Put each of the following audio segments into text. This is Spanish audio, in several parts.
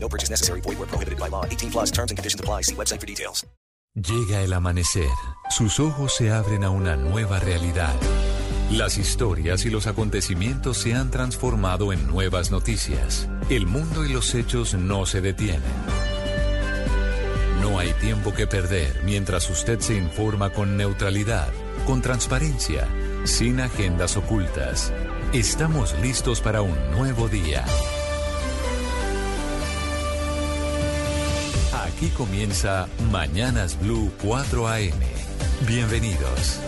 No purchase necessary. Void where prohibited by law. 18 plus terms and conditions apply. See website for details. Llega el amanecer. Sus ojos se abren a una nueva realidad. Las historias y los acontecimientos se han transformado en nuevas noticias. El mundo y los hechos no se detienen. No hay tiempo que perder mientras usted se informa con neutralidad, con transparencia, sin agendas ocultas. Estamos listos para un nuevo día. Aquí comienza Mañanas Blue 4 AM. Bienvenidos.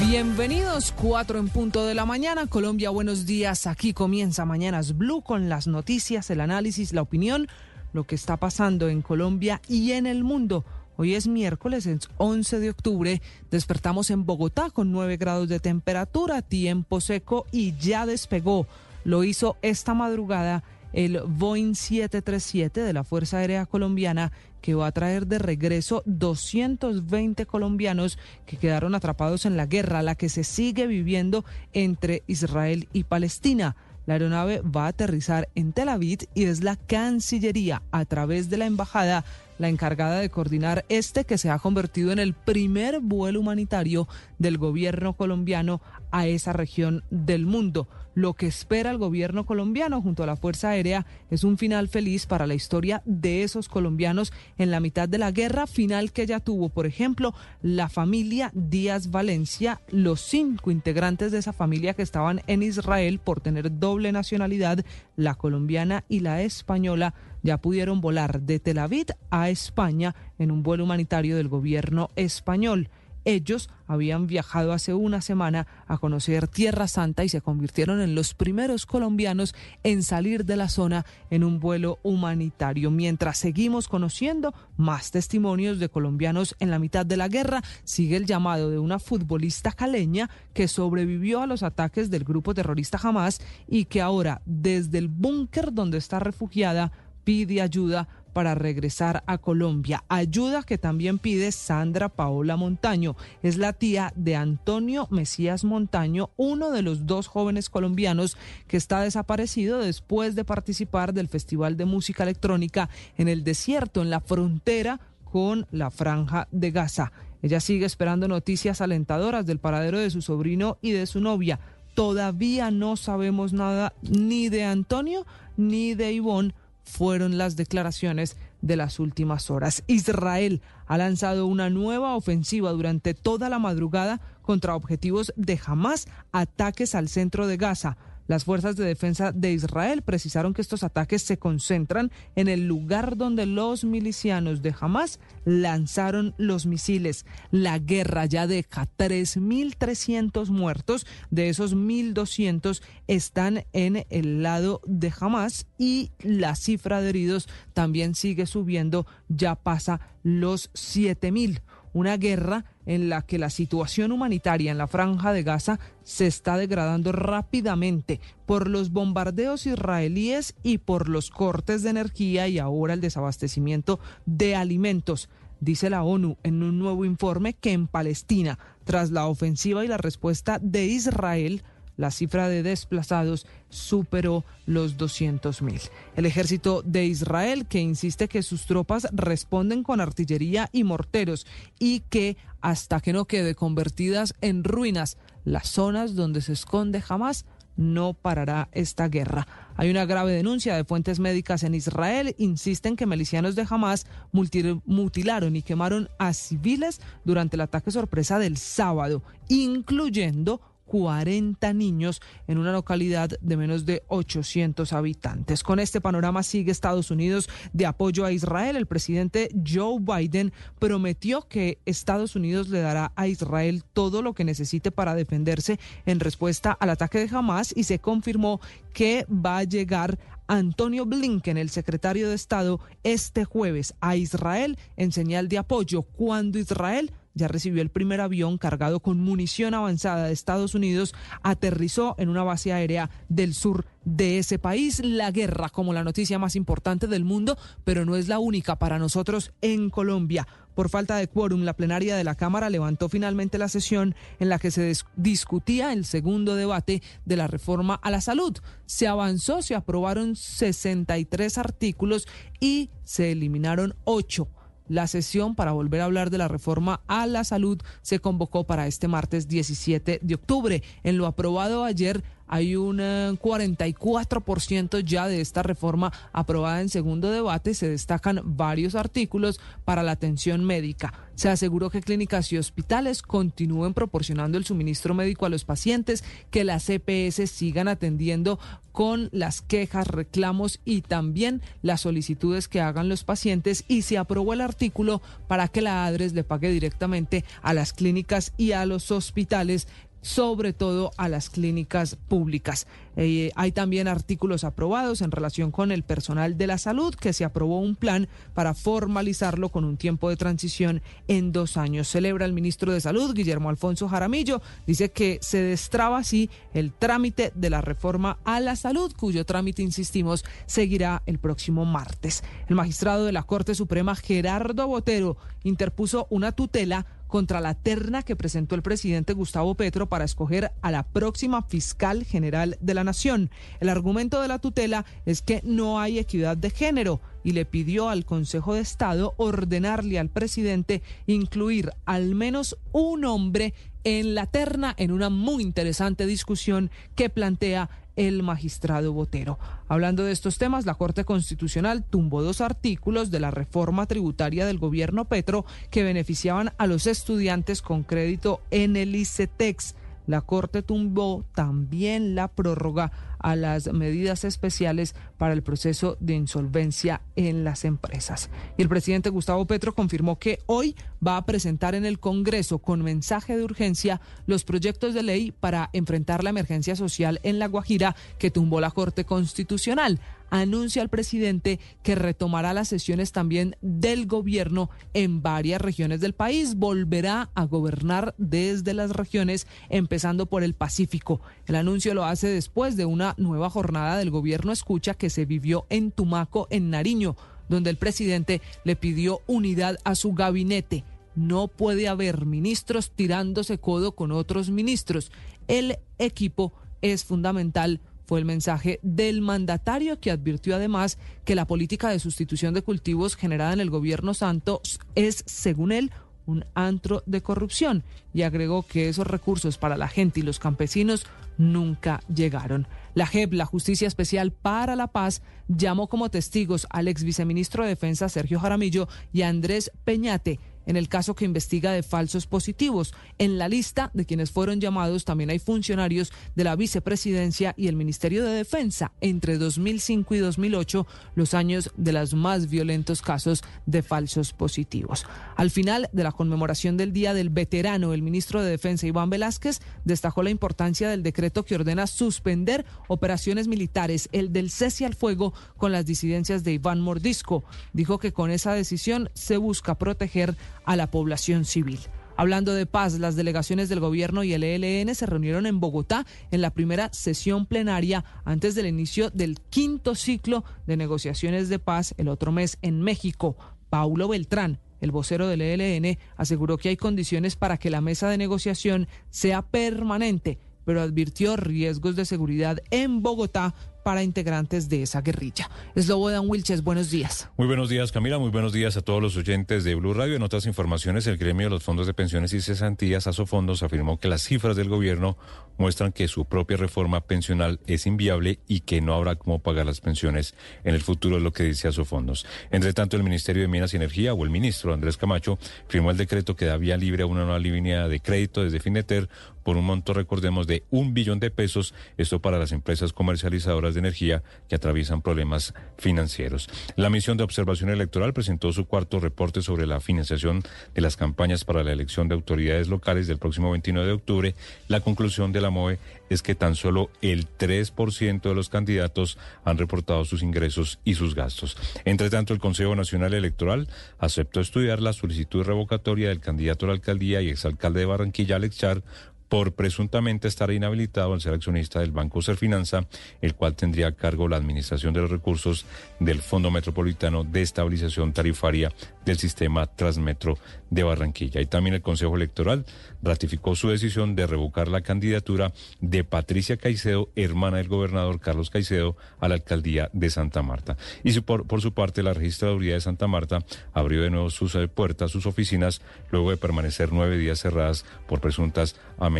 Bienvenidos, 4 en punto de la mañana. Colombia, buenos días. Aquí comienza Mañanas Blue con las noticias, el análisis, la opinión, lo que está pasando en Colombia y en el mundo. Hoy es miércoles, es 11 de octubre. Despertamos en Bogotá con 9 grados de temperatura, tiempo seco y ya despegó. Lo hizo esta madrugada el Boeing 737 de la Fuerza Aérea Colombiana que va a traer de regreso 220 colombianos que quedaron atrapados en la guerra, la que se sigue viviendo entre Israel y Palestina. La aeronave va a aterrizar en Tel Aviv y es la Cancillería, a través de la embajada, la encargada de coordinar este que se ha convertido en el primer vuelo humanitario del gobierno colombiano a esa región del mundo. Lo que espera el gobierno colombiano junto a la Fuerza Aérea es un final feliz para la historia de esos colombianos en la mitad de la guerra, final que ya tuvo, por ejemplo, la familia Díaz Valencia, los cinco integrantes de esa familia que estaban en Israel por tener doble nacionalidad, la colombiana y la española, ya pudieron volar de Tel Aviv a España en un vuelo humanitario del gobierno español. Ellos habían viajado hace una semana a conocer Tierra Santa y se convirtieron en los primeros colombianos en salir de la zona en un vuelo humanitario. Mientras seguimos conociendo más testimonios de colombianos en la mitad de la guerra, sigue el llamado de una futbolista caleña que sobrevivió a los ataques del grupo terrorista Hamas y que ahora desde el búnker donde está refugiada pide ayuda para regresar a Colombia. Ayuda que también pide Sandra Paola Montaño. Es la tía de Antonio Mesías Montaño, uno de los dos jóvenes colombianos que está desaparecido después de participar del Festival de Música Electrónica en el desierto, en la frontera con la franja de Gaza. Ella sigue esperando noticias alentadoras del paradero de su sobrino y de su novia. Todavía no sabemos nada ni de Antonio ni de Ivonne fueron las declaraciones de las últimas horas. Israel ha lanzado una nueva ofensiva durante toda la madrugada contra objetivos de Hamas, ataques al centro de Gaza. Las fuerzas de defensa de Israel precisaron que estos ataques se concentran en el lugar donde los milicianos de Hamas lanzaron los misiles. La guerra ya deja 3.300 muertos, de esos 1.200 están en el lado de Hamas y la cifra de heridos también sigue subiendo, ya pasa los 7.000 una guerra en la que la situación humanitaria en la franja de Gaza se está degradando rápidamente por los bombardeos israelíes y por los cortes de energía y ahora el desabastecimiento de alimentos. Dice la ONU en un nuevo informe que en Palestina, tras la ofensiva y la respuesta de Israel, la cifra de desplazados superó los 200 mil. El ejército de Israel, que insiste que sus tropas responden con artillería y morteros y que hasta que no quede convertidas en ruinas las zonas donde se esconde jamás, no parará esta guerra. Hay una grave denuncia de fuentes médicas en Israel. Insisten que milicianos de Hamas mutilaron y quemaron a civiles durante el ataque sorpresa del sábado, incluyendo 40 niños en una localidad de menos de 800 habitantes. Con este panorama sigue Estados Unidos de apoyo a Israel. El presidente Joe Biden prometió que Estados Unidos le dará a Israel todo lo que necesite para defenderse en respuesta al ataque de Hamas y se confirmó que va a llegar Antonio Blinken, el secretario de Estado, este jueves a Israel en señal de apoyo cuando Israel ya recibió el primer avión cargado con munición avanzada de Estados Unidos, aterrizó en una base aérea del sur de ese país. La guerra como la noticia más importante del mundo, pero no es la única para nosotros en Colombia. Por falta de quórum, la plenaria de la Cámara levantó finalmente la sesión en la que se discutía el segundo debate de la reforma a la salud. Se avanzó, se aprobaron 63 artículos y se eliminaron 8 la sesión para volver a hablar de la reforma a la salud se convocó para este martes 17 de octubre. En lo aprobado ayer hay un 44% ya de esta reforma aprobada en segundo debate. Se destacan varios artículos para la atención médica. Se aseguró que clínicas y hospitales continúen proporcionando el suministro médico a los pacientes, que las CPS e sigan atendiendo con las quejas, reclamos y también las solicitudes que hagan los pacientes y se aprobó el artículo para que la ADRES le pague directamente a las clínicas y a los hospitales sobre todo a las clínicas públicas. Eh, hay también artículos aprobados en relación con el personal de la salud, que se aprobó un plan para formalizarlo con un tiempo de transición en dos años. Celebra el ministro de Salud, Guillermo Alfonso Jaramillo, dice que se destraba así el trámite de la reforma a la salud, cuyo trámite, insistimos, seguirá el próximo martes. El magistrado de la Corte Suprema, Gerardo Botero, interpuso una tutela contra la terna que presentó el presidente Gustavo Petro para escoger a la próxima fiscal general de la Nación. El argumento de la tutela es que no hay equidad de género y le pidió al Consejo de Estado ordenarle al presidente incluir al menos un hombre en la terna en una muy interesante discusión que plantea el magistrado Botero. Hablando de estos temas, la Corte Constitucional tumbó dos artículos de la reforma tributaria del gobierno Petro que beneficiaban a los estudiantes con crédito en el ICETEX. La Corte tumbó también la prórroga a las medidas especiales para el proceso de insolvencia en las empresas. Y el presidente Gustavo Petro confirmó que hoy va a presentar en el Congreso con mensaje de urgencia los proyectos de ley para enfrentar la emergencia social en La Guajira que tumbó la Corte Constitucional anuncia al presidente que retomará las sesiones también del gobierno en varias regiones del país. Volverá a gobernar desde las regiones, empezando por el Pacífico. El anuncio lo hace después de una nueva jornada del gobierno escucha que se vivió en Tumaco, en Nariño, donde el presidente le pidió unidad a su gabinete. No puede haber ministros tirándose codo con otros ministros. El equipo es fundamental fue el mensaje del mandatario que advirtió además que la política de sustitución de cultivos generada en el gobierno Santos es, según él, un antro de corrupción y agregó que esos recursos para la gente y los campesinos nunca llegaron. La JEP, la Justicia Especial para la Paz, llamó como testigos al ex viceministro de Defensa Sergio Jaramillo y Andrés Peñate en el caso que investiga de falsos positivos. En la lista de quienes fueron llamados también hay funcionarios de la vicepresidencia y el Ministerio de Defensa entre 2005 y 2008, los años de los más violentos casos de falsos positivos. Al final de la conmemoración del Día del Veterano, el ministro de Defensa Iván Velázquez destacó la importancia del decreto que ordena suspender operaciones militares, el del cese al fuego con las disidencias de Iván Mordisco. Dijo que con esa decisión se busca proteger a la población civil. Hablando de paz, las delegaciones del gobierno y el ELN se reunieron en Bogotá en la primera sesión plenaria antes del inicio del quinto ciclo de negociaciones de paz el otro mes en México. Paulo Beltrán, el vocero del ELN, aseguró que hay condiciones para que la mesa de negociación sea permanente, pero advirtió riesgos de seguridad en Bogotá para integrantes de esa guerrilla. Slobodan Wilches, buenos días. Muy buenos días, Camila. Muy buenos días a todos los oyentes de Blue Radio. En otras informaciones, el gremio de los fondos de pensiones y cesantías, Asofondos, afirmó que las cifras del gobierno muestran que su propia reforma pensional es inviable y que no habrá cómo pagar las pensiones en el futuro, es lo que dice Asofondos. Entre tanto, el Ministerio de Minas y Energía o el ministro Andrés Camacho firmó el decreto que da vía libre a una nueva línea de crédito desde Fineter por un monto, recordemos, de un billón de pesos, esto para las empresas comercializadoras de energía que atraviesan problemas financieros. La misión de observación electoral presentó su cuarto reporte sobre la financiación de las campañas para la elección de autoridades locales del próximo 29 de octubre. La conclusión de la MOE es que tan solo el 3% de los candidatos han reportado sus ingresos y sus gastos. Entre tanto, el Consejo Nacional Electoral aceptó estudiar la solicitud revocatoria del candidato a la alcaldía y exalcalde de Barranquilla, Alex Char, por presuntamente estar inhabilitado al ser accionista del Banco Serfinanza, el cual tendría a cargo la administración de los recursos del Fondo Metropolitano de Estabilización Tarifaria del Sistema Transmetro de Barranquilla. Y también el Consejo Electoral ratificó su decisión de revocar la candidatura de Patricia Caicedo, hermana del gobernador Carlos Caicedo, a la alcaldía de Santa Marta. Y por, por su parte, la registraduría de Santa Marta abrió de nuevo sus eh, puertas, sus oficinas, luego de permanecer nueve días cerradas por presuntas amenazas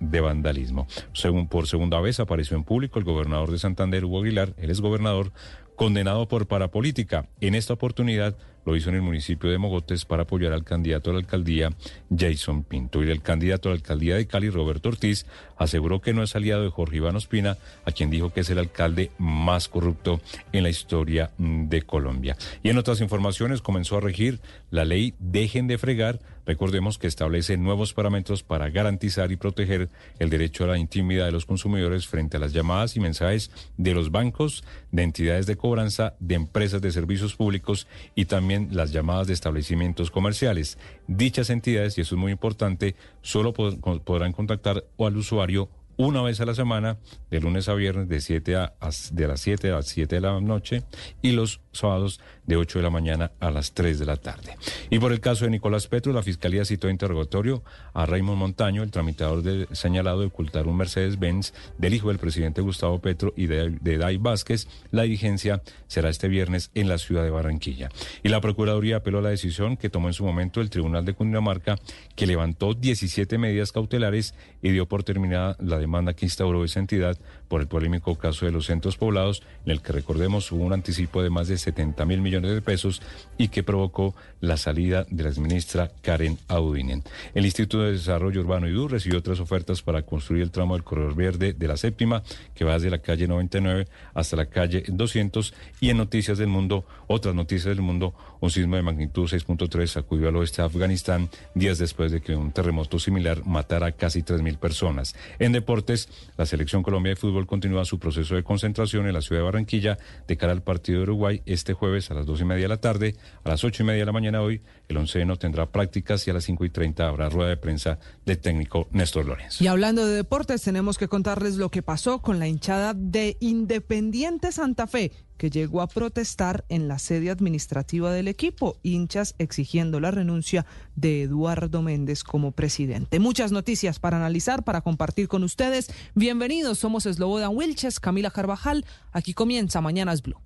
de vandalismo. Según por segunda vez apareció en público el gobernador de Santander, Hugo Aguilar, él es gobernador, condenado por parapolítica. En esta oportunidad lo hizo en el municipio de Mogotes para apoyar al candidato a la alcaldía Jason Pinto. Y el candidato a la alcaldía de Cali, Roberto Ortiz, aseguró que no es aliado de Jorge Iván Ospina, a quien dijo que es el alcalde más corrupto en la historia de Colombia. Y en otras informaciones comenzó a regir la ley Dejen de fregar. Recordemos que establece nuevos parámetros para garantizar y proteger el derecho a la intimidad de los consumidores frente a las llamadas y mensajes de los bancos, de entidades de cobranza, de empresas de servicios públicos y también las llamadas de establecimientos comerciales. Dichas entidades, y eso es muy importante, solo podrán contactar al usuario una vez a la semana, de lunes a viernes, de, 7 a, de las 7 a las 7 de la noche, y los sábados de 8 de la mañana a las 3 de la tarde. Y por el caso de Nicolás Petro, la Fiscalía citó interrogatorio a Raymond Montaño, el tramitador de, señalado de ocultar un Mercedes-Benz del hijo del presidente Gustavo Petro y de, de Dai Vázquez. La diligencia será este viernes en la ciudad de Barranquilla. Y la Procuraduría apeló a la decisión que tomó en su momento el Tribunal de Cundinamarca, que levantó 17 medidas cautelares y dio por terminada la demanda que instauró esa entidad por el polémico caso de los centros poblados, en el que recordemos hubo un anticipo de más de 70 mil millones de pesos y que provocó la salida de la ministra Karen Audinen. El Instituto de Desarrollo Urbano IDU recibió otras ofertas para construir el tramo del corredor verde de la séptima, que va desde la calle 99 hasta la calle 200. Y en Noticias del Mundo, otras noticias del mundo, un sismo de magnitud 6.3 sacudió al oeste de Afganistán días después de que un terremoto similar matara a casi 3.000 personas. En deportes, la selección Colombia de fútbol continúa su proceso de concentración en la ciudad de Barranquilla de cara al partido de Uruguay este jueves a las dos y media de la tarde. A las ocho y media de la mañana hoy, el onceno tendrá prácticas y a las cinco y treinta habrá rueda de prensa del técnico Néstor Lorenzo. Y hablando de deportes, tenemos que contarles lo que pasó con la hinchada de Independiente Santa Fe que llegó a protestar en la sede administrativa del equipo, hinchas exigiendo la renuncia de Eduardo Méndez como presidente. Muchas noticias para analizar, para compartir con ustedes. Bienvenidos, somos Slobodan Wilches, Camila Carvajal. Aquí comienza Mañanas Blue.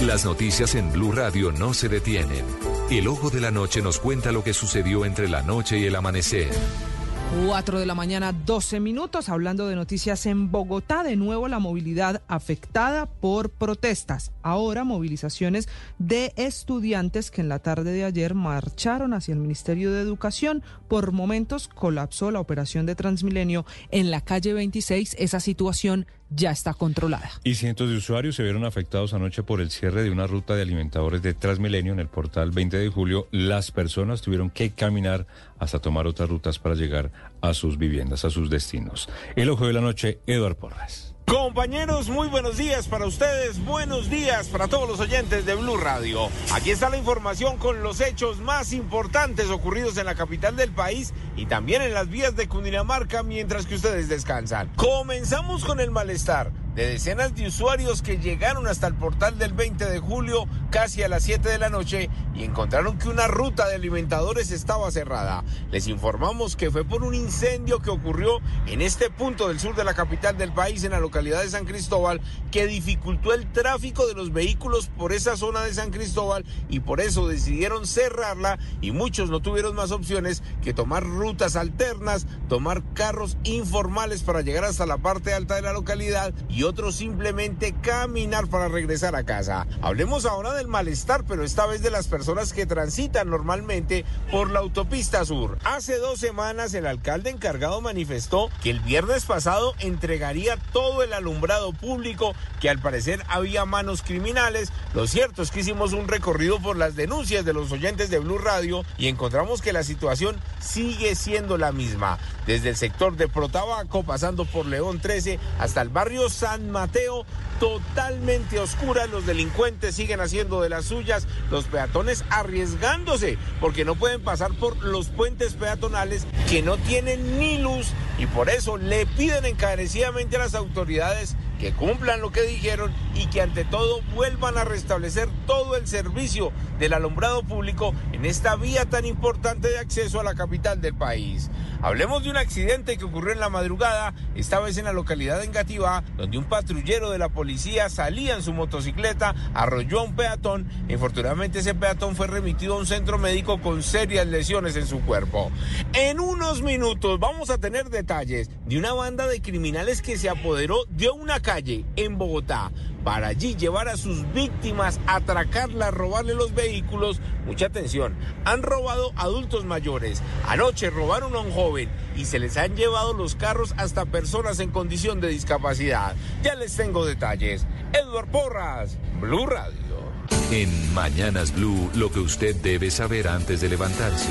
Las noticias en Blue Radio no se detienen. El ojo de la noche nos cuenta lo que sucedió entre la noche y el amanecer. 4 de la mañana, 12 minutos, hablando de noticias en Bogotá. De nuevo la movilidad afectada por protestas. Ahora movilizaciones de estudiantes que en la tarde de ayer marcharon hacia el Ministerio de Educación. Por momentos colapsó la operación de Transmilenio en la calle 26. Esa situación ya está controlada. Y cientos de usuarios se vieron afectados anoche por el cierre de una ruta de alimentadores de Transmilenio en el portal 20 de julio. Las personas tuvieron que caminar hasta tomar otras rutas para llegar a sus viviendas, a sus destinos. El ojo de la noche, Eduard Porras. Compañeros, muy buenos días para ustedes, buenos días para todos los oyentes de Blue Radio. Aquí está la información con los hechos más importantes ocurridos en la capital del país y también en las vías de Cundinamarca mientras que ustedes descansan. Comenzamos con el malestar de decenas de usuarios que llegaron hasta el portal del 20 de julio casi a las 7 de la noche y encontraron que una ruta de alimentadores estaba cerrada. Les informamos que fue por un incendio que ocurrió en este punto del sur de la capital del país, en la localidad de San Cristóbal, que dificultó el tráfico de los vehículos por esa zona de San Cristóbal y por eso decidieron cerrarla y muchos no tuvieron más opciones que tomar rutas alternas, tomar carros informales para llegar hasta la parte alta de la localidad y otros simplemente caminar para regresar a casa. Hablemos ahora del malestar, pero esta vez de las personas que transitan normalmente por la autopista sur. Hace dos semanas el alcalde encargado manifestó que el viernes pasado entregaría todo el alumbrado público, que al parecer había manos criminales. Lo cierto es que hicimos un recorrido por las denuncias de los oyentes de Blue Radio y encontramos que la situación sigue siendo la misma. Desde el sector de Protabaco, pasando por León 13 hasta el barrio San Mateo, totalmente oscura. Los delincuentes siguen haciendo de las suyas, los peatones arriesgándose porque no pueden pasar por los puentes peatonales que no tienen ni luz y por eso le piden encarecidamente a las autoridades que cumplan lo que dijeron y que ante todo vuelvan a restablecer todo el servicio del alumbrado público en esta vía tan importante de acceso a la capital del país. Hablemos de un accidente que ocurrió en la madrugada, esta vez en la localidad de Engativá, donde un patrullero de la policía salía en su motocicleta, arrolló a un peatón. Infortunadamente ese peatón fue remitido a un centro médico con serias lesiones en su cuerpo. En unos minutos vamos a tener detalles de una banda de criminales que se apoderó de una calle en Bogotá para allí llevar a sus víctimas, atracarlas, robarle los vehículos. Mucha atención, han robado adultos mayores. Anoche robaron a un joven y se les han llevado los carros hasta personas en condición de discapacidad. Ya les tengo detalles. Edward Porras, Blue Radio. En Mañanas Blue, lo que usted debe saber antes de levantarse.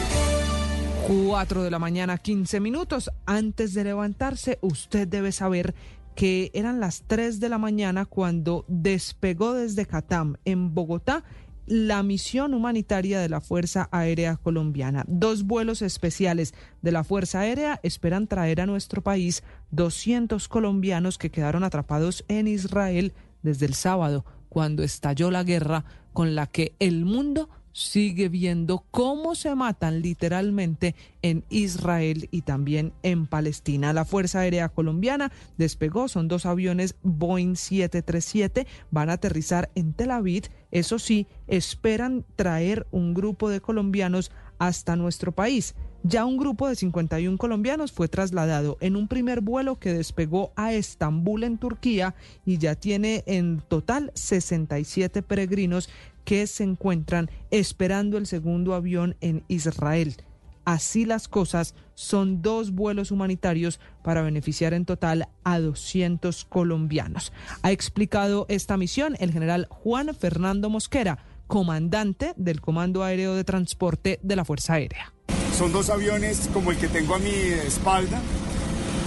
4 de la mañana, 15 minutos. Antes de levantarse, usted debe saber que eran las 3 de la mañana cuando despegó desde Catam, en Bogotá, la misión humanitaria de la Fuerza Aérea Colombiana. Dos vuelos especiales de la Fuerza Aérea esperan traer a nuestro país 200 colombianos que quedaron atrapados en Israel desde el sábado, cuando estalló la guerra con la que el mundo sigue viendo cómo se matan literalmente en Israel y también en Palestina. La Fuerza Aérea Colombiana despegó, son dos aviones Boeing 737, van a aterrizar en Tel Aviv. Eso sí, esperan traer un grupo de colombianos hasta nuestro país. Ya un grupo de 51 colombianos fue trasladado en un primer vuelo que despegó a Estambul en Turquía y ya tiene en total 67 peregrinos que se encuentran esperando el segundo avión en Israel. Así las cosas, son dos vuelos humanitarios para beneficiar en total a 200 colombianos. Ha explicado esta misión el general Juan Fernando Mosquera, comandante del Comando Aéreo de Transporte de la Fuerza Aérea. Son dos aviones como el que tengo a mi espalda,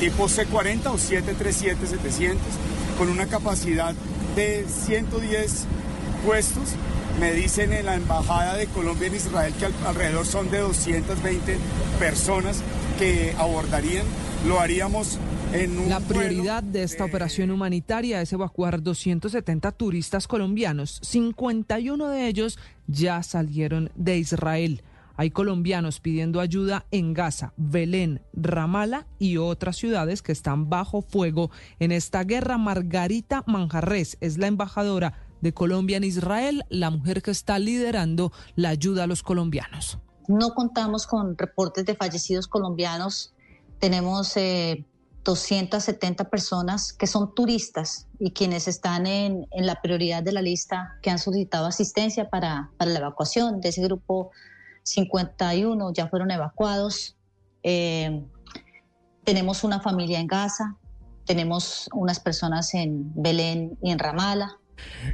tipo C-40 o 737-700, con una capacidad de 110 me dicen en la Embajada de Colombia en Israel que alrededor son de 220 personas que abordarían. Lo haríamos en un La prioridad de esta operación humanitaria es evacuar 270 turistas colombianos. 51 de ellos ya salieron de Israel. Hay colombianos pidiendo ayuda en Gaza, Belén, Ramala y otras ciudades que están bajo fuego en esta guerra. Margarita Manjarres es la embajadora de Colombia en Israel, la mujer que está liderando la ayuda a los colombianos. No contamos con reportes de fallecidos colombianos. Tenemos eh, 270 personas que son turistas y quienes están en, en, la prioridad de la lista que han solicitado asistencia para, para la evacuación. De ese grupo, 51 ya fueron evacuados. Eh, tenemos una familia en Gaza, tenemos unas personas en Belén y en Ramala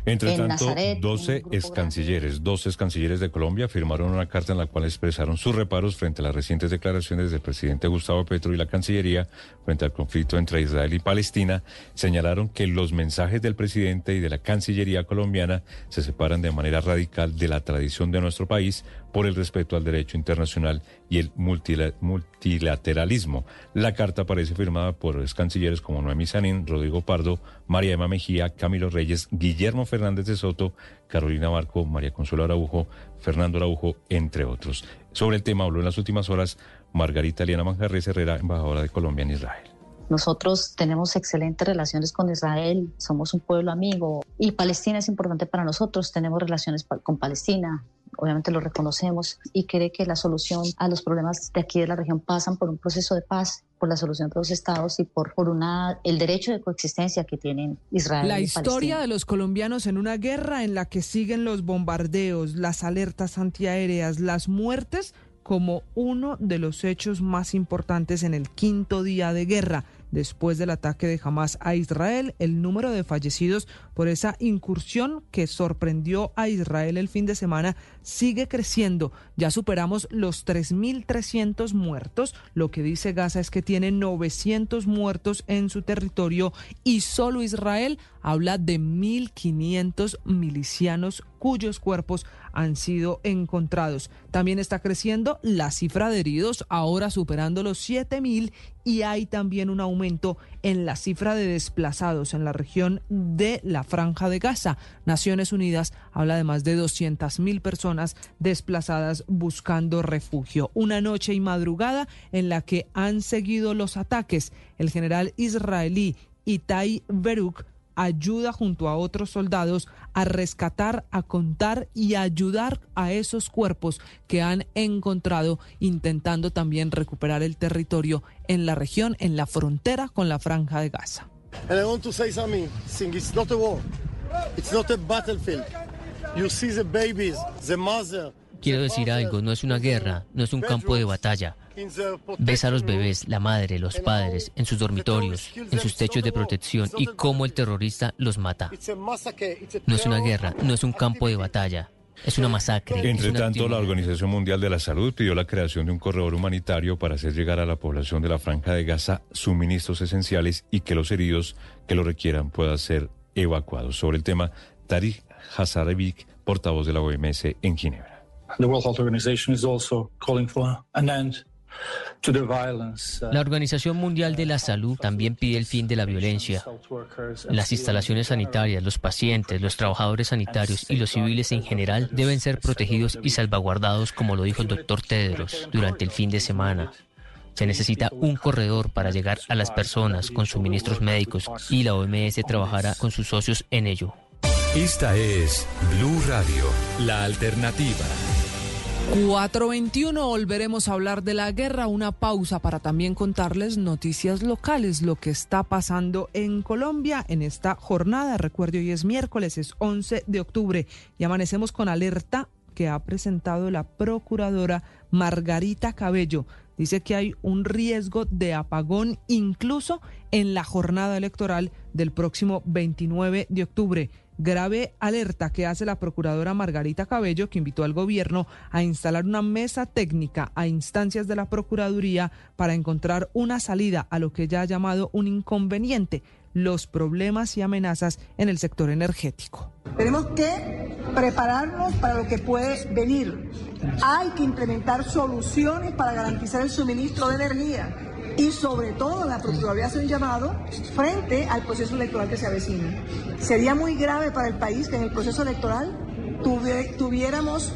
Entre en tanto, Nazaret, 12 un grupo ex cancilleres, 12 ex cancilleres de Colombia firmaron una carta en la cual expresaron sus reparos frente a las recientes declaraciones del presidente Gustavo Petro y la Cancillería frente al conflicto entre Israel y Palestina. Señalaron que los mensajes del presidente y de la Cancillería colombiana se separan de manera radical de la tradición de nuestro país por el respeto al derecho internacional y el multila- multilateralismo. La carta aparece firmada por ex cancilleres como Noemí Sanín, Rodrigo Pardo, María Emma Mejía, Camilo Reyes, Guillermo Fernández de Soto, Carolina Barco, María Consuelo Araujo, Fernando Araujo, entre otros. Sobre el tema habló en las últimas horas Margarita Eliana Manjarres Herrera, embajadora de Colombia en Israel. Nosotros tenemos excelentes relaciones con Israel, somos un pueblo amigo y Palestina es importante para nosotros, tenemos relaciones con Palestina, obviamente lo reconocemos y cree que la solución a los problemas de aquí de la región pasan por un proceso de paz, por la solución de los estados y por, por una, el derecho de coexistencia que tienen Israel La y historia Palestina. de los colombianos en una guerra en la que siguen los bombardeos, las alertas antiaéreas, las muertes como uno de los hechos más importantes en el quinto día de guerra. Después del ataque de Hamas a Israel, el número de fallecidos por esa incursión que sorprendió a Israel el fin de semana sigue creciendo. Ya superamos los 3.300 muertos. Lo que dice Gaza es que tiene 900 muertos en su territorio y solo Israel habla de 1.500 milicianos cuyos cuerpos han sido encontrados. También está creciendo la cifra de heridos, ahora superando los 7.000 y hay también un aumento en la cifra de desplazados en la región de la Franja de Gaza. Naciones Unidas habla de más de 200.000 personas desplazadas buscando refugio. Una noche y madrugada en la que han seguido los ataques. El general israelí Itai Beruk ayuda junto a otros soldados a rescatar, a contar y ayudar a esos cuerpos que han encontrado intentando también recuperar el territorio en la región, en la frontera con la franja de Gaza. And I want to say something. Thing it's not a war. It's not a battlefield. You see the babies, the mother. Quiero decir algo, no es una guerra, no es un campo de batalla. Ves a los bebés, la madre, los padres, en sus dormitorios, en sus techos de protección y cómo el terrorista los mata. No es una guerra, no es un campo de batalla, es una masacre. Entre una tanto, la. Organización Mundial de la Salud pidió la creación de un corredor humanitario para hacer llegar a la población de la Franja de Gaza suministros esenciales y que los heridos que lo requieran puedan ser evacuados. Sobre el tema, Tariq Hazarevic, portavoz de la OMS en Ginebra. La Organización Mundial de la Salud también pide el fin de la violencia. Las instalaciones sanitarias, los pacientes, los trabajadores sanitarios y los civiles en general deben ser protegidos y salvaguardados, como lo dijo el doctor Tedros durante el fin de semana. Se necesita un corredor para llegar a las personas con suministros médicos y la OMS trabajará con sus socios en ello. Esta es Blue Radio, la alternativa. 421 volveremos a hablar de la guerra, una pausa para también contarles noticias locales, lo que está pasando en Colombia en esta jornada. Recuerde, hoy es miércoles, es 11 de octubre y amanecemos con alerta que ha presentado la procuradora Margarita Cabello. Dice que hay un riesgo de apagón incluso en la jornada electoral del próximo 29 de octubre. Grave alerta que hace la procuradora Margarita Cabello, que invitó al gobierno a instalar una mesa técnica a instancias de la Procuraduría para encontrar una salida a lo que ella ha llamado un inconveniente, los problemas y amenazas en el sector energético. Tenemos que prepararnos para lo que puede venir. Hay que implementar soluciones para garantizar el suministro de energía y sobre todo la Procuraduría hace un llamado frente al proceso electoral que se avecina. Sería muy grave para el país que en el proceso electoral tuvi- tuviéramos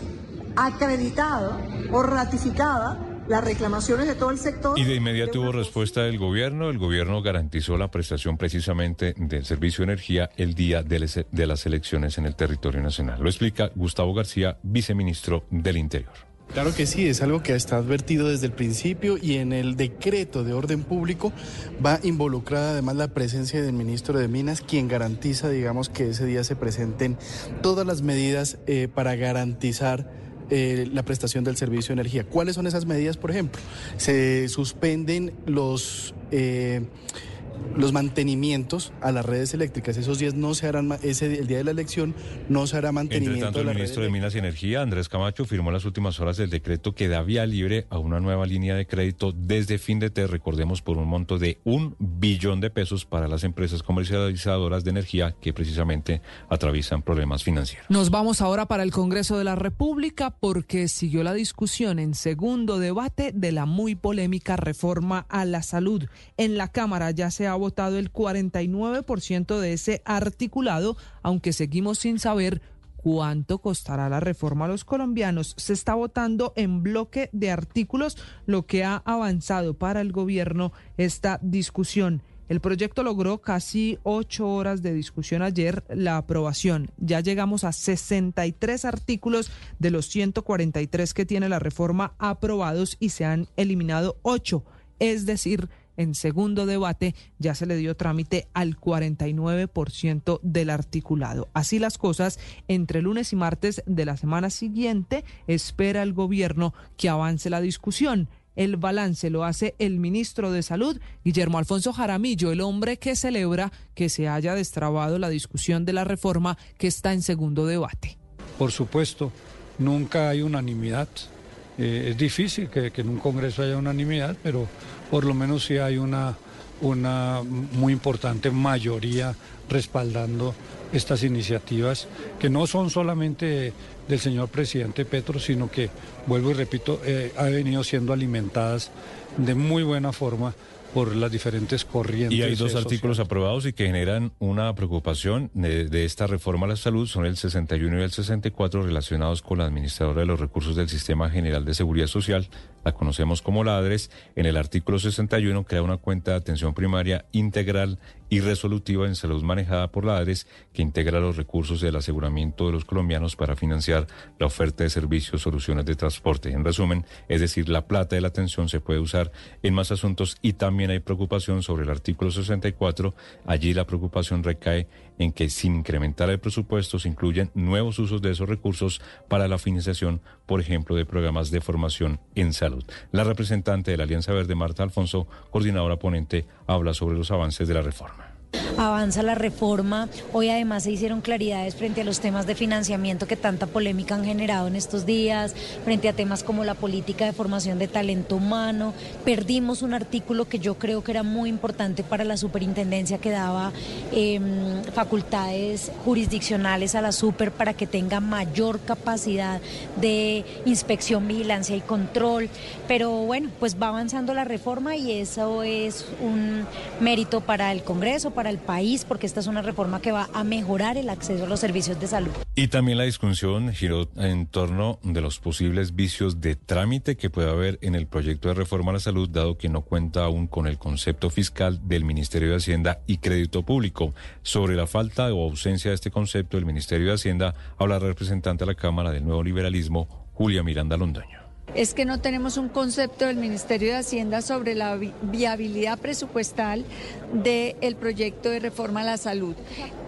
acreditada o ratificada las reclamaciones de todo el sector. Y de inmediato hubo respuesta del gobierno. El gobierno garantizó la prestación precisamente del servicio de energía el día de las elecciones en el territorio nacional. Lo explica Gustavo García, viceministro del Interior. Claro que sí, es algo que está advertido desde el principio y en el decreto de orden público va involucrada además la presencia del ministro de Minas, quien garantiza, digamos, que ese día se presenten todas las medidas eh, para garantizar eh, la prestación del servicio de energía. ¿Cuáles son esas medidas, por ejemplo? Se suspenden los... eh, los mantenimientos a las redes eléctricas. Esos días no se harán, ese, el día de la elección no se hará mantenimiento Entre tanto, el las ministro de Minas y Energía, Andrés Camacho, firmó en las últimas horas el decreto que da vía libre a una nueva línea de crédito desde fin de te, recordemos, por un monto de un billón de pesos para las empresas comercializadoras de energía que precisamente atraviesan problemas financieros. Nos vamos ahora para el Congreso de la República porque siguió la discusión en segundo debate de la muy polémica reforma a la salud. En la Cámara ya se ha votado el 49% de ese articulado, aunque seguimos sin saber cuánto costará la reforma a los colombianos. Se está votando en bloque de artículos, lo que ha avanzado para el gobierno esta discusión. El proyecto logró casi ocho horas de discusión ayer, la aprobación. Ya llegamos a 63 artículos de los 143 que tiene la reforma aprobados y se han eliminado ocho, es decir, en segundo debate ya se le dio trámite al 49% del articulado. Así las cosas, entre lunes y martes de la semana siguiente espera el gobierno que avance la discusión. El balance lo hace el ministro de Salud, Guillermo Alfonso Jaramillo, el hombre que celebra que se haya destrabado la discusión de la reforma que está en segundo debate. Por supuesto, nunca hay unanimidad. Eh, es difícil que, que en un Congreso haya unanimidad, pero por lo menos sí hay una, una muy importante mayoría respaldando estas iniciativas que no son solamente del señor presidente Petro, sino que, vuelvo y repito, eh, ha venido siendo alimentadas de muy buena forma por las diferentes corrientes. Y hay dos artículos aprobados y que generan una preocupación de, de, esta reforma a la salud, son el 61 y el 64 relacionados con la administradora de los recursos del Sistema General de Seguridad Social, la conocemos como la ADRES. En el artículo 61 crea una cuenta de atención primaria integral y resolutiva en salud manejada por la ADRES que integra los recursos del aseguramiento de los colombianos para financiar la oferta de servicios, soluciones de transporte. En resumen, es decir, la plata de la atención se puede usar en más asuntos y también hay preocupación sobre el artículo 64. Allí la preocupación recae en que sin incrementar el presupuesto se incluyen nuevos usos de esos recursos para la financiación, por ejemplo, de programas de formación en salud. La representante de la Alianza Verde, Marta Alfonso, coordinadora ponente, habla sobre los avances de la reforma avanza la reforma. Hoy además se hicieron claridades frente a los temas de financiamiento que tanta polémica han generado en estos días, frente a temas como la política de formación de talento humano. Perdimos un artículo que yo creo que era muy importante para la superintendencia que daba eh, facultades jurisdiccionales a la super para que tenga mayor capacidad de inspección, vigilancia y control. Pero bueno, pues va avanzando la reforma y eso es un mérito para el Congreso, el país, porque esta es una reforma que va a mejorar el acceso a los servicios de salud. Y también la discusión giró en torno de los posibles vicios de trámite que puede haber en el proyecto de reforma a la salud, dado que no cuenta aún con el concepto fiscal del Ministerio de Hacienda y Crédito Público. Sobre la falta o ausencia de este concepto, el Ministerio de Hacienda habla representante a la Cámara del Nuevo Liberalismo, Julia Miranda Londoño es que no tenemos un concepto del Ministerio de Hacienda sobre la viabilidad presupuestal del proyecto de reforma a la salud.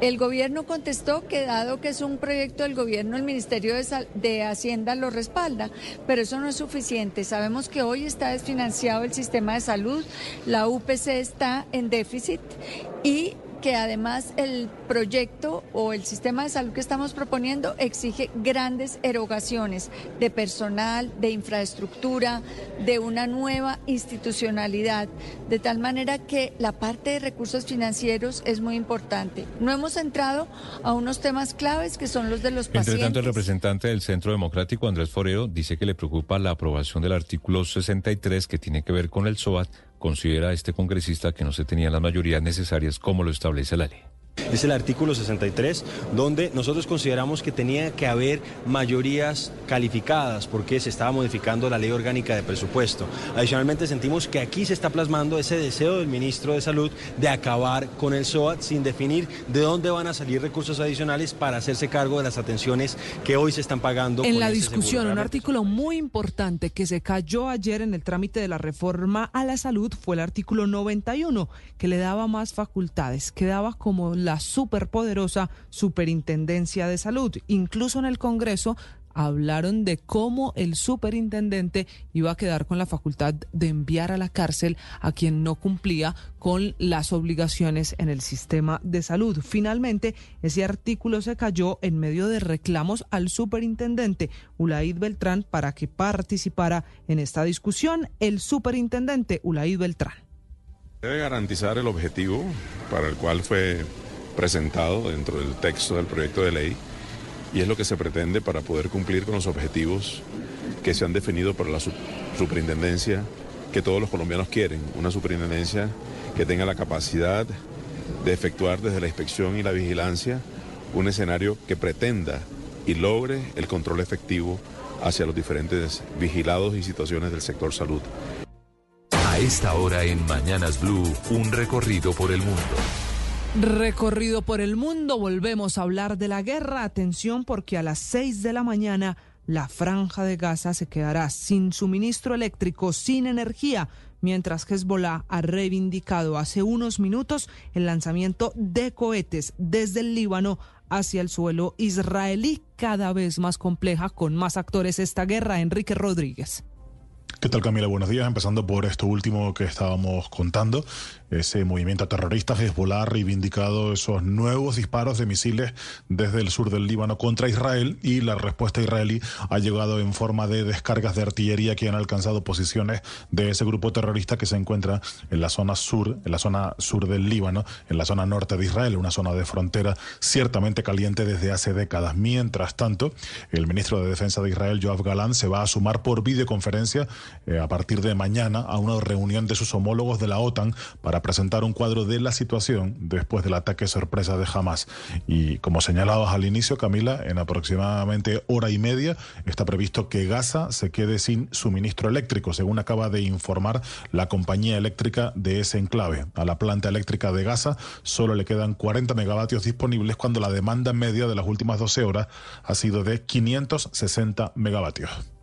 El gobierno contestó que dado que es un proyecto del gobierno, el Ministerio de, de Hacienda lo respalda, pero eso no es suficiente. Sabemos que hoy está desfinanciado el sistema de salud, la UPC está en déficit y que además el proyecto o el sistema de salud que estamos proponiendo exige grandes erogaciones de personal, de infraestructura, de una nueva institucionalidad, de tal manera que la parte de recursos financieros es muy importante. No hemos entrado a unos temas claves que son los de los pacientes. Entre tanto, el representante del Centro Democrático, Andrés Forero, dice que le preocupa la aprobación del artículo 63 que tiene que ver con el SOAT considera este congresista que no se tenían las mayorías necesarias como lo establece la ley. Es el artículo 63, donde nosotros consideramos que tenía que haber mayorías calificadas porque se estaba modificando la ley orgánica de presupuesto. Adicionalmente sentimos que aquí se está plasmando ese deseo del ministro de Salud de acabar con el SOAT sin definir de dónde van a salir recursos adicionales para hacerse cargo de las atenciones que hoy se están pagando. En la discusión, un artículo muy importante que se cayó ayer en el trámite de la reforma a la salud fue el artículo 91, que le daba más facultades, que daba como la superpoderosa Superintendencia de Salud. Incluso en el Congreso hablaron de cómo el superintendente iba a quedar con la facultad de enviar a la cárcel a quien no cumplía con las obligaciones en el sistema de salud. Finalmente, ese artículo se cayó en medio de reclamos al superintendente Ulaid Beltrán para que participara en esta discusión. El superintendente Ulaid Beltrán. Debe garantizar el objetivo para el cual fue presentado dentro del texto del proyecto de ley y es lo que se pretende para poder cumplir con los objetivos que se han definido por la superintendencia que todos los colombianos quieren, una superintendencia que tenga la capacidad de efectuar desde la inspección y la vigilancia un escenario que pretenda y logre el control efectivo hacia los diferentes vigilados y situaciones del sector salud. A esta hora en Mañanas Blue, un recorrido por el mundo. Recorrido por el mundo, volvemos a hablar de la guerra. Atención porque a las 6 de la mañana la franja de Gaza se quedará sin suministro eléctrico, sin energía, mientras Hezbollah ha reivindicado hace unos minutos el lanzamiento de cohetes desde el Líbano hacia el suelo israelí, cada vez más compleja, con más actores esta guerra. Enrique Rodríguez. ¿Qué tal Camila? Buenos días. Empezando por esto último que estábamos contando. Ese movimiento terrorista Hezbollah ha reivindicado esos nuevos disparos de misiles desde el sur del Líbano contra Israel y la respuesta israelí ha llegado en forma de descargas de artillería que han alcanzado posiciones de ese grupo terrorista que se encuentra en la zona sur, en la zona sur del Líbano, en la zona norte de Israel, una zona de frontera ciertamente caliente desde hace décadas. Mientras tanto, el ministro de Defensa de Israel, Joab Galán, se va a sumar por videoconferencia eh, a partir de mañana a una reunión de sus homólogos de la OTAN para presentar un cuadro de la situación después del ataque sorpresa de Hamas. Y como señalabas al inicio, Camila, en aproximadamente hora y media está previsto que Gaza se quede sin suministro eléctrico, según acaba de informar la compañía eléctrica de ese enclave. A la planta eléctrica de Gaza solo le quedan 40 megavatios disponibles cuando la demanda media de las últimas 12 horas ha sido de 560 megavatios.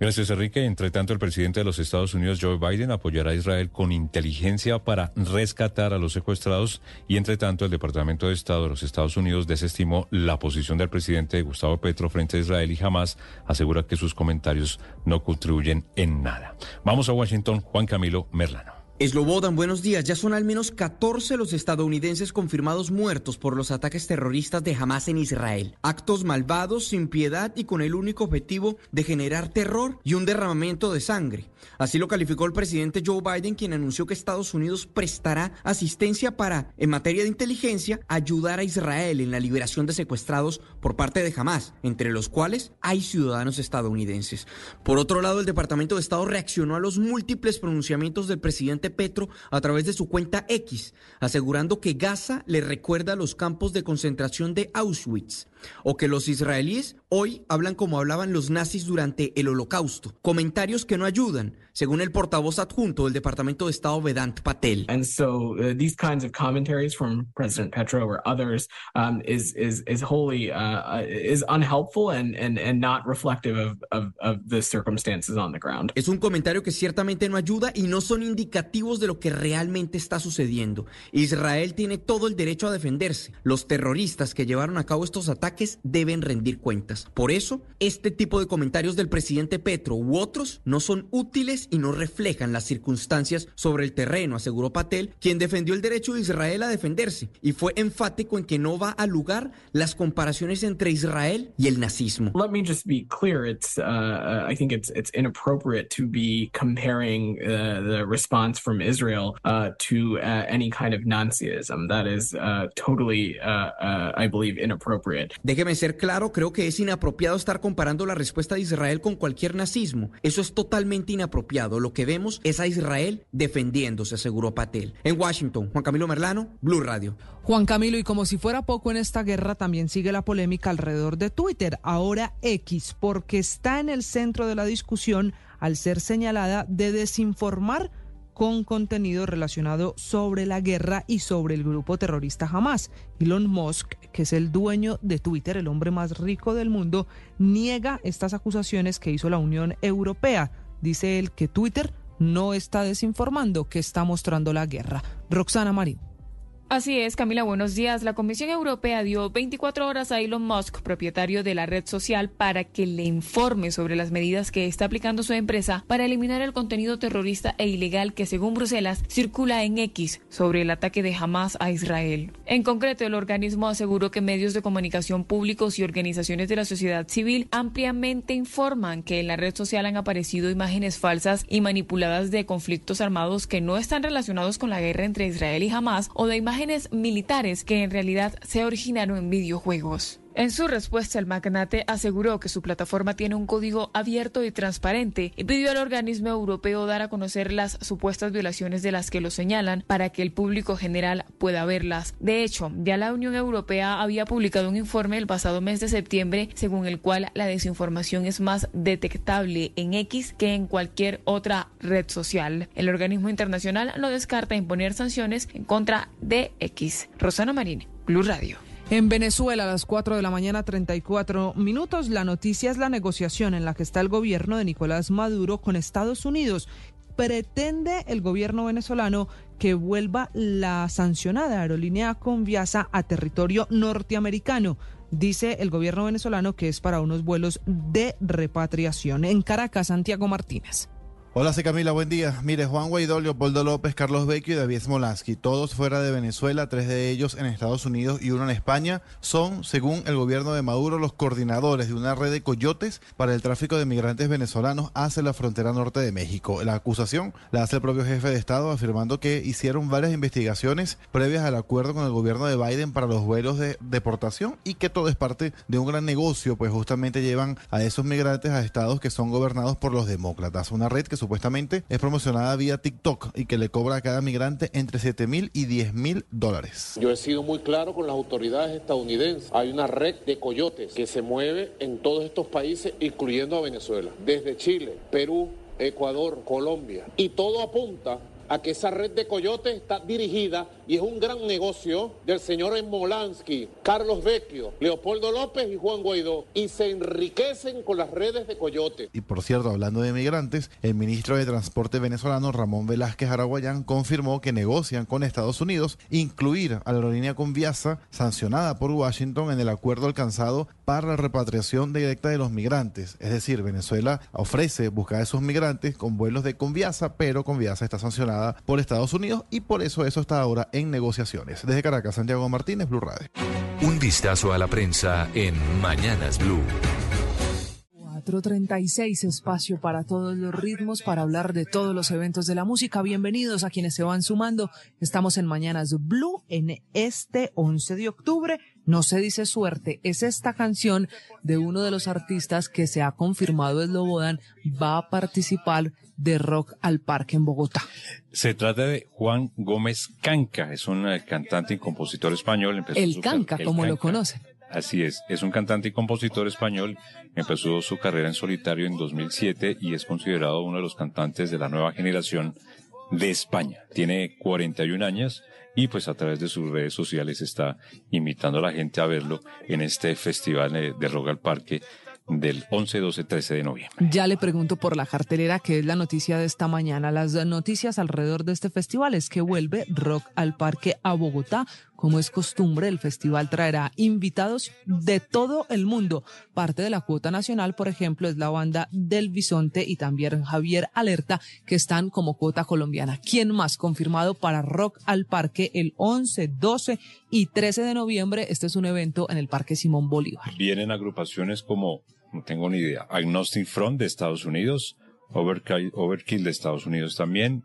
Gracias, Enrique. Entre tanto, el presidente de los Estados Unidos, Joe Biden, apoyará a Israel con inteligencia para rescatar a los secuestrados y, entre tanto, el Departamento de Estado de los Estados Unidos desestimó la posición del presidente Gustavo Petro frente a Israel y jamás asegura que sus comentarios no contribuyen en nada. Vamos a Washington, Juan Camilo Merlano. Slobodan, buenos días. Ya son al menos 14 los estadounidenses confirmados muertos por los ataques terroristas de Hamas en Israel. Actos malvados, sin piedad y con el único objetivo de generar terror y un derramamiento de sangre. Así lo calificó el presidente Joe Biden, quien anunció que Estados Unidos prestará asistencia para, en materia de inteligencia, ayudar a Israel en la liberación de secuestrados por parte de Hamas, entre los cuales hay ciudadanos estadounidenses. Por otro lado, el Departamento de Estado reaccionó a los múltiples pronunciamientos del presidente Petro a través de su cuenta X, asegurando que Gaza le recuerda los campos de concentración de Auschwitz o que los israelíes hoy hablan como hablaban los nazis durante el holocausto. Comentarios que no ayudan, según el portavoz adjunto del Departamento de Estado Vedant Patel. And so uh, these kinds of commentaries from President Petro or others um, is, is, is wholly uh, is unhelpful and, and, and not reflective of, of, of the circumstances on the ground. Es un comentario que ciertamente no ayuda y no son indicativos de lo que realmente está sucediendo. Israel tiene todo el derecho a defenderse. Los terroristas que llevaron a cabo estos ataques deben rendir cuentas. Por eso, este tipo de comentarios del presidente Petro u otros no son útiles y no reflejan las circunstancias sobre el terreno, aseguró Patel, quien defendió el derecho de Israel a defenderse y fue enfático en que no va a lugar las comparaciones entre Israel y el nazismo. Let me just be clear. It's uh, uh I think it's it's inappropriate to be comparing uh, the response from Israel uh, to uh, any kind of Nazism. That is uh, totally, I believe, inappropriate. Déjeme ser claro, creo que es inapropiado estar comparando la respuesta de Israel con cualquier nazismo. Eso es totalmente inapropiado. Lo que vemos es a Israel defendiéndose, aseguró Patel. En Washington, Juan Camilo Merlano, Blue Radio. Juan Camilo, y como si fuera poco en esta guerra, también sigue la polémica alrededor de Twitter, ahora X, porque está en el centro de la discusión al ser señalada de desinformar con contenido relacionado sobre la guerra y sobre el grupo terrorista Hamas. Elon Musk, que es el dueño de Twitter, el hombre más rico del mundo, niega estas acusaciones que hizo la Unión Europea. Dice él que Twitter no está desinformando, que está mostrando la guerra. Roxana Marín. Así es, Camila, buenos días. La Comisión Europea dio 24 horas a Elon Musk, propietario de la red social, para que le informe sobre las medidas que está aplicando su empresa para eliminar el contenido terrorista e ilegal que, según Bruselas, circula en X sobre el ataque de Hamas a Israel. En concreto, el organismo aseguró que medios de comunicación públicos y organizaciones de la sociedad civil ampliamente informan que en la red social han aparecido imágenes falsas y manipuladas de conflictos armados que no están relacionados con la guerra entre Israel y Hamas o de imágenes militares que en realidad se originaron en videojuegos. En su respuesta, el magnate aseguró que su plataforma tiene un código abierto y transparente y pidió al organismo europeo dar a conocer las supuestas violaciones de las que lo señalan para que el público general pueda verlas. De hecho, ya la Unión Europea había publicado un informe el pasado mes de septiembre según el cual la desinformación es más detectable en X que en cualquier otra red social. El organismo internacional no descarta imponer sanciones en contra de X. Rosana Marín, Blue Radio. En Venezuela, a las 4 de la mañana, 34 minutos, la noticia es la negociación en la que está el gobierno de Nicolás Maduro con Estados Unidos. Pretende el gobierno venezolano que vuelva la sancionada aerolínea Conviasa a territorio norteamericano. Dice el gobierno venezolano que es para unos vuelos de repatriación. En Caracas, Santiago Martínez. Hola, soy Camila, buen día. Mire, Juan Guaidó, Leopoldo López, Carlos Vecchio y David Smolansky, todos fuera de Venezuela, tres de ellos en Estados Unidos y uno en España, son, según el gobierno de Maduro, los coordinadores de una red de coyotes para el tráfico de migrantes venezolanos hacia la frontera norte de México. La acusación la hace el propio jefe de Estado afirmando que hicieron varias investigaciones previas al acuerdo con el gobierno de Biden para los vuelos de deportación y que todo es parte de un gran negocio, pues justamente llevan a esos migrantes a estados que son gobernados por los demócratas. Una red que supuestamente es promocionada vía TikTok y que le cobra a cada migrante entre 7 mil y 10 mil dólares. Yo he sido muy claro con las autoridades estadounidenses. Hay una red de coyotes que se mueve en todos estos países, incluyendo a Venezuela, desde Chile, Perú, Ecuador, Colombia. Y todo apunta a que esa red de coyotes está dirigida y es un gran negocio del señor Molansky, Carlos Vecchio, Leopoldo López y Juan Guaidó y se enriquecen con las redes de coyotes. Y por cierto, hablando de migrantes, el ministro de Transporte venezolano Ramón Velázquez Araguayán confirmó que negocian con Estados Unidos incluir a la aerolínea Conviasa sancionada por Washington en el acuerdo alcanzado para la repatriación directa de los migrantes. Es decir, Venezuela ofrece buscar a esos migrantes con vuelos de Conviasa, pero Conviasa está sancionada por Estados Unidos y por eso eso está ahora en negociaciones. Desde Caracas, Santiago Martínez, Blue Radio. Un vistazo a la prensa en Mañanas Blue. 436, espacio para todos los ritmos, para hablar de todos los eventos de la música. Bienvenidos a quienes se van sumando. Estamos en Mañanas Blue en este 11 de octubre. No se dice suerte, es esta canción de uno de los artistas que se ha confirmado Eslobodan va a participar de Rock al Parque en Bogotá. Se trata de Juan Gómez Canca, es un eh, cantante y compositor español. Empezó el Canca, el como lo conocen. Así es, es un cantante y compositor español. Empezó su carrera en solitario en 2007 y es considerado uno de los cantantes de la nueva generación de España. Tiene 41 años y pues a través de sus redes sociales está invitando a la gente a verlo en este festival de Rock al Parque del 11, 12, 13 de noviembre. Ya le pregunto por la cartelera, que es la noticia de esta mañana. Las noticias alrededor de este festival es que vuelve Rock al Parque a Bogotá. Como es costumbre, el festival traerá invitados de todo el mundo. Parte de la cuota nacional, por ejemplo, es la banda del Bisonte y también Javier Alerta, que están como cuota colombiana. ¿Quién más confirmado para Rock al Parque el 11, 12 y 13 de noviembre? Este es un evento en el Parque Simón Bolívar. Vienen agrupaciones como, no tengo ni idea, Agnostic Front de Estados Unidos, Overkill, Overkill de Estados Unidos también,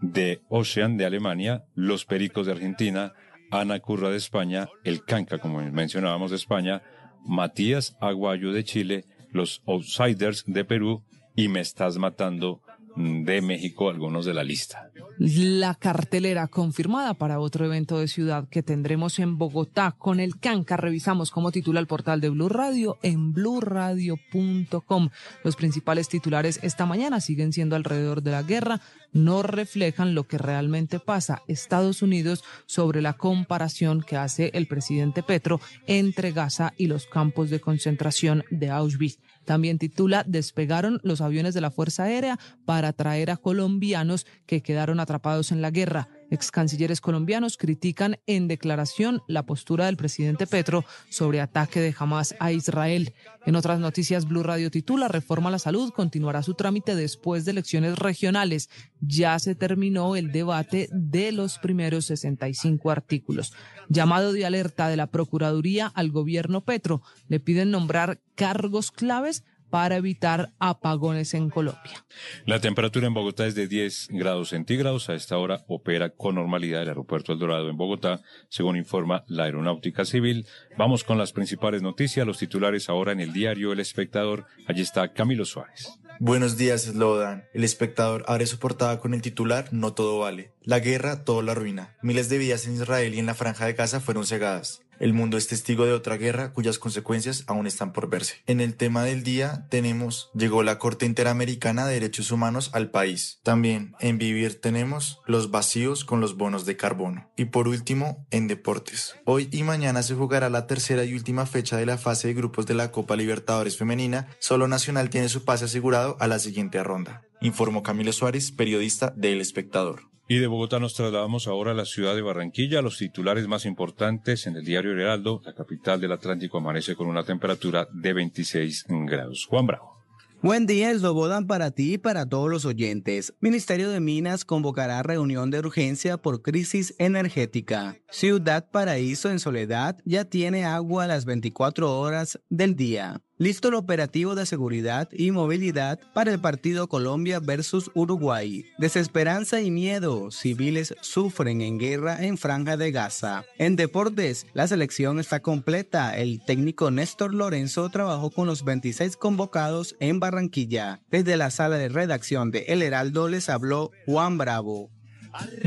de Ocean de Alemania, Los Pericos de Argentina, Ana Curra de España, El Canca, como mencionábamos de España, Matías Aguayo de Chile, Los Outsiders de Perú y Me Estás Matando de México, algunos de la lista. La cartelera confirmada para otro evento de ciudad que tendremos en Bogotá con el Canca. Revisamos cómo titula el portal de Blue Radio en bluradio.com. Los principales titulares esta mañana siguen siendo alrededor de la guerra, no reflejan lo que realmente pasa. Estados Unidos sobre la comparación que hace el presidente Petro entre Gaza y los campos de concentración de Auschwitz. También titula Despegaron los aviones de la Fuerza Aérea para traer a colombianos que quedaron atrapados en la guerra. Ex cancilleres colombianos critican en declaración la postura del presidente Petro sobre ataque de Hamas a Israel. En otras noticias, Blue Radio titula Reforma a la Salud continuará su trámite después de elecciones regionales. Ya se terminó el debate de los primeros 65 artículos. Llamado de alerta de la Procuraduría al gobierno Petro. Le piden nombrar cargos claves para evitar apagones en Colombia. La temperatura en Bogotá es de 10 grados centígrados. A esta hora opera con normalidad el aeropuerto El Dorado en Bogotá, según informa la Aeronáutica Civil. Vamos con las principales noticias, los titulares ahora en el diario El Espectador. Allí está Camilo Suárez. Buenos días, Slodan. El espectador abre su portada con el titular No todo vale. La guerra todo la arruina. Miles de vidas en Israel y en la franja de Gaza fueron cegadas. El mundo es testigo de otra guerra cuyas consecuencias aún están por verse. En el tema del día tenemos, llegó la Corte Interamericana de Derechos Humanos al país. También en Vivir tenemos los vacíos con los bonos de carbono. Y por último, en deportes. Hoy y mañana se jugará la tercera y última fecha de la fase de grupos de la Copa Libertadores Femenina. Solo Nacional tiene su pase asegurado a la siguiente ronda. Informó Camilo Suárez, periodista de El Espectador. Y de Bogotá nos trasladamos ahora a la ciudad de Barranquilla. Los titulares más importantes en el diario Heraldo, la capital del Atlántico, amanece con una temperatura de 26 grados. Juan Bravo. Buen día, Slobodan para ti y para todos los oyentes. Ministerio de Minas convocará reunión de urgencia por crisis energética. Ciudad Paraíso en Soledad ya tiene agua a las 24 horas del día. Listo el operativo de seguridad y movilidad para el partido Colombia versus Uruguay. Desesperanza y miedo. Civiles sufren en guerra en Franja de Gaza. En deportes, la selección está completa. El técnico Néstor Lorenzo trabajó con los 26 convocados en Barranquilla. Desde la sala de redacción de El Heraldo les habló Juan Bravo.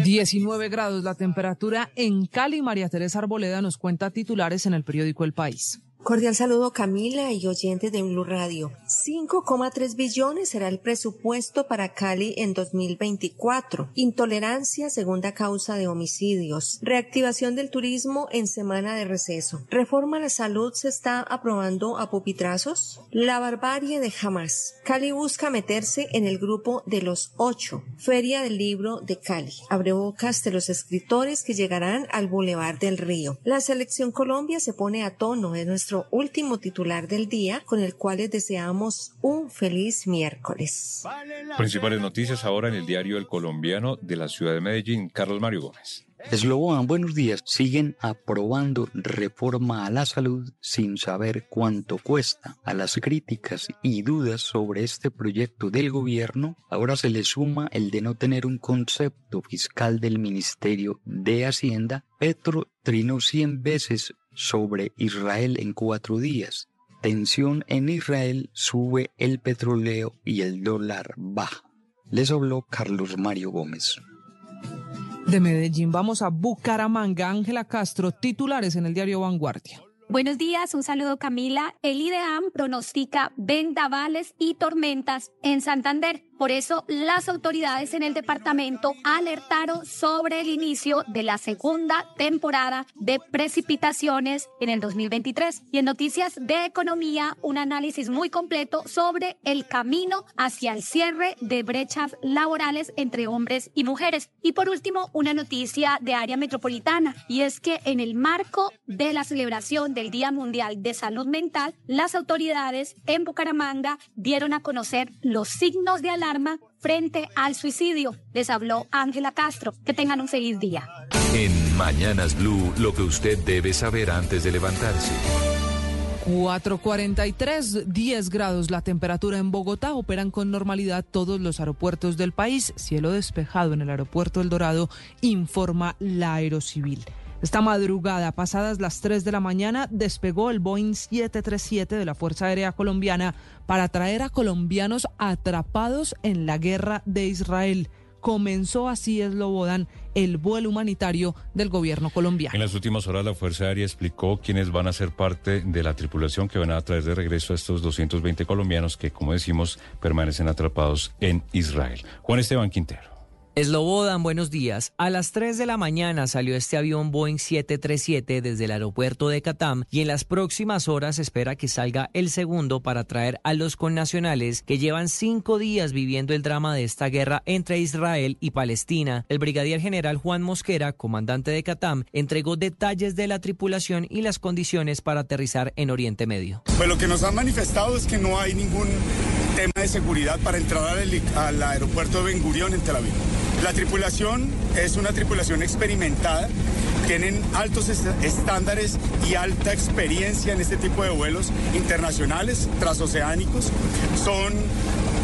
19 grados la temperatura en Cali. María Teresa Arboleda nos cuenta titulares en el periódico El País. Cordial saludo Camila y oyentes de Blue Radio. 5,3 billones será el presupuesto para Cali en 2024. Intolerancia, segunda causa de homicidios. Reactivación del turismo en semana de receso. Reforma a la salud se está aprobando a pupitrazos. La barbarie de Hamas. Cali busca meterse en el grupo de los ocho. Feria del libro de Cali. Abre bocas de los escritores que llegarán al Boulevard del Río. La selección Colombia se pone a tono en nuestro último titular del día, con el cual les deseamos un feliz miércoles. Principales noticias ahora en el diario El Colombiano de la ciudad de Medellín, Carlos Mario Gómez. Eslobodan, buenos días. Siguen aprobando reforma a la salud sin saber cuánto cuesta. A las críticas y dudas sobre este proyecto del gobierno, ahora se le suma el de no tener un concepto fiscal del Ministerio de Hacienda. Petro trinó 100 veces sobre Israel en cuatro días. Tensión en Israel, sube el petróleo y el dólar baja. Les habló Carlos Mario Gómez. De Medellín vamos a Bucaramanga. Ángela Castro, titulares en el diario Vanguardia. Buenos días, un saludo Camila. El IDEAM pronostica vendavales y tormentas en Santander. Por eso, las autoridades en el departamento alertaron sobre el inicio de la segunda temporada de precipitaciones en el 2023. Y en Noticias de Economía, un análisis muy completo sobre el camino hacia el cierre de brechas laborales entre hombres y mujeres. Y por último, una noticia de área metropolitana. Y es que en el marco de la celebración del Día Mundial de Salud Mental, las autoridades en Bucaramanga dieron a conocer los signos de alarma frente al suicidio. Les habló Ángela Castro. Que tengan un feliz día. En Mañanas Blue, lo que usted debe saber antes de levantarse. 443, 10 grados la temperatura en Bogotá. Operan con normalidad todos los aeropuertos del país. Cielo despejado en el aeropuerto El Dorado, informa la Aerocivil. Esta madrugada, pasadas las 3 de la mañana, despegó el Boeing 737 de la Fuerza Aérea Colombiana para traer a colombianos atrapados en la guerra de Israel. Comenzó así, Eslobodan, el vuelo humanitario del gobierno colombiano. En las últimas horas, la Fuerza Aérea explicó quiénes van a ser parte de la tripulación que van a traer de regreso a estos 220 colombianos que, como decimos, permanecen atrapados en Israel. Juan Esteban Quintero. Eslobodan, buenos días. A las 3 de la mañana salió este avión Boeing 737 desde el aeropuerto de Catam y en las próximas horas espera que salga el segundo para traer a los connacionales que llevan cinco días viviendo el drama de esta guerra entre Israel y Palestina. El brigadier general Juan Mosquera, comandante de Catam, entregó detalles de la tripulación y las condiciones para aterrizar en Oriente Medio. Pues lo que nos han manifestado es que no hay ningún tema de seguridad para entrar al, al aeropuerto de Ben Gurion en Tel Aviv. La tripulación es una tripulación experimentada, tienen altos estándares y alta experiencia en este tipo de vuelos internacionales, transoceánicos, son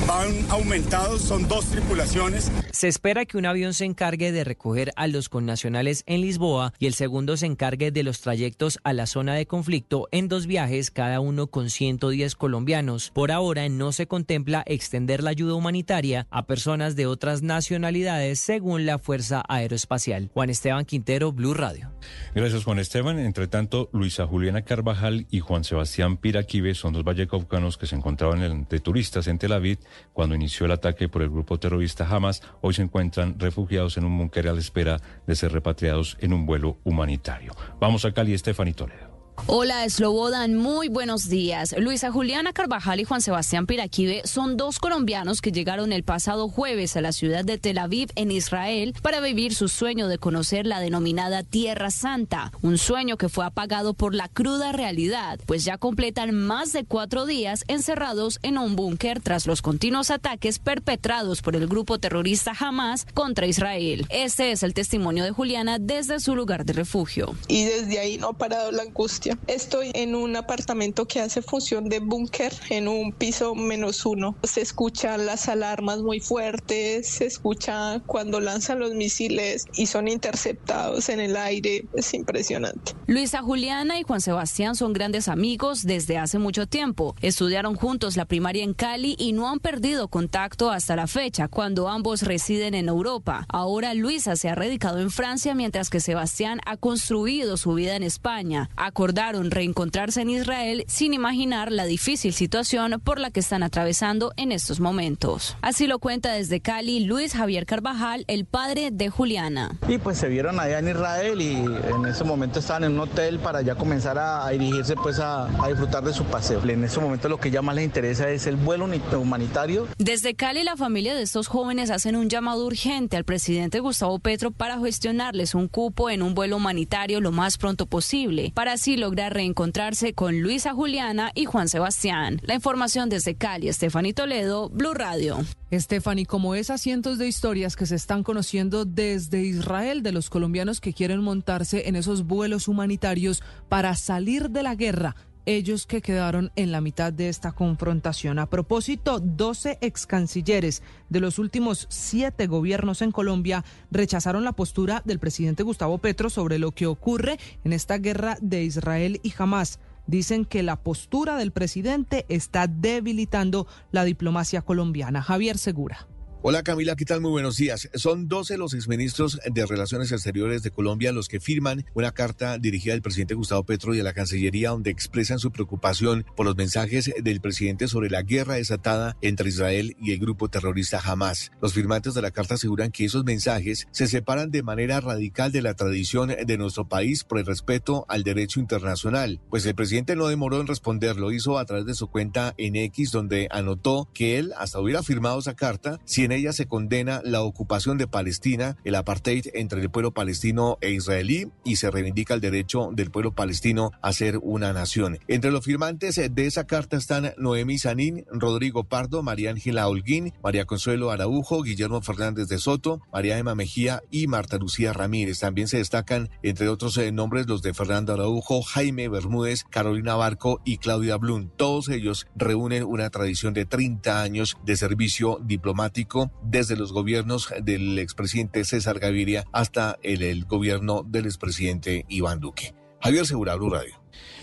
van aumentados, son dos tripulaciones. Se espera que un avión se encargue de recoger a los connacionales en Lisboa y el segundo se encargue de los trayectos a la zona de conflicto en dos viajes, cada uno con 110 colombianos. Por ahora no se contempla extender la ayuda humanitaria a personas de otras nacionalidades según la Fuerza Aeroespacial. Juan Esteban Quintero, Blue Radio. Gracias Juan Esteban. Entre tanto, Luisa Juliana Carvajal y Juan Sebastián Piraquive son dos vallecaucanos que se encontraban de turistas en Tel Aviv cuando inició el ataque por el grupo terrorista Hamas, hoy se encuentran refugiados en un búnker a la espera de ser repatriados en un vuelo humanitario. Vamos a Cali, Estefany Toledo. Hola, Slobodan, muy buenos días. Luisa Juliana Carvajal y Juan Sebastián Piraquive son dos colombianos que llegaron el pasado jueves a la ciudad de Tel Aviv, en Israel, para vivir su sueño de conocer la denominada Tierra Santa, un sueño que fue apagado por la cruda realidad, pues ya completan más de cuatro días encerrados en un búnker tras los continuos ataques perpetrados por el grupo terrorista Hamas contra Israel. Este es el testimonio de Juliana desde su lugar de refugio. Y desde ahí no ha parado la angustia Estoy en un apartamento que hace función de búnker en un piso menos uno. Se escuchan las alarmas muy fuertes, se escucha cuando lanzan los misiles y son interceptados en el aire. Es impresionante. Luisa Juliana y Juan Sebastián son grandes amigos desde hace mucho tiempo. Estudiaron juntos la primaria en Cali y no han perdido contacto hasta la fecha, cuando ambos residen en Europa. Ahora Luisa se ha radicado en Francia mientras que Sebastián ha construido su vida en España acordaron reencontrarse en Israel sin imaginar la difícil situación por la que están atravesando en estos momentos. Así lo cuenta desde Cali Luis Javier Carvajal, el padre de Juliana. Y pues se vieron allá en Israel y en ese momento estaban en un hotel para ya comenzar a, dirigirse pues a, a, disfrutar de su paseo. En ese momento lo que ya más les interesa es el vuelo humanitario. Desde Cali la familia de estos jóvenes hacen un llamado urgente al presidente Gustavo Petro para gestionarles un cupo en un vuelo humanitario lo más pronto posible, para así lograr reencontrarse con Luisa Juliana y Juan Sebastián. La información desde Cali, Estefany Toledo, Blue Radio. Estefany, como esas cientos de historias que se están conociendo desde Israel de los colombianos que quieren montarse en esos vuelos humanitarios para salir de la guerra ellos que quedaron en la mitad de esta confrontación. A propósito, 12 ex cancilleres de los últimos siete gobiernos en Colombia rechazaron la postura del presidente Gustavo Petro sobre lo que ocurre en esta guerra de Israel y Hamas. Dicen que la postura del presidente está debilitando la diplomacia colombiana. Javier Segura. Hola Camila, ¿qué tal? Muy buenos días. Son 12 los exministros de Relaciones Exteriores de Colombia los que firman una carta dirigida al presidente Gustavo Petro y a la Cancillería donde expresan su preocupación por los mensajes del presidente sobre la guerra desatada entre Israel y el grupo terrorista Hamas. Los firmantes de la carta aseguran que esos mensajes se separan de manera radical de la tradición de nuestro país por el respeto al derecho internacional. Pues el presidente no demoró en responder, lo hizo a través de su cuenta en X donde anotó que él hasta hubiera firmado esa carta si en ella se condena la ocupación de Palestina, el apartheid entre el pueblo palestino e israelí y se reivindica el derecho del pueblo palestino a ser una nación. Entre los firmantes de esa carta están Noemi Sanín, Rodrigo Pardo, María Ángela Holguín, María Consuelo Araujo, Guillermo Fernández de Soto, María Emma Mejía y Marta Lucía Ramírez. También se destacan, entre otros eh, nombres, los de Fernando Araujo, Jaime Bermúdez, Carolina Barco y Claudia Blum. Todos ellos reúnen una tradición de 30 años de servicio diplomático desde los gobiernos del expresidente César Gaviria hasta el, gobierno del expresidente Iván Duque. Javier Segura, Blue Radio.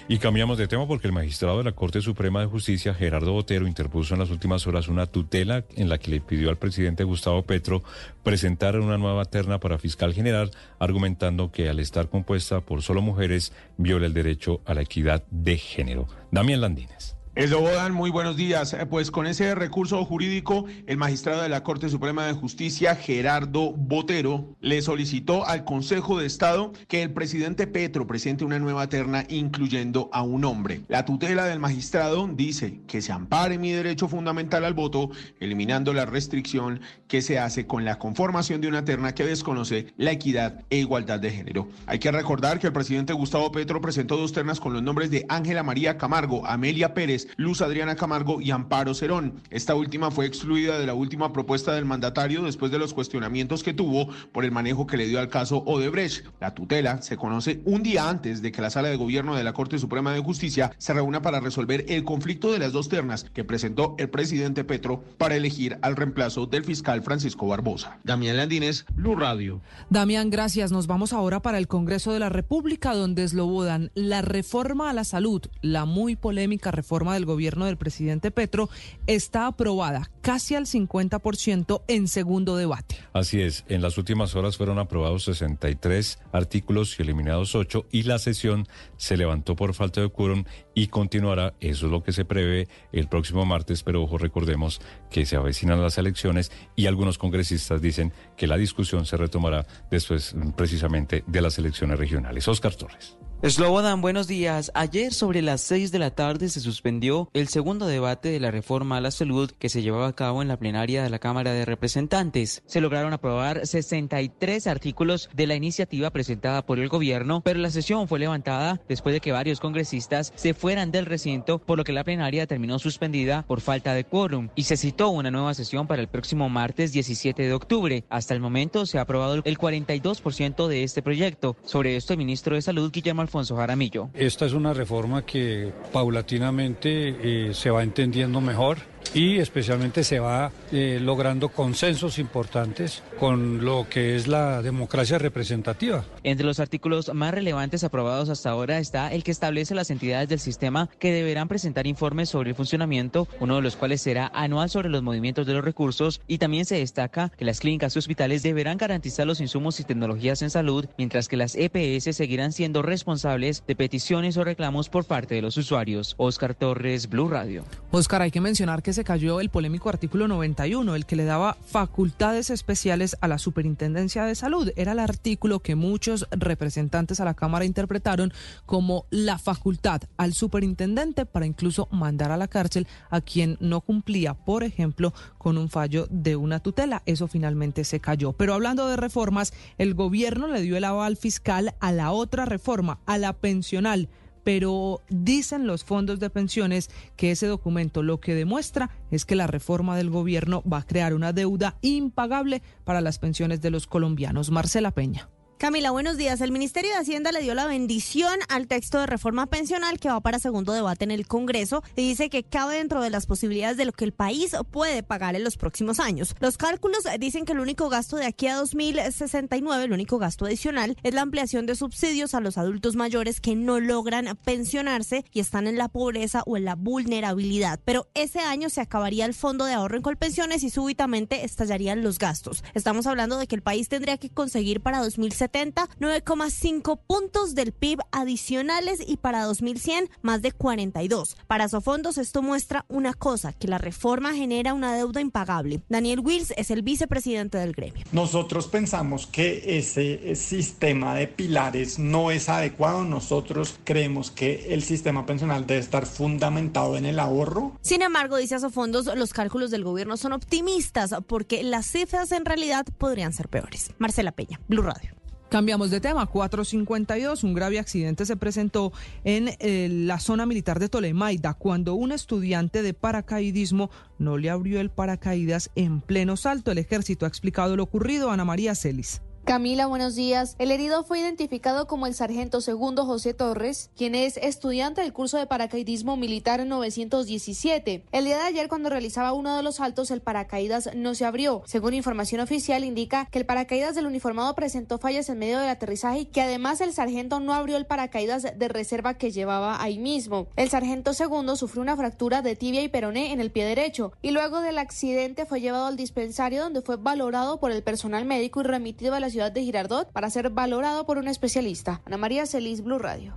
Y cambiamos de tema porque el magistrado de la Corte Suprema de Justicia, Gerardo Botero, interpuso en las últimas horas una tutela en la que le pidió al presidente Gustavo Petro presentar una nueva terna para fiscal general, argumentando que al estar compuesta por solo mujeres viola el derecho a la equidad de género. Damián Landines. Eslobodan, muy buenos días. Eh, pues con ese recurso jurídico, el magistrado de la Corte Suprema de Justicia, Gerardo Botero, le solicitó al Consejo de Estado que el presidente Petro presente una nueva terna incluyendo a un hombre. La tutela del magistrado dice que se ampare mi derecho fundamental al voto, eliminando la restricción que se hace con la conformación de una terna que desconoce la equidad e igualdad de género. Hay que recordar que el presidente Gustavo Petro presentó dos ternas con los nombres de Ángela María Camargo, Amelia Pérez, Luz Adriana Camargo y Amparo Cerón. Esta última fue excluida de la última propuesta del mandatario después de los cuestionamientos que tuvo por el manejo que le dio al caso Odebrecht. La tutela se conoce un día antes de que la sala de gobierno de la Corte Suprema de Justicia se reúna para resolver el conflicto de las dos ternas que presentó el presidente Petro para elegir al reemplazo del fiscal Francisco Barbosa. Damián Landines, Blue Radio. Damián, gracias. Nos vamos ahora para el Congreso de la República, donde eslobodan la reforma a la salud, la muy polémica reforma del gobierno del presidente Petro está aprobada casi al 50% en segundo debate. Así es, en las últimas horas fueron aprobados 63 artículos y eliminados 8 y la sesión se levantó por falta de quórum y continuará, eso es lo que se prevé el próximo martes, pero ojo, recordemos que se avecinan las elecciones y algunos congresistas dicen que la discusión se retomará después precisamente de las elecciones regionales. Oscar Torres. Slobodan, buenos días. Ayer sobre las 6 de la tarde se suspendió el segundo debate de la reforma a la salud que se llevaba a cabo en la plenaria de la Cámara de Representantes. Se lograron aprobar 63 artículos de la iniciativa presentada por el gobierno, pero la sesión fue levantada después de que varios congresistas se fueran del recinto, por lo que la plenaria terminó suspendida por falta de quórum y se citó una nueva sesión para el próximo martes 17 de octubre. Hasta el momento se ha aprobado el 42% de este proyecto. Sobre esto, el ministro de Salud, Guillermo Jaramillo. Esta es una reforma que paulatinamente eh, se va entendiendo mejor y especialmente se va eh, logrando consensos importantes con lo que es la democracia representativa. Entre los artículos más relevantes aprobados hasta ahora está el que establece las entidades del sistema que deberán presentar informes sobre el funcionamiento, uno de los cuales será anual sobre los movimientos de los recursos y también se destaca que las clínicas y hospitales deberán garantizar los insumos y tecnologías en salud, mientras que las EPS seguirán siendo responsables de peticiones o reclamos por parte de los usuarios. Oscar Torres, Blue Radio. Oscar, hay que mencionar que se cayó el polémico artículo 91, el que le daba facultades especiales a la Superintendencia de Salud. Era el artículo que muchos representantes a la Cámara interpretaron como la facultad al superintendente para incluso mandar a la cárcel a quien no cumplía, por ejemplo, con un fallo de una tutela. Eso finalmente se cayó. Pero hablando de reformas, el gobierno le dio el aval fiscal a la otra reforma, a la pensional pero dicen los fondos de pensiones que ese documento lo que demuestra es que la reforma del gobierno va a crear una deuda impagable para las pensiones de los colombianos. Marcela Peña. Camila, buenos días. El Ministerio de Hacienda le dio la bendición al texto de reforma pensional que va para segundo debate en el Congreso y dice que cabe dentro de las posibilidades de lo que el país puede pagar en los próximos años. Los cálculos dicen que el único gasto de aquí a 2069, el único gasto adicional, es la ampliación de subsidios a los adultos mayores que no logran pensionarse y están en la pobreza o en la vulnerabilidad. Pero ese año se acabaría el fondo de ahorro en Colpensiones y súbitamente estallarían los gastos. Estamos hablando de que el país tendría que conseguir para 2070 9,5 puntos del PIB adicionales y para 2100 más de 42. Para Sofondos esto muestra una cosa, que la reforma genera una deuda impagable. Daniel Wills es el vicepresidente del gremio. Nosotros pensamos que ese sistema de pilares no es adecuado. Nosotros creemos que el sistema pensional debe estar fundamentado en el ahorro. Sin embargo, dice Sofondos, los cálculos del gobierno son optimistas porque las cifras en realidad podrían ser peores. Marcela Peña, Blue Radio. Cambiamos de tema. 452. Un grave accidente se presentó en eh, la zona militar de Tolemaida cuando un estudiante de paracaidismo no le abrió el paracaídas en pleno salto. El ejército ha explicado lo ocurrido. Ana María Celis. Camila, buenos días. El herido fue identificado como el sargento segundo José Torres, quien es estudiante del curso de paracaidismo militar 917. El día de ayer, cuando realizaba uno de los saltos, el paracaídas no se abrió. Según información oficial, indica que el paracaídas del uniformado presentó fallas en medio del aterrizaje y que además el sargento no abrió el paracaídas de reserva que llevaba ahí mismo. El sargento segundo sufrió una fractura de tibia y peroné en el pie derecho y luego del accidente fue llevado al dispensario donde fue valorado por el personal médico y remitido a la ciudad de Girardot para ser valorado por un especialista. Ana María Celis, Blue Radio.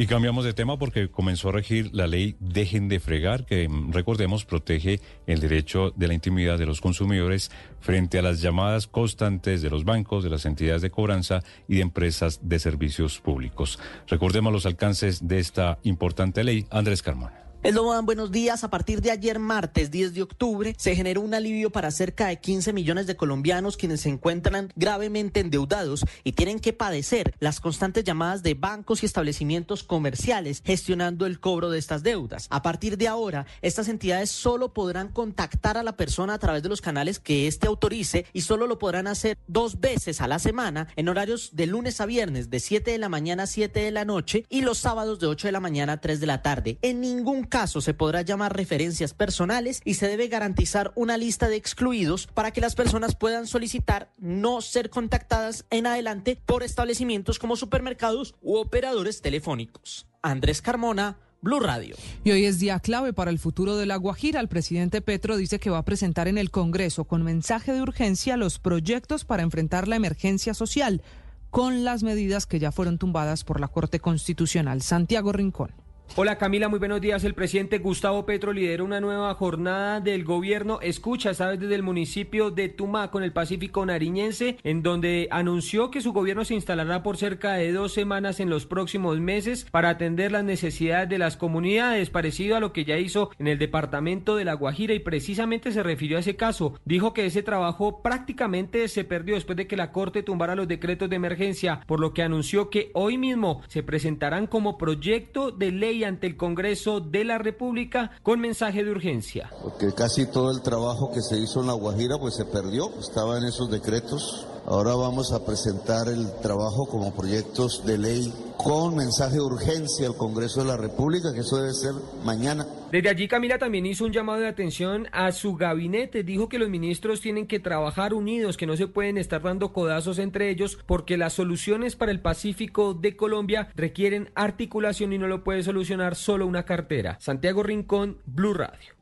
Y cambiamos de tema porque comenzó a regir la ley Dejen de fregar, que mm, recordemos protege el derecho de la intimidad de los consumidores frente a las llamadas constantes de los bancos, de las entidades de cobranza y de empresas de servicios públicos. Recordemos los alcances de esta importante ley. Andrés Carmona. Esloban, buenos días. A partir de ayer martes 10 de octubre se generó un alivio para cerca de 15 millones de colombianos quienes se encuentran gravemente endeudados y tienen que padecer las constantes llamadas de bancos y establecimientos comerciales gestionando el cobro de estas deudas. A partir de ahora, estas entidades solo podrán contactar a la persona a través de los canales que éste autorice y solo lo podrán hacer dos veces a la semana en horarios de lunes a viernes de 7 de la mañana a 7 de la noche y los sábados de 8 de la mañana a 3 de la tarde. En ningún caso se podrá llamar referencias personales y se debe garantizar una lista de excluidos para que las personas puedan solicitar no ser contactadas en adelante por establecimientos como supermercados u operadores telefónicos. Andrés Carmona, Blue Radio. Y hoy es día clave para el futuro de la Guajira. El presidente Petro dice que va a presentar en el Congreso con mensaje de urgencia los proyectos para enfrentar la emergencia social con las medidas que ya fueron tumbadas por la Corte Constitucional. Santiago Rincón. Hola Camila, muy buenos días. El presidente Gustavo Petro lidera una nueva jornada del gobierno Escucha, sabes, desde el municipio de Tumaco, en el Pacífico Nariñense, en donde anunció que su gobierno se instalará por cerca de dos semanas en los próximos meses para atender las necesidades de las comunidades, parecido a lo que ya hizo en el departamento de La Guajira y precisamente se refirió a ese caso. Dijo que ese trabajo prácticamente se perdió después de que la Corte tumbara los decretos de emergencia, por lo que anunció que hoy mismo se presentarán como proyecto de ley ante el Congreso de la República con mensaje de urgencia. Porque casi todo el trabajo que se hizo en La Guajira pues se perdió, estaba en esos decretos. Ahora vamos a presentar el trabajo como proyectos de ley con mensaje de urgencia al Congreso de la República, que eso debe ser mañana. Desde allí Camila también hizo un llamado de atención a su gabinete. Dijo que los ministros tienen que trabajar unidos, que no se pueden estar dando codazos entre ellos porque las soluciones para el Pacífico de Colombia requieren articulación y no lo puede solucionar solo una cartera. Santiago Rincón, Blue Radio.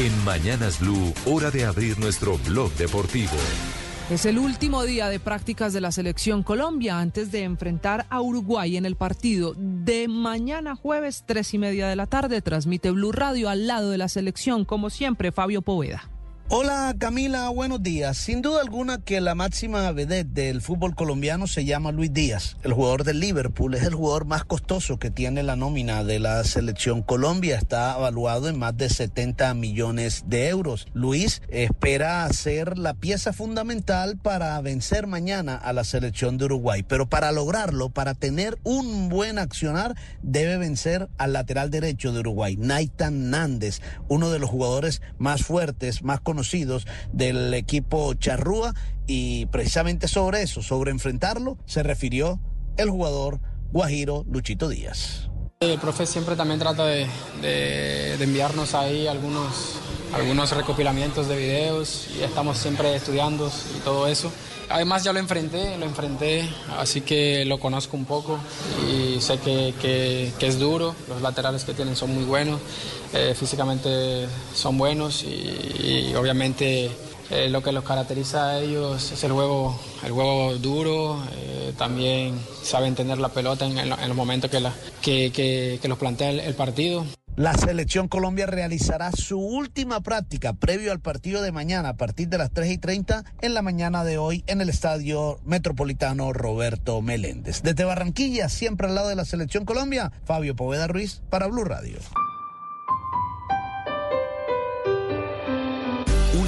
En Mañanas Blue, hora de abrir nuestro blog deportivo. Es el último día de prácticas de la selección Colombia antes de enfrentar a Uruguay en el partido de mañana jueves tres y media de la tarde. Transmite Blue Radio al lado de la selección, como siempre, Fabio Poveda. Hola Camila, buenos días. Sin duda alguna que la máxima vedette del fútbol colombiano se llama Luis Díaz, el jugador del Liverpool. Es el jugador más costoso que tiene la nómina de la selección Colombia. Está evaluado en más de 70 millones de euros. Luis espera ser la pieza fundamental para vencer mañana a la selección de Uruguay. Pero para lograrlo, para tener un buen accionar, debe vencer al lateral derecho de Uruguay, Naitan Nández, uno de los jugadores más fuertes, más conocidos del equipo Charrúa y precisamente sobre eso, sobre enfrentarlo, se refirió el jugador Guajiro Luchito Díaz. El profe siempre también trata de, de, enviarnos ahí algunos, algunos recopilamientos de videos y estamos siempre estudiando y todo eso. Además ya lo enfrenté, lo enfrenté, así que lo conozco un poco y sé que, que, es duro, los laterales que tienen son muy buenos, eh, físicamente son buenos y obviamente eh, lo que los caracteriza a ellos es el juego, el duro, eh, también saben tener la pelota en, los momentos que, que, que los plantea el, el partido. La selección Colombia realizará su última práctica previo al partido de mañana a partir de las 3 y 30 en la mañana de hoy en el Estadio Metropolitano Roberto Meléndez. Desde Barranquilla, siempre al lado de la selección Colombia, Fabio Poveda Ruiz para Blue Radio.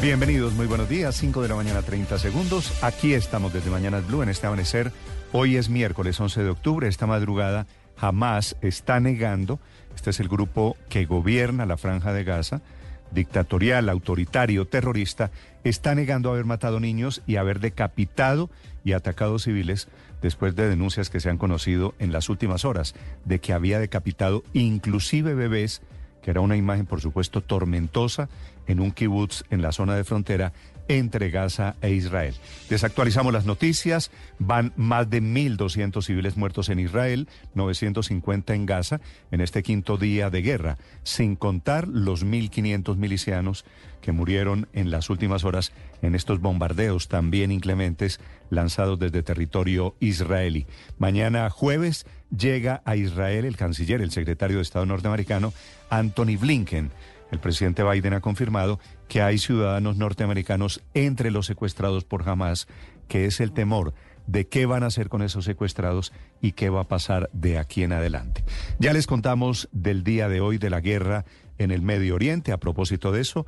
Bienvenidos, muy buenos días, 5 de la mañana 30 segundos. Aquí estamos desde Mañanas Blue en este amanecer. Hoy es miércoles 11 de octubre, esta madrugada jamás está negando, este es el grupo que gobierna la franja de Gaza, dictatorial, autoritario, terrorista, está negando haber matado niños y haber decapitado y atacado civiles después de denuncias que se han conocido en las últimas horas de que había decapitado inclusive bebés que era una imagen, por supuesto, tormentosa en un kibutz en la zona de frontera entre Gaza e Israel. Desactualizamos las noticias. Van más de 1.200 civiles muertos en Israel, 950 en Gaza, en este quinto día de guerra, sin contar los 1.500 milicianos que murieron en las últimas horas en estos bombardeos también inclementes lanzados desde territorio israelí. Mañana jueves llega a Israel el canciller, el secretario de Estado norteamericano, Anthony Blinken. El presidente Biden ha confirmado que hay ciudadanos norteamericanos entre los secuestrados por Hamas, que es el temor de qué van a hacer con esos secuestrados y qué va a pasar de aquí en adelante. Ya les contamos del día de hoy de la guerra en el Medio Oriente. A propósito de eso,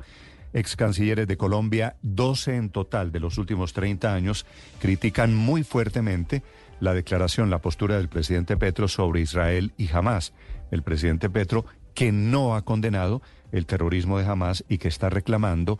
ex cancilleres de Colombia, 12 en total de los últimos 30 años, critican muy fuertemente la declaración, la postura del presidente Petro sobre Israel y Hamas. El presidente Petro que no ha condenado el terrorismo de Hamas y que está reclamando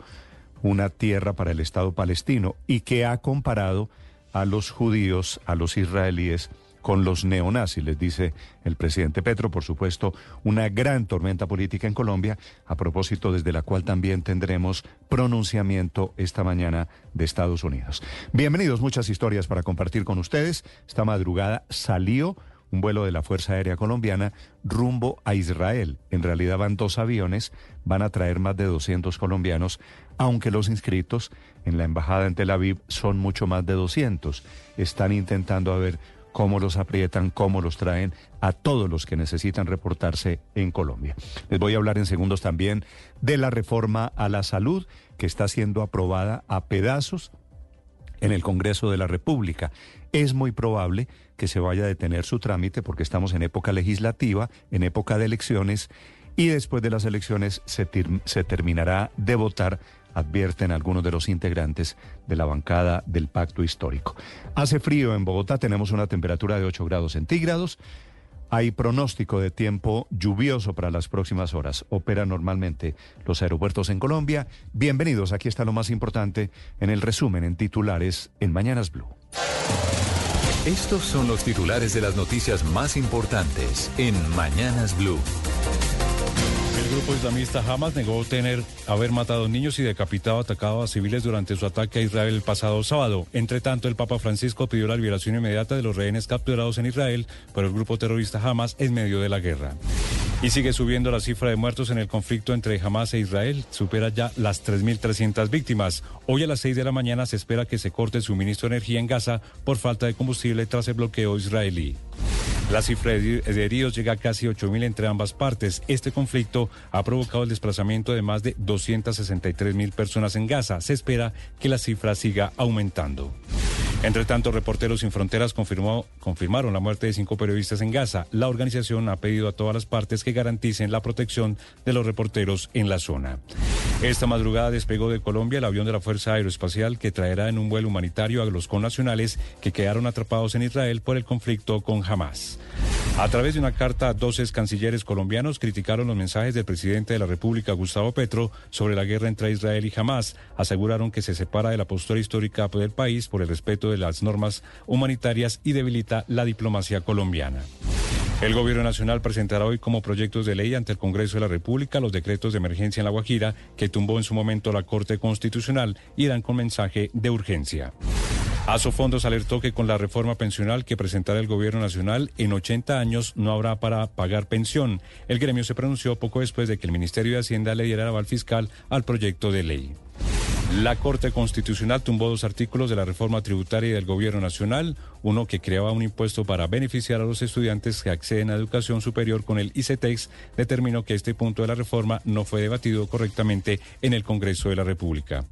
una tierra para el Estado palestino y que ha comparado a los judíos, a los israelíes, con los neonazis, les dice el presidente Petro, por supuesto, una gran tormenta política en Colombia, a propósito desde la cual también tendremos pronunciamiento esta mañana de Estados Unidos. Bienvenidos, muchas historias para compartir con ustedes. Esta madrugada salió un vuelo de la Fuerza Aérea Colombiana rumbo a Israel. En realidad van dos aviones, van a traer más de 200 colombianos, aunque los inscritos en la embajada en Tel Aviv son mucho más de 200. Están intentando a ver cómo los aprietan, cómo los traen a todos los que necesitan reportarse en Colombia. Les voy a hablar en segundos también de la reforma a la salud que está siendo aprobada a pedazos en el Congreso de la República. Es muy probable que se vaya a detener su trámite porque estamos en época legislativa, en época de elecciones, y después de las elecciones se, terminará de votar, advierten algunos de los integrantes de la bancada del pacto histórico. Hace frío en Bogotá, tenemos una temperatura de 8 grados centígrados. Hay pronóstico de tiempo lluvioso para las próximas horas. Opera normalmente los aeropuertos en Colombia. Bienvenidos, aquí está lo más importante en el resumen en titulares en Mañanas Blue. Estos son los titulares de las noticias más importantes en Mañanas Blue. El grupo islamista Hamas negó tener haber matado niños y decapitado atacado a civiles durante su ataque a Israel el pasado sábado. Entre tanto, el Papa Francisco pidió la liberación inmediata de los rehenes capturados en Israel por el grupo terrorista Hamas en medio de la guerra. Y sigue subiendo la cifra de muertos en el conflicto entre Hamas e Israel. Supera ya las 3.300 víctimas. Hoy a las 6 de la mañana se espera que se corte el suministro de energía en Gaza por falta de combustible tras el bloqueo israelí. La cifra de heridos llega a casi 8.000 entre ambas partes. Este conflicto ha provocado el desplazamiento de más de 263.000 personas en Gaza. Se espera que la cifra siga aumentando. Entre tanto, Reporteros Sin Fronteras confirmó, confirmaron la muerte de cinco periodistas en Gaza. La organización ha pedido a todas las partes que garanticen la protección de los reporteros en la zona. Esta madrugada despegó de Colombia el avión de la Fuerza Aeroespacial que traerá en un vuelo humanitario a los connacionales que quedaron atrapados en Israel por el conflicto con Hamas. A través de una carta, 12 cancilleres colombianos criticaron los mensajes del presidente de la República, Gustavo Petro, sobre la guerra entre Israel y Hamas. Aseguraron que se separa de la postura histórica del país por el respeto de las normas humanitarias y debilita la diplomacia colombiana. El Gobierno Nacional presentará hoy como proyectos de ley ante el Congreso de la República los decretos de emergencia en La Guajira que tumbó en su momento la Corte Constitucional y dan con mensaje de urgencia. Asofondos alertó que con la reforma pensional que presentará el Gobierno Nacional, en 80 años no habrá para pagar pensión. El gremio se pronunció poco después de que el Ministerio de Hacienda le diera aval fiscal al proyecto de ley. La Corte Constitucional tumbó dos artículos de la reforma tributaria del Gobierno Nacional, uno que creaba un impuesto para beneficiar a los estudiantes que acceden a educación superior con el ICETEX, determinó que este punto de la reforma no fue debatido correctamente en el Congreso de la República.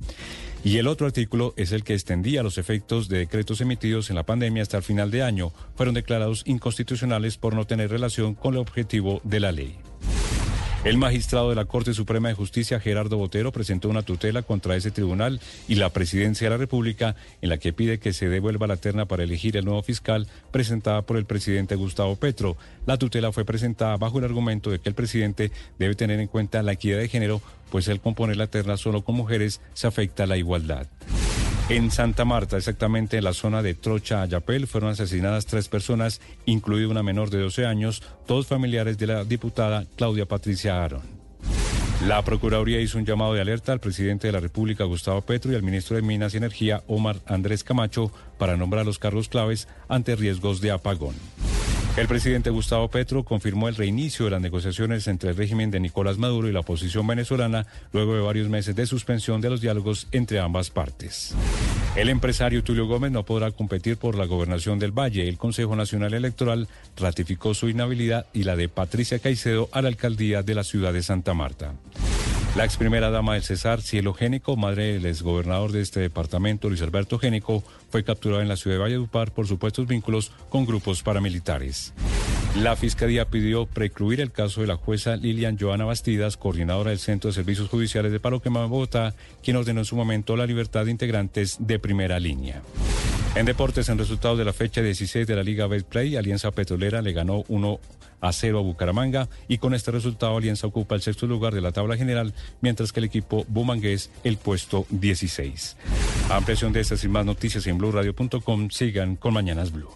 Y el otro artículo es el que extendía los efectos de decretos emitidos en la pandemia hasta el final de año. Fueron declarados inconstitucionales por no tener relación con el objetivo de la ley. El magistrado de la Corte Suprema de Justicia, Gerardo Botero, presentó una tutela contra ese tribunal y la Presidencia de la República en la que pide que se devuelva la terna para elegir el nuevo fiscal presentada por el presidente Gustavo Petro. La tutela fue presentada bajo el argumento de que el presidente debe tener en cuenta la equidad de género, pues el componer la terna solo con mujeres se afecta la igualdad. En Santa Marta, exactamente en la zona de Trocha, Ayapel, fueron asesinadas tres personas, incluida una menor de 12 años, todos familiares de la diputada Claudia Patricia Aaron. La Procuraduría hizo un llamado de alerta al presidente de la República, Gustavo Petro, y al ministro de Minas y Energía, Omar Andrés Camacho, para nombrar los cargos claves ante riesgos de apagón. El presidente Gustavo Petro confirmó el reinicio de las negociaciones entre el régimen de Nicolás Maduro y la oposición venezolana luego de varios meses de suspensión de los diálogos entre ambas partes. El empresario Tulio Gómez no podrá competir por la gobernación del Valle. El Consejo Nacional Electoral ratificó su inhabilidad y la de Patricia Caicedo a la alcaldía de la ciudad de Santa Marta. La ex primera dama del Cesar, Cielo Génico, madre del exgobernador de este departamento, Luis Alberto Génico, fue capturada en la ciudad de Valledupar por supuestos vínculos con grupos paramilitares. La Fiscalía pidió precluir el caso de la jueza Lilian Joana Bastidas, coordinadora del Centro de Servicios Judiciales de Paroquema, Bogotá, quien ordenó en su momento la libertad de integrantes de primera línea. En deportes, en resultados de la fecha 16 de la Liga Betplay, Alianza Petrolera le ganó 1 a 0 a Bucaramanga y con este resultado Alianza ocupa el sexto lugar de la tabla general, mientras que el equipo Bumangués el puesto 16. Ampliación de estas y más noticias en blueradio.com. Sigan con Mañanas Blue.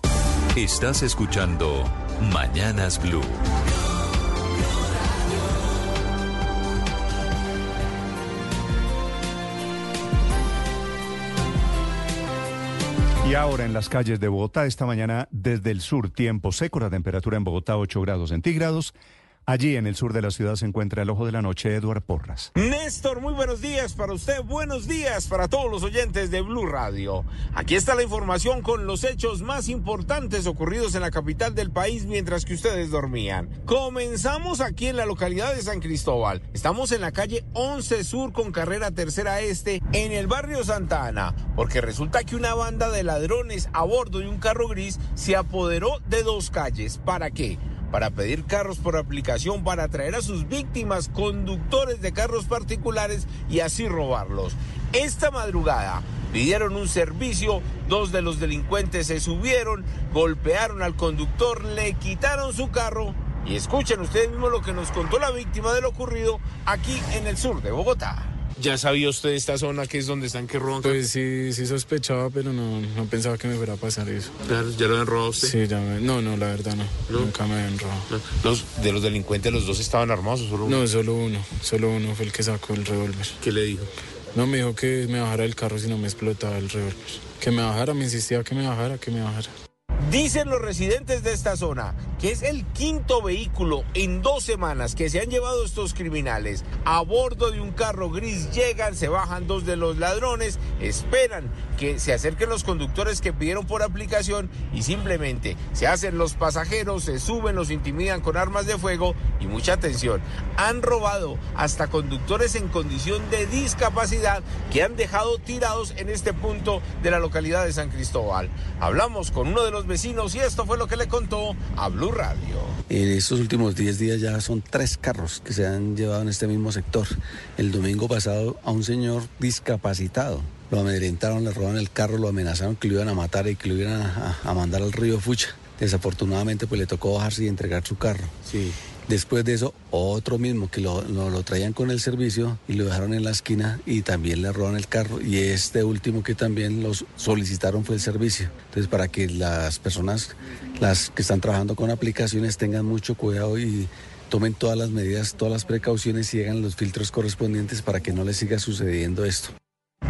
Estás escuchando Mañanas Blue. Y ahora en las calles de Bogotá, esta mañana desde el sur, tiempo seco, la temperatura en Bogotá 8 grados centígrados. Allí en el sur de la ciudad se encuentra el ojo de la noche, Eduard Porras. Néstor, muy buenos días para usted, buenos días para todos los oyentes de Blue Radio. Aquí está la información con los hechos más importantes ocurridos en la capital del país mientras que ustedes dormían. Comenzamos aquí en la localidad de San Cristóbal. Estamos en la calle 11 Sur con carrera tercera este en el barrio Santa Ana, porque resulta que una banda de ladrones a bordo de un carro gris se apoderó de dos calles. ¿Para qué? Para pedir carros por aplicación para atraer a sus víctimas conductores de carros particulares y así robarlos. Esta madrugada pidieron un servicio, dos de los delincuentes se subieron, golpearon al conductor, le quitaron su carro y escuchen ustedes mismos lo que nos contó la víctima de lo ocurrido aquí en el sur de Bogotá. ¿Ya sabía usted esta zona que es donde están que roban? Pues sí, sí sospechaba, pero no, no pensaba que me fuera a pasar eso. Claro, ¿Ya lo habían robado usted? Sí, ya me... No, no, la verdad no. Nunca me habían robado. ¿Los, ¿De los delincuentes los dos estaban armados o solo uno? No, solo uno. Solo uno fue el que sacó el revólver. ¿Qué le dijo? No, me dijo que me bajara del carro si no me explotaba el revólver. Que me bajara, me insistía que me bajara, que me bajara. Dicen los residentes de esta zona que es el quinto vehículo en dos semanas que se han llevado estos criminales. A bordo de un carro gris llegan, se bajan dos de los ladrones, esperan que se acerquen los conductores que pidieron por aplicación y simplemente se hacen los pasajeros, se suben, los intimidan con armas de fuego y mucha atención. Han robado hasta conductores en condición de discapacidad que han dejado tirados en este punto de la localidad de San Cristóbal. Hablamos con uno de los vecinos y esto fue lo que le contó a Blue Radio. En estos últimos 10 días ya son tres carros que se han llevado en este mismo sector. El domingo pasado a un señor discapacitado. Lo amedrentaron, le robaron el carro, lo amenazaron que lo iban a matar y que lo iban a, a mandar al río Fucha. Desafortunadamente pues le tocó bajarse y entregar su carro. Sí. Después de eso, otro mismo que lo, lo, traían con el servicio y lo dejaron en la esquina y también le robaron el carro. Y este último que también los solicitaron fue el servicio. Entonces, para que las personas, las que están trabajando con aplicaciones, tengan mucho cuidado y tomen todas las medidas, todas las precauciones y hagan los filtros correspondientes para que no les siga sucediendo esto.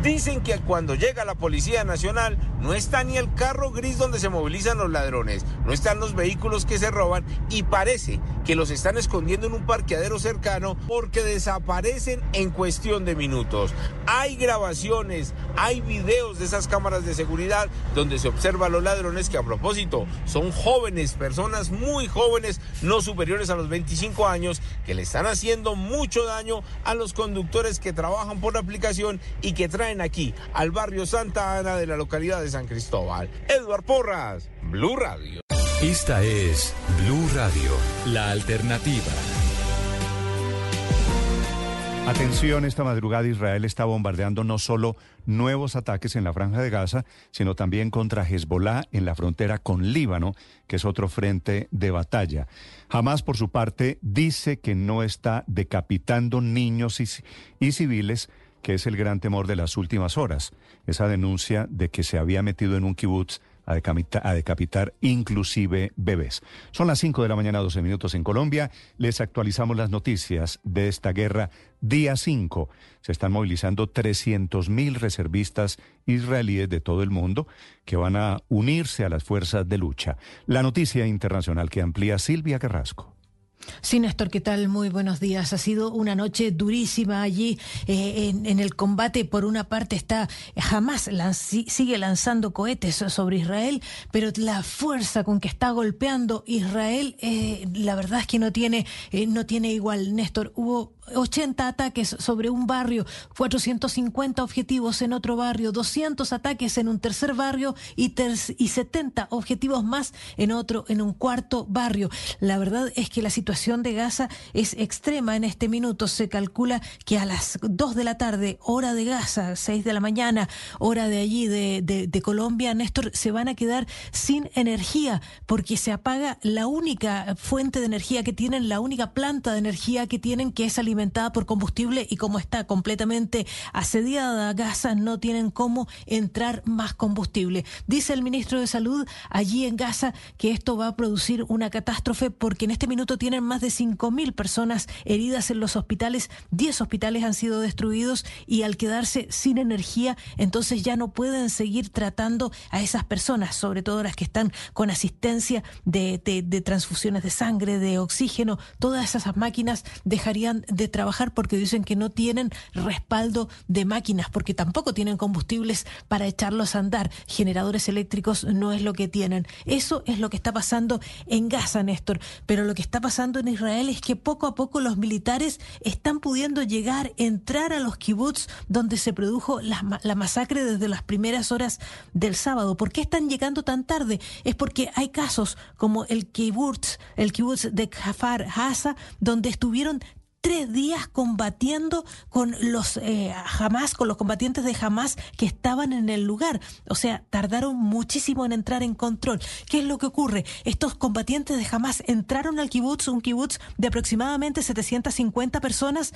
Dicen que cuando llega la Policía Nacional no está ni el carro gris donde se movilizan los ladrones, no están los vehículos que se roban y parece que los están escondiendo en un parqueadero cercano porque desaparecen en cuestión de minutos. Hay grabaciones, hay videos de esas cámaras de seguridad donde se observa a los ladrones que a propósito son jóvenes, personas muy jóvenes, no superiores a los 25 años, que le están haciendo mucho daño a los conductores que trabajan por la aplicación y que traen aquí al barrio Santa Ana de la localidad de San Cristóbal. Edward Porras, Blue Radio. Esta es Blue Radio, la alternativa. Atención, esta madrugada Israel está bombardeando no solo nuevos ataques en la franja de Gaza, sino también contra Hezbollah en la frontera con Líbano, que es otro frente de batalla. Hamas, por su parte, dice que no está decapitando niños y, y civiles, que es el gran temor de las últimas horas. Esa denuncia de que se había metido en un kibutz a decapitar, inclusive bebés. Son las 5 de la mañana, 12 minutos en Colombia. Les actualizamos las noticias de esta guerra. Día 5. Se están movilizando 300 mil reservistas israelíes de todo el mundo que van a unirse a las fuerzas de lucha. La noticia internacional que amplía Silvia Carrasco. Sí, Néstor, ¿qué tal? Muy buenos días. Ha sido una noche durísima allí eh, en, el combate. Por una parte está jamás sigue lanzando cohetes sobre Israel, pero la fuerza con que está golpeando Israel, eh, la verdad es que no tiene, eh, no tiene igual. Néstor, hubo 80 ataques sobre un barrio, 450 objetivos en otro barrio, 200 ataques en un tercer barrio y, y 70 objetivos más en otro, en un cuarto barrio. La verdad es que la situación de Gaza es extrema en este minuto. Se calcula que a las 2 de la tarde, hora de Gaza, 6 de la mañana, hora de allí de, de Colombia, Néstor, se van a quedar sin energía porque se apaga la única fuente de energía que tienen, la única planta de energía que tienen, que es alimentar alimentada por combustible y como está completamente asediada Gaza, no tienen cómo entrar más combustible. Dice el ministro de Salud allí en Gaza que esto va a producir una catástrofe porque en este minuto tienen más de 5.000 personas heridas en los hospitales, 10 hospitales han sido destruidos y al quedarse sin energía, entonces ya no pueden seguir tratando a esas personas, sobre todo las que están con asistencia de, de transfusiones de sangre, de oxígeno, todas esas máquinas dejarían de trabajar porque dicen que no tienen respaldo de máquinas, porque tampoco tienen combustibles para echarlos a andar. Generadores eléctricos no es lo que tienen. Eso es lo que está pasando en Gaza, Néstor. Pero lo que está pasando en Israel es que poco a poco los militares están pudiendo llegar, entrar a los kibbutz donde se produjo la, masacre desde las primeras horas del sábado. ¿Por qué están llegando tan tarde? Es porque hay casos como el kibbutz, el kibbutz de Kafar Haza, donde estuvieron tres días combatiendo con los eh, Hamas, con los combatientes de Hamas que estaban en el lugar. O sea, tardaron muchísimo en entrar en control. ¿Qué es lo que ocurre? Estos combatientes de Hamas entraron al kibutz, un kibutz de aproximadamente 750 personas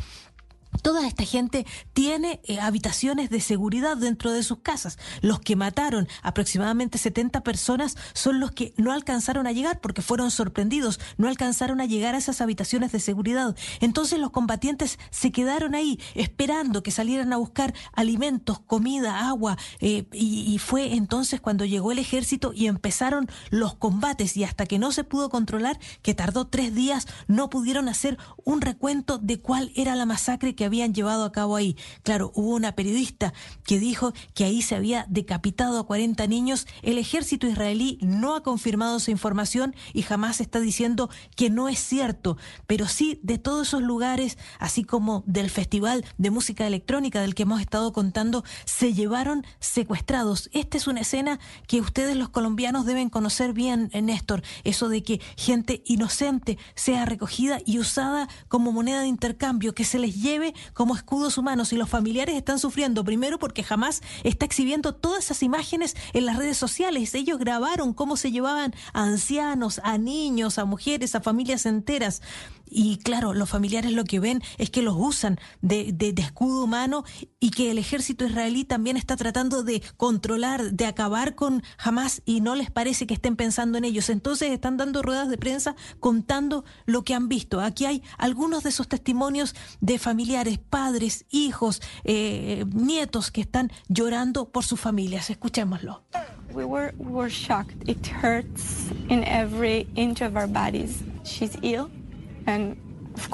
Toda esta gente tiene eh, habitaciones de seguridad dentro de sus casas. Los que mataron aproximadamente 70 personas son los que no alcanzaron a llegar porque fueron sorprendidos, no alcanzaron a llegar a esas habitaciones de seguridad. Entonces los combatientes se quedaron ahí esperando que salieran a buscar alimentos, comida, agua eh, y, y fue entonces cuando llegó el ejército y empezaron los combates y hasta que no se pudo controlar, que tardó tres días, no pudieron hacer un recuento de cuál era la masacre que habían llevado a cabo ahí. Claro, hubo una periodista que dijo que ahí se había decapitado a 40 niños. El ejército israelí no ha confirmado esa información y jamás está diciendo que no es cierto, pero sí de todos esos lugares, así como del Festival de Música Electrónica del que hemos estado contando, se llevaron secuestrados. Esta es una escena que ustedes los colombianos deben conocer bien, Néstor, eso de que gente inocente sea recogida y usada como moneda de intercambio, que se les lleve como escudos humanos y los familiares están sufriendo primero porque jamás está exhibiendo todas esas imágenes en las redes sociales. Ellos grabaron cómo se llevaban a ancianos, a niños, a mujeres, a familias enteras. Y claro, los familiares lo que ven es que los usan de, escudo humano y que el ejército israelí también está tratando de controlar, de acabar con Hamas y no les parece que estén pensando en ellos. Entonces están dando ruedas de prensa contando lo que han visto. Aquí hay algunos de esos testimonios de familiares, padres, hijos, eh, nietos que están llorando por sus familias. Escuchémoslo. We were, we were shocked. It hurts in every inch of our bodies. She's ill.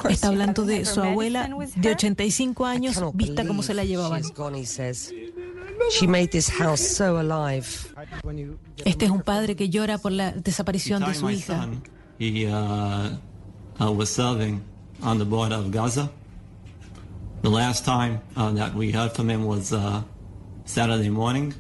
Está hablando de su abuela de 85 años, vista cómo se la llevaban. Este es un padre que llora por la desaparición de su hija. He uh, uh, was serving on the border of Gaza. The last time uh, that we heard from him was Saturday morning.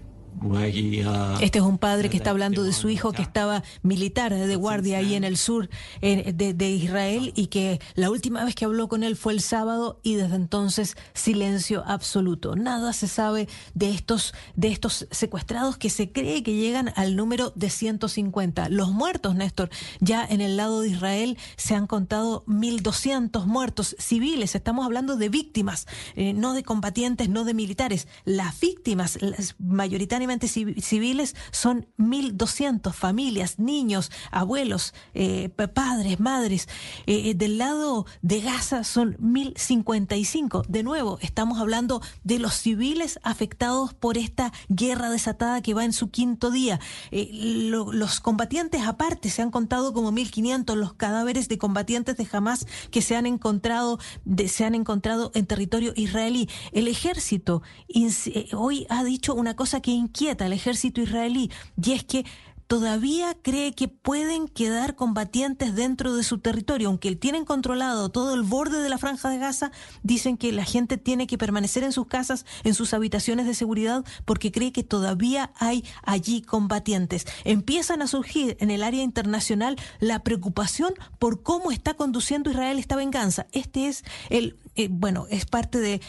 Este es un padre que está hablando de su hijo que estaba militar de guardia ahí en el sur de, Israel y que la última vez que habló con él fue el sábado y desde entonces silencio absoluto. Nada se sabe de estos, de estos secuestrados que se cree que llegan al número de 150. Los muertos, Néstor, ya en el lado de Israel se han contado 1.200 muertos civiles. Estamos hablando de víctimas, eh, no de combatientes, no de militares. Las víctimas, las mayoritariamente civiles, son 1.200 familias, niños, abuelos, eh, padres, madres. Eh, del lado de Gaza son 1.055. De nuevo, estamos hablando de los civiles afectados por esta guerra desatada que va en su quinto día. los combatientes aparte se han contado como 1.500 los cadáveres de combatientes de Hamas que se han encontrado, se han encontrado en territorio israelí. El ejército eh, hoy ha dicho una cosa que inquieta al ejército israelí y es que todavía cree que pueden quedar combatientes dentro de su territorio. Aunque tienen controlado todo el borde de la franja de Gaza, dicen que la gente tiene que permanecer en sus casas, en sus habitaciones de seguridad, porque cree que todavía hay allí combatientes. Empiezan a surgir en el área internacional la preocupación por cómo está conduciendo Israel esta venganza. Este es el eh, bueno, es parte de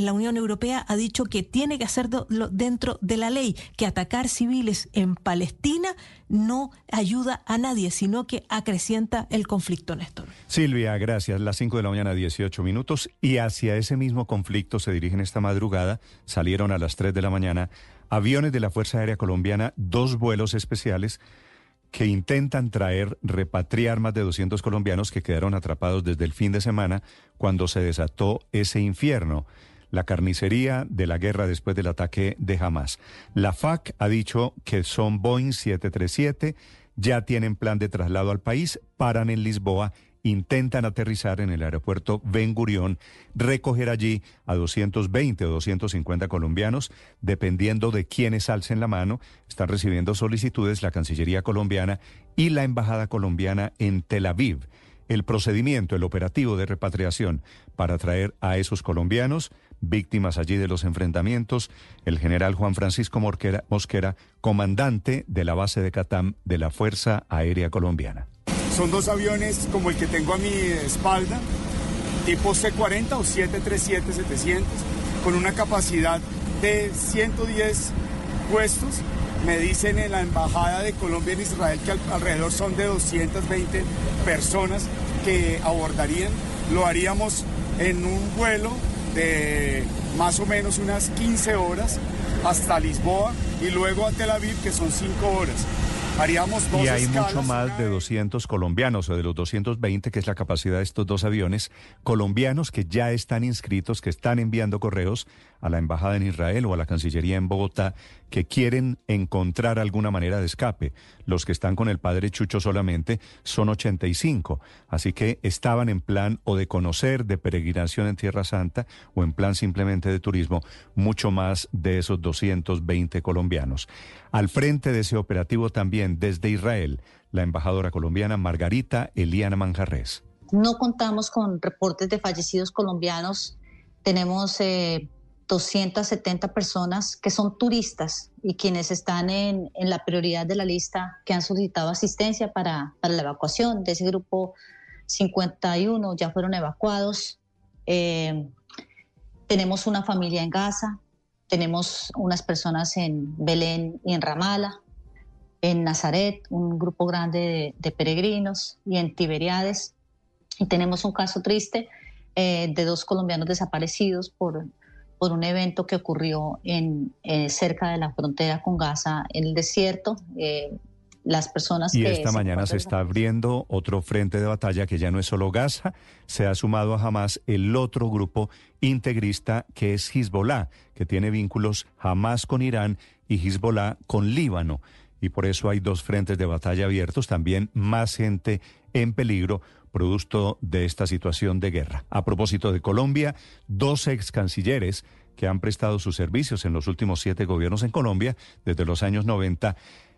la Unión Europea, ha dicho que tiene que hacerlo dentro de la ley, que atacar civiles en Palestina no ayuda a nadie, sino que acrecienta el conflicto, Néstor. Silvia, gracias. Las 5 de la mañana, 18 minutos. Y hacia ese mismo conflicto se dirigen esta madrugada. Salieron a las 3 de la mañana aviones de la Fuerza Aérea Colombiana, dos vuelos especiales que intentan traer, repatriar más de 200 colombianos que quedaron atrapados desde el fin de semana cuando se desató ese infierno, la carnicería de la guerra después del ataque de Hamas. La FAC ha dicho que son Boeing 737, ya tienen plan de traslado al país, paran en Lisboa intentan aterrizar en el aeropuerto Ben Gurión, recoger allí a 220 o 250 colombianos, dependiendo de quiénes alcen la mano. Están recibiendo solicitudes la Cancillería colombiana y la Embajada colombiana en Tel Aviv. El procedimiento, el operativo de repatriación para traer a esos colombianos, víctimas allí de los enfrentamientos, el general Juan Francisco Mosquera, comandante de la base de Catam de la Fuerza Aérea Colombiana. Son dos aviones como el que tengo a mi espalda, tipo C-40 o 737-700, con una capacidad de 110 puestos. Me dicen en la Embajada de Colombia en Israel que alrededor son de 220 personas que abordarían. Lo haríamos en un vuelo de más o menos unas 15 horas hasta Lisboa y luego a Tel Aviv, que son 5 horas. Haríamos dos y hay mucho más de 200 colombianos, o de los 220, que es la capacidad de estos dos aviones, colombianos que ya están inscritos, que están enviando correos a la embajada en Israel o a la Cancillería en Bogotá, que quieren encontrar alguna manera de escape. Los que están con el padre Chucho solamente son 85, así que estaban en plan o de conocer, de peregrinación en Tierra Santa, o en plan simplemente de turismo, mucho más de esos 220 colombianos. Al frente de ese operativo también desde Israel, la embajadora colombiana Margarita Eliana Manjarres. No contamos con reportes de fallecidos colombianos. Tenemos eh, 270 personas que son turistas y quienes están en, la prioridad de la lista que han solicitado asistencia para, la evacuación. De ese grupo, 51 ya fueron evacuados. Eh, tenemos una familia en Gaza, tenemos unas personas en Belén y en Ramala, en Nazaret, un grupo grande de, peregrinos y en Tiberiades. Y tenemos un caso triste eh, de dos colombianos desaparecidos por por un evento que ocurrió en, eh, cerca de la frontera con Gaza, en el desierto. Eh, las personas y esta mañana se está abriendo otro frente de batalla que ya no es solo Gaza, se ha sumado a Hamas el otro grupo integrista que es Hezbollah, que tiene vínculos Hamas con Irán y Hezbollah con Líbano. Y por eso hay dos frentes de batalla abiertos, también más gente en peligro producto de esta situación de guerra. A propósito de Colombia, dos ex cancilleres que han prestado sus servicios en los últimos siete gobiernos en Colombia desde los años 90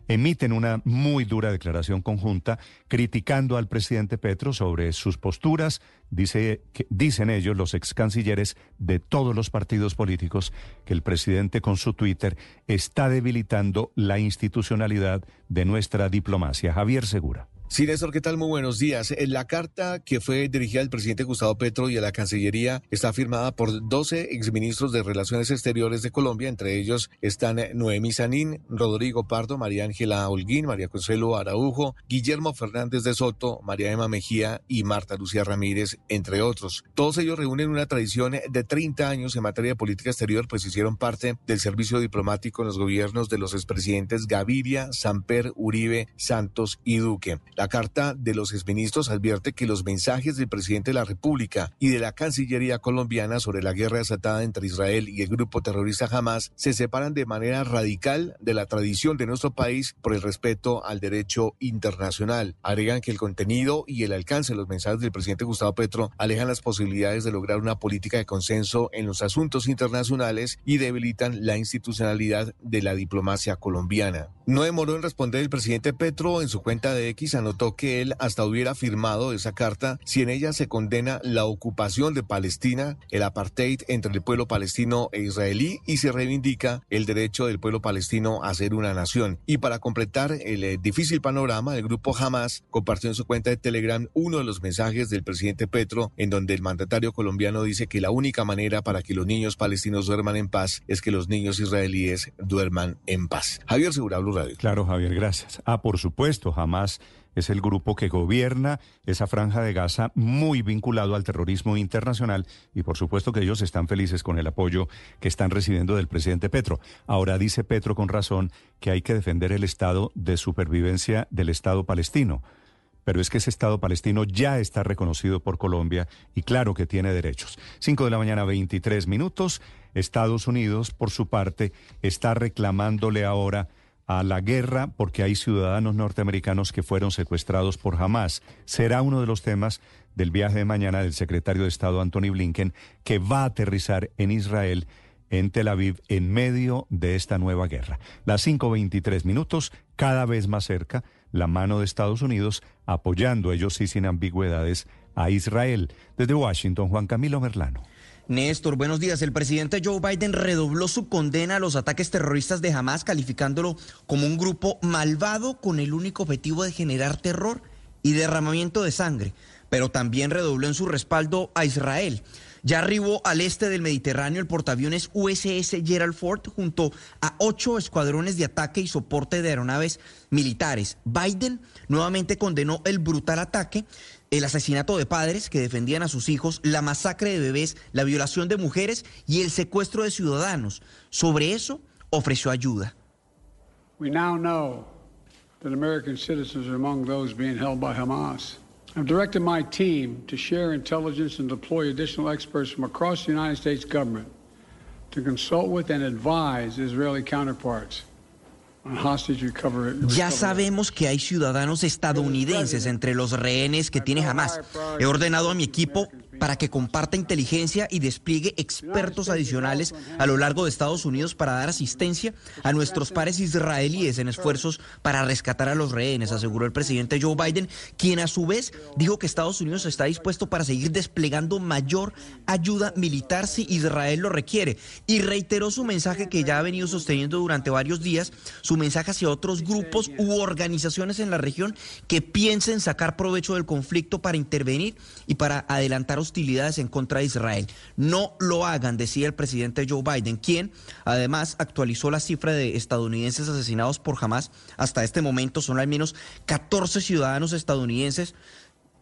emiten una muy dura declaración conjunta criticando al presidente Petro sobre sus posturas, dice, dicen ellos los ex cancilleres de todos los partidos políticos que el presidente con su Twitter está debilitando la institucionalidad de nuestra diplomacia. Javier Segura. Sí, Néstor, ¿qué tal? Muy buenos días. Eh, la carta que fue dirigida al presidente Gustavo Petro y a la Cancillería está firmada por 12 exministros de Relaciones Exteriores de Colombia. Entre ellos están Noemí Sanín, Rodrigo Pardo, María Ángela Holguín, María Consuelo Araujo, Guillermo Fernández de Soto, María Emma Mejía y Marta Lucía Ramírez, entre otros. Todos ellos reúnen una tradición de 30 años en materia de política exterior, pues hicieron parte del servicio diplomático en los gobiernos de los expresidentes Gaviria, Samper, Uribe, Santos y Duque. La carta de los exministros advierte que los mensajes del presidente de la República y de la Cancillería colombiana sobre la guerra desatada entre Israel y el grupo terrorista Hamas se separan de manera radical de la tradición de nuestro país por el respeto al derecho internacional. Agregan que el contenido y el alcance de los mensajes del presidente Gustavo Petro alejan las posibilidades de lograr una política de consenso en los asuntos internacionales y debilitan la institucionalidad de la diplomacia colombiana. No demoró en responder el presidente Petro en su cuenta de X notó que él hasta hubiera firmado esa carta si en ella se condena la ocupación de Palestina, el apartheid entre el pueblo palestino e israelí y se reivindica el derecho del pueblo palestino a ser una nación. Y para completar el eh, difícil panorama, el grupo Hamas compartió en su cuenta de Telegram uno de los mensajes del presidente Petro en donde el mandatario colombiano dice que la única manera para que los niños palestinos duerman en paz es que los niños israelíes duerman en paz. Javier Segura, Blue Radio. Claro, Javier, gracias. Ah, por supuesto, jamás es el grupo que gobierna esa franja de Gaza muy vinculado al terrorismo internacional y por supuesto que ellos están felices con el apoyo que están recibiendo del presidente Petro. Ahora dice Petro con razón que hay que defender el estado de supervivencia del Estado palestino. Pero es que ese Estado palestino ya está reconocido por Colombia y claro que tiene derechos. Cinco de la mañana, 23 minutos. Estados Unidos, por su parte, está reclamándole ahora a la guerra porque hay ciudadanos norteamericanos que fueron secuestrados por Hamas. Será uno de los temas del viaje de mañana del secretario de Estado Anthony Blinken, que va a aterrizar en Israel, en Tel Aviv, en medio de esta nueva guerra. Las 5.23 minutos, cada vez más cerca, la mano de Estados Unidos apoyando, ellos sí sin ambigüedades, a Israel. Desde Washington, Juan Camilo Merlano. Néstor, buenos días. El presidente Joe Biden redobló su condena a los ataques terroristas de Hamas, calificándolo como un grupo malvado con el único objetivo de generar terror y derramamiento de sangre, pero también redobló en su respaldo a Israel. Ya arribó al este del Mediterráneo el portaaviones USS Gerald Ford junto a ocho escuadrones de ataque y soporte de aeronaves militares. Biden nuevamente condenó el brutal ataque el asesinato de padres que defendían a sus hijos, la masacre de bebés, la violación de mujeres y el secuestro de ciudadanos. Sobre eso ofreció ayuda. We now know that American citizens are among those being held by Hamas. I've directed my team to share intelligence and deploy additional experts from across the United States government to consult with and advise Israeli counterparts Ya sabemos que hay ciudadanos estadounidenses entre los rehenes que tiene Hamas. He ordenado a mi equipo para que comparta inteligencia y despliegue expertos adicionales a lo largo de Estados Unidos para dar asistencia a nuestros pares israelíes en esfuerzos para rescatar a los rehenes, aseguró el presidente Joe Biden, quien a su vez dijo que Estados Unidos está dispuesto para seguir desplegando mayor ayuda militar si Israel lo requiere y reiteró su mensaje que ya ha venido sosteniendo durante varios días, su mensaje hacia otros grupos u organizaciones en la región que piensen sacar provecho del conflicto para intervenir y para adelantar hostilidades en contra de Israel. No lo hagan, decía el presidente Joe Biden, quien además actualizó la cifra de estadounidenses asesinados por Hamas. Hasta este momento son al menos 14 ciudadanos estadounidenses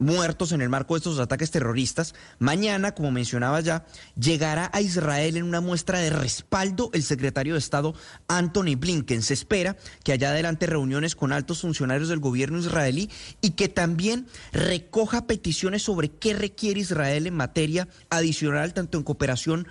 muertos en el marco de estos ataques terroristas. Mañana, como mencionaba ya, llegará a Israel en una muestra de respaldo el secretario de Estado Anthony Blinken. Se espera que haya adelante reuniones con altos funcionarios del gobierno israelí y que también recoja peticiones sobre qué requiere Israel en materia adicional, tanto en cooperación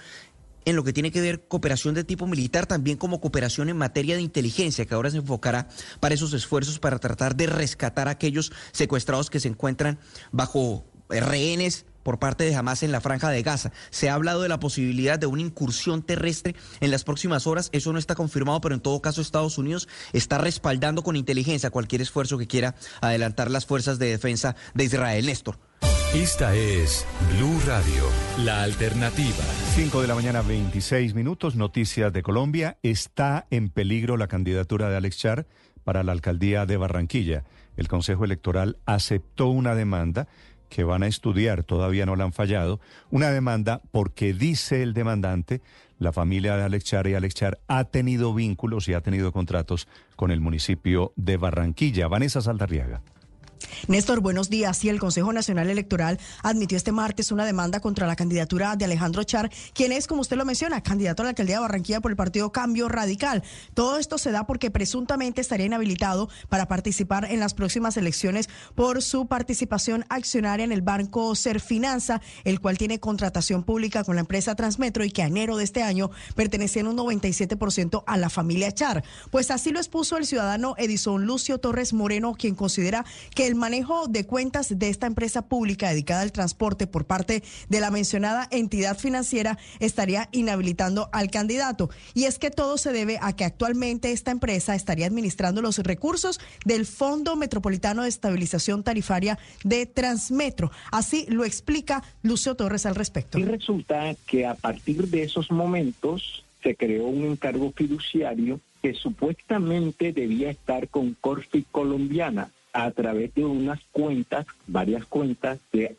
en lo que tiene que ver cooperación de tipo militar, también como cooperación en materia de inteligencia, que ahora se enfocará para esos esfuerzos para tratar de rescatar a aquellos secuestrados que se encuentran bajo rehenes por parte de Hamas en la franja de Gaza. Se ha hablado de la posibilidad de una incursión terrestre en las próximas horas. Eso no está confirmado, pero en todo caso Estados Unidos está respaldando con inteligencia cualquier esfuerzo que quiera adelantar las fuerzas de defensa de Israel. Néstor. Esta es Blue Radio, la alternativa. 5 de la mañana, 26 minutos. Noticias de Colombia. Está en peligro la candidatura de Alex Char para la alcaldía de Barranquilla. El Consejo Electoral aceptó una demanda que van a estudiar, todavía no la han fallado, una demanda porque dice el demandante, la familia de Alex Char y Alex Char ha tenido vínculos y ha tenido contratos con el municipio de Barranquilla. Vanessa Saldarriaga. Néstor, buenos días. Y el Consejo Nacional Electoral admitió este martes una demanda contra la candidatura de Alejandro Char, quien es, como usted lo menciona, candidato a la alcaldía de Barranquilla por el partido Cambio Radical. Todo esto se da porque presuntamente estaría inhabilitado para participar en las próximas elecciones por su participación accionaria en el banco Serfinanza, el cual tiene contratación pública con la empresa Transmetro y que a enero de este año pertenecía en un 97% a la familia Char. Pues así lo expuso el ciudadano Edison Lucio Torres Moreno, quien considera que el manejo de cuentas de esta empresa pública dedicada al transporte por parte de la mencionada entidad financiera estaría inhabilitando al candidato. Y es que todo se debe a que actualmente esta empresa estaría administrando los recursos del Fondo Metropolitano de Estabilización Tarifaria de Transmetro. Así lo explica Lucio Torres al respecto. Y resulta que a partir de esos momentos se creó un encargo fiduciario que supuestamente debía estar con Corfi Colombiana a través de unas cuentas, varias cuentas de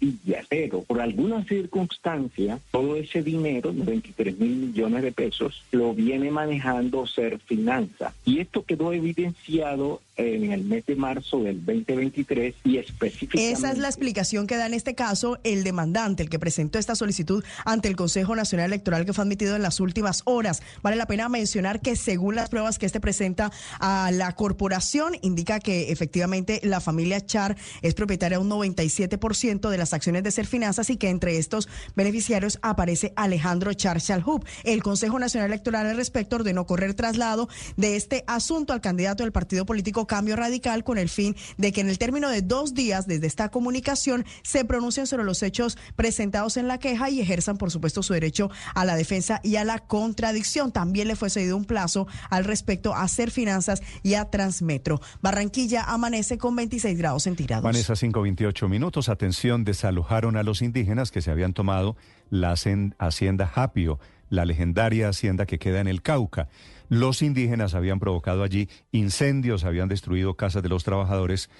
Villas. Pero por alguna circunstancia, todo ese dinero, 23 mil millones de pesos, lo viene manejando Ser Finanza. Y esto quedó evidenciado en el mes de marzo del 2023 y específicamente... Esa es la explicación que da en este caso el demandante, el que presentó esta solicitud ante el Consejo Nacional Electoral que fue admitido en las últimas horas. Vale la pena mencionar que según las pruebas que este presenta a la corporación, indica que efectivamente la familia Char es propietaria un 97% de las acciones de Ser Finanzas y que entre estos beneficiarios aparece Alejandro Char Chalhub. El Consejo Nacional Electoral al respecto ordenó correr traslado de este asunto al candidato del partido político Cambio Radical con el fin de que en el término de dos días desde esta comunicación se pronuncien sobre los hechos presentados en la queja y ejerzan, por supuesto, su derecho a la defensa y a la contradicción. También le fue cedido un plazo al respecto a hacer finanzas y a Transmetro. Barranquilla amanece con 26 grados centígrados. Vanessa, 528 minutos. Atención, desalojaron a los indígenas que se habían tomado la hacienda Japio, la legendaria hacienda que queda en el Cauca. Los indígenas habían provocado allí incendios, habían destruido casas de los trabajadores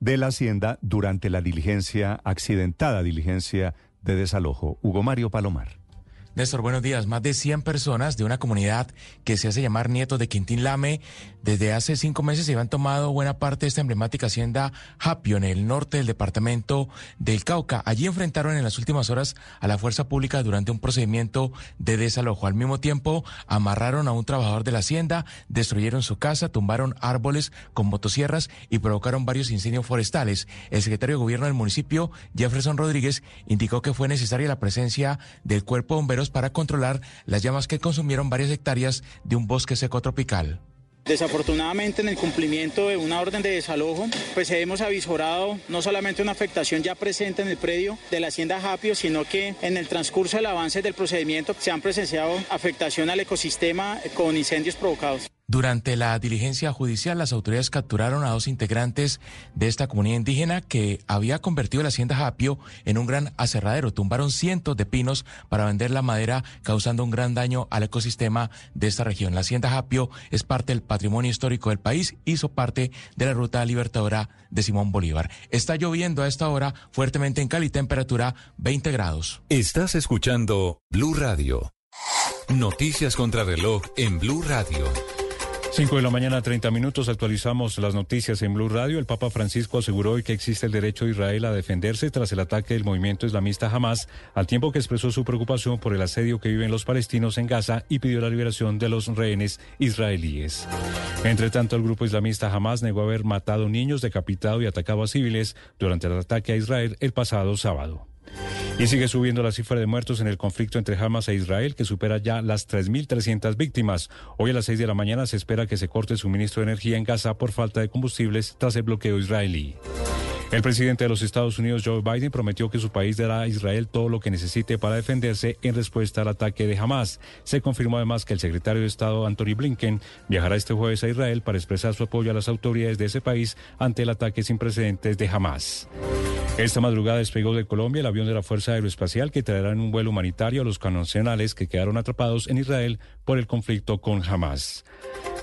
de la hacienda durante la diligencia accidentada, diligencia de desalojo. Hugo Mario Palomar. Néstor, buenos días. Más de 100 personas de una comunidad que se hace llamar Nietos de Quintín Lame, desde hace cinco meses se habían tomado buena parte de esta emblemática hacienda Japio, en el norte del departamento del Cauca. Allí enfrentaron en las últimas horas a la fuerza pública durante un procedimiento de desalojo. Al mismo tiempo, amarraron a un trabajador de la hacienda, destruyeron su casa, tumbaron árboles con motosierras y provocaron varios incendios forestales. El secretario de gobierno del municipio, Jefferson Rodríguez, indicó que fue necesaria la presencia del cuerpo bombero para controlar las llamas que consumieron varias hectáreas de un bosque seco tropical. Desafortunadamente en el cumplimiento de una orden de desalojo, pues hemos avisorado no solamente una afectación ya presente en el predio de la hacienda Japio, sino que en el transcurso del avance del procedimiento se han presenciado afectación al ecosistema con incendios provocados. Durante la diligencia judicial, las autoridades capturaron a dos integrantes de esta comunidad indígena que había convertido la hacienda Japio en un gran aserradero. Tumbaron cientos de pinos para vender la madera, causando un gran daño al ecosistema de esta región. La hacienda Japio es parte del patrimonio histórico del país, hizo parte de la ruta libertadora de Simón Bolívar. Está lloviendo a esta hora fuertemente en Cali, temperatura 20 grados. Estás escuchando Blue Radio. Noticias contra reloj en Blue Radio. 5 de la mañana, 30 minutos, actualizamos las noticias en Blue Radio. El Papa Francisco aseguró hoy que existe el derecho de Israel a defenderse tras el ataque del movimiento islamista Hamas, al tiempo que expresó su preocupación por el asedio que viven los palestinos en Gaza y pidió la liberación de los rehenes israelíes. Entre tanto, el grupo islamista Hamas negó haber matado niños, decapitado y atacado a civiles durante el ataque a Israel el pasado sábado. Y sigue subiendo la cifra de muertos en el conflicto entre Hamas e Israel, que supera ya las 3.300 víctimas. Hoy a las 6 de la mañana se espera que se corte el suministro de energía en Gaza por falta de combustibles tras el bloqueo israelí. El presidente de los Estados Unidos, Joe Biden, prometió que su país dará a Israel todo lo que necesite para defenderse en respuesta al ataque de Hamas. Se confirmó además que el secretario de Estado, Anthony Blinken, viajará este jueves a Israel para expresar su apoyo a las autoridades de ese país ante el ataque sin precedentes de Hamas. Esta madrugada despegó de Colombia el avión de la Fuerza Aeroespacial que traerá en un vuelo humanitario a los connacionales que quedaron atrapados en Israel por el conflicto con Hamas.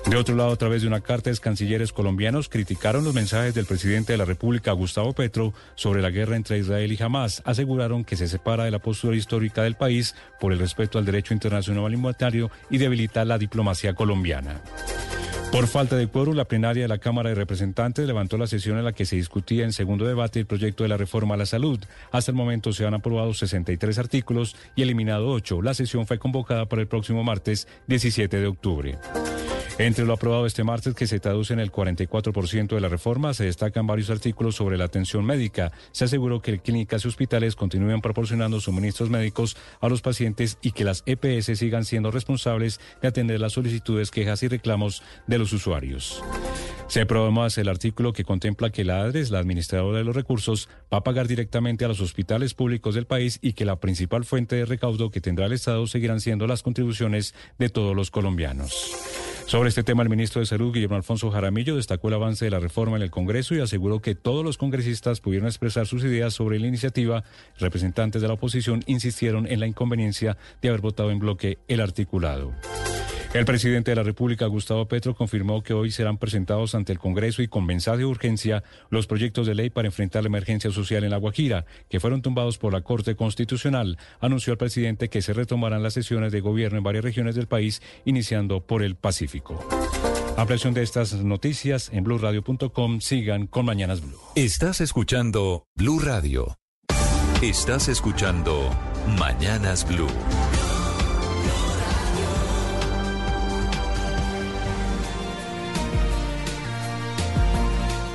De otro lado, a través de una carta, los cancilleres colombianos criticaron los mensajes del presidente de la República, Gustavo Petro, sobre la guerra entre Israel y Hamas. Aseguraron que se separa de la postura histórica del país por el respeto al derecho internacional humanitario y debilita la diplomacia colombiana. Por falta de quórum, la plenaria de la Cámara de Representantes levantó la sesión en la que se discutía en segundo debate el proyecto de la reforma a la salud. Hasta el momento se han aprobado 63 artículos y eliminado 8. La sesión fue convocada para el próximo martes 17 de octubre. Entre lo aprobado este martes, que se traduce en el 44% de la reforma, se destacan varios artículos sobre la atención médica. Se aseguró que clínicas y hospitales continúen proporcionando suministros médicos a los pacientes y que las EPS sigan siendo responsables de atender las solicitudes, quejas y reclamos de los usuarios. Se aprobó más el artículo que contempla que la ADRES, la administradora de los recursos, va a pagar directamente a los hospitales públicos del país y que la principal fuente de recaudo que tendrá el Estado seguirán siendo las contribuciones de todos los colombianos. Sobre este tema, el ministro de Salud, Guillermo Alfonso Jaramillo, destacó el avance de la reforma en el Congreso y aseguró que todos los congresistas pudieron expresar sus ideas sobre la iniciativa. Representantes de la oposición insistieron en la inconveniencia de haber votado en bloque el articulado. El presidente de la República, Gustavo Petro, confirmó que hoy serán presentados ante el Congreso y con mensaje de urgencia los proyectos de ley para enfrentar la emergencia social en La Guajira, que fueron tumbados por la Corte Constitucional. Anunció el presidente que se retomarán las sesiones de gobierno en varias regiones del país, iniciando por el Pacífico. Ampliación de estas noticias en blueradio.com. Sigan con Mañanas Blue. Estás escuchando Blue Radio. Estás escuchando Mañanas Blue.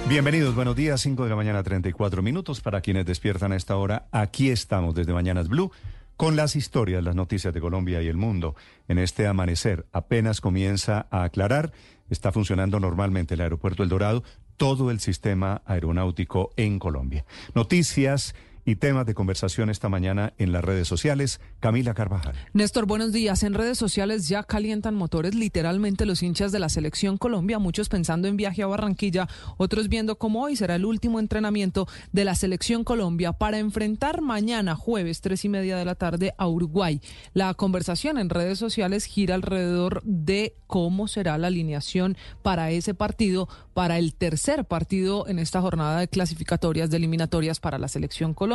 Bienvenidos, buenos días, 5 de la mañana, 34 minutos. Para quienes despiertan a esta hora, aquí estamos desde Mañanas Blue con las historias, las noticias de Colombia y el mundo. En este amanecer apenas comienza a aclarar, está funcionando normalmente el aeropuerto El Dorado, todo el sistema aeronáutico en Colombia. Noticias y temas de conversación esta mañana en las redes sociales. Camila Carvajal. Néstor, buenos días. En redes sociales ya calientan motores literalmente los hinchas de la selección Colombia, muchos pensando en viaje a Barranquilla, otros viendo cómo hoy será el último entrenamiento de la selección Colombia para enfrentar mañana, jueves, tres y media de la tarde, a Uruguay. La conversación en redes sociales gira alrededor de cómo será la alineación para ese partido, para el tercer partido en esta jornada de clasificatorias, de eliminatorias para la selección Colombia.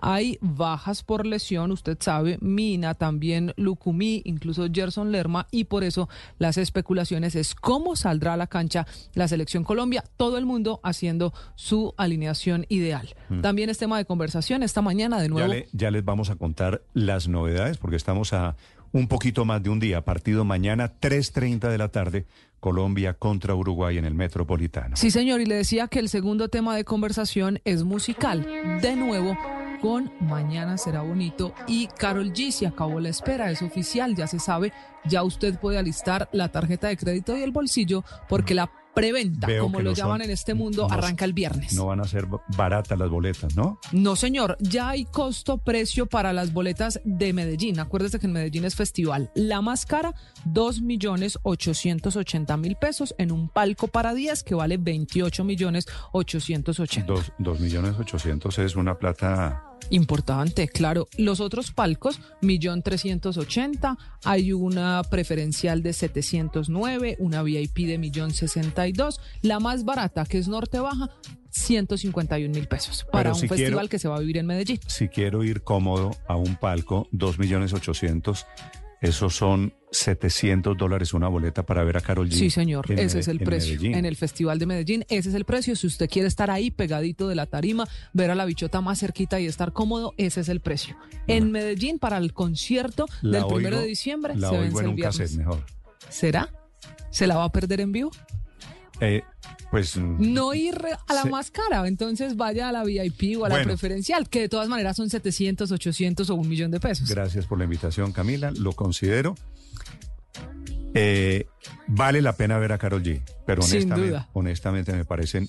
Hay bajas por lesión, usted sabe, Mina, también Lucumí, incluso Gerson Lerma, y por eso las especulaciones es cómo saldrá a la cancha la selección Colombia, todo el mundo haciendo su alineación ideal. Mm. También es tema de conversación esta mañana de nuevo. Ya, ya les vamos a contar las novedades porque estamos a un poquito más de un día. Partido mañana, 3.30 de la tarde, Colombia contra Uruguay en el Metropolitano. Sí, señor, y le decía que el segundo tema de conversación es musical. De nuevo, con Mañana será bonito y Carol G se acabó la espera, es oficial, ya se sabe, ya usted puede alistar la tarjeta de crédito y el bolsillo porque la preventa, como lo llaman en este mundo, arranca el viernes. No van a ser baratas las boletas, ¿no? No, señor. Ya hay costo-precio para las boletas de Medellín. Acuérdese que en Medellín es festival. La más cara, 2 millones 880 mil pesos en un palco para 10 que vale 28 millones 880. 2 millones 800 es una plata Importante, claro. Los otros palcos, millón trescientos ochenta, hay una preferencial de 709, una VIP de millón sesenta y dos, la más barata, que es Norte Baja, 151 mil pesos para un festival que se va a vivir en Medellín. Si quiero ir cómodo a un palco, 2 millones 800, esos son 700 dólares una boleta para ver a Carol G. Sí, señor, ese es el precio. En el Festival de Medellín, ese es el precio. Si usted quiere estar ahí pegadito de la tarima, ver a la bichota más cerquita y estar cómodo, ese es el precio. En Medellín, para el concierto del primero de diciembre, se vence el viernes. mejor. ¿Será? ¿Se la va a perder en vivo? Eh, pues mm, no ir a la más cara, entonces vaya a la VIP o a la preferencial, que de todas maneras son 700, 800 o un millón de pesos. Gracias por la invitación, Camila, lo considero. Eh, vale la pena ver a Carol G, pero honestamente, honestamente me parecen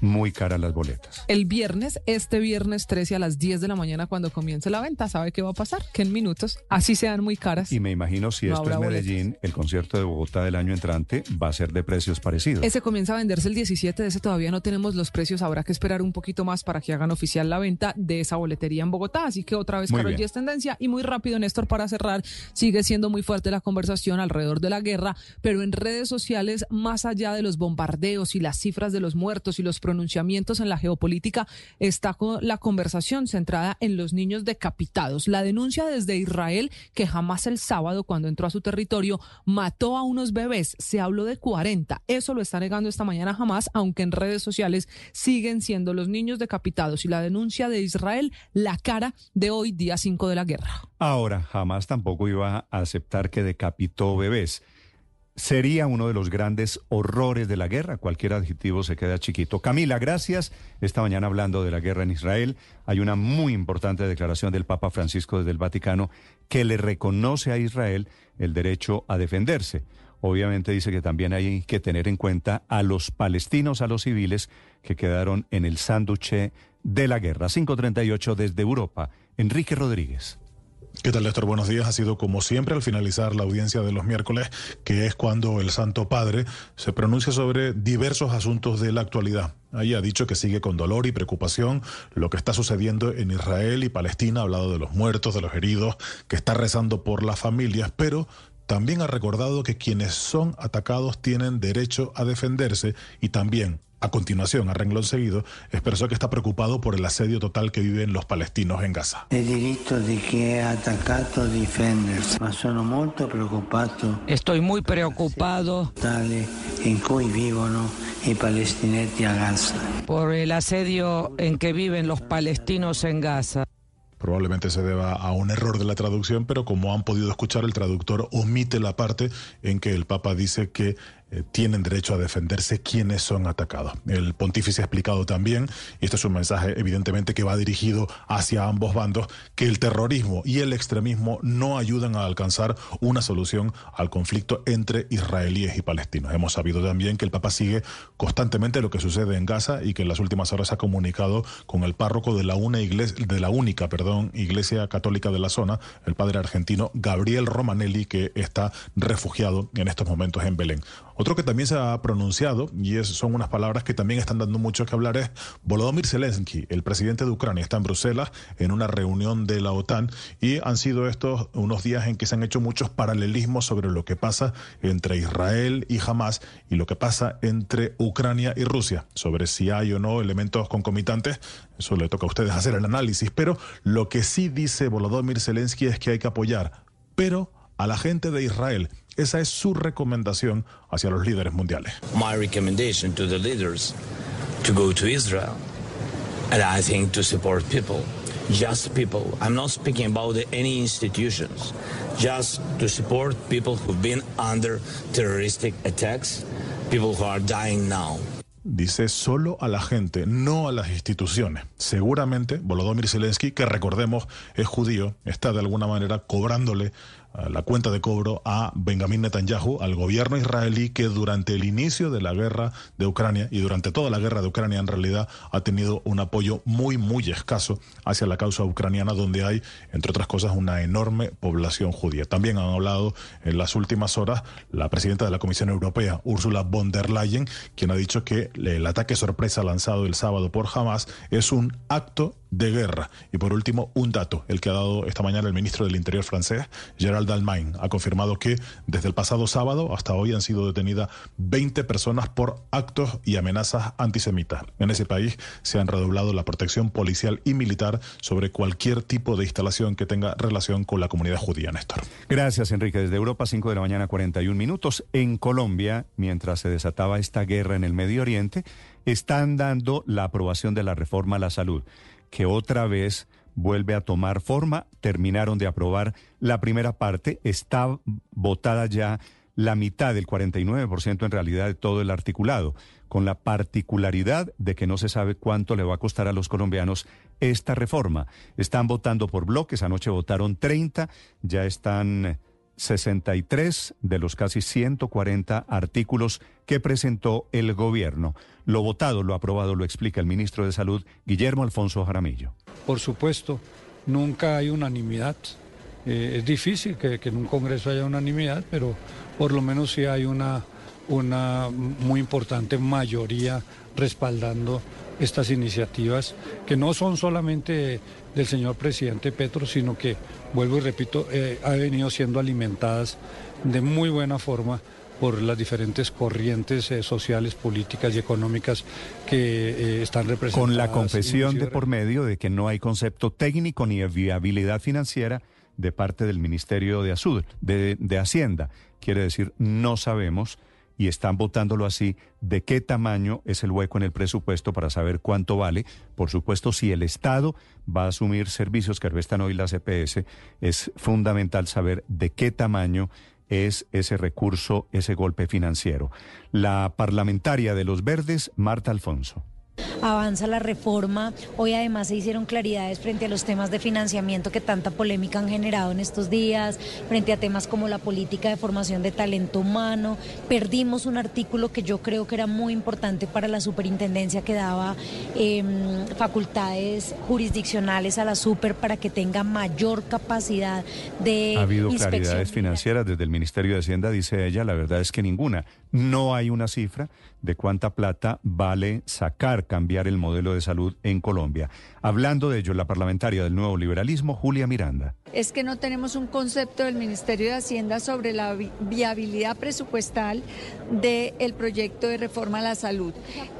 muy caras las boletas. El viernes, este viernes 13 a las 10 de la mañana cuando comience la venta, ¿sabe qué va a pasar? Que en minutos, así sean muy caras. Y me imagino si No esto es Medellín, el concierto de Bogotá del año entrante va a ser de precios parecidos. Ese comienza a venderse el 17, de ese todavía no tenemos los precios, habrá que esperar un poquito más para que hagan oficial la venta de esa boletería en Bogotá, así que otra vez Carol. G es tendencia y muy rápido Néstor para cerrar, sigue siendo muy fuerte la conversación alrededor de la guerra, pero en redes sociales más allá de los bombardeos y las cifras de los muertos y los pronunciamientos en la geopolítica está con la conversación centrada en los niños decapitados. La denuncia desde Israel que jamás el sábado cuando entró a su territorio mató a unos bebés, se habló de 40. Eso lo está negando esta mañana jamás, aunque en redes sociales siguen siendo los niños decapitados y la denuncia de Israel la cara de hoy, día 5 de la guerra. Ahora, jamás tampoco iba a aceptar que decapitó bebés. Sería uno de los grandes horrores de la guerra. Cualquier adjetivo se queda chiquito. Camila, gracias. Esta mañana hablando de la guerra en Israel, hay una muy importante declaración del Papa Francisco desde el Vaticano que le reconoce a Israel el derecho a defenderse. Obviamente dice que también hay que tener en cuenta a los palestinos, a los civiles que quedaron en el sánduche de la guerra. 538 desde Europa. Enrique Rodríguez. ¿Qué tal, Néstor? Buenos días. Ha sido como siempre al finalizar la audiencia de los miércoles, que es cuando el Santo Padre se pronuncia sobre diversos asuntos de la actualidad. Ahí ha dicho que sigue con dolor y preocupación lo que está sucediendo en Israel y Palestina, ha hablado de los muertos, de los heridos, que está rezando por las familias, pero también ha recordado que quienes son atacados tienen derecho a defenderse y también a continuación, a renglón seguido, expresó que está preocupado por el asedio total que viven los palestinos en Gaza. Estoy muy preocupado tale in cui vivono i palestinetti a Gaza. por el asedio en que viven los palestinos en Gaza. Probablemente se deba a un error de la traducción, pero como han podido escuchar, el traductor omite la parte en que el Papa dice que eh, tienen derecho a defenderse quienes son atacados. El pontífice ha explicado también, y este es un mensaje evidentemente que va dirigido hacia ambos bandos, que el terrorismo y el extremismo no ayudan a alcanzar una solución al conflicto entre israelíes y palestinos. Hemos sabido también que el Papa sigue constantemente lo que sucede en Gaza y que en las últimas horas ha comunicado con el párroco de la, una iglesia, de la única iglesia católica de la zona, el padre argentino Gabriel Romanelli, que está refugiado en estos momentos en Belén. Otro que también se ha pronunciado, y son unas palabras que también están dando mucho que hablar, es Volodymyr Zelensky, el presidente de Ucrania, está en Bruselas en una reunión de la OTAN y han sido estos unos días en que se han hecho muchos paralelismos sobre lo que pasa entre Israel y Hamas y lo que pasa entre Ucrania y Rusia, sobre si hay o no elementos concomitantes. Eso le toca a ustedes hacer el análisis, pero lo que sí dice Volodymyr Zelensky es que hay que apoyar, pero a la gente de Israel. Esa es su recomendación hacia los líderes mundiales. my recommendation to the leaders to go to Israel and I think to support people, just people. I'm not speaking about any institutions, just to support people who've been under terroristic attacks, people who are dying now. Dice solo a la gente, no a las instituciones. Seguramente Volodymyr Zelensky, que recordemos es judío, está de alguna manera cobrándole la cuenta de cobro a Benjamín Netanyahu, al gobierno israelí que durante el inicio de la guerra de Ucrania y durante toda la guerra de Ucrania en realidad ha tenido un apoyo muy, muy escaso hacia la causa ucraniana donde hay, entre otras cosas, una enorme población judía. También han hablado en las últimas horas la presidenta de la Comisión Europea, Ursula von der Leyen, quien ha dicho que el ataque sorpresa lanzado el sábado por Hamas es un acto de guerra. Y por último, un dato, el que ha dado esta mañana el ministro del Interior francés, Gerald Dalmain, ha confirmado que desde el pasado sábado hasta hoy han sido detenidas 20 personas por actos y amenazas antisemitas. En ese país se han redoblado la protección policial y militar sobre cualquier tipo de instalación que tenga relación con la comunidad judía, Néstor. Gracias, Enrique. Desde Europa, 5 de la mañana, 41 minutos. En Colombia, mientras se desataba esta guerra en el Medio Oriente, están dando la aprobación de la reforma a la salud, que otra vez vuelve a tomar forma. Terminaron de aprobar la primera parte. Está votada ya la mitad, del 49% en realidad de todo el articulado, con la particularidad de que no se sabe cuánto le va a costar a los colombianos esta reforma. Están votando por bloques, anoche votaron 30, ya están 63 de los casi 140 artículos que presentó el gobierno. Lo votado, lo aprobado, lo explica el ministro de Salud, Guillermo Alfonso Jaramillo. Por supuesto, nunca hay unanimidad. Eh, es difícil que, en un Congreso haya unanimidad, pero por lo menos sí hay una, una muy importante mayoría respaldando estas iniciativas que no son solamente del señor presidente Petro, sino que, vuelvo y repito, eh, ha venido siendo alimentadas de muy buena forma por las diferentes corrientes eh, sociales, políticas y económicas que eh, están representadas. Con la confesión de por medio de que no hay concepto técnico ni de viabilidad financiera de parte del Ministerio de, Azul, de, de Hacienda. Quiere decir, no sabemos y están votándolo así, de qué tamaño es el hueco en el presupuesto para saber cuánto vale. Por supuesto, si el Estado va a asumir servicios que restan hoy las EPS, es fundamental saber de qué tamaño es ese recurso, ese golpe financiero. La parlamentaria de los Verdes, Marta Alfonso avanza la reforma. Hoy además se hicieron claridades frente a los temas de financiamiento que tanta polémica han generado en estos días, frente a temas como la política de formación de talento humano. Perdimos un artículo que yo creo que era muy importante para la superintendencia que daba em, facultades jurisdiccionales a la super para que tenga mayor capacidad de... Ha habido claridades financieras desde el Ministerio de Hacienda, dice ella, la verdad es que ninguna. No hay una cifra de cuánta plata vale sacar, cambiar el modelo de salud en Colombia. Hablando de ello, la parlamentaria del nuevo liberalismo, Julia Miranda. Es que no tenemos un concepto del Ministerio de Hacienda sobre la viabilidad presupuestal del proyecto de reforma a la salud.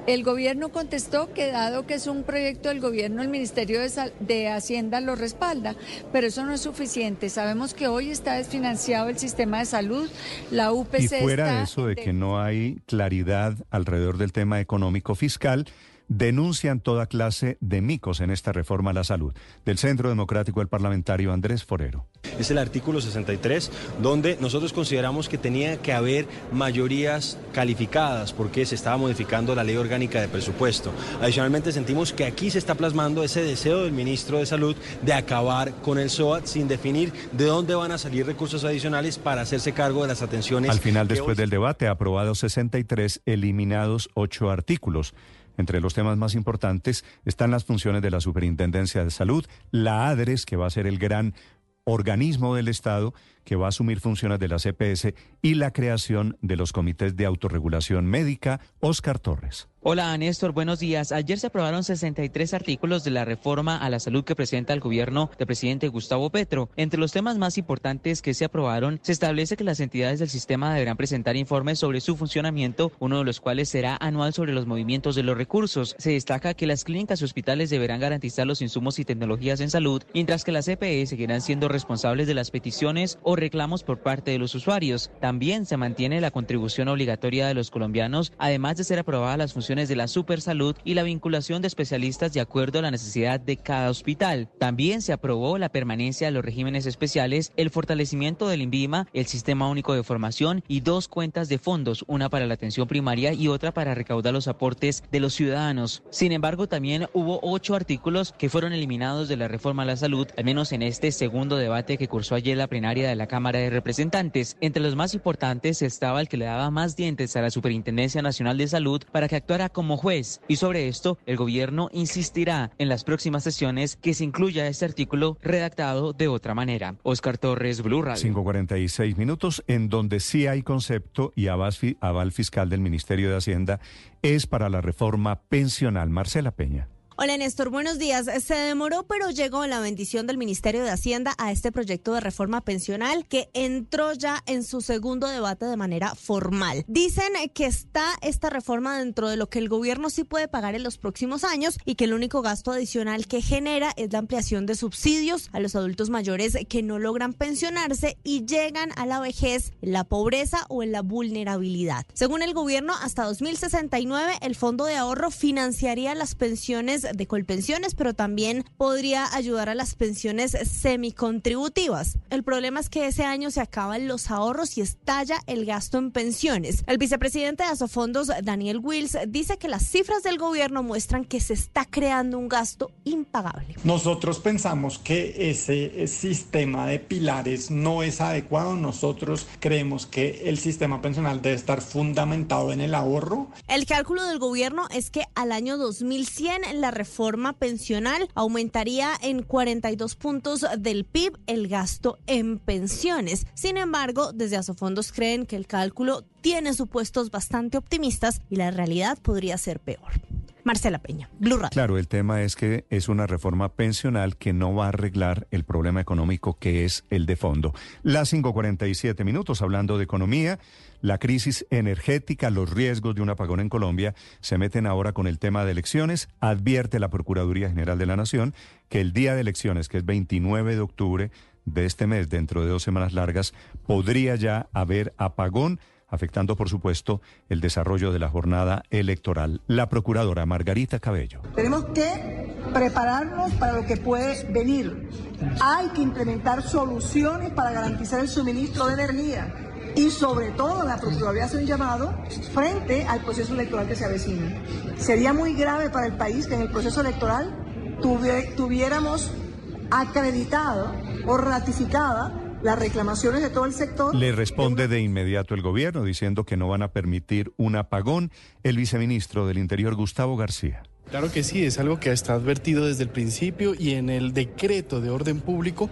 El gobierno contestó que dado que es un proyecto del gobierno, el Ministerio de, de Hacienda lo respalda, pero eso no es suficiente. Sabemos que hoy está desfinanciado el sistema de salud, la UPC... Y fuera de eso de que no hay claridad alrededor del tema económico fiscal, denuncian toda clase de micos en esta reforma a la salud. Del Centro Democrático el parlamentario Andrés Forero. Es el artículo 63, donde nosotros consideramos que tenía que haber mayorías calificadas porque se estaba modificando la ley orgánica de presupuesto. Adicionalmente sentimos que aquí se está plasmando ese deseo del ministro de Salud de acabar con el SOAT sin definir de dónde van a salir recursos adicionales para hacerse cargo de las atenciones. Al final, después del debate, aprobado 63, eliminados 8 artículos. Entre los temas más importantes están las funciones de la Superintendencia de Salud, la ADRES, que va a ser el gran organismo del Estado que va a asumir funciones de la CPS y la creación de los comités de autorregulación médica, Oscar Torres. Hola Néstor, buenos días. Ayer se aprobaron 63 artículos de la reforma a la salud que presenta el gobierno del presidente Gustavo Petro. Entre los temas más importantes que se aprobaron, se establece que las entidades del sistema deberán presentar informes sobre su funcionamiento, uno de los cuales será anual sobre los movimientos de los recursos. Se destaca que las clínicas y hospitales deberán garantizar los insumos y tecnologías en salud, mientras que las CPE seguirán siendo responsables de las peticiones o reclamos por parte de los usuarios. También se mantiene la contribución obligatoria de los colombianos, además de ser aprobadas las funciones de la supersalud y la vinculación de especialistas de acuerdo a la necesidad de cada hospital. También se aprobó la permanencia de los regímenes especiales, el fortalecimiento del INVIMA, el Sistema Único de Formación y dos cuentas de fondos, una para la atención primaria y otra para recaudar los aportes de los ciudadanos. Sin embargo, también hubo ocho artículos que fueron eliminados de la reforma a la salud, al menos en este segundo debate que cursó ayer la plenaria de la Cámara de Representantes. Entre los más importantes estaba el que le daba más dientes a la Superintendencia Nacional de Salud para que actuara como juez. Y sobre esto, el gobierno insistirá en las próximas sesiones que se incluya este artículo redactado de otra manera. Oscar Torres, Blue Radio. 546 minutos, en donde sí hay concepto y aval fiscal del Ministerio de Hacienda es para la reforma pensional. Marcela Peña. Hola Néstor, buenos días. Se demoró, pero llegó la bendición del Ministerio de Hacienda a este proyecto de reforma pensional que entró ya en su segundo debate de manera formal. Dicen que está esta reforma dentro de lo que el gobierno sí puede pagar en los próximos años y que el único gasto adicional que genera es la ampliación de subsidios a los adultos mayores que no logran pensionarse y llegan a la vejez, en la pobreza o en la vulnerabilidad. Según el gobierno, hasta 2069 el fondo de ahorro financiaría las pensiones de Colpensiones, pero también podría ayudar a las pensiones semicontributivas. El problema es que ese año se acaban los ahorros y estalla el gasto en pensiones. El vicepresidente de Asofondos, Daniel Wills, dice que las cifras del gobierno muestran que se está creando un gasto impagable. Nosotros pensamos que ese sistema de pilares no es adecuado. Nosotros creemos que el sistema pensional debe estar fundamentado en el ahorro. El cálculo del gobierno es que al año 2100 la reforma pensional aumentaría en 42 puntos del PIB el gasto en pensiones. Sin embargo, desde Asofondos creen que el cálculo tiene supuestos bastante optimistas y la realidad podría ser peor. Marcela Peña. Claro, el tema es que es una reforma pensional que no va a arreglar el problema económico que es el de fondo. Las 5:47 minutos hablando de economía, la crisis energética, los riesgos de un apagón en Colombia se meten ahora con el tema de elecciones. Advierte la Procuraduría General de la Nación que el día de elecciones, que es 29 de octubre de este mes, dentro de dos semanas largas, podría ya haber apagón afectando, por supuesto, el desarrollo de la jornada electoral. La procuradora Margarita Cabello. Tenemos que prepararnos para lo que puede venir. Hay que implementar soluciones para garantizar el suministro de energía. Y sobre todo la Procuraduría hace un llamado frente al proceso electoral que se avecina. Sería muy grave para el país que en el proceso electoral tuviéramos acreditado o ratificada las reclamaciones de todo el sector. Le responde de inmediato el gobierno diciendo que no van a permitir un apagón el viceministro del Interior, Gustavo García. Claro que sí, es algo que está advertido desde el principio y en el decreto de orden público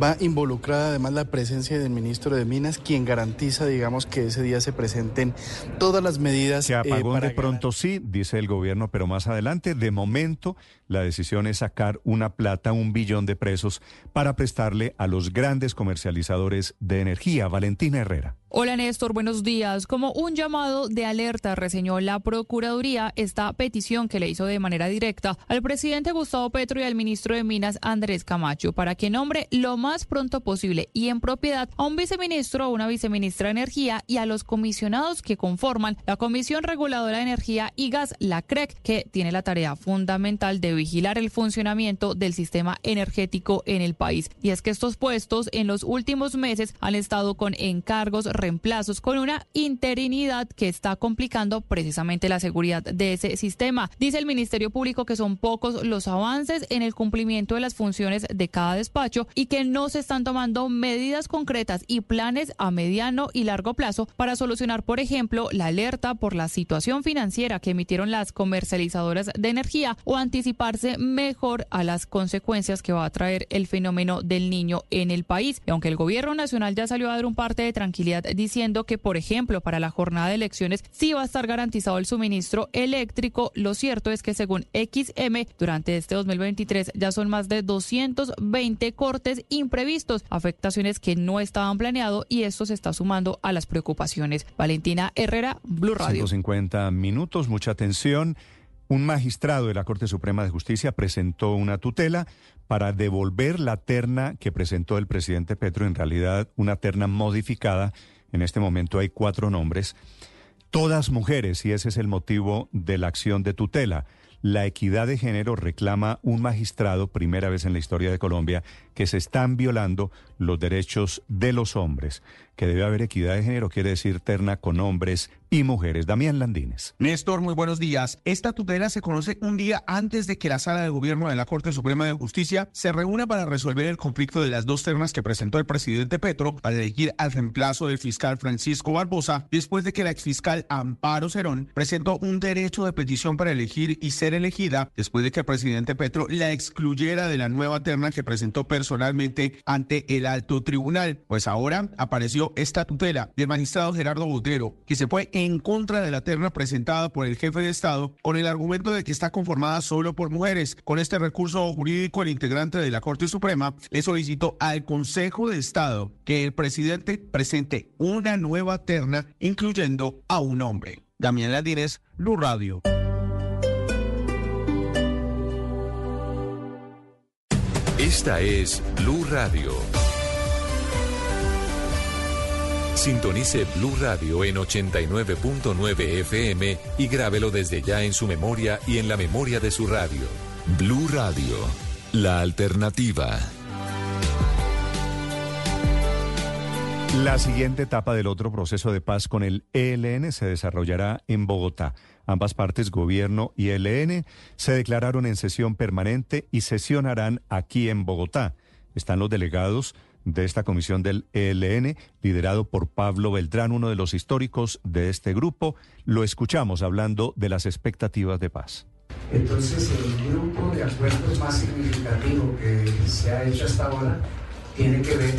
va involucrada además la presencia del ministro de Minas, quien garantiza, digamos, que ese día se presenten todas las medidas. Se apagó de pronto sí, dice el gobierno, pero más adelante, de momento, la decisión es sacar una plata, un billón de pesos para prestarle a los grandes comercializadores de energía. Valentina Herrera. Hola Néstor, buenos días. Como un llamado de alerta reseñó la Procuraduría esta petición que le hizo de manera directa al presidente Gustavo Petro y al ministro de Minas Andrés Camacho para que nombre lo más pronto posible y en propiedad a un viceministro o una viceministra de Energía y a los comisionados que conforman la Comisión Reguladora de Energía y Gas, la CREC, que tiene la tarea fundamental de vigilar el funcionamiento del sistema energético en el país. Y es que estos puestos en los últimos meses han estado con encargos reemplazos con una interinidad que está complicando precisamente la seguridad de ese sistema. Dice el Ministerio Público que son pocos los avances en el cumplimiento de las funciones de cada despacho y que no se están tomando medidas concretas y planes a mediano y largo plazo para solucionar, por ejemplo, la alerta por la situación financiera que emitieron las comercializadoras de energía o anticiparse mejor a las consecuencias que va a traer el fenómeno del niño en el país. Aunque el gobierno nacional ya salió a dar un parte de tranquilidad diciendo que, por ejemplo, para la jornada de elecciones sí va a estar garantizado el suministro eléctrico. Lo cierto es que según XM, durante este 2023 ya son más de 220 cortes imprevistos, afectaciones que no estaban planeados y esto se está sumando a las preocupaciones. Valentina Herrera, Blue Radio. 150 minutos, mucha atención. Un magistrado de la Corte Suprema de Justicia presentó una tutela para devolver la terna que presentó el presidente Petro, en realidad una terna modificada en este momento hay cuatro nombres, todas mujeres, y ese es el motivo de la acción de tutela. La equidad de género reclama un magistrado, primera vez en la historia de Colombia, que se están violando los derechos de los hombres. Que debe haber equidad de género quiere decir terna con hombres y mujeres. Damián Landines. Néstor, muy buenos días. Esta tutela se conoce un día antes de que la sala de gobierno de la Corte Suprema de Justicia se reúna para resolver el conflicto de las dos ternas que presentó el presidente Petro para elegir al reemplazo del fiscal Francisco Barbosa, después de que la exfiscal Amparo Cerón presentó un derecho de petición para elegir y ser elegida, después de que el presidente Petro la excluyera de la nueva terna que presentó personalmente ante el alto tribunal. Pues ahora apareció esta tutela del magistrado Gerardo Botero, que se fue en contra de la terna presentada por el jefe de Estado con el argumento de que está conformada solo por mujeres. Con este recurso jurídico, el integrante de la Corte Suprema le solicitó al Consejo de Estado que el presidente presente una nueva terna incluyendo a un hombre. Damián Ladines, Blue Radio. Esta es Blue Radio. Sintonice Blue Radio en 89.9 FM y grábelo desde ya en su memoria y en la memoria de su radio. Blue Radio, la alternativa. La siguiente etapa del otro proceso de paz con el ELN se desarrollará en Bogotá. Ambas partes, gobierno y ELN, se declararon en sesión permanente y sesionarán aquí en Bogotá. Están los delegados de esta comisión del ELN, liderado por Pablo Beltrán, uno de los históricos de este grupo. Lo escuchamos hablando de las expectativas de paz. Entonces, el grupo de acuerdos más significativo que se ha hecho hasta ahora tiene que ver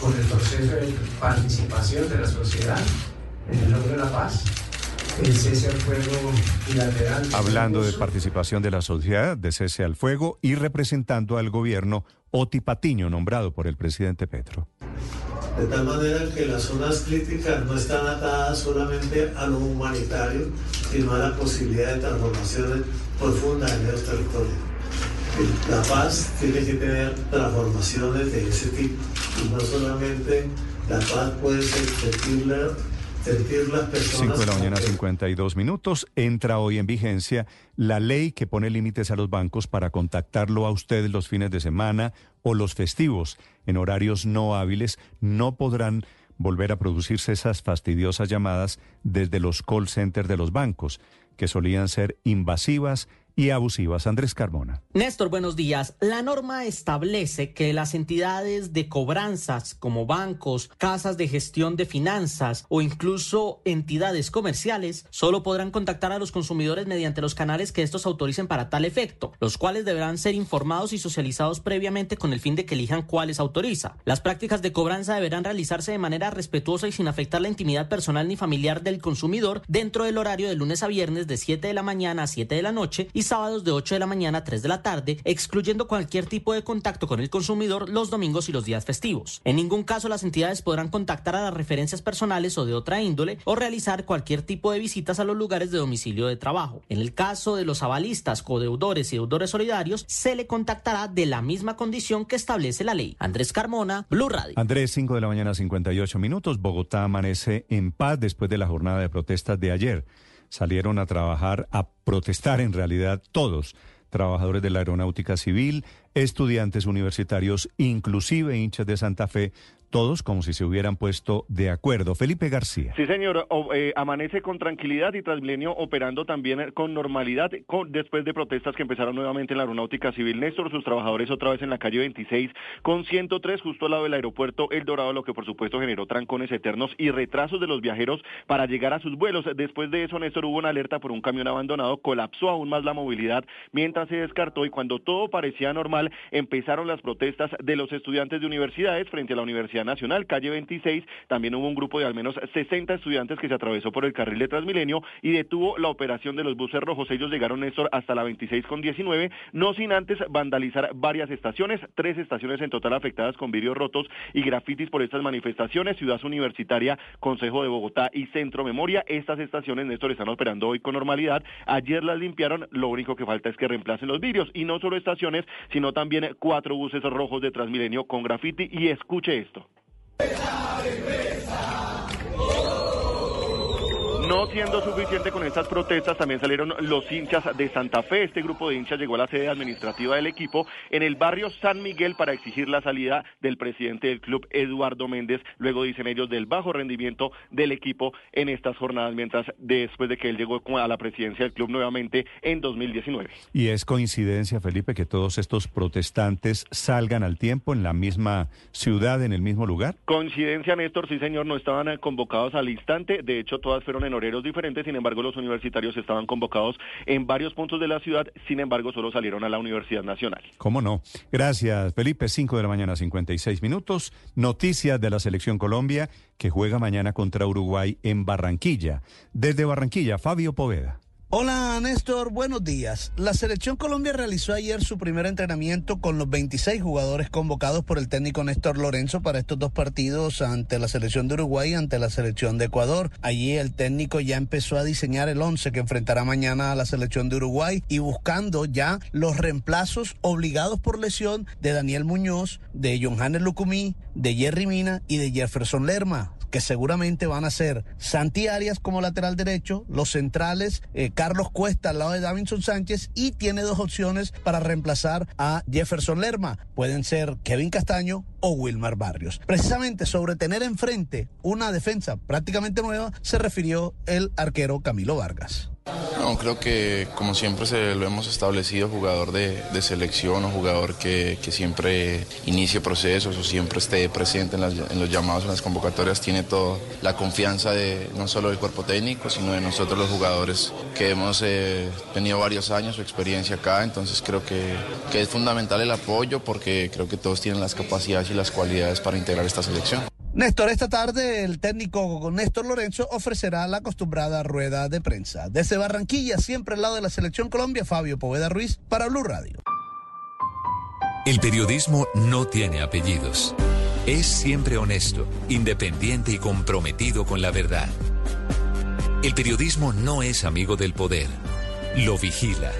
con el proceso de participación de la sociedad en el logro de la paz, el cese al fuego bilateral. Hablando de participación de la sociedad, de cese al fuego y representando al gobierno Oti Patiño, nombrado por el presidente Petro. De tal manera que las zonas críticas no están atadas solamente a lo humanitario, sino a la posibilidad de transformaciones profundas en los territorios. La paz tiene que tener transformaciones de ese tipo. Y no solamente la paz puede ser sentir las personas. 5 de la mañana, 52 minutos. Entra hoy en vigencia la ley que pone límites a los bancos para contactarlo a ustedes los fines de semana o los festivos. En horarios no hábiles no podrán volver a producirse esas fastidiosas llamadas desde los call centers de los bancos, que solían ser invasivas y abusivas. Andrés Carmona. Néstor, buenos días. La norma establece que las entidades de cobranzas como bancos, casas de gestión de finanzas o incluso entidades comerciales solo podrán contactar a los consumidores mediante los canales que estos autoricen para tal efecto, los cuales deberán ser informados y socializados previamente con el fin de que elijan cuáles autoriza. Las prácticas de cobranza deberán realizarse de manera respetuosa y sin afectar la intimidad personal ni familiar del consumidor dentro del horario de lunes a viernes de 7 de la mañana a 7 de la noche y sábados de 8 de la mañana a 3 de la tarde, excluyendo cualquier tipo de contacto con el consumidor los domingos y los días festivos. En ningún caso las entidades podrán contactar a las referencias personales o de otra índole o realizar cualquier tipo de visitas a los lugares de domicilio de trabajo. En el caso de los avalistas, codeudores y deudores solidarios, se le contactará de la misma condición que establece la ley. Andrés Carmona, Blue Radio. Andrés, 5 de la mañana, 58 minutos. Bogotá amanece en paz después de la jornada de protestas de ayer salieron a trabajar, a protestar en realidad todos, trabajadores de la aeronáutica civil, estudiantes universitarios, inclusive hinchas de Santa Fe, todos como si se hubieran puesto de acuerdo. Felipe García. Sí, señor, eh, amanece con tranquilidad y Transmilenio operando también con normalidad después de protestas que empezaron nuevamente en la aeronáutica civil. Néstor, sus trabajadores otra vez en la calle 26 con 103 justo al lado del aeropuerto El Dorado, lo que por supuesto generó trancones eternos y retrasos de los viajeros para llegar a sus vuelos. Después de eso, Néstor, hubo una alerta por un camión abandonado, colapsó aún más la movilidad mientras se descartó y cuando todo parecía normal, empezaron las protestas de los estudiantes de universidades frente a la Universidad Nacional, calle 26. También hubo un grupo de al menos 60 estudiantes que se atravesó por el carril de Transmilenio y detuvo la operación de los buses rojos. Ellos llegaron, Néstor, hasta la 26 con 19, no sin antes vandalizar varias estaciones, tres estaciones en total afectadas con vidrios rotos y grafitis por estas manifestaciones. Ciudad Universitaria, Consejo de Bogotá y Centro Memoria. Estas estaciones, Néstor, están operando hoy con normalidad. Ayer las limpiaron, lo único que falta es que reemplacen los vidrios. Y no solo estaciones, sino también cuatro buses rojos de Transmilenio con grafiti. Y escuche esto. ¡Besa, besa! ¡Oh! No siendo suficiente con estas protestas, también salieron los hinchas de Santa Fe. Este grupo de hinchas llegó a la sede administrativa del equipo en el barrio San Miguel para exigir la salida del presidente del club, Eduardo Méndez. Luego dicen ellos del bajo rendimiento del equipo en estas jornadas, mientras después de que él llegó a la presidencia del club nuevamente en 2019. Y es coincidencia, Felipe, que todos estos protestantes salgan al tiempo en la misma ciudad, en el mismo lugar. Coincidencia, Néstor, sí señor, no estaban convocados al instante. De hecho, todas fueron en diferentes, sin embargo los universitarios estaban convocados en varios puntos de la ciudad, sin embargo solo salieron a la Universidad Nacional. ¿Cómo no? Gracias, Felipe. 5 de la mañana, 56 minutos. Noticias de la Selección Colombia que juega mañana contra Uruguay en Barranquilla. Desde Barranquilla, Fabio Poveda. Hola Néstor, buenos días. La selección Colombia realizó ayer su primer entrenamiento con los 26 jugadores convocados por el técnico Néstor Lorenzo para estos dos partidos ante la selección de Uruguay y ante la selección de Ecuador. Allí el técnico ya empezó a diseñar el 11 que enfrentará mañana a la selección de Uruguay y buscando ya los reemplazos obligados por lesión de Daniel Muñoz, de John Hannes Lucumí, de Jerry Mina y de Jefferson Lerma que seguramente van a ser Santi Arias como lateral derecho, los centrales, eh, Carlos Cuesta al lado de Davinson Sánchez y tiene dos opciones para reemplazar a Jefferson Lerma. Pueden ser Kevin Castaño o Wilmar Barrios. Precisamente sobre tener enfrente una defensa prácticamente nueva se refirió el arquero Camilo Vargas. No, creo que como siempre se lo hemos establecido, jugador de, selección o jugador que, siempre inicie procesos o siempre esté presente en, los llamados, en las convocatorias, tiene toda la confianza de no solo del cuerpo técnico, sino de nosotros los jugadores que hemos eh, tenido varios años su experiencia acá, entonces creo que, que es fundamental el apoyo porque creo que todos tienen las capacidades y las cualidades para integrar esta selección. Néstor, esta tarde el técnico Néstor Lorenzo ofrecerá la acostumbrada rueda de prensa. Barranquilla, siempre al lado de la Selección Colombia, Fabio Poveda Ruiz para Blue Radio. El periodismo no tiene apellidos. Es siempre honesto, independiente y comprometido con la verdad. El periodismo no es amigo del poder, lo vigila.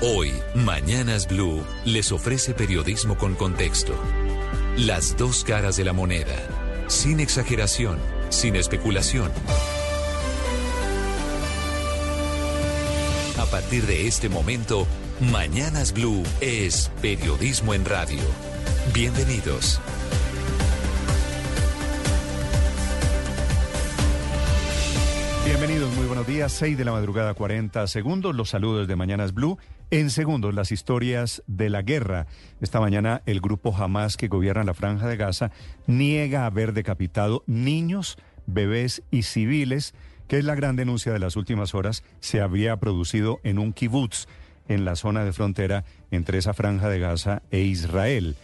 Hoy, Mañanas Blue les ofrece periodismo con contexto las dos caras de la moneda. Sin exageración, sin especulación. Partir de este momento, Mañanas Blue es periodismo en radio. Bienvenidos. Bienvenidos, muy buenos días. 6 de la madrugada, 40 segundos. Los saludos de Mañanas Blue. En segundos, las historias de la guerra. Esta mañana, el grupo Hamas que gobierna la Franja de Gaza niega haber decapitado niños, bebés y civiles, que es la gran denuncia de las últimas horas, se había producido en un kibutz en la zona de frontera entre esa Franja de Gaza e Israel.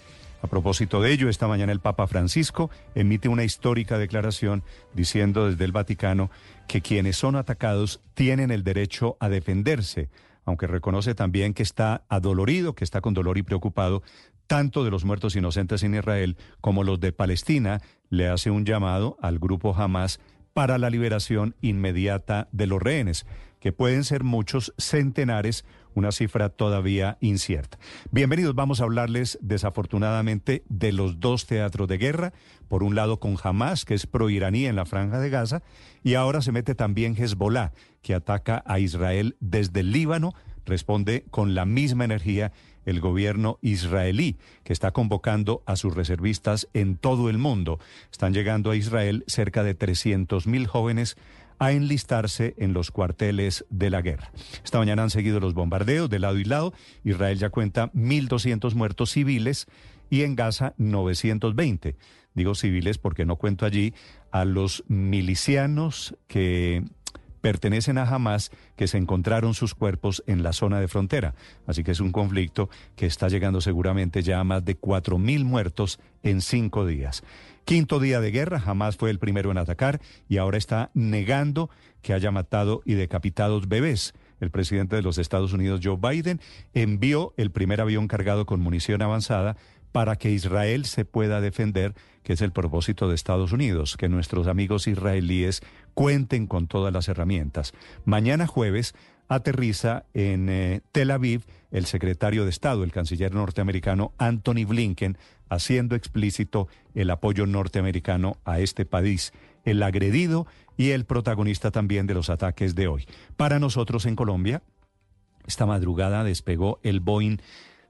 A propósito de ello, esta mañana el Papa Francisco emite una histórica declaración diciendo desde el Vaticano que quienes son atacados tienen el derecho a defenderse aunque reconoce también que está adolorido, que está con dolor y preocupado, tanto de los muertos inocentes en Israel como los de Palestina, le hace un llamado al grupo Hamas para la liberación inmediata de los rehenes, que pueden ser muchos centenares, una cifra todavía incierta. Bienvenidos, vamos a hablarles desafortunadamente de los dos teatros de guerra, por un lado con Hamas, que es proiraní en la franja de Gaza, y ahora se mete también Hezbollah, que ataca a Israel desde el Líbano, responde con la misma energía el gobierno israelí, que está convocando a sus reservistas en todo el mundo. Están llegando a Israel cerca de 300 mil jóvenes a enlistarse en los cuarteles de la guerra. Esta mañana han seguido los bombardeos de lado y lado. Israel ya cuenta 1.200 muertos civiles y en Gaza 920. Digo civiles porque no cuento allí a los milicianos que pertenecen a Hamas que se encontraron sus cuerpos en la zona de frontera. Así que es un conflicto que está llegando seguramente ya a más de 4.000 muertos en cinco días. Quinto día de guerra, Hamas fue el primero en atacar y ahora está negando que haya matado y decapitado bebés. El presidente de los Estados Unidos, Joe Biden, envió el primer avión cargado con munición avanzada para que Israel se pueda defender, que es el propósito de Estados Unidos, que nuestros amigos israelíes cuenten con todas las herramientas. Mañana jueves aterriza en eh, Tel Aviv el secretario de Estado, el canciller norteamericano Anthony Blinken, haciendo explícito el apoyo norteamericano a este país, el agredido y el protagonista también de los ataques de hoy. Para nosotros en Colombia, esta madrugada despegó el Boeing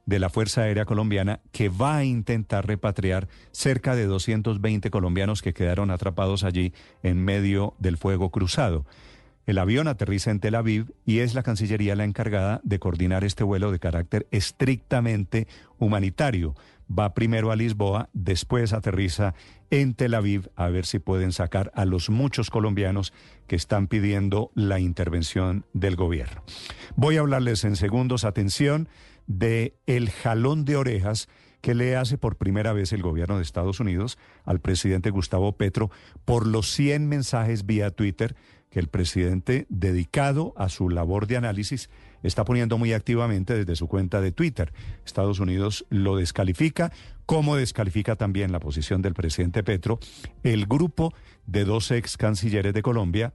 de la Fuerza Aérea Colombiana que va a intentar repatriar cerca de 220 colombianos que quedaron atrapados allí en medio del fuego cruzado. El avión aterriza en Tel Aviv y es la Cancillería la encargada de coordinar este vuelo de carácter estrictamente humanitario. Va primero a Lisboa, después aterriza en Tel Aviv a ver si pueden sacar a los muchos colombianos que están pidiendo la intervención del gobierno. Voy a hablarles en segundos, atención, de el jalón de orejas que le hace por primera vez el gobierno de Estados Unidos al presidente Gustavo Petro por los 100 mensajes vía Twitter que el presidente, dedicado a su labor de análisis, está poniendo muy activamente desde su cuenta de Twitter. Estados Unidos lo descalifica, como descalifica también la posición del presidente Petro, el grupo de dos ex cancilleres de Colombia,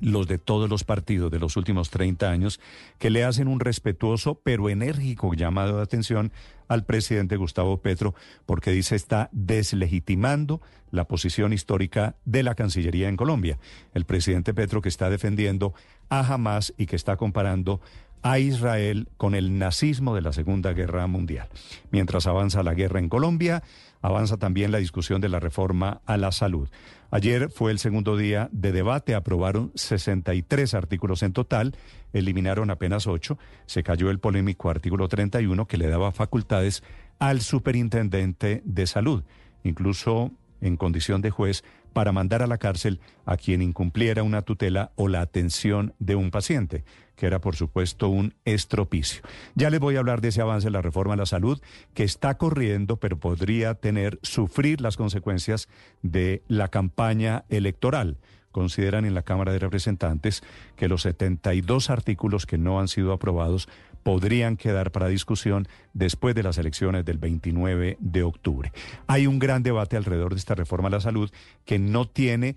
los de todos los partidos de los últimos 30 años, que le hacen un respetuoso pero enérgico llamado de atención al presidente Gustavo Petro, porque dice está deslegitimando la posición histórica de la Cancillería en Colombia. El presidente Petro que está defendiendo a Hamas y que está comparando a Israel con el nazismo de la Segunda Guerra Mundial. Mientras avanza la guerra en Colombia, avanza también la discusión de la reforma a la salud. Ayer fue el segundo día de debate, aprobaron 63 artículos en total, eliminaron apenas 8, se cayó el polémico artículo 31 que le daba facultades al superintendente de salud. Incluso en condición de juez para mandar a la cárcel a quien incumpliera una tutela o la atención de un paciente, que era por supuesto un estropicio. Ya les voy a hablar de ese avance de la reforma a la salud que está corriendo, pero podría tener, sufrir las consecuencias de la campaña electoral consideran en la Cámara de Representantes que los 72 artículos que no han sido aprobados podrían quedar para discusión después de las elecciones del 29 de octubre. Hay un gran debate alrededor de esta reforma a la salud que no tiene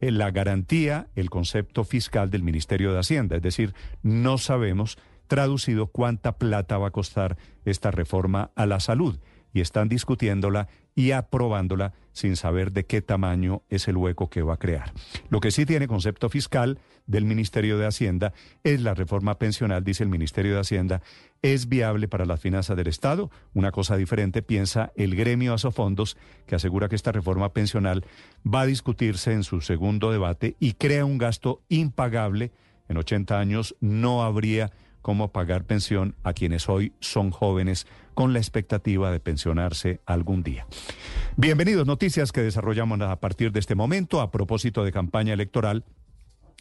eh, la garantía, el concepto fiscal del Ministerio de Hacienda, es decir, no sabemos traducido cuánta plata va a costar esta reforma a la salud y están discutiéndola y aprobándola sin saber de qué tamaño es el hueco que va a crear. Lo que sí tiene concepto fiscal del Ministerio de Hacienda es la reforma pensional, dice el Ministerio de Hacienda, es viable para las finanzas del Estado. Una cosa diferente piensa el gremio Asofondos, que asegura que esta reforma pensional va a discutirse en su segundo debate y crea un gasto impagable. En 80 años no habría cómo pagar pensión a quienes hoy son jóvenes con la expectativa de pensionarse algún día. Bienvenidos, noticias que desarrollamos a partir de este momento. A propósito de campaña electoral,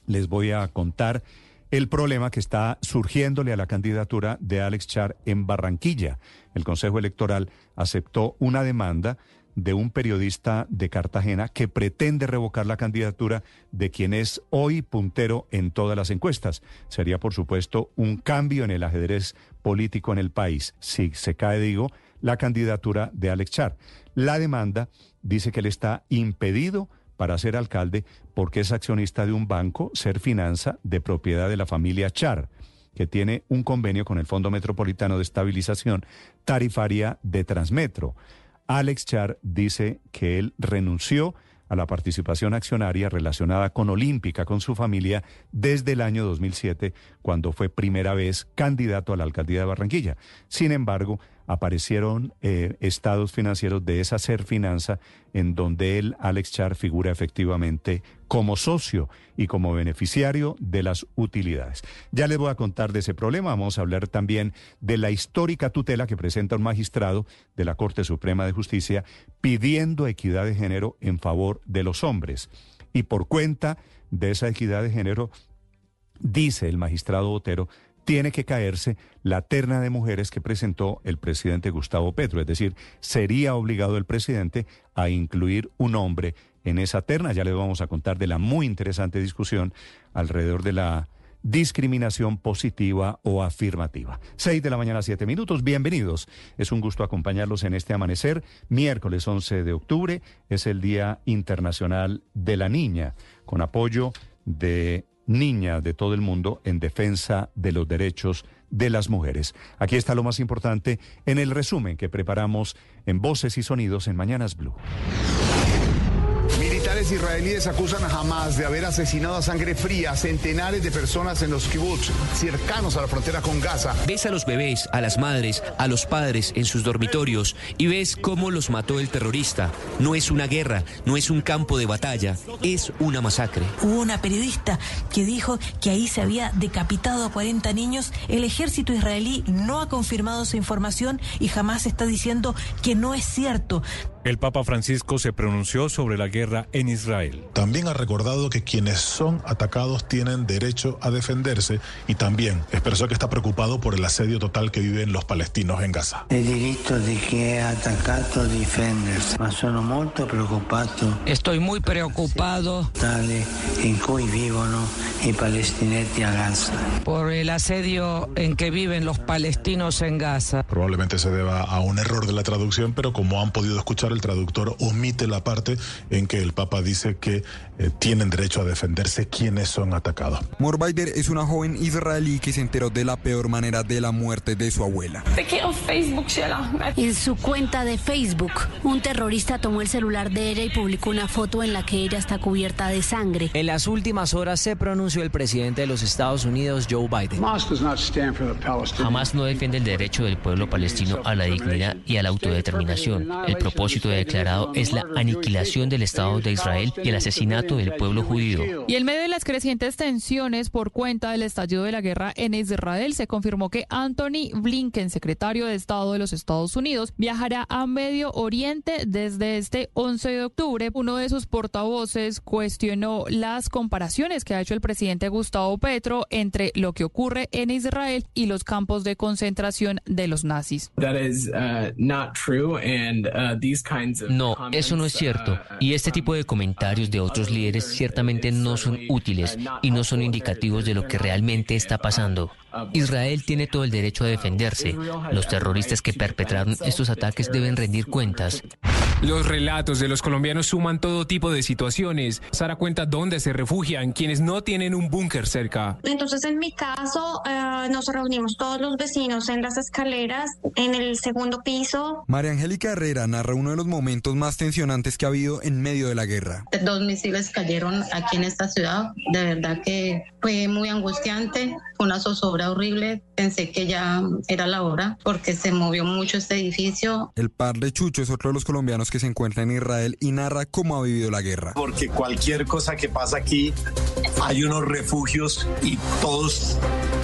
les voy a contar el problema que está surgiéndole a la candidatura de Alex Char en Barranquilla. El Consejo Electoral aceptó una demanda de un periodista de Cartagena que pretende revocar la candidatura de quien es hoy puntero en todas las encuestas. Sería, por supuesto, un cambio en el ajedrez político en el país. Si se cae, digo, la candidatura de Alex Char. La demanda dice que él está impedido para ser alcalde porque es accionista de un banco, Ser Finanza, de propiedad de la familia Char que tiene un convenio con el Fondo Metropolitano de Estabilización Tarifaria de Transmetro. Alex Char dice que él renunció a la participación accionaria relacionada con Olímpica, con su familia, desde el año 2007, cuando fue primera vez candidato a la alcaldía de Barranquilla. Sin embargo, aparecieron eh, estados financieros de esa Ser Finanza en donde él, Alex Char, figura efectivamente como socio y como beneficiario de las utilidades. Ya les voy a contar de ese problema. Vamos a hablar también de la histórica tutela que presenta un magistrado de la Corte Suprema de Justicia pidiendo equidad de género en favor de los hombres. Y por cuenta de esa equidad de género, dice el magistrado Botero, tiene que caerse la terna de mujeres que presentó el presidente Gustavo Petro. Es decir, sería obligado el presidente a incluir un hombre en esa terna. Ya le vamos a contar de la muy interesante discusión alrededor de la discriminación positiva o afirmativa. Seis de la mañana, siete minutos. Bienvenidos. Es un gusto acompañarlos en este amanecer. Miércoles 11 de octubre es el Día Internacional de la Niña, con apoyo de niña de todo el mundo en defensa de los derechos de las mujeres. Aquí está lo más importante en el resumen que preparamos en Voces y Sonidos en Mañanas Blue israelíes acusan a Hamas de haber asesinado a sangre fría a centenares de personas en los kibbutz cercanos a la frontera con Gaza. Ves a los bebés, a las madres, a los padres en sus dormitorios y ves cómo los mató el terrorista. No es una guerra, no es un campo de batalla, es una masacre. Hubo una periodista que dijo que ahí se había decapitado a 40 niños. El ejército israelí no ha confirmado esa información y jamás está diciendo que no es cierto. El Papa Francisco se pronunció sobre la guerra en Israel. También ha recordado que quienes son atacados tienen derecho a defenderse y también expresó que está preocupado por el asedio total que viven los palestinos en Gaza. El derecho de que ha atacado defenderse, ma sono molto preoccupato. Estoy muy preocupado en cui vivono i palestinetti a Gaza. Por el asedio en que viven los palestinos en Gaza. Probablemente se deba a un error de la traducción, pero como han podido escuchar, el traductor omite la parte en que el Papa dice que eh, tienen derecho a defenderse quienes son atacados. Morvaider es una joven israelí que se enteró de la peor manera de la muerte de su abuela. En su cuenta de Facebook, un terrorista tomó el celular de ella y publicó una foto en la que ella está cubierta de sangre. En las últimas horas se pronunció el presidente de los Estados Unidos, Joe Biden. Jamás no defiende el derecho del pueblo palestino a la dignidad y a la autodeterminación. El propósito declarado es la aniquilación del Estado de Israel y el asesinato del pueblo judío. Y en medio de las crecientes tensiones por cuenta del estallido de la guerra en Israel, se confirmó que Anthony Blinken, secretario de Estado de los Estados Unidos, viajará a Medio Oriente desde este 11 de octubre. Uno de sus portavoces cuestionó las comparaciones que ha hecho el presidente Gustavo Petro entre lo que ocurre en Israel y los campos de concentración de los nazis. No, eso no es cierto. Y este tipo de comentarios de otros líderes ciertamente no son útiles y no son indicativos de lo que realmente está pasando. Israel tiene todo el derecho a defenderse. Los terroristas que perpetraron estos ataques deben rendir cuentas. Los relatos de los colombianos suman todo tipo de situaciones. Sara cuenta dónde se refugian quienes no tienen un búnker cerca. Entonces, en mi caso, eh, nos reunimos todos los vecinos en las escaleras, en el segundo piso. María Angélica Herrera narra uno de los momentos más tensionantes que ha habido en medio de la guerra. Dos misiles cayeron aquí en esta ciudad. De verdad que fue muy angustiante, fue una zozobra horrible. Pensé que ya era la hora porque se movió mucho este edificio. El par de Chucho es otro de los colombianos que se encuentra en Israel y narra cómo ha vivido la guerra. Porque cualquier cosa que pasa aquí, hay unos refugios y todos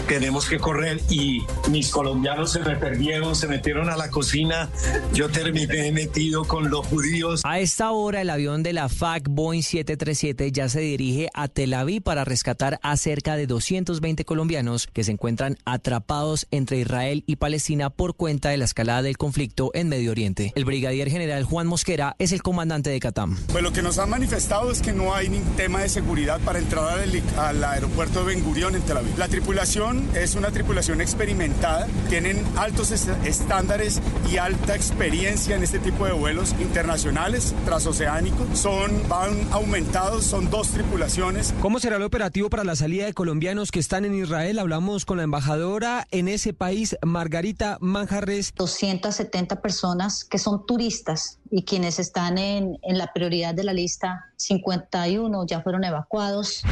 tenemos que correr y mis colombianos se me perdieron, se metieron a la cocina, yo terminé metido con los judíos. A esta hora el avión de la FAC Boeing 737 ya se dirige a Tel Aviv para rescatar a cerca de 220 colombianos que se encuentran atrapados entre Israel y Palestina por cuenta de la escalada del conflicto en Medio Oriente. El brigadier general Juan Mosquera es el comandante de Catam. Pues lo que nos han manifestado es que no hay ningún tema de seguridad para entrar al, al aeropuerto de Ben Gurión en Tel Aviv. La tripulación es una tripulación experimentada, tienen altos estándares y alta experiencia en este tipo de vuelos internacionales, transoceánicos. Son, van aumentados, son dos tripulaciones. ¿Cómo será el operativo para la salida de colombianos que están en Israel? Hablamos con la embajadora en ese país, Margarita Manjarres. 270 personas que son turistas y quienes están en, en la prioridad de la lista, 51 ya fueron evacuados.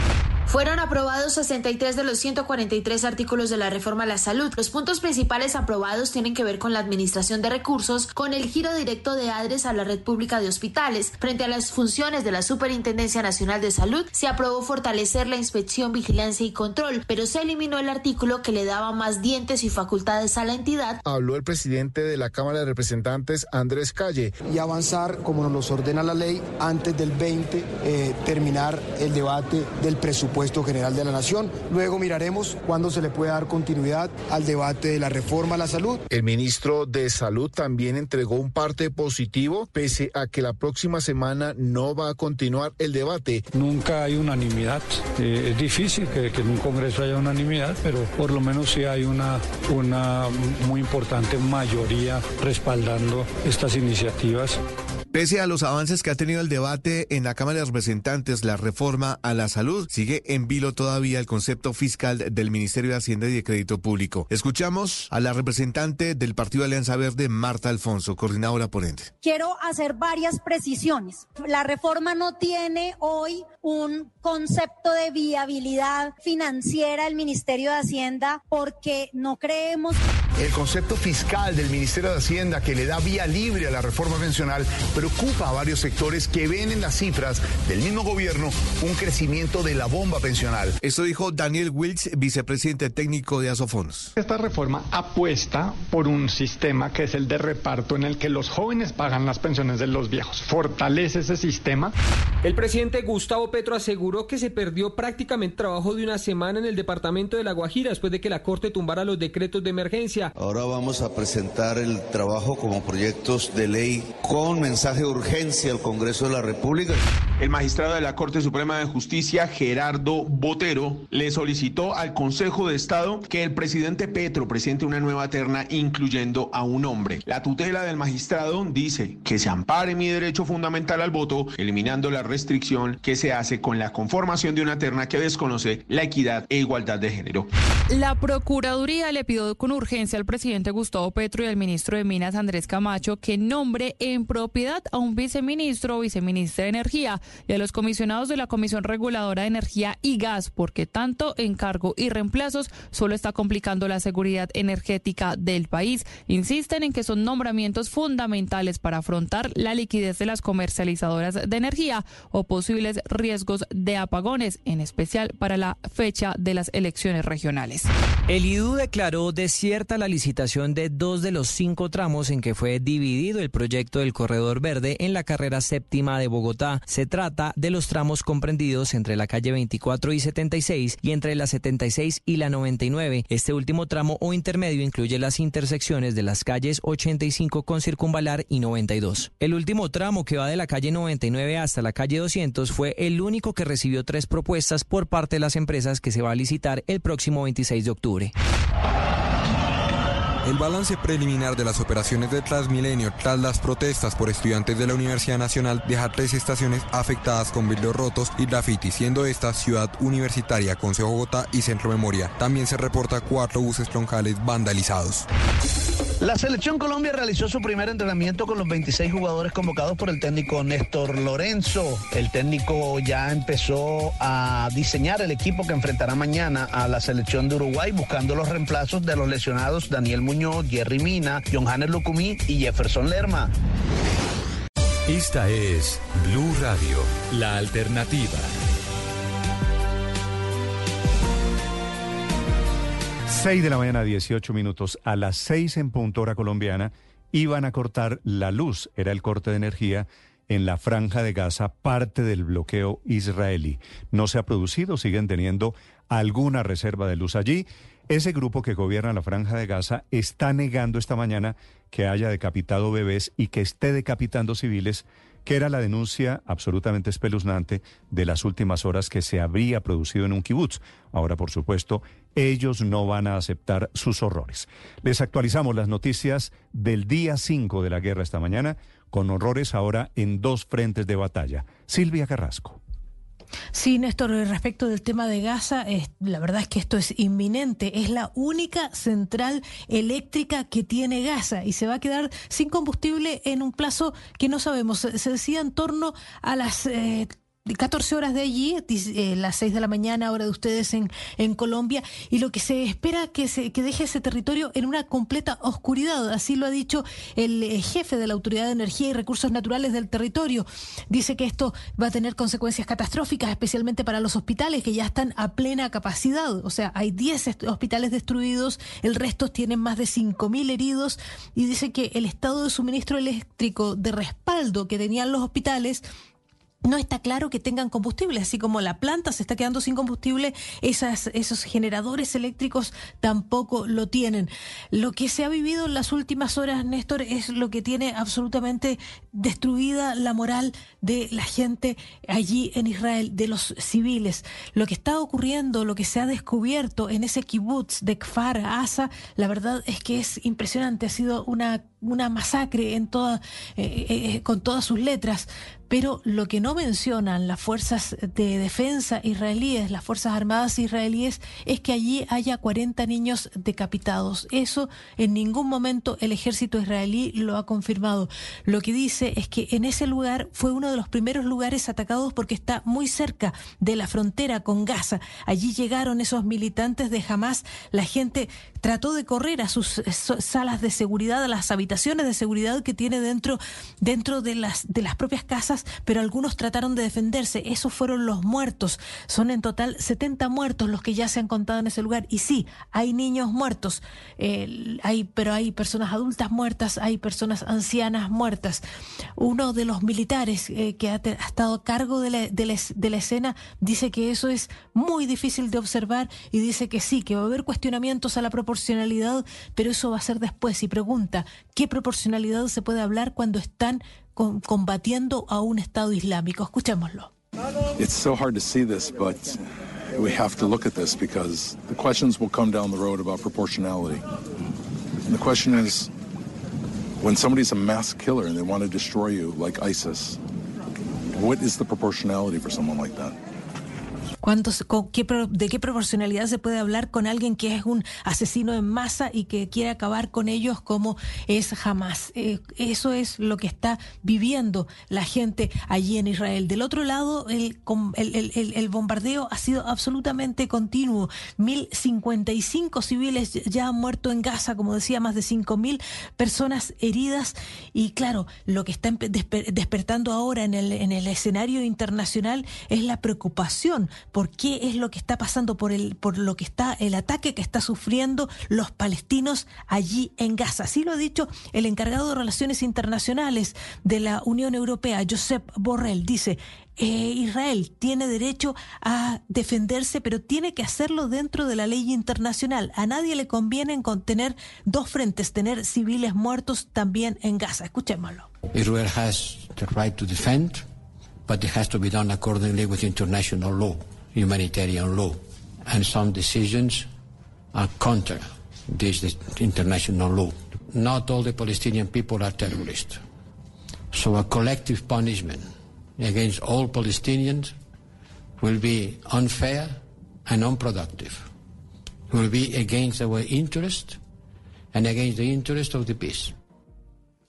Fueron aprobados 63 de los 143 artículos de la reforma a la salud. Los puntos principales aprobados tienen que ver con la administración de recursos, con el giro directo de ADRES a la red pública de hospitales. Frente a las funciones de la Superintendencia Nacional de Salud, se aprobó fortalecer la inspección, vigilancia y control, pero se eliminó el artículo que le daba más dientes y facultades a la entidad. Habló el presidente de la Cámara de Representantes, Andrés Calle. Y avanzar, como nos los ordena la ley, antes del 20, eh, terminar el debate del presupuesto general de la Nación. Luego miraremos cuándo se le puede dar continuidad al debate de la reforma a la salud. El ministro de Salud también entregó un parte positivo, pese a que la próxima semana no va a continuar el debate. Nunca hay unanimidad. Eh, es difícil que, que, en un Congreso haya unanimidad, pero por lo menos sí hay una, una muy importante mayoría respaldando estas iniciativas. Pese a los avances que ha tenido el debate en la Cámara de Representantes, la reforma a la salud, sigue en vilo todavía el concepto fiscal del Ministerio de Hacienda y de Crédito Público. Escuchamos a la representante del Partido Alianza Verde, Marta Alfonso, coordinadora ponente. Quiero hacer varias precisiones. La reforma no tiene hoy un concepto de viabilidad financiera del Ministerio de Hacienda porque no creemos. El concepto fiscal del Ministerio de Hacienda que le da vía libre a la reforma pensional preocupa a varios sectores que ven en las cifras del mismo gobierno un crecimiento de la bomba pensional. Esto dijo Daniel Wills, vicepresidente técnico de Asofondos. Esta reforma apuesta por un sistema que es el de reparto en el que los jóvenes pagan las pensiones de los viejos. Fortalece ese sistema. El presidente Gustavo Petro aseguró que se perdió prácticamente trabajo de una semana en el departamento de La Guajira después de que la Corte tumbara los decretos de emergencia. Colombia. Ahora vamos a presentar el trabajo como proyectos de ley con mensaje de urgencia al Congreso de la República. El magistrado de la Corte Suprema de Justicia, Gerardo Botero, le solicitó al Consejo de Estado que el presidente Petro presente una nueva terna incluyendo a un hombre. La tutela del magistrado dice que se ampare mi derecho fundamental al voto, eliminando la restricción que se hace con la conformación de una terna que desconoce la equidad e igualdad de género. La Procuraduría le pidió con urgencia al presidente Gustavo Petro y al ministro de Minas Andrés Camacho que nombre en propiedad a un viceministro o viceministra de Energía y a los comisionados de la Comisión Reguladora de Energía y Gas, porque tanto encargo y reemplazos solo está complicando la seguridad energética del país. Insisten en que son nombramientos fundamentales para afrontar la liquidez de las comercializadoras de energía o posibles riesgos de apagones, en especial para la fecha de las elecciones regionales. El IDU declaró desierta la licitación de dos de los cinco tramos en que fue dividido el proyecto del Corredor Verde en la carrera séptima de Bogotá. Se trata de los tramos comprendidos entre la calle 24 y 76 y entre la 76 y la 99. Este último tramo o intermedio incluye las intersecciones de las calles 85 con Circunvalar y 92. El último tramo que va de la calle 99 hasta la calle 200 fue el único que recibió tres propuestas por parte de las empresas que se va a licitar el próximo 26 de octubre. El balance preliminar de las operaciones de Transmilenio tras las protestas por estudiantes de la Universidad Nacional deja tres estaciones afectadas con vidrios rotos y graffiti, siendo esta Ciudad Universitaria, Consejo Bogotá y Centro Memoria. También se reporta cuatro buses troncales vandalizados. La selección Colombia realizó su primer entrenamiento con los 26 jugadores convocados por el técnico Néstor Lorenzo. El técnico ya empezó a diseñar el equipo que enfrentará mañana a la selección de Uruguay, buscando los reemplazos de los lesionados Daniel Muñoz, Jerry Mina, John Hannes y Jefferson Lerma. Esta es Blue Radio, la alternativa. 6 de la mañana, 18 minutos. A las 6 en punto hora colombiana iban a cortar la luz. Era el corte de energía en la franja de Gaza, parte del bloqueo israelí. No se ha producido, siguen teniendo alguna reserva de luz allí. Ese grupo que gobierna la franja de Gaza está negando esta mañana que haya decapitado bebés y que esté decapitando civiles que era la denuncia absolutamente espeluznante de las últimas horas que se habría producido en un kibutz. Ahora, por supuesto, ellos no van a aceptar sus horrores. Les actualizamos las noticias del día 5 de la guerra esta mañana, con horrores ahora en dos frentes de batalla. Silvia Carrasco. Sí, Néstor, respecto del tema de Gaza, la verdad es que esto es inminente. Es la única central eléctrica que tiene Gaza y se va a quedar sin combustible en un plazo que no sabemos. Se decía en torno a las eh, 14 horas de allí, eh, las 6 de la mañana, hora de ustedes en, en Colombia, y lo que se espera que se que deje ese territorio en una completa oscuridad. Así lo ha dicho el eh, jefe de la Autoridad de Energía y Recursos Naturales del territorio. Dice que esto va a tener consecuencias catastróficas, especialmente para los hospitales que ya están a plena capacidad. O sea, hay 10 hospitales destruidos, el resto tienen más de 5.000 heridos, y dice que el estado de suministro eléctrico de respaldo que tenían los hospitales no está claro que tengan combustible, así como la planta se está quedando sin combustible, esas, esos generadores eléctricos tampoco lo tienen. Lo que se ha vivido en las últimas horas, Néstor, es lo que tiene absolutamente destruida la moral de la gente allí en Israel, de los civiles. Lo que está ocurriendo, lo que se ha descubierto en ese kibutz de Kfar Asa, la verdad es que es impresionante, ha sido una una masacre en toda, eh, eh, con todas sus letras, pero lo que no mencionan las fuerzas de defensa israelíes, las fuerzas armadas israelíes, es que allí haya 40 niños decapitados. Eso en ningún momento el ejército israelí lo ha confirmado. Lo que dice es que en ese lugar fue uno de los primeros lugares atacados porque está muy cerca de la frontera con Gaza. Allí llegaron esos militantes de Hamas. La gente trató de correr a sus salas de seguridad, a las habitaciones de seguridad que tiene dentro, dentro de, las, de las propias casas pero algunos trataron de defenderse. Esos fueron los muertos. Son en total 70 muertos los que ya se han contado en ese lugar. Y sí, hay niños muertos, hay, pero hay personas adultas muertas, hay personas ancianas muertas. Uno de los militares eh, que ha, estado a cargo de la, de la escena dice que eso es muy difícil de observar y dice que sí, que va a haber cuestionamientos a la proporcionalidad, pero eso va a ser después. Y pregunta, ¿qué proporcionalidad se puede hablar cuando están con, combatiendo a un Estado islámico? Escuchémoslo. It's so hard to see this, but we have to look at this because the questions will come down the road about proportionality. And the question is when somebody's a mass killer and they want to destroy you like ISIS, what is the proportionality for someone like that? ¿De qué proporcionalidad se puede hablar con alguien que es un asesino en masa y que quiere acabar con ellos como es jamás? Eh, eso es lo que está viviendo la gente allí en Israel. Del otro lado, el, el, bombardeo ha sido absolutamente continuo. 1.055 civiles ya han muerto en Gaza, como decía, más de 5.000 personas heridas. Y claro, lo que está despertando ahora en el, en el escenario internacional es la preocupación por qué es lo que está pasando, por el, por lo que está, el ataque que está sufriendo los palestinos allí en Gaza. Así lo ha dicho el encargado de Relaciones Internacionales de la Unión Europea, Josep Borrell. Dice, eh, Israel tiene derecho a defenderse, pero tiene que hacerlo dentro de la ley internacional. A nadie le conviene tener dos frentes, tener civiles muertos también en Gaza. Escuchémoslo. Israel has the right to defend, but it has to be done accordingly with international law. Humanitarian law. And some decisions are counter this international law. Not all the Palestinian people are terrorists. So a collective punishment against all Palestinians will be unfair and unproductive. It Will be against our interest and against the interest of the peace.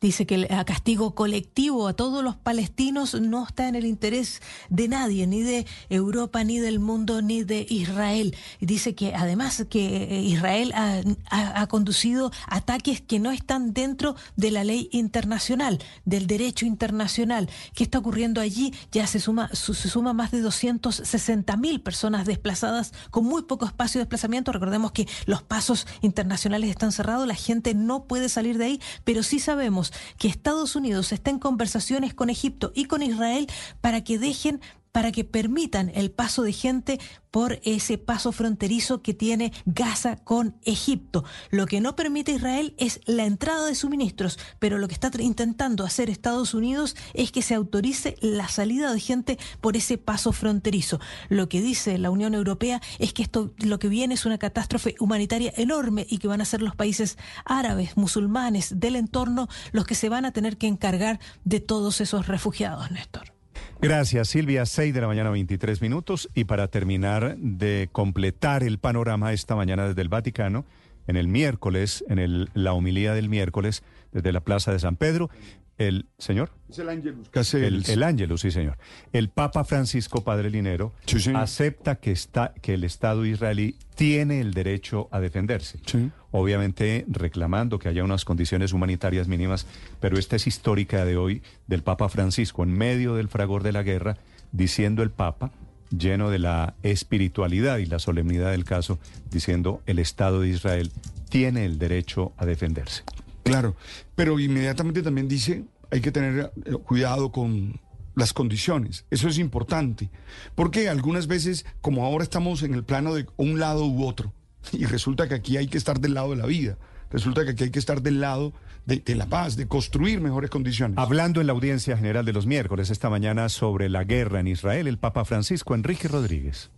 Dice que el castigo colectivo a todos los palestinos no está en el interés de nadie, ni de Europa, ni del mundo, ni de Israel. Dice que además que eh, Israel ha, conducido ataques que no están dentro de la ley internacional, del derecho internacional. ¿Qué está ocurriendo allí? Ya se suma, se suma más de 260 mil personas desplazadas con muy poco espacio de desplazamiento. Recordemos que los pasos internacionales están cerrados, la gente no puede salir de ahí, pero sí sabemos que Estados Unidos está en conversaciones con Egipto y con Israel para que dejen para que permitan el paso de gente por ese paso fronterizo que tiene Gaza con Egipto. Lo que no permite Israel es la entrada de suministros, pero lo que está intentando hacer Estados Unidos es que se autorice la salida de gente por ese paso fronterizo. Lo que dice la Unión Europea es que esto lo que viene es una catástrofe humanitaria enorme y que van a ser los países árabes, musulmanes del entorno los que se van a tener que encargar de todos esos refugiados, Néstor. Gracias, Silvia. 6 de la mañana, 23 minutos. Y para terminar de completar el panorama esta mañana desde el Vaticano, en el miércoles, en el, la homilía del miércoles, desde la Plaza de San Pedro, el señor. Es el Ángelus. El, el Ángelus, sí, señor. El Papa Francisco Padre Linero acepta que, está, que el Estado israelí tiene el derecho a defenderse. Obviamente reclamando que haya unas condiciones humanitarias mínimas, pero esta es histórica de hoy del Papa Francisco, en medio del fragor de la guerra, diciendo el Papa, lleno de la espiritualidad y la solemnidad del caso, diciendo el Estado de Israel tiene el derecho a defenderse. Claro, pero inmediatamente también dice, hay que tener eh, cuidado con las condiciones. Eso es importante. Porque algunas veces, como ahora estamos en el plano de un lado u otro, y resulta que aquí hay que estar del lado de la vida, resulta que aquí hay que estar del lado de, de, la paz, de construir mejores condiciones. Hablando en la audiencia general de los miércoles esta mañana sobre la guerra en Israel, el Papa Francisco Enrique Rodríguez.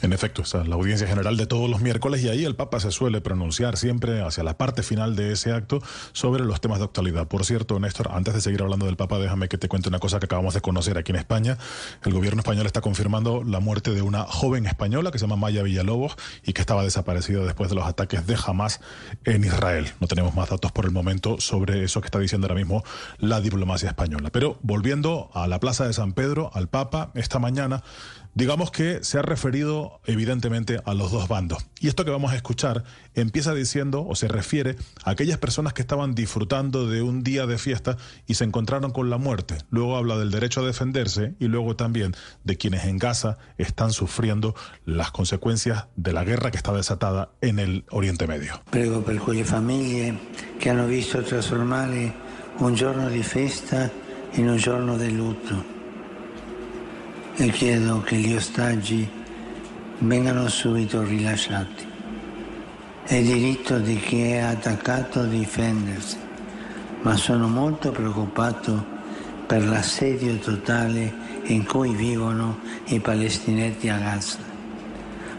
En efecto, la audiencia general de todos los miércoles y ahí el Papa se suele pronunciar siempre hacia la parte final de ese acto sobre los temas de actualidad. Por cierto, Néstor, antes de seguir hablando del Papa, déjame que te cuente una cosa que acabamos de conocer aquí en España. El gobierno español está confirmando la muerte de una joven española que se llama Maya Villalobos y que estaba desaparecida después de los ataques de Hamas en Israel. No tenemos más datos por el momento sobre eso que está diciendo ahora mismo la diplomacia española. Pero volviendo a la Plaza de San Pedro, al Papa, esta mañana, digamos que se ha referido evidentemente a los dos bandos. Y esto que vamos a escuchar empieza diciendo o se refiere a aquellas personas que estaban disfrutando de un día de fiesta y se encontraron con la muerte. Luego habla del derecho a defenderse y luego también de quienes en Gaza están sufriendo las consecuencias de la guerra que está desatada en el Oriente Medio. Prego per quelle famiglie che hanno visto trasformare un giorno di festa in un giorno di lutto. E chiedo che gli ostaggi vengano subito rilasciati. È diritto di chi è attaccato difendersi, ma sono molto preoccupato per l'assedio totale in cui vivono i palestinesi a Gaza,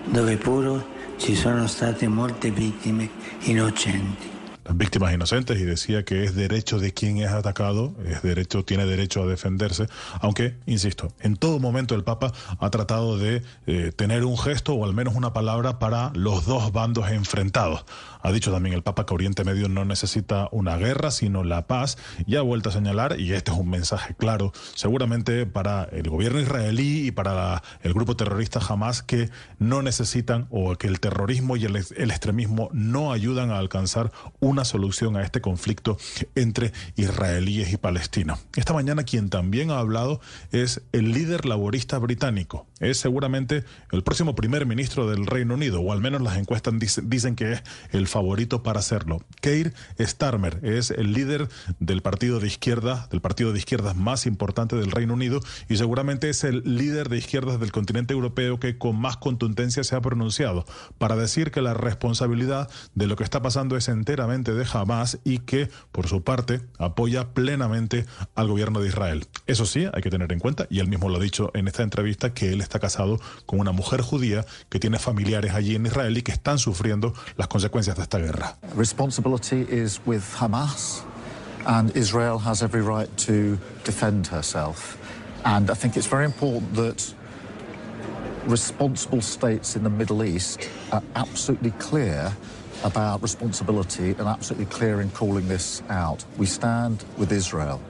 dove pure ci sono state molte vittime innocenti. Las víctimas inocentes y decía que es derecho de quien es atacado, es derecho, tiene derecho a defenderse, aunque, insisto, en todo momento el Papa ha tratado de eh, tener un gesto o al menos una palabra para los dos bandos enfrentados. Ha dicho también el Papa que Oriente Medio no necesita una guerra, sino la paz, y ha vuelto a señalar, y este es un mensaje claro, seguramente para el gobierno israelí y para el grupo terrorista Hamas, que no necesitan o que el terrorismo y el, el extremismo no ayudan a alcanzar una solución a este conflicto entre israelíes y palestinos. Esta mañana quien también ha hablado es el líder laborista británico. Es seguramente el próximo primer ministro del Reino Unido, o al menos las encuestas dicen que es el favorito para hacerlo. Keir Starmer es el líder del partido de izquierda, del partido de izquierdas más importante del Reino Unido y seguramente es el líder de izquierdas del continente europeo que con más contundencia se ha pronunciado para decir que la responsabilidad de lo que está pasando es enteramente de Hamas y que, por su parte, apoya plenamente al gobierno de Israel. Eso sí, hay que tener en cuenta, y él mismo lo ha dicho en esta entrevista, que él está casado con una mujer judía que tiene familiares allí en Israel y que están sufriendo las consecuencias de esta guerra. Responsibility is with Hamas, and Israel has every right to defend herself. And I think it's very important that responsible states in the Middle East are absolutely clear about responsibility and absolutely clear in calling this out. We stand with Israel.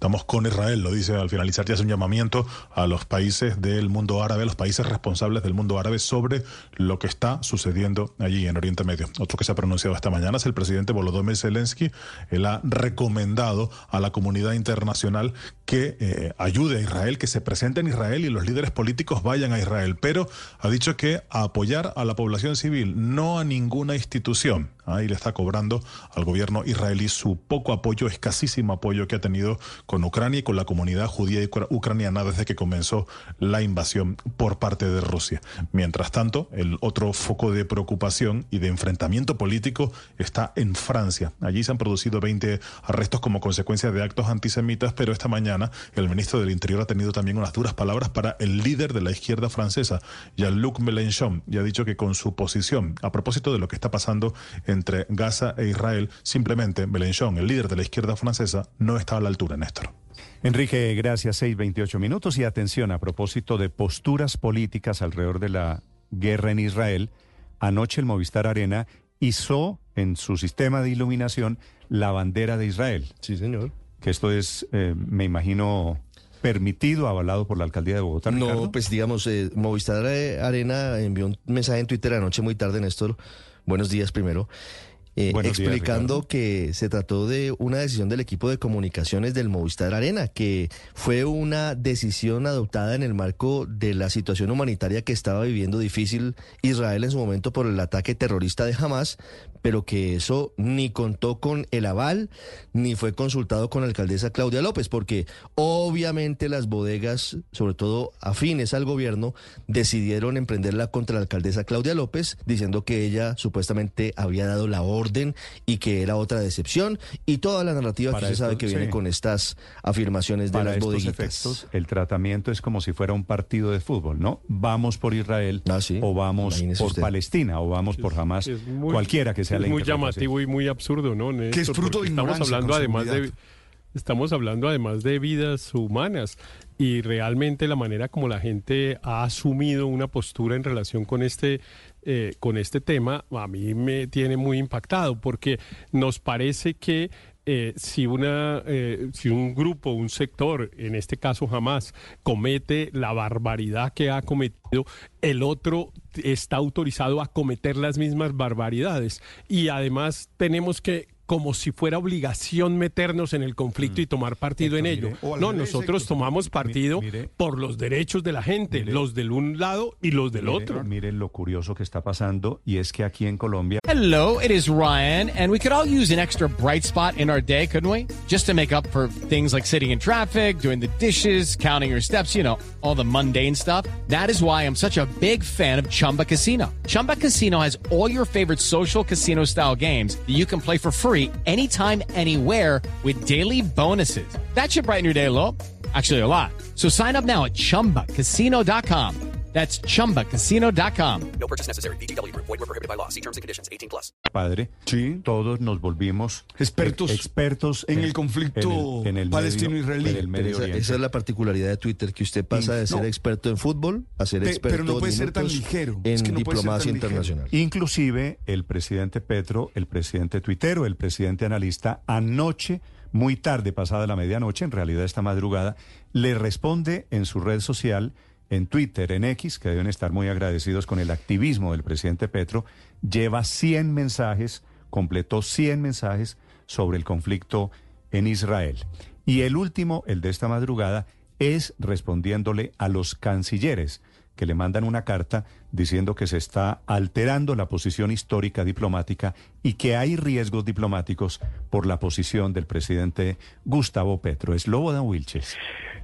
Estamos con Israel, lo dice al finalizar y hace un llamamiento a los países del mundo árabe, a los países responsables del mundo árabe sobre lo que está sucediendo allí en Oriente Medio. Otro que se ha pronunciado esta mañana es el presidente Volodymyr Zelensky. Él ha recomendado a la comunidad internacional que eh, ayude a Israel, que se presente en Israel y los líderes políticos vayan a Israel, pero ha dicho que apoyar a la población civil, no a ninguna institución. Ahí le está cobrando al gobierno israelí su poco apoyo, escasísimo apoyo que ha tenido con Ucrania y con la comunidad judía y ucraniana desde que comenzó la invasión por parte de Rusia. Mientras tanto, el otro foco de preocupación y de enfrentamiento político está en Francia. Allí se han producido 20 arrestos como consecuencia de actos antisemitas, pero esta mañana el ministro del Interior ha tenido también unas duras palabras para el líder de la izquierda francesa, Jean-Luc Mélenchon, y ha dicho que con su posición a propósito de lo que está pasando entre Gaza e Israel, simplemente Mélenchon, el líder de la izquierda francesa, no está a la altura, Néstor. Enrique, gracias. 6.28 minutos. Y atención, a propósito de posturas políticas alrededor de la guerra en Israel, anoche el Movistar Arena hizo en su sistema de iluminación la bandera de Israel. Sí, señor. Que esto es, eh, me imagino, permitido, avalado por la alcaldía de Bogotá. No, pues digamos, eh, Movistar Arena envió un mensaje en Twitter anoche muy tarde, Néstor. Buenos días primero. Eh, explicando que se trató de una decisión del equipo de comunicaciones del Movistar Arena, que fue una decisión adoptada en el marco de la situación humanitaria que estaba viviendo difícil Israel en su momento por el ataque terrorista de Hamas, pero que eso ni contó con el aval, ni fue consultado con la alcaldesa Claudia López, porque obviamente las bodegas, sobre todo afines al gobierno, decidieron emprenderla contra la alcaldesa Claudia López, diciendo que ella supuestamente había dado la orden y que era otra decepción, y toda la narrativa que se sabe que viene con estas afirmaciones de Para las estos bodeguitas. efectos, el tratamiento es como si fuera un partido de fútbol, ¿no? Vamos por Israel o vamos Imagínese por usted. Palestina o vamos por Hamas, cualquiera que sea es la muy llamativo y muy absurdo, ¿no? Néstor? Que es fruto Porque de estamos hablando además de estamos hablando además de vidas humanas y realmente la manera como la gente ha asumido una postura en relación con este eh, con este tema a mí me tiene muy impactado porque nos parece que eh, si, una, eh, si un grupo, un sector, en este caso jamás, comete la barbaridad que ha cometido, el otro está autorizado a cometer las mismas barbaridades. Y además tenemos que como si fuera obligación meternos en el conflicto y mm. tomar partido en ello. no, nosotros tomamos partido por los derechos de la gente, los del un lado y los del otro. Miren lo curioso que está pasando y es que aquí en Colombia. Hello, it is Ryan, and we could all use an extra bright spot in our day, couldn't we? Just to make up for things like sitting in traffic, doing the dishes, counting your steps, you know, all the mundane stuff. That is why I'm such a big fan of Chumba Casino. Chumba Casino has all your favorite social casino style games that you can play for free anytime, anywhere with daily bonuses. That should brighten your day a little. Actually, a lot. So sign up now at chumbacasino.com. That's chumbacasino.com. No purchase necessary. BGW. Void were prohibited by law. See terms and conditions 18 plus. Padre, sí. todos nos volvimos expertos, expertos en, en el conflicto palestino-israelí. Esa, esa, es la particularidad de Twitter, que usted pasa de ser no, experto en fútbol a ser experto pero no puede ser tan ligero. en es que no diplomacia internacional. Ligero. Inclusive el presidente Petro, el presidente tuitero, el presidente analista, anoche muy tarde, pasada la medianoche, en realidad esta madrugada, le responde en su red social en Twitter, en X, que deben estar muy agradecidos con el activismo del presidente Petro, lleva 100 mensajes, completó 100 mensajes sobre el conflicto en Israel. Y el último, el de esta madrugada, es respondiéndole a los cancilleres que le mandan una carta diciendo que se está alterando la posición histórica diplomática y que hay riesgos diplomáticos por la posición del presidente Gustavo Petro. Es Lobodan Wilches.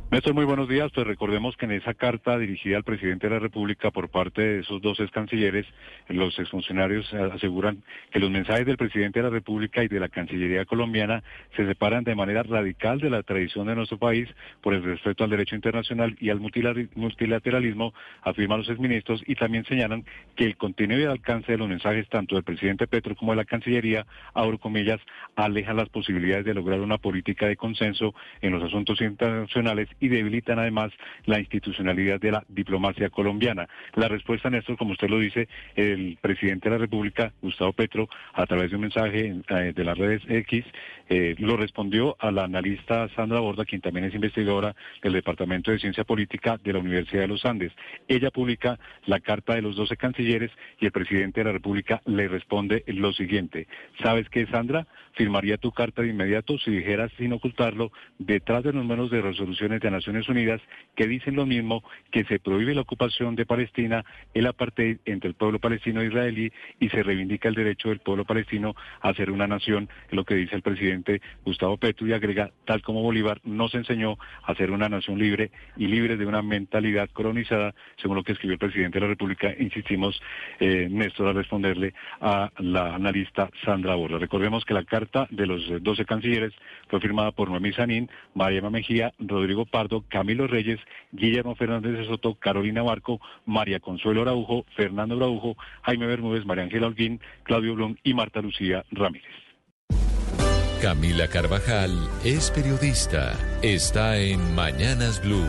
Néstor, muy buenos días. Pues recordemos que en esa carta dirigida al presidente de la República por parte de esos dos ex cancilleres, los exfuncionarios aseguran que los mensajes del presidente de la República y de la Cancillería colombiana se separan de manera radical de la tradición de nuestro país por el respeto al derecho internacional y al multilateralismo, afirman los exministros, y también señalan que el contenido y el alcance de los mensajes tanto del presidente Petro como de la Cancillería, abro comillas, alejan las posibilidades de lograr una política de consenso en los asuntos internacionales y debilitan además la institucionalidad de la diplomacia colombiana. La respuesta, Néstor, como usted lo dice, el presidente de la República, Gustavo Petro, a través de un mensaje eh, de las redes X, eh, lo respondió a la analista Sandra Borda, quien también es investigadora del Departamento de Ciencia Política de la Universidad de los Andes. Ella publica la carta de los 12 cancilleres y el presidente de la República le responde lo siguiente. ¿Sabes qué, Sandra? Firmaría tu carta de inmediato si dijeras sin ocultarlo detrás de los números de resoluciones de Naciones Unidas que dicen lo mismo, que se prohíbe la ocupación de Palestina, el apartheid entre el pueblo palestino e israelí y se reivindica el derecho del pueblo palestino a ser una nación, lo que dice el presidente Gustavo Petro y agrega, tal como Bolívar nos enseñó a ser una nación libre y libre de una mentalidad colonizada, según lo que escribió el presidente de la República, insistimos, eh, Néstor, a responderle a la analista Sandra Borda. Recordemos que la carta de los 12 cancilleres fue firmada por Noemí Sanín, Mariana Mejía, Rodrigo Pardo, Camilo Reyes, Guillermo Fernández de Soto, Carolina Barco, María Consuelo Araujo, Fernando Braujo, Jaime Bermúdez, María Ángela Holguín, Claudio Blum y Marta Lucía Ramírez. Camila Carvajal es periodista. Está en Mañanas Blue.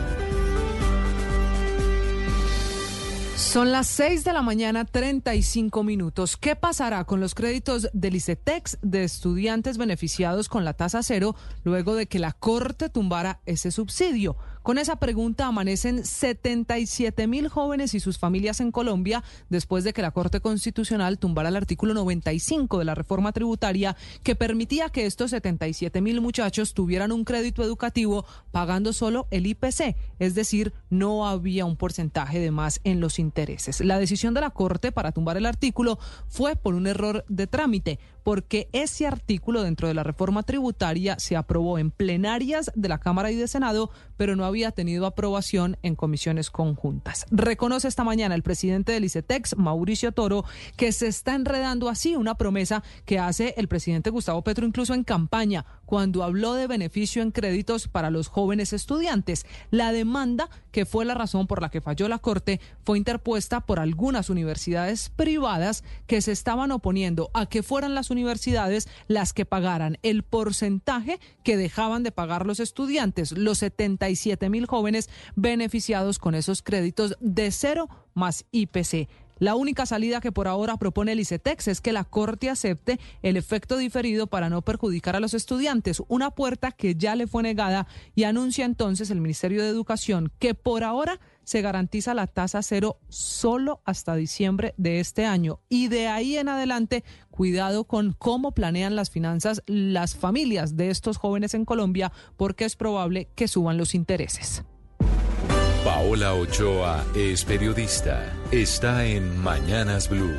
Son las 6 de la mañana, 35 minutos. ¿Qué pasará con los créditos del ICETEX de estudiantes beneficiados con la tasa cero luego de que la Corte tumbara ese subsidio? Con esa pregunta amanecen 77 mil jóvenes y sus familias en Colombia después de que la Corte Constitucional tumbara el artículo 95 de la reforma tributaria que permitía que estos 77 mil muchachos tuvieran un crédito educativo pagando solo el IPC, es decir, no había un porcentaje de más en los intereses. La decisión de la Corte para tumbar el artículo fue por un error de trámite porque ese artículo dentro de la reforma tributaria se aprobó en plenarias de la Cámara y de Senado, pero no había tenido aprobación en comisiones conjuntas. Reconoce esta mañana el presidente del ICETEX, Mauricio Toro, que se está enredando así una promesa que hace el presidente Gustavo Petro incluso en campaña, cuando habló de beneficio en créditos para los jóvenes estudiantes. La demanda, que fue la razón por la que falló la Corte, fue interpuesta por algunas universidades privadas que se estaban oponiendo a que fueran las universidades universidades las que pagaran el porcentaje que dejaban de pagar los estudiantes, los 77 mil jóvenes beneficiados con esos créditos de cero más IPC. La única salida que por ahora propone el ICETEX es que la Corte acepte el efecto diferido para no perjudicar a los estudiantes, una puerta que ya le fue negada y anuncia entonces el Ministerio de Educación que por ahora se garantiza la tasa cero solo hasta diciembre de este año. Y de ahí en adelante, cuidado con cómo planean las finanzas las familias de estos jóvenes en Colombia, porque es probable que suban los intereses. Paola Ochoa es periodista. Está en Mañanas Blue.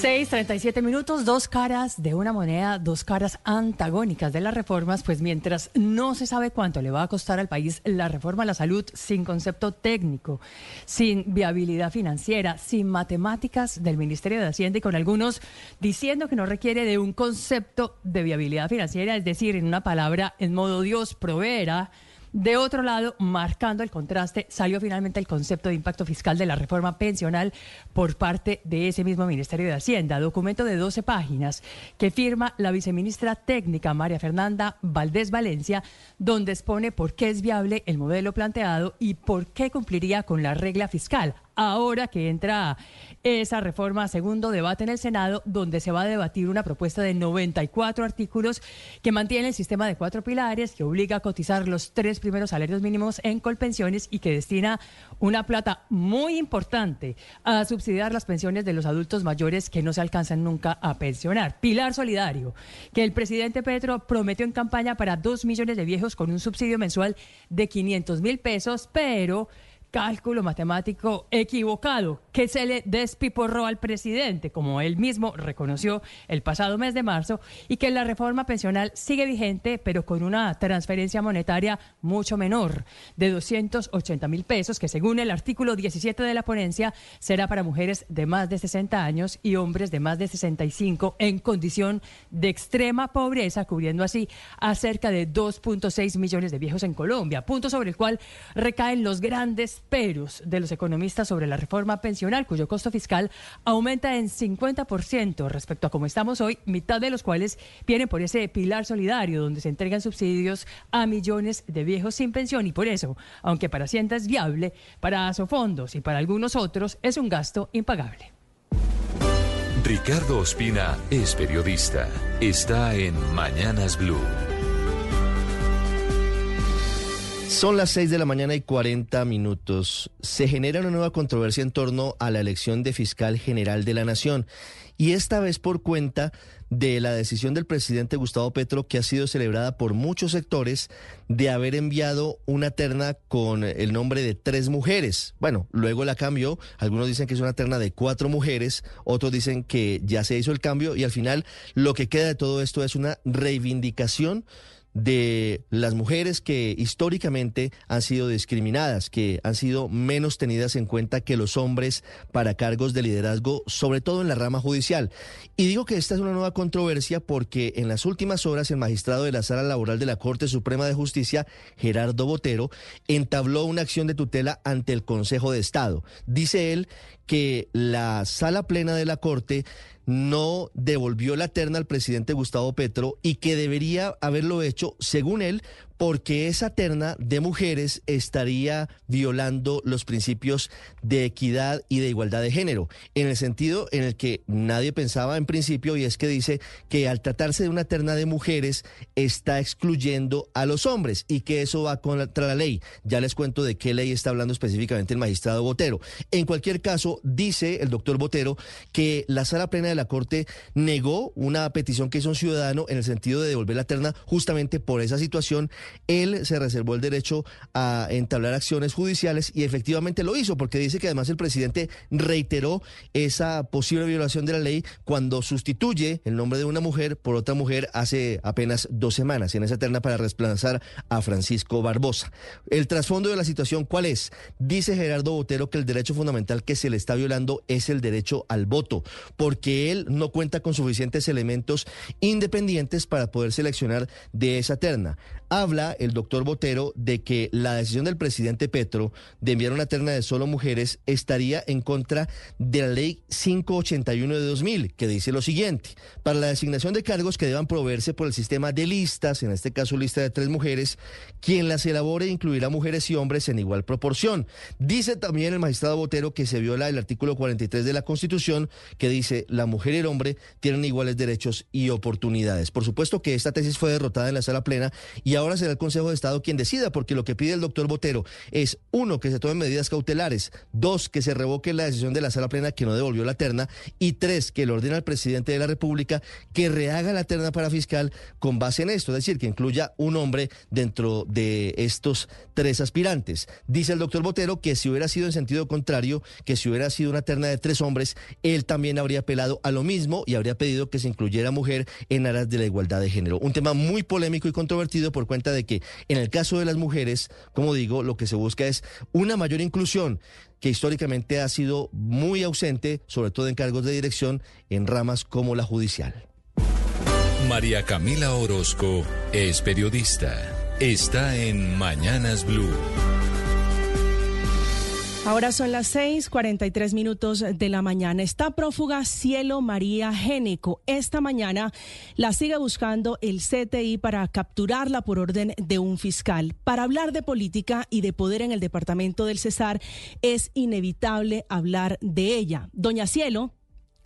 6:37 minutos, dos caras de una moneda, dos caras antagónicas de las reformas, pues mientras no se sabe cuánto le va a costar al país la reforma a la salud sin concepto técnico, sin viabilidad financiera, sin matemáticas del Ministerio de Hacienda y con algunos diciendo que no requiere de un concepto de viabilidad financiera, es decir, en una palabra, en modo Dios proveerá de otro lado, marcando el contraste, salió finalmente el concepto de impacto fiscal de la reforma pensional por parte de ese mismo Ministerio de Hacienda, documento de 12 páginas que firma la viceministra técnica María Fernanda Valdés Valencia, donde expone por qué es viable el modelo planteado y por qué cumpliría con la regla fiscal ahora que entra esa reforma segundo debate en el Senado, donde se va a debatir una propuesta de 94 artículos que mantiene el sistema de cuatro pilares, que obliga a cotizar los tres primeros salarios mínimos en colpensiones y que destina una plata muy importante a subsidiar las pensiones de los adultos mayores que no se alcanzan nunca a pensionar. Pilar solidario, que el presidente Petro prometió en campaña para dos millones de viejos con un subsidio mensual de 500 mil pesos, pero cálculo matemático equivocado que se le despiporró al presidente, como él mismo reconoció el pasado mes de marzo, y que la reforma pensional sigue vigente, pero con una transferencia monetaria mucho menor, de 280 mil pesos, que según el artículo 17 de la ponencia será para mujeres de más de 60 años y hombres de más de 65 en condición de extrema pobreza, cubriendo así a cerca de 2.6 millones de viejos en Colombia, punto sobre el cual recaen los grandes peros de los economistas sobre la reforma pensional, cuyo costo fiscal aumenta en 50% respecto a como estamos hoy, mitad de los cuales vienen por ese pilar solidario donde se entregan subsidios a millones de viejos sin pensión y por eso, aunque para Hacienda es viable, para Asofondos y para algunos otros es un gasto impagable. Ricardo Ospina es periodista. Está en Mañanas Blue. Son las 6 de la mañana y 40 minutos. Se genera una nueva controversia en torno a la elección de fiscal general de la Nación y esta vez por cuenta de la decisión del presidente Gustavo Petro que ha sido celebrada por muchos sectores de haber enviado una terna con el nombre de tres mujeres. Bueno, luego la cambió, algunos dicen que es una terna de cuatro mujeres, otros dicen que ya se hizo el cambio y al final lo que queda de todo esto es una reivindicación de las mujeres que históricamente han sido discriminadas, que han sido menos tenidas en cuenta que los hombres para cargos de liderazgo, sobre todo en la rama judicial. Y digo que esta es una nueva controversia porque en las últimas horas el magistrado de la Sala Laboral de la Corte Suprema de Justicia, Gerardo Botero, entabló una acción de tutela ante el Consejo de Estado. Dice él que la Sala Plena de la Corte no devolvió la terna al presidente Gustavo Petro y que debería haberlo hecho, según él, porque esa terna de mujeres estaría violando los principios de equidad y de igualdad de género, en el sentido en el que nadie pensaba en principio, y es que dice que al tratarse de una terna de mujeres está excluyendo a los hombres y que eso va contra la ley. Ya les cuento de qué ley está hablando específicamente el magistrado Botero. En cualquier caso, dice el doctor Botero que la sala plena de la Corte negó una petición que hizo un ciudadano en el sentido de devolver la terna justamente por esa situación él se reservó el derecho a entablar acciones judiciales y efectivamente lo hizo, porque dice que además el presidente reiteró esa posible violación de la ley cuando sustituye el nombre de una mujer por otra mujer hace apenas dos semanas en esa terna para reemplazar a Francisco Barbosa. El trasfondo de la situación, ¿cuál es? Dice Gerardo Botero que el derecho fundamental que se le está violando es el derecho al voto, porque él no cuenta con suficientes elementos independientes para poder seleccionar de esa terna. Habla el doctor Botero de que la decisión del presidente Petro de enviar una terna de solo mujeres estaría en contra de la ley 581 de 2000, que dice lo siguiente, para la designación de cargos que deban proveerse por el sistema de listas, en este caso lista de tres mujeres, quien las elabore incluirá mujeres y hombres en igual proporción. Dice también el magistrado Botero que se viola el artículo 43 de la Constitución, que dice la mujer y el hombre tienen iguales derechos y oportunidades. Por supuesto que esta tesis fue derrotada en la sala plena y ahora será el Consejo de Estado quien decida, porque lo que pide el doctor Botero es, uno, que se tomen medidas cautelares, dos, que se revoque la decisión de la sala plena que no devolvió la terna, y tres, que le ordene al presidente de la República que rehaga la terna para fiscal con base en esto, es decir, que incluya un hombre dentro de estos tres aspirantes. Dice el doctor Botero que si hubiera sido en sentido contrario, que si hubiera sido una terna de tres hombres, él también habría apelado a lo mismo y habría pedido que se incluyera mujer en aras de la igualdad de género. Un tema muy polémico y controvertido por cuenta de que en el caso de las mujeres, como digo, lo que se busca es una mayor inclusión que históricamente ha sido muy ausente, sobre todo en cargos de dirección en ramas como la judicial. María Camila Orozco es periodista. Está en Mañanas Blue. Ahora son las 6:43 minutos de la mañana. Está prófuga Cielo María Géneco. Esta mañana la sigue buscando el CTI para capturarla por orden de un fiscal. Para hablar de política y de poder en el departamento del Cesar es inevitable hablar de ella. Doña Cielo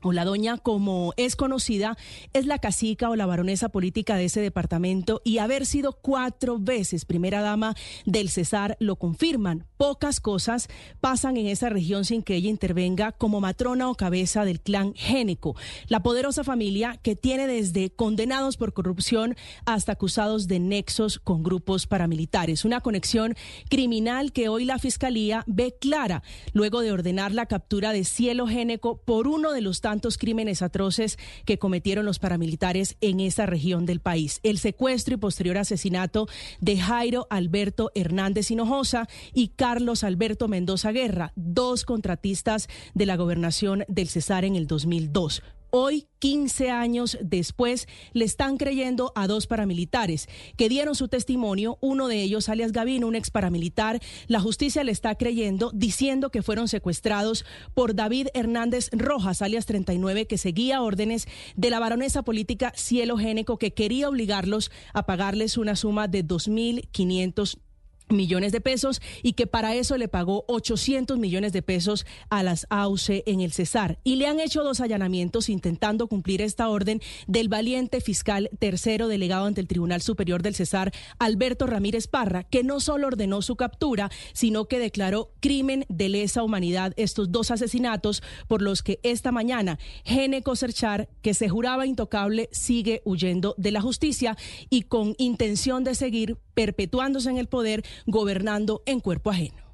o la doña, como es conocida, es la cacica o la baronesa política de ese departamento y haber sido cuatro veces primera dama del Cesar lo confirman. Pocas cosas pasan en esa región sin que ella intervenga como matrona o cabeza del clan Géneco, la poderosa familia que tiene desde condenados por corrupción hasta acusados de nexos con grupos paramilitares. Una conexión criminal que hoy la fiscalía ve clara luego de ordenar la captura de Cielo Géneco por uno de los tantos crímenes atroces que cometieron los paramilitares en esa región del país. El secuestro y posterior asesinato de Jairo Alberto Hernández Hinojosa y Carlos Alberto Mendoza Guerra, dos contratistas de la gobernación del Cesar en el 2002. Hoy, 15 años después, le están creyendo a dos paramilitares que dieron su testimonio, uno de ellos, alias Gavino, un ex paramilitar. La justicia le está creyendo, diciendo que fueron secuestrados por David Hernández Rojas, alias 39, que seguía órdenes de la baronesa política Cielo Géneco, que quería obligarlos a pagarles una suma de 2.500 millones de pesos y que para eso le pagó 800 millones de pesos a las AUC en el Cesar. Y le han hecho dos allanamientos intentando cumplir esta orden del valiente fiscal tercero delegado ante el Tribunal Superior del Cesar, Alberto Ramírez Parra, que no solo ordenó su captura, sino que declaró crimen de lesa humanidad estos dos asesinatos por los que esta mañana Gene Serchar, que se juraba intocable, sigue huyendo de la justicia y con intención de seguir perpetuándose en el poder gobernando en cuerpo ajeno.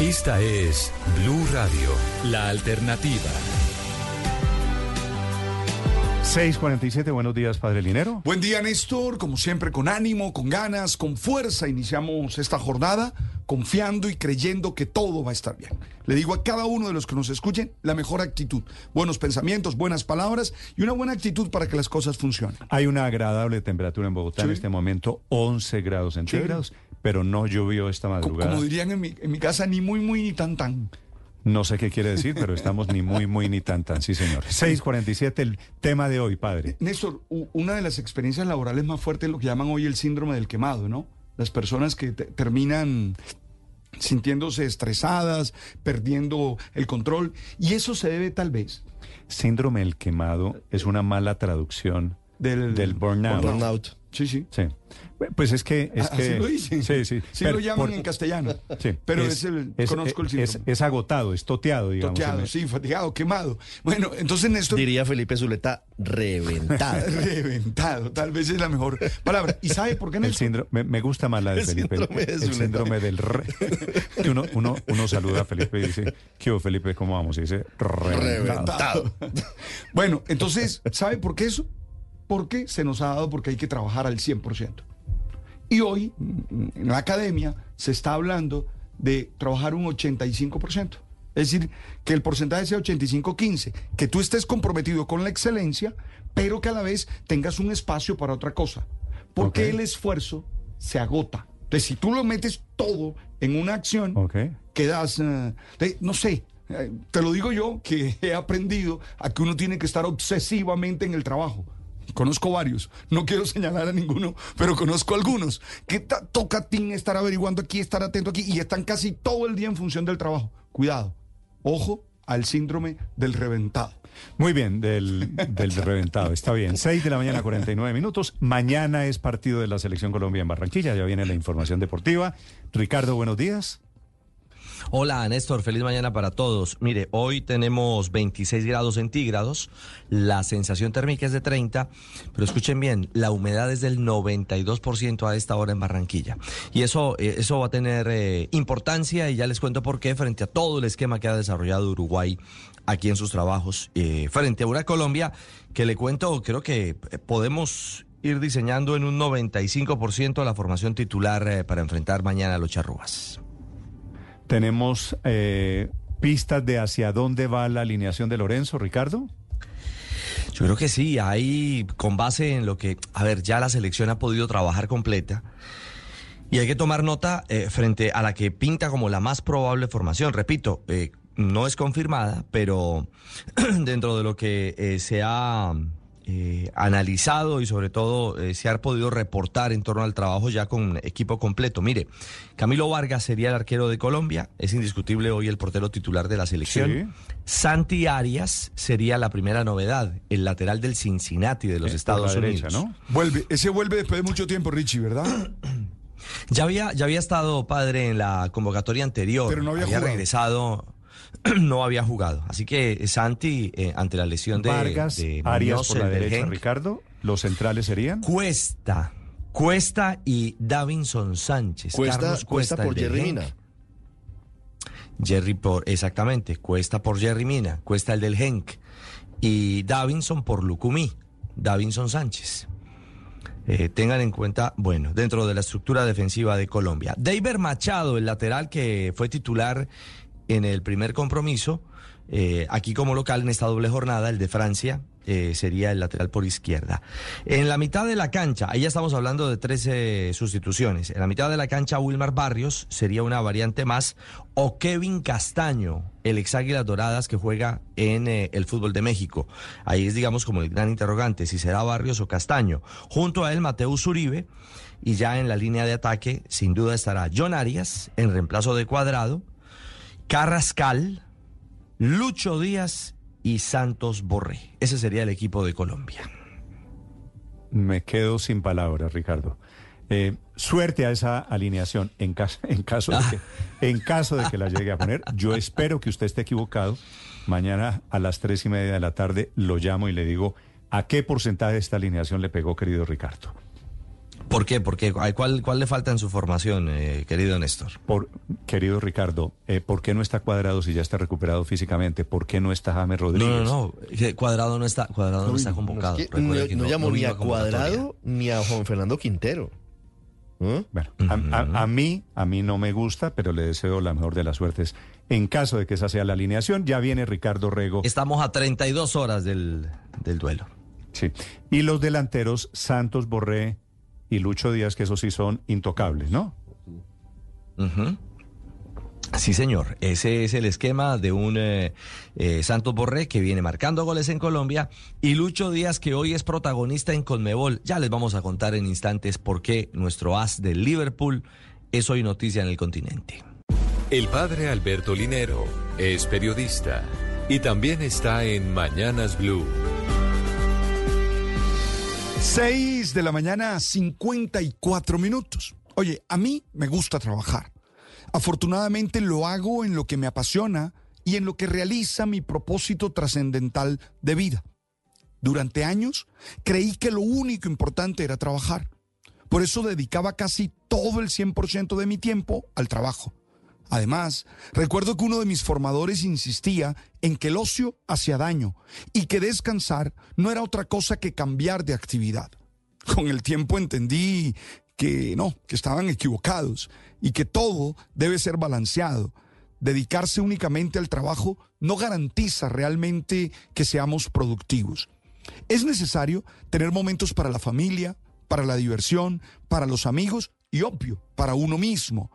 Esta es Blue Radio, la alternativa. 647, buenos días, Padre Linero. Buen día, Néstor. Como siempre, con ánimo, con ganas, con fuerza, iniciamos esta jornada confiando y creyendo que todo va a estar bien. Le digo a cada uno de los que nos escuchen la mejor actitud, buenos pensamientos, buenas palabras y una buena actitud para que las cosas funcionen. Hay una agradable temperatura en Bogotá en este momento, 11 grados centígrados, pero no llovió esta madrugada. Como, dirían en mi, en mi casa, ni muy, muy, ni tan, tan. No sé qué quiere decir, pero estamos ni muy, muy, ni tan, tan. Sí, señor. 647, el tema de hoy, padre. Néstor, una de las experiencias laborales más fuertes es lo que llaman hoy el síndrome del quemado, ¿no? Las personas que terminan sintiéndose estresadas, perdiendo el control. Y eso se debe tal vez. Síndrome del quemado es una mala traducción del, del burnout. burnout. Sí, sí. Sí. Pues es que... Es Así que lo dicen. Sí, sí. Sí lo llaman en castellano. Sí. Pero es, el, conozco el es, síndrome. es agotado, es toteado, digamos. Toteado, sí, fatigado, quemado. Bueno, entonces Néstor... Diría Felipe Zuleta, reventado. reventado, tal vez es la mejor palabra. ¿Y sabe por qué El Néstor? síndrome, me, me gusta más la de El Felipe. síndrome de el síndrome del re. Que uno, uno, uno saluda a Felipe y dice, ¿qué hubo, Felipe? ¿Cómo vamos? Y dice, reventado. Reventado. bueno, entonces, ¿sabe por qué eso? Porque se nos ha dado porque hay que trabajar al 100%. Y hoy, en la academia, se está hablando de trabajar un 85%. Es decir, que el porcentaje sea 85-15, que tú estés comprometido con la excelencia, pero que a la vez tengas un espacio para otra cosa. Porque el esfuerzo se agota. Entonces, si tú lo metes todo en una acción, quedas, eh, no sé, eh, te lo digo yo que he aprendido a que uno tiene que estar obsesivamente en el trabajo. Conozco varios, no quiero señalar a ninguno, pero conozco algunos que toca ti estar averiguando aquí, estar atento aquí y están casi todo el día en función del trabajo. Cuidado, ojo al síndrome del reventado. Muy bien, del, del reventado. Está bien. 6 de la mañana, 49 minutos. Mañana es partido de la Selección Colombia en Barranquilla. Ya viene la información deportiva. Ricardo, buenos días. Hola Néstor, feliz mañana para todos. Mire, hoy tenemos 26 grados centígrados, la sensación térmica es de 30, pero escuchen bien, la humedad es del 92% a esta hora en Barranquilla. Y eso, eh, eso va a tener eh, importancia y ya les cuento por qué frente a todo el esquema que ha desarrollado Uruguay aquí en sus trabajos, eh, frente a una Colombia que le cuento, creo que podemos ir diseñando en un 95% la formación titular para enfrentar mañana a los charrúas. Tenemos eh, pistas de hacia dónde va la alineación de Lorenzo, Ricardo. Yo creo que sí, hay con base en lo que, a ver, ya la selección ha podido trabajar completa. Y hay que tomar nota eh, frente a la que pinta como la más probable formación. Repito, eh, no es confirmada, pero dentro de lo que se ha eh, analizado y sobre todo eh, se ha podido reportar en torno al trabajo ya con equipo completo. Mire, Camilo Vargas sería el arquero de Colombia, es indiscutible hoy el portero titular de la selección. Santi Arias sería la primera novedad, el lateral del Cincinnati de los eh, Estados Unidos. ¿no? Vuelve, ese vuelve después de mucho tiempo, Richie, ¿verdad? ya había, ya había estado padre en la convocatoria anterior, pero no había, regresado no había jugado. Así que Santi, eh, ante la lesión de Vargas, de Arias por la derecha, Ricardo, ¿los centrales serían? Cuesta, Cuesta y Davinson Sánchez. Cuesta, Cuesta, por Jerry Mina. Jerry por, exactamente, Cuesta por Jerry Mina, Cuesta el del Genk. Y Davinson por Lucumí, Davinson Sánchez. Eh, tengan en cuenta, bueno, dentro de la estructura defensiva de Colombia. David Machado, el lateral que fue titular en el primer compromiso. Eh, aquí como local en esta doble jornada, el de Francia eh, sería el lateral por izquierda. En la mitad de la cancha, ahí ya estamos hablando de 13 sustituciones. En la mitad de la cancha, Wilmar Barrios sería una variante más. O Kevin Castaño, el ex Águilas Doradas que juega en eh, el fútbol de México. Ahí es, digamos, como el gran interrogante, si será Barrios o Castaño. Junto a él, Mateus Uribe. Y ya en la línea de ataque, sin duda estará John Arias en reemplazo de Cuadrado. Carrascal, Lucho Díaz y Santos Borré. Ese sería el equipo de Colombia. Me quedo sin palabras, Ricardo. Eh, suerte a esa alineación en caso, en, caso de que, en caso de que la llegue a poner. Yo espero que usted esté equivocado. Mañana a las tres y media de la tarde lo llamo y le digo a qué porcentaje de esta alineación le pegó, querido Ricardo. ¿Por qué? ¿Por qué? ¿Cuál, cuál le falta en su formación, eh, querido Néstor? Por, querido Ricardo, eh, ¿por qué no está Cuadrado si ya está recuperado físicamente? ¿Por qué no está James Rodríguez? No, no, no. Cuadrado no está, Cuadrado no, está convocado. no, no, llamó ni a Cuadrado ni a Juan Fernando Quintero. ¿Eh? Bueno, a, mí, a mí no me gusta, pero le deseo la mejor de las suertes. En caso de que esa sea la alineación, ya viene Ricardo Rego. Estamos a 32 horas del, del duelo. Sí. Y los delanteros, Santos Borré, y Lucho Díaz, que esos sí son intocables, ¿no? Sí, señor. Ese es el esquema de un eh, eh, Santos Borré que viene marcando goles en Colombia y Lucho Díaz que hoy es protagonista en Conmebol. Ya les vamos a contar en instantes por qué nuestro as del Liverpool es hoy noticia en el continente. El padre Alberto Linero es periodista y también está en Mañanas Blue. 6 de la mañana, 54 minutos. Oye, a mí me gusta trabajar. Afortunadamente lo hago en lo que me apasiona y en lo que realiza mi propósito trascendental de vida. Durante años creí que lo único importante era trabajar. Por eso dedicaba casi todo el 100% de mi tiempo al trabajo. Además, recuerdo que uno de mis formadores insistía en que el ocio hacía daño y que descansar no era otra cosa que cambiar de actividad. Con el tiempo entendí que no, que estaban equivocados y que todo debe ser balanceado. Dedicarse únicamente al trabajo no garantiza realmente que seamos productivos. Es necesario tener momentos para la familia, para la diversión, para los amigos y obvio para uno mismo.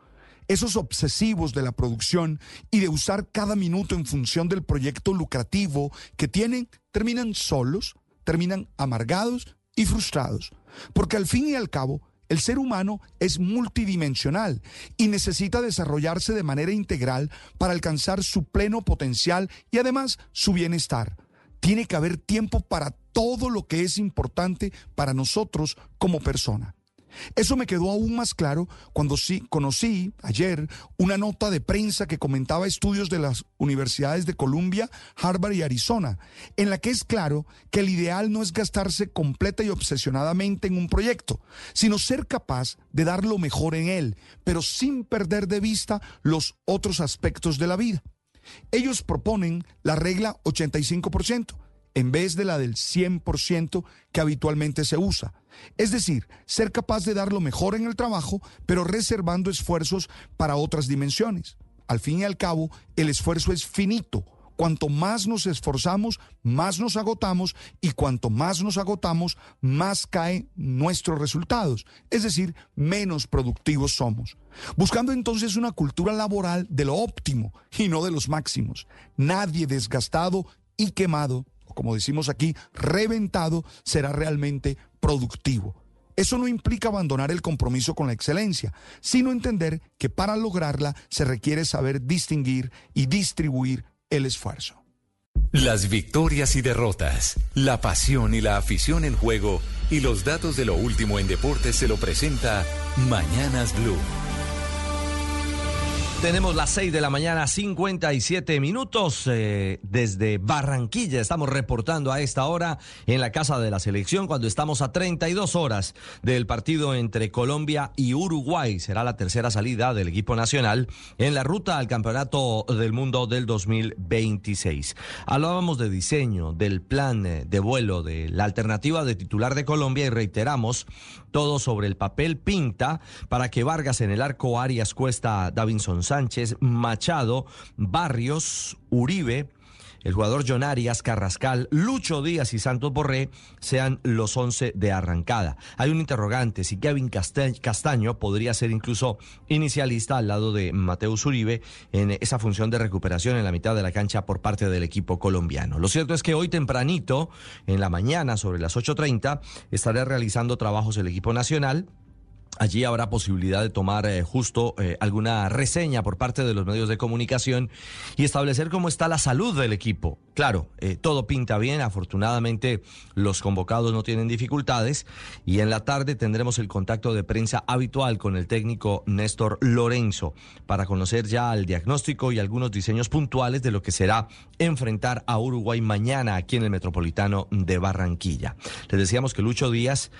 Esos obsesivos de la producción y de usar cada minuto en función del proyecto lucrativo que tienen, terminan solos, terminan amargados y frustrados. Porque al fin y al cabo, el ser humano es multidimensional y necesita desarrollarse de manera integral para alcanzar su pleno potencial y además su bienestar. Tiene que haber tiempo para todo lo que es importante para nosotros como persona. Eso me quedó aún más claro cuando sí, conocí ayer una nota de prensa que comentaba estudios de las universidades de Columbia, Harvard y Arizona, en la que es claro que el ideal no es gastarse completa y obsesionadamente en un proyecto, sino ser capaz de dar lo mejor en él, pero sin perder de vista los otros aspectos de la vida. Ellos proponen la regla 85% en vez de la del 100% que habitualmente se usa. Es decir, ser capaz de dar lo mejor en el trabajo, pero reservando esfuerzos para otras dimensiones. Al fin y al cabo, el esfuerzo es finito. Cuanto más nos esforzamos, más nos agotamos y cuanto más nos agotamos, más caen nuestros resultados, es decir, menos productivos somos. Buscando entonces una cultura laboral de lo óptimo y no de los máximos. Nadie desgastado y quemado como decimos aquí, reventado, será realmente productivo. Eso no implica abandonar el compromiso con la excelencia, sino entender que para lograrla se requiere saber distinguir y distribuir el esfuerzo. Las victorias y derrotas, la pasión y la afición en juego y los datos de lo último en deportes se lo presenta Mañanas Blue. Tenemos las 6 de la mañana, 57 minutos eh, desde Barranquilla. Estamos reportando a esta hora en la Casa de la Selección cuando estamos a 32 horas del partido entre Colombia y Uruguay. Será la tercera salida del equipo nacional en la ruta al Campeonato del Mundo del 2026. Hablábamos de diseño, del plan eh, de vuelo, de la alternativa de titular de Colombia y reiteramos todo sobre el papel pinta para que Vargas en el arco Arias Cuesta Davinson Sánchez, Machado, Barrios, Uribe, el jugador John Arias, Carrascal, Lucho Díaz y Santos Borré sean los 11 de arrancada. Hay un interrogante si Kevin Castaño podría ser incluso inicialista al lado de Mateus Uribe en esa función de recuperación en la mitad de la cancha por parte del equipo colombiano. Lo cierto es que hoy tempranito, en la mañana, sobre las 8.30, estará realizando trabajos el equipo nacional Allí habrá posibilidad de tomar eh, justo eh, alguna reseña por parte de los medios de comunicación y establecer cómo está la salud del equipo. Claro, eh, todo pinta bien, afortunadamente los convocados no tienen dificultades y en la tarde tendremos el contacto de prensa habitual con el técnico Néstor Lorenzo para conocer ya el diagnóstico y algunos diseños puntuales de lo que será enfrentar a Uruguay mañana aquí en el Metropolitano de Barranquilla. Les decíamos que Lucho Díaz,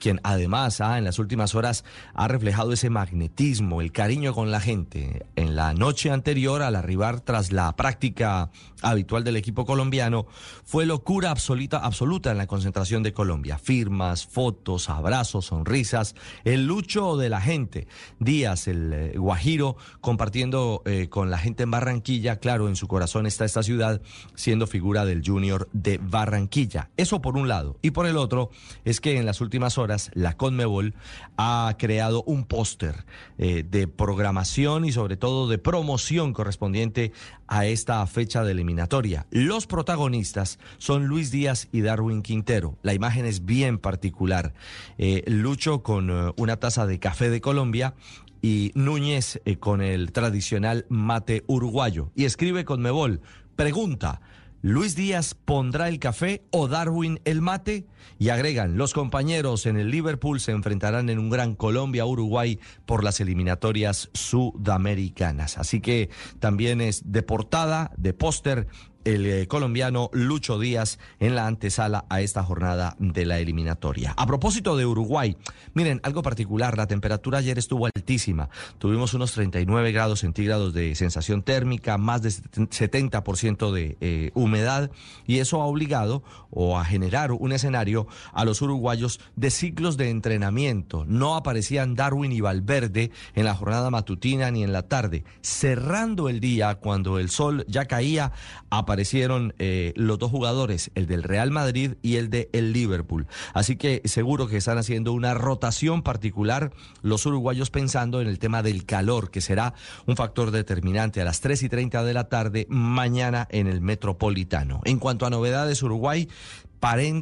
quien además ha en las últimas horas ha reflejado ese magnetismo, el cariño con la gente. En la noche anterior, al arribar tras la práctica habitual del equipo colombiano, fue locura absoluta, absoluta en la concentración de Colombia. Firmas, fotos, abrazos, sonrisas, el lucho de la gente. Díaz, el eh, Guajiro, compartiendo eh, con la gente en Barranquilla, claro, en su corazón está esta ciudad, siendo figura del Junior de Barranquilla. Eso por un lado. Y por el otro, es que en las últimas horas la Conmebol ha creado un póster eh, de programación y sobre todo de promoción correspondiente a esta fecha de eliminatoria. Los protagonistas son Luis Díaz y Darwin Quintero. La imagen es bien particular. Eh, Lucho con eh, una taza de café de Colombia y Núñez con el tradicional mate uruguayo. Y escribe con Mebol, pregunta, Luis Díaz pondrá el café o Darwin el mate y agregan, los compañeros en el Liverpool se enfrentarán en un gran Colombia-Uruguay por las eliminatorias sudamericanas. Así que también es de portada, de póster el eh, colombiano Lucho Díaz en la antesala a esta jornada de la eliminatoria. A propósito de Uruguay, miren, algo particular, la temperatura ayer estuvo altísima. Tuvimos unos 39 grados centígrados de sensación térmica, más de 70% de eh, humedad y eso ha obligado o a generar un escenario a los uruguayos de ciclos de entrenamiento. No aparecían Darwin y Valverde en la jornada matutina ni en la tarde. Cerrando el día, cuando el sol ya caía, aparecieron eh, los dos jugadores, el del Real Madrid y el de el Liverpool. Así que seguro que están haciendo una rotación particular los uruguayos pensando en el tema del calor, que será un factor determinante a las 3 y 30 de la tarde mañana en el Metropolitano. En cuanto a novedades, Uruguay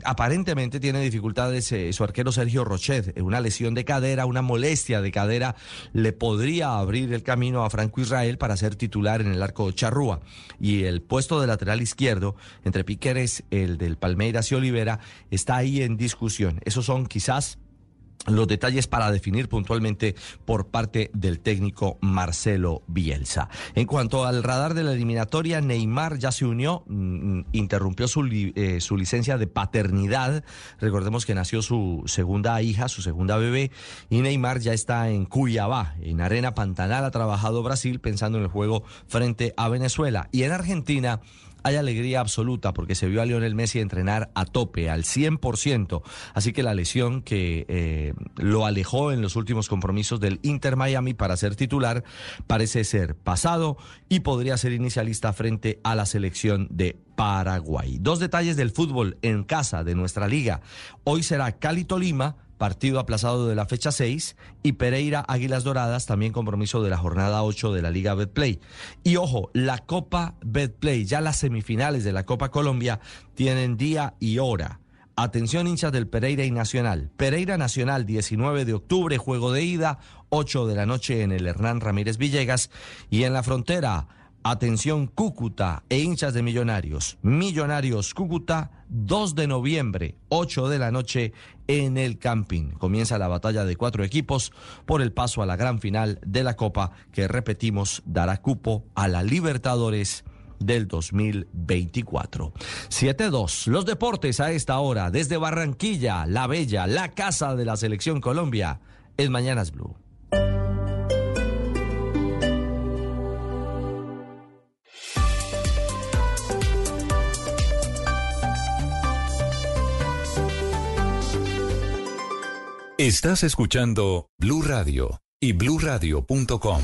aparentemente tiene dificultades eh, su arquero Sergio Rochet, eh, una lesión de cadera, una molestia de cadera le podría abrir el camino a Franco Israel para ser titular en el arco Charrúa y el puesto de lateral izquierdo entre Piqueres, el del Palmeiras y Olivera está ahí en discusión. Esos son quizás los detalles para definir puntualmente por parte del técnico Marcelo Bielsa. En cuanto al radar de la eliminatoria, Neymar ya se unió, mm, interrumpió su, eh, su licencia de paternidad. Recordemos que nació su segunda hija, su segunda bebé, y Neymar ya está en Cuyabá, en Arena Pantanal, ha trabajado Brasil pensando en el juego frente a Venezuela. Y en Argentina, hay alegría absoluta porque se vio a Lionel Messi entrenar a tope, al 100%. Así que la lesión que eh, lo alejó en los últimos compromisos del Inter Miami para ser titular parece ser pasado y podría ser inicialista frente a la selección de Paraguay. Dos detalles del fútbol en casa de nuestra liga. Hoy será Cali Tolima partido aplazado de la fecha 6, y Pereira Águilas Doradas, también compromiso de la jornada 8 de la Liga Betplay. Y ojo, la Copa Betplay, ya las semifinales de la Copa Colombia tienen día y hora. Atención hinchas del Pereira y Nacional. Pereira Nacional, 19 de octubre, juego de ida, 8 de la noche en el Hernán Ramírez Villegas. Y en la frontera, Atención Cúcuta e hinchas de Millonarios. Millonarios Cúcuta, 2 de noviembre, 8 de la noche en el Campín. Comienza la batalla de cuatro equipos por el paso a la gran final de la Copa que repetimos dará cupo a la Libertadores del 2024. 7-2. Los deportes a esta hora desde Barranquilla, La Bella, la casa de la selección Colombia. Es Mañanas Blue. Estás escuchando Blue Radio y bluradio.com.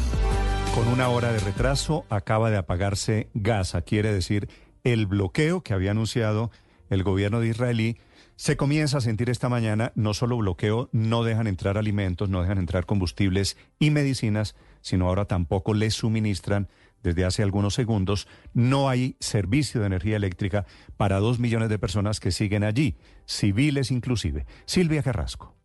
Con una hora de retraso acaba de apagarse Gaza, quiere decir el bloqueo que había anunciado el gobierno de israelí se comienza a sentir esta mañana, no solo bloqueo, no dejan entrar alimentos, no dejan entrar combustibles y medicinas, sino ahora tampoco les suministran desde hace algunos segundos, no hay servicio de energía eléctrica para dos millones de personas que siguen allí, civiles inclusive. Silvia Carrasco.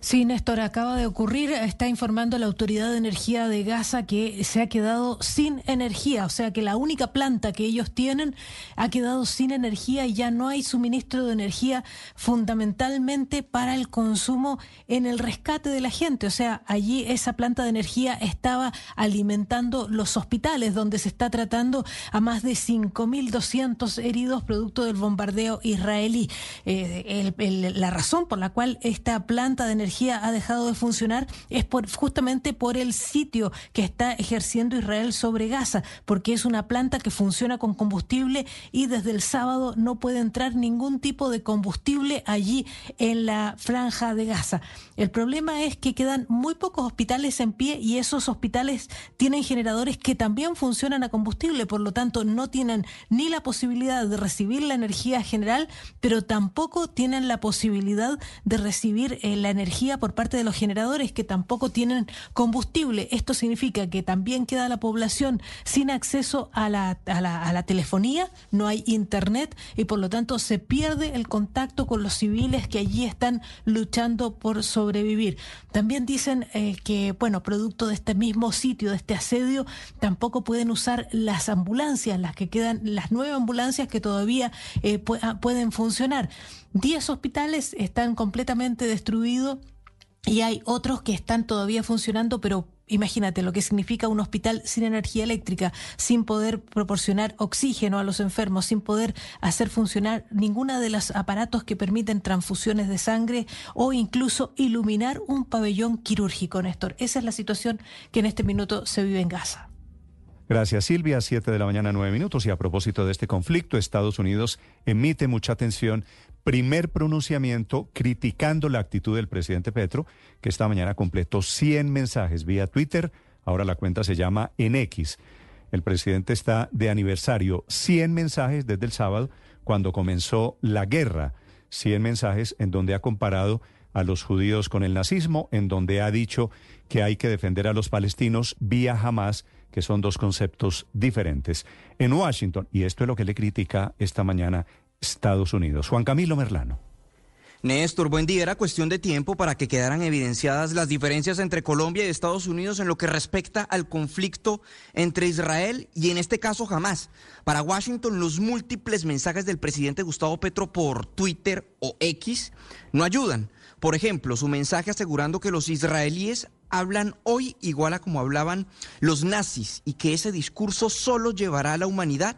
Sí, Néstor, acaba de ocurrir, está informando la Autoridad de Energía de Gaza que se ha quedado sin energía, o sea que la única planta que ellos tienen ha quedado sin energía y ya no hay suministro de energía fundamentalmente para el consumo en el rescate de la gente, o sea, allí esa planta de energía estaba alimentando los hospitales donde se está tratando a más de 5.200 heridos producto del bombardeo israelí. Eh, la razón por la cual esta planta de energía ha dejado de funcionar es por, justamente por el sitio que está ejerciendo Israel sobre Gaza, porque es una planta que funciona con combustible y desde el sábado no puede entrar ningún tipo de combustible allí en la franja de Gaza. El problema es que quedan muy pocos hospitales en pie y esos hospitales tienen generadores que también funcionan a combustible, por lo tanto no tienen ni la posibilidad de recibir la energía general, pero tampoco tienen la posibilidad de recibir eh, la energía energía por parte de los generadores que tampoco tienen combustible. Esto significa que también queda la población sin acceso a la, a la, a la telefonía, no hay internet y por lo tanto se pierde el contacto con los civiles que allí están luchando por sobrevivir. También dicen eh, que, bueno, producto de este mismo sitio, de este asedio, tampoco pueden usar las ambulancias, las que quedan, las nueve ambulancias que todavía eh, ah, pueden funcionar. Diez hospitales están completamente destruidos y hay otros que están todavía funcionando, pero imagínate lo que significa un hospital sin energía eléctrica, sin poder proporcionar oxígeno a los enfermos, sin poder hacer funcionar ninguna de los aparatos que permiten transfusiones de sangre o incluso iluminar un pabellón quirúrgico, Néstor. Esa es la situación que en este minuto se vive en Gaza. Gracias Silvia, siete de la mañana, nueve minutos. Y a propósito de este conflicto, Estados Unidos emite mucha atención primer pronunciamiento criticando la actitud del presidente Petro, que esta mañana completó 100 mensajes vía Twitter. Ahora la cuenta se llama NX. el presidente está de aniversario. 100 mensajes desde el sábado, cuando comenzó la guerra. 100 mensajes en donde ha comparado a los judíos con el nazismo, en donde ha dicho que hay que defender a los palestinos vía Hamas, que son dos conceptos diferentes. En Washington, y esto es lo que le critica esta mañana Estados Unidos. Juan Camilo Merlano. Néstor, buen día. Era cuestión de tiempo para que quedaran evidenciadas las diferencias entre Colombia y Estados Unidos en lo que respecta al conflicto entre Israel y en este caso Hamas. Para Washington, los múltiples mensajes del presidente Gustavo Petro por Twitter o X no ayudan. Por ejemplo, su mensaje asegurando que los israelíes hablan hoy igual a como hablaban los nazis y que ese discurso solo llevará a la humanidad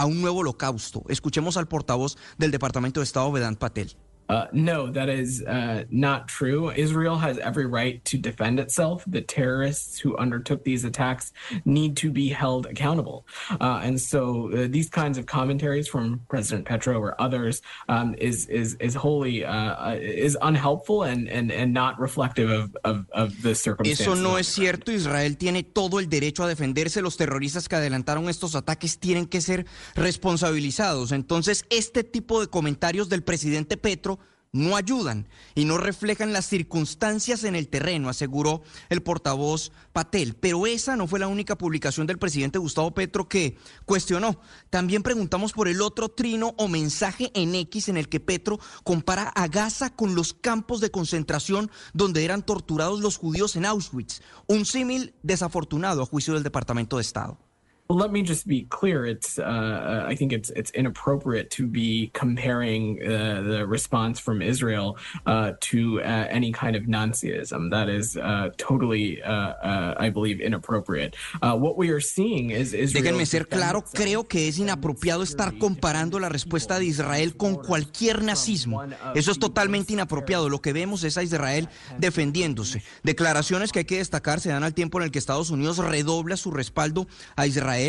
a un nuevo holocausto. Escuchemos al portavoz del Departamento de Estado, Vedant Patel. Uh, no, that is uh, not true. Israel has every right to defend itself. The terrorists who undertook these attacks need to be held accountable. Uh, and so uh, these kinds of commentaries from President Petro or others um, is is is wholly uh, uh, is unhelpful and, and, and not reflective of, of, of the circumstances. Eso no es cierto. Israel tiene todo el derecho a defenderse. Los terroristas que adelantaron estos ataques tienen que ser responsabilizados. Entonces, este tipo de comentarios del presidente Petro no ayudan y no reflejan las circunstancias en el terreno, aseguró el portavoz Patel. Pero esa no fue la única publicación del presidente Gustavo Petro que cuestionó. También preguntamos por el otro trino o mensaje en X en el que Petro compara a Gaza con los campos de concentración donde eran torturados los judíos en Auschwitz. Un símil desafortunado a juicio del Departamento de Estado. Well, let me just be clear. It's uh, I think it's it's inappropriate to be comparing uh, the response from Israel uh, to uh, any kind of Nazism. That is uh, totally, uh, I believe, inappropriate. what we are seeing is Israel Déjenme ser claro. Creo que es inapropiado estar comparando la respuesta de Israel con cualquier nazismo. Eso es totalmente inapropiado. Lo que vemos es a Israel defendiéndose. Declaraciones que hay que destacar se dan al tiempo en el que Estados Unidos redobla su respaldo a Israel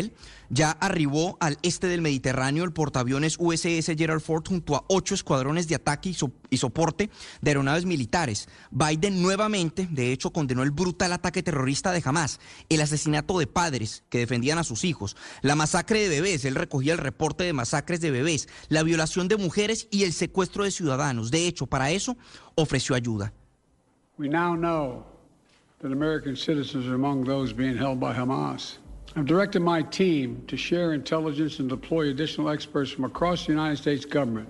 ya arribó al este del Mediterráneo el portaaviones USS Gerald Ford junto a ocho escuadrones de ataque y, soporte de aeronaves militares. Biden nuevamente, de hecho, condenó el brutal ataque terrorista de Hamas, el asesinato de padres que defendían a sus hijos, la masacre de bebés, él recogía el reporte de masacres de bebés, la violación de mujeres y el secuestro de ciudadanos. De hecho, para eso ofreció ayuda. We now know that American citizens are among those being held by Hamas. I've directed my team to share intelligence and deploy additional experts from across the United States government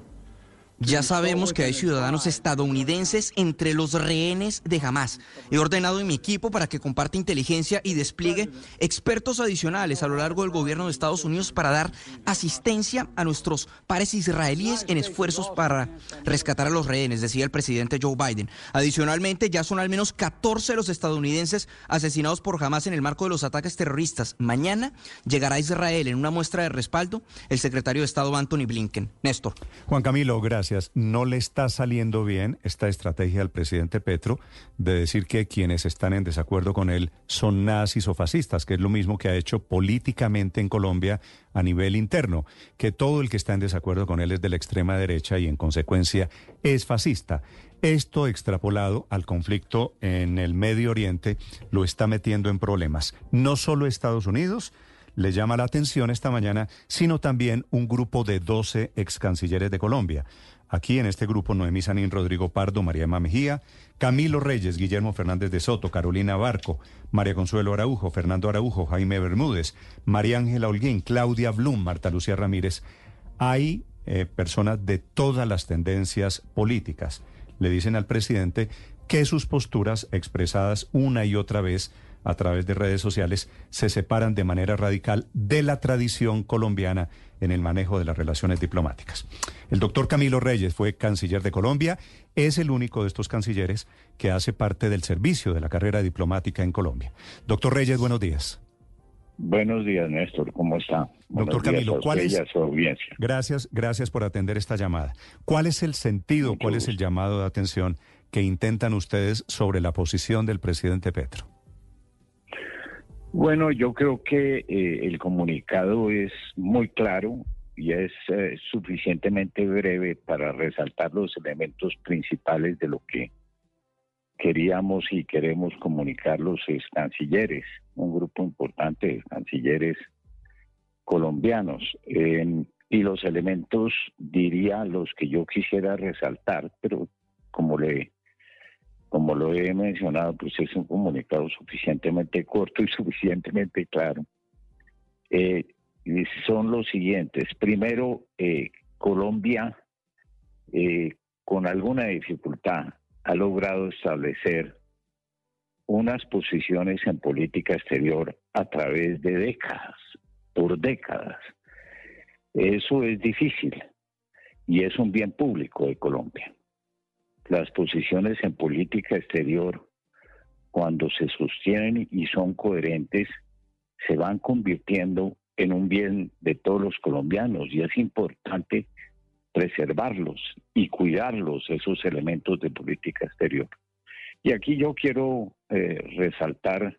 Ya sabemos que hay ciudadanos estadounidenses entre los rehenes de Hamas. He ordenado en mi equipo para que comparte inteligencia y despliegue expertos adicionales a lo largo del gobierno de Estados Unidos para dar asistencia a nuestros pares israelíes en esfuerzos para rescatar a los rehenes, decía el presidente Joe Biden. Adicionalmente, ya son al menos 14 los estadounidenses asesinados por Hamas en el marco de los ataques terroristas. Mañana llegará a Israel en una muestra de respaldo el secretario de Estado Anthony Blinken. Néstor. Juan Camilo, gracias. No le está saliendo bien esta estrategia al presidente Petro de decir que quienes están en desacuerdo con él son nazis o fascistas, que es lo mismo que ha hecho políticamente en Colombia a nivel interno, que todo el que está en desacuerdo con él es de la extrema derecha y en consecuencia es fascista. Esto extrapolado al conflicto en el Medio Oriente lo está metiendo en problemas. No solo Estados Unidos, le llama la atención esta mañana, sino también un grupo de 12 ex cancilleres de Colombia. Aquí en este grupo Noemí Sanín, Rodrigo Pardo, María Emma Mejía, Camilo Reyes, Guillermo Fernández de Soto, Carolina Barco, María Consuelo Araujo, Fernando Araujo, Jaime Bermúdez, María Ángela Holguín, Claudia Blum, Marta Lucía Ramírez. Hay eh, personas de todas las tendencias políticas. Le dicen al presidente que sus posturas expresadas una y otra vez a través de redes sociales se separan de manera radical de la tradición colombiana en el manejo de las relaciones diplomáticas. El doctor Camilo Reyes fue canciller de Colombia, es el único de estos cancilleres que hace parte del servicio de la carrera diplomática en Colombia. Doctor Reyes, buenos días. Buenos días, Néstor. ¿Cómo está? Doctor Camilo, ¿cuál es? Gracias, gracias por atender esta llamada. ¿Cuál es el sentido, cuál es el llamado de atención que intentan ustedes sobre la posición del presidente Petro? Bueno, yo creo que eh, el comunicado es muy claro y es eh, suficientemente breve para resaltar los elementos principales de lo que queríamos y queremos comunicar los cancilleres, un grupo importante de cancilleres colombianos. Eh, y los elementos, diría, los que yo quisiera resaltar, pero como le como lo he mencionado, pues es un comunicado suficientemente corto y suficientemente claro. Eh, son los siguientes. Primero, eh, Colombia, eh, con alguna dificultad, ha logrado establecer unas posiciones en política exterior a través de décadas, por décadas. Eso es difícil y es un bien público de Colombia. Las posiciones en política exterior, cuando se sostienen y son coherentes, se van convirtiendo en un bien de todos los colombianos y es importante preservarlos y cuidarlos, esos elementos de política exterior. Y aquí yo quiero eh, resaltar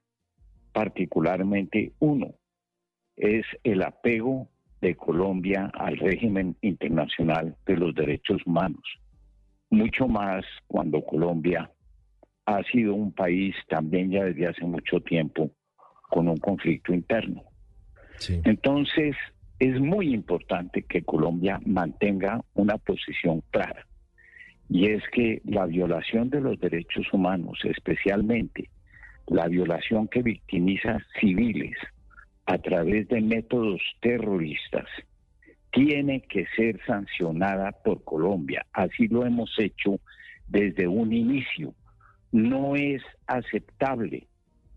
particularmente uno, es el apego de Colombia al régimen internacional de los derechos humanos. Mucho más cuando Colombia ha sido un país también ya desde hace mucho tiempo con un conflicto interno. Entonces, es muy importante que Colombia mantenga una posición clara. Y es que la violación de los derechos humanos, especialmente la violación que victimiza civiles a través de métodos terroristas, tiene que ser sancionada por Colombia. Así lo hemos hecho desde un inicio. No es aceptable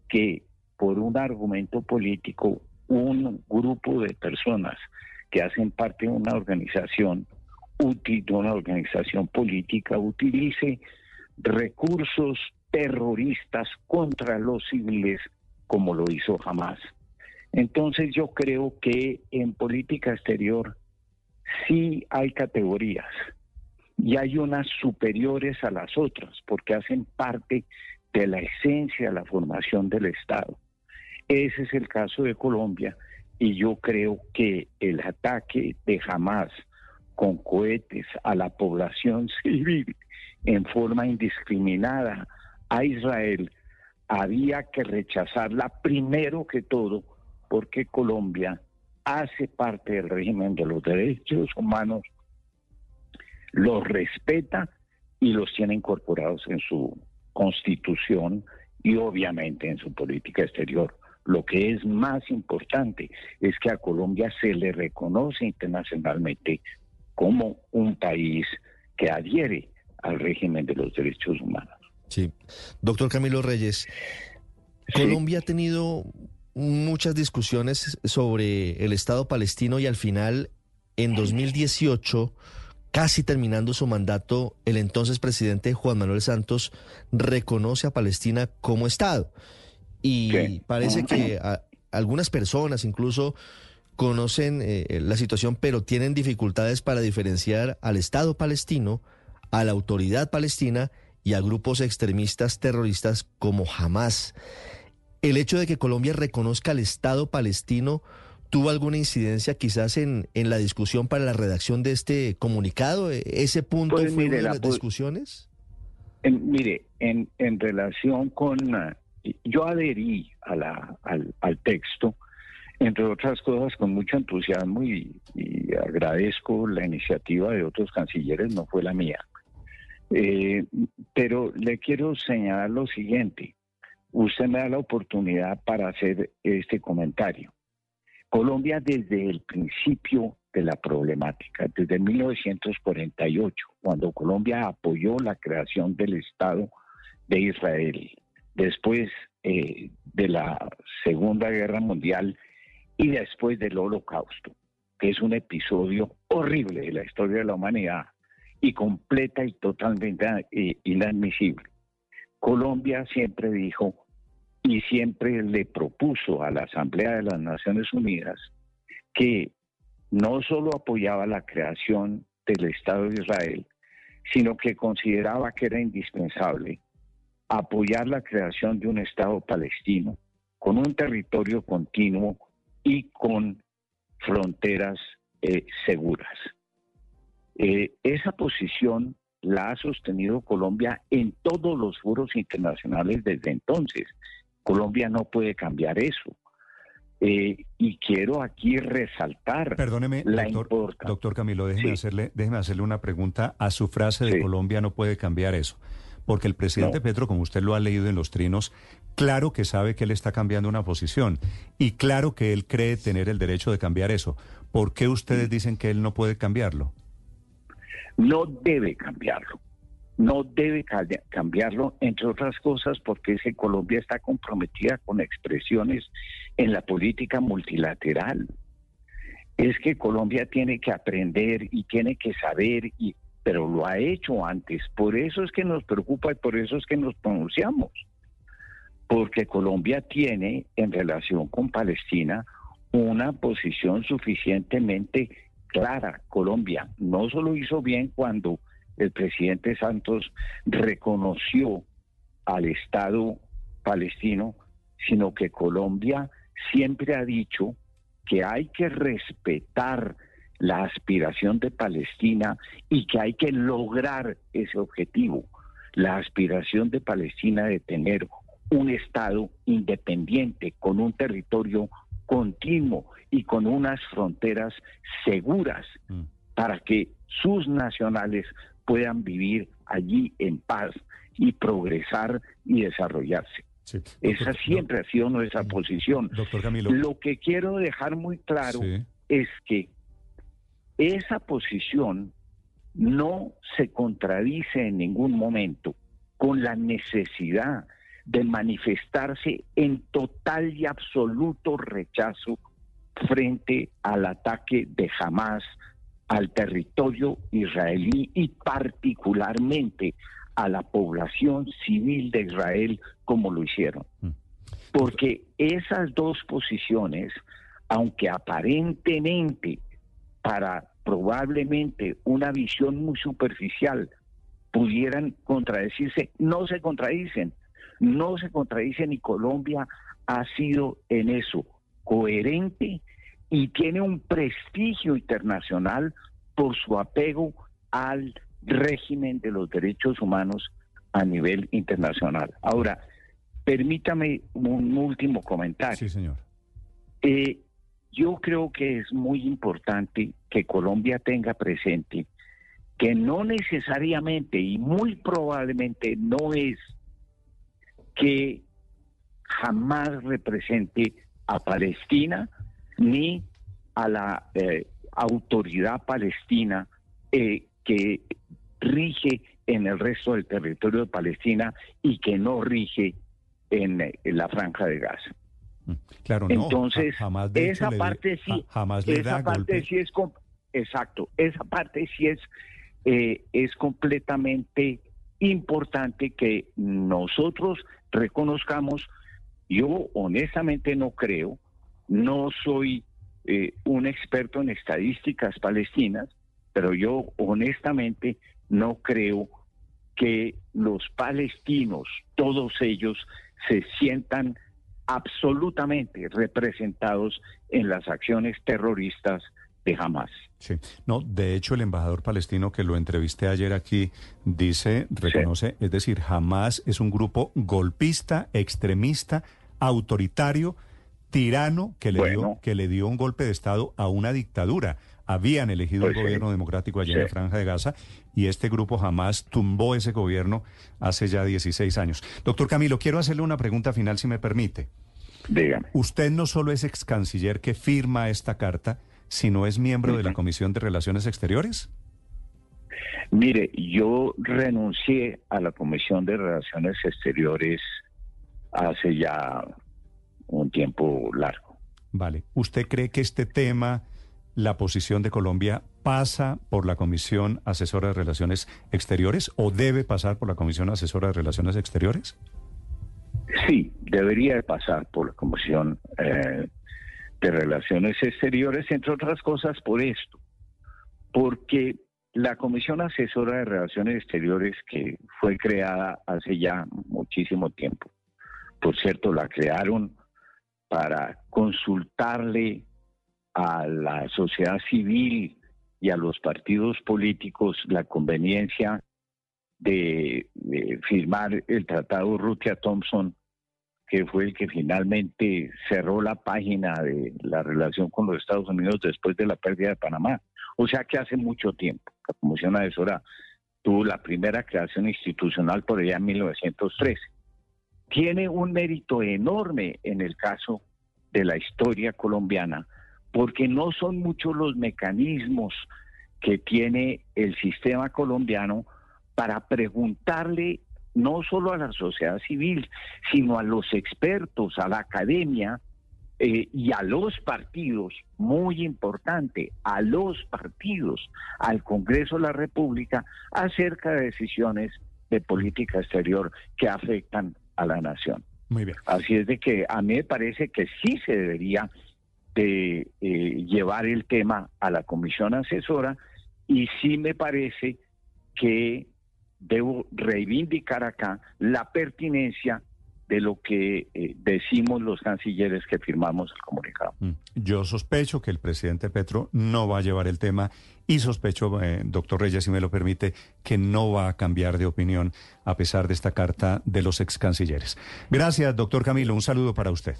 que por un argumento político un grupo de personas que hacen parte de una organización de una organización política, utilice recursos terroristas contra los civiles como lo hizo jamás. Entonces yo creo que en política exterior sí hay categorías y hay unas superiores a las otras porque hacen parte de la esencia de la formación del Estado. Ese es el caso de Colombia y yo creo que el ataque de Hamas con cohetes a la población civil en forma indiscriminada a Israel había que rechazarla primero que todo porque Colombia hace parte del régimen de los derechos humanos, los respeta y los tiene incorporados en su constitución y obviamente en su política exterior. Lo que es más importante es que a Colombia se le reconoce internacionalmente como un país que adhiere al régimen de los derechos humanos. Sí. Doctor Camilo Reyes, Colombia ha tenido muchas discusiones sobre el Estado palestino y al final, en 2018, casi terminando su mandato, el entonces presidente Juan Manuel Santos reconoce a Palestina como Estado. Y parece que algunas personas incluso conocen eh, la situación, pero tienen dificultades para diferenciar al Estado palestino, a la autoridad palestina y a grupos extremistas terroristas como Hamas. El hecho de que Colombia reconozca al Estado palestino tuvo alguna incidencia quizás en, en la discusión para la redacción de este comunicado. ¿E-, ¿Ese punto pues fue de las discusiones? mire, en, en relación con yo adherí a la, al, texto, entre otras cosas, con mucho entusiasmo y, agradezco la iniciativa de otros cancilleres, no fue la mía. Eh, pero le quiero señalar lo siguiente. Usted me da la oportunidad para hacer este comentario. Colombia desde el principio de la problemática, desde 1948, cuando Colombia apoyó la creación del Estado de Israel, después eh, de la Segunda Guerra Mundial y después del Holocausto, que es un episodio horrible de la historia de la humanidad y completa y totalmente eh, inadmisible. Colombia siempre dijo y siempre le propuso a la Asamblea de las Naciones Unidas que no solo apoyaba la creación del Estado de Israel, sino que consideraba que era indispensable apoyar la creación de un Estado palestino con un territorio continuo y con fronteras eh, seguras. Eh, esa posición la ha sostenido Colombia en todos los foros internacionales desde entonces. Colombia no puede cambiar eso. Eh, y quiero aquí resaltar Perdóneme, la doctor, doctor Camilo, déjeme, hacerle, déjeme hacerle una pregunta a su frase de Colombia no puede cambiar eso. Porque el presidente Petro, como usted lo ha leído en los trinos, claro que sabe que él está cambiando una posición y claro que él cree tener el derecho de cambiar eso. ¿Por qué ustedes dicen que él no puede cambiarlo? No debe cambiarlo no debe cambiarlo, entre otras cosas, porque es que Colombia está comprometida con expresiones en la política multilateral. Es que Colombia tiene que aprender y tiene que saber, y, pero lo ha hecho antes. Por eso es que nos preocupa y por eso es que nos pronunciamos. Porque Colombia tiene en relación con Palestina una posición suficientemente clara. Colombia no solo hizo bien cuando el presidente Santos reconoció al Estado palestino, sino que Colombia siempre ha dicho que hay que respetar la aspiración de Palestina y que hay que lograr ese objetivo, la aspiración de Palestina de tener un Estado independiente con un territorio continuo y con unas fronteras seguras mm. para que sus nacionales puedan vivir allí en paz y progresar y desarrollarse. Esa siempre ha sido nuestra mm, posición. Doctor Camilo. Lo que quiero dejar muy claro es que esa posición no se contradice en ningún momento con la necesidad de manifestarse en total y absoluto rechazo frente al ataque de Hamas al territorio israelí y particularmente a la población civil de Israel como lo hicieron. Mm. Porque esas dos posiciones, aunque aparentemente para probablemente una visión muy superficial pudieran contradecirse, no se contradicen, no se contradicen y Colombia ha sido en eso coherente y tiene un prestigio internacional por su apego al régimen de los derechos humanos a nivel internacional. Ahora, permítame un último comentario. Sí, señor. Eh, yo creo que es muy importante que Colombia tenga presente que no necesariamente y muy probablemente no es que jamás represente a Palestina ni a la eh, autoridad palestina eh, que rige en el resto del territorio de Palestina y que no rige en, la franja de Gaza. Claro, Entonces, jamás esa parte sí, jamás le esa parte sí es exacto, esa parte sí es eh, es completamente importante que nosotros reconozcamos. Yo honestamente no creo no soy eh, un experto en estadísticas palestinas, pero yo honestamente no creo que los palestinos, todos ellos, se sientan absolutamente representados en las acciones terroristas de Hamas. Sí, no, de hecho el embajador palestino que lo entrevisté ayer aquí dice, reconoce, es decir, Hamas es un grupo golpista, extremista, autoritario, tirano que le, dio, que le dio un golpe de Estado a una dictadura. Habían elegido el pues gobierno democrático allí en la Franja de Gaza y este grupo jamás tumbó ese gobierno hace ya 16 años. Doctor Camilo, quiero hacerle una pregunta final, si me permite. Dígame. Usted no solo es ex canciller que firma esta carta, sino es miembro de la Comisión de Relaciones Exteriores. Mire, yo renuncié a la Comisión de Relaciones Exteriores hace ya un tiempo largo. Vale. ¿Usted cree que este tema, la posición de Colombia, pasa por la Comisión Asesora de Relaciones Exteriores o debe pasar por la Comisión Asesora de Relaciones Exteriores? Sí, debería pasar por la Comisión eh, de Relaciones Exteriores, entre otras cosas por esto, porque la Comisión Asesora de Relaciones Exteriores, que fue creada hace ya muchísimo tiempo, por cierto, la crearon para consultarle a la sociedad civil y a los partidos políticos la conveniencia de, firmar el tratado Rutia Thompson que fue el que finalmente cerró la página de la relación con los Estados Unidos después de la pérdida de Panamá. O sea que hace mucho tiempo, la Comisión Asesora tuvo la primera creación institucional por allá en 1913. Tiene un mérito enorme en el caso de la historia colombiana, porque no son muchos los mecanismos que tiene el sistema colombiano para preguntarle no solo a la sociedad civil, sino a los expertos, a la academia eh, y a los partidos, muy importante, a los partidos, al Congreso de la República, acerca de decisiones de política exterior que afectan a la nación. Muy bien. Así es de que a mí me parece que sí se debería de eh, llevar el tema a la comisión asesora y sí me parece que debo reivindicar acá la pertinencia de lo que eh, decimos los cancilleres que firmamos el comunicado. Mm. Yo sospecho que el presidente Petro no va a llevar el tema y sospecho, eh, doctor Reyes, si me lo permite, que no va a cambiar de opinión a pesar de esta carta de los ex cancilleres. Gracias, doctor Camilo. Un saludo para usted.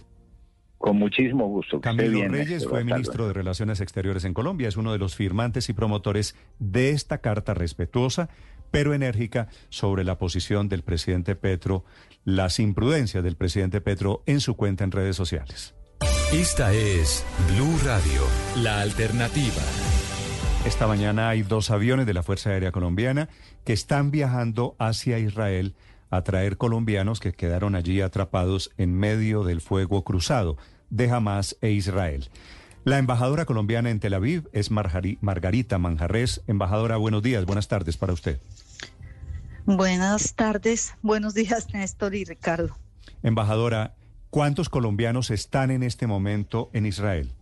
Con muchísimo gusto. Camilo Reyes fue ministro de Relaciones Exteriores en Colombia. Es uno de los firmantes y promotores de esta carta respetuosa pero enérgica sobre la posición del presidente Petro, las imprudencias del presidente Petro en su cuenta en redes sociales. Esta es Blue Radio, la alternativa. Esta mañana hay dos aviones de la Fuerza Aérea Colombiana que están viajando hacia Israel a traer colombianos que quedaron allí atrapados en medio del fuego cruzado de Hamas e Israel. La embajadora colombiana en Tel Aviv es Margarita Manjarres. Embajadora, buenos días, buenas tardes para usted. Buenas tardes, buenos días Néstor y Ricardo. Embajadora, ¿cuántos colombianos están en este momento en Israel?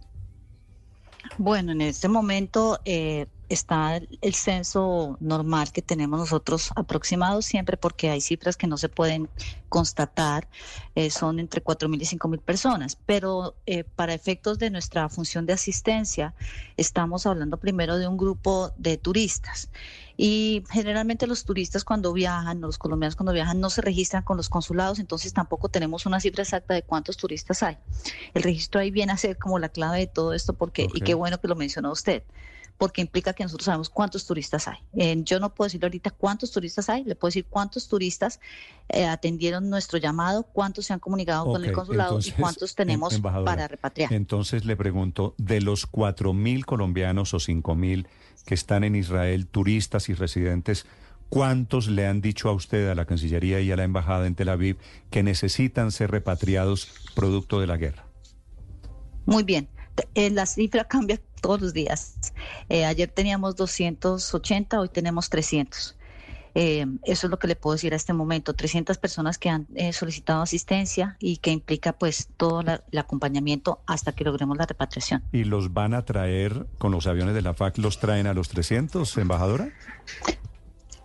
Bueno, en este momento eh, está el censo normal que tenemos nosotros aproximado siempre porque hay cifras que no se pueden constatar, eh, son entre 4.000 y 5.000 personas, pero eh, para efectos de nuestra función de asistencia estamos hablando primero de un grupo de turistas y generalmente los turistas cuando viajan, los colombianos cuando viajan no se registran con los consulados, entonces tampoco tenemos una cifra exacta de cuántos turistas hay. El registro ahí viene a ser como la clave de todo esto porque, y qué bueno que lo mencionó usted porque implica que nosotros sabemos cuántos turistas hay. yo no puedo decirle ahorita cuántos turistas hay, le puedo decir cuántos turistas eh, atendieron nuestro llamado, cuántos se han comunicado con el consulado y cuántos tenemos para repatriar. Entonces le pregunto, de los cuatro mil colombianos o cinco mil que están en Israel, turistas y residentes, ¿cuántos le han dicho a usted, a la Cancillería y a la Embajada en Tel Aviv, que necesitan ser repatriados producto de la guerra? Muy bien. Eh, la cifra cambia todos los días. Eh, ayer teníamos 280, hoy tenemos 300. Eh, eso es lo que le puedo decir a este momento. 300 personas que han solicitado asistencia y que implica pues todo el acompañamiento hasta que logremos la repatriación. ¿Y los van a traer con los aviones de la FAC, los traen a los 300, embajadora?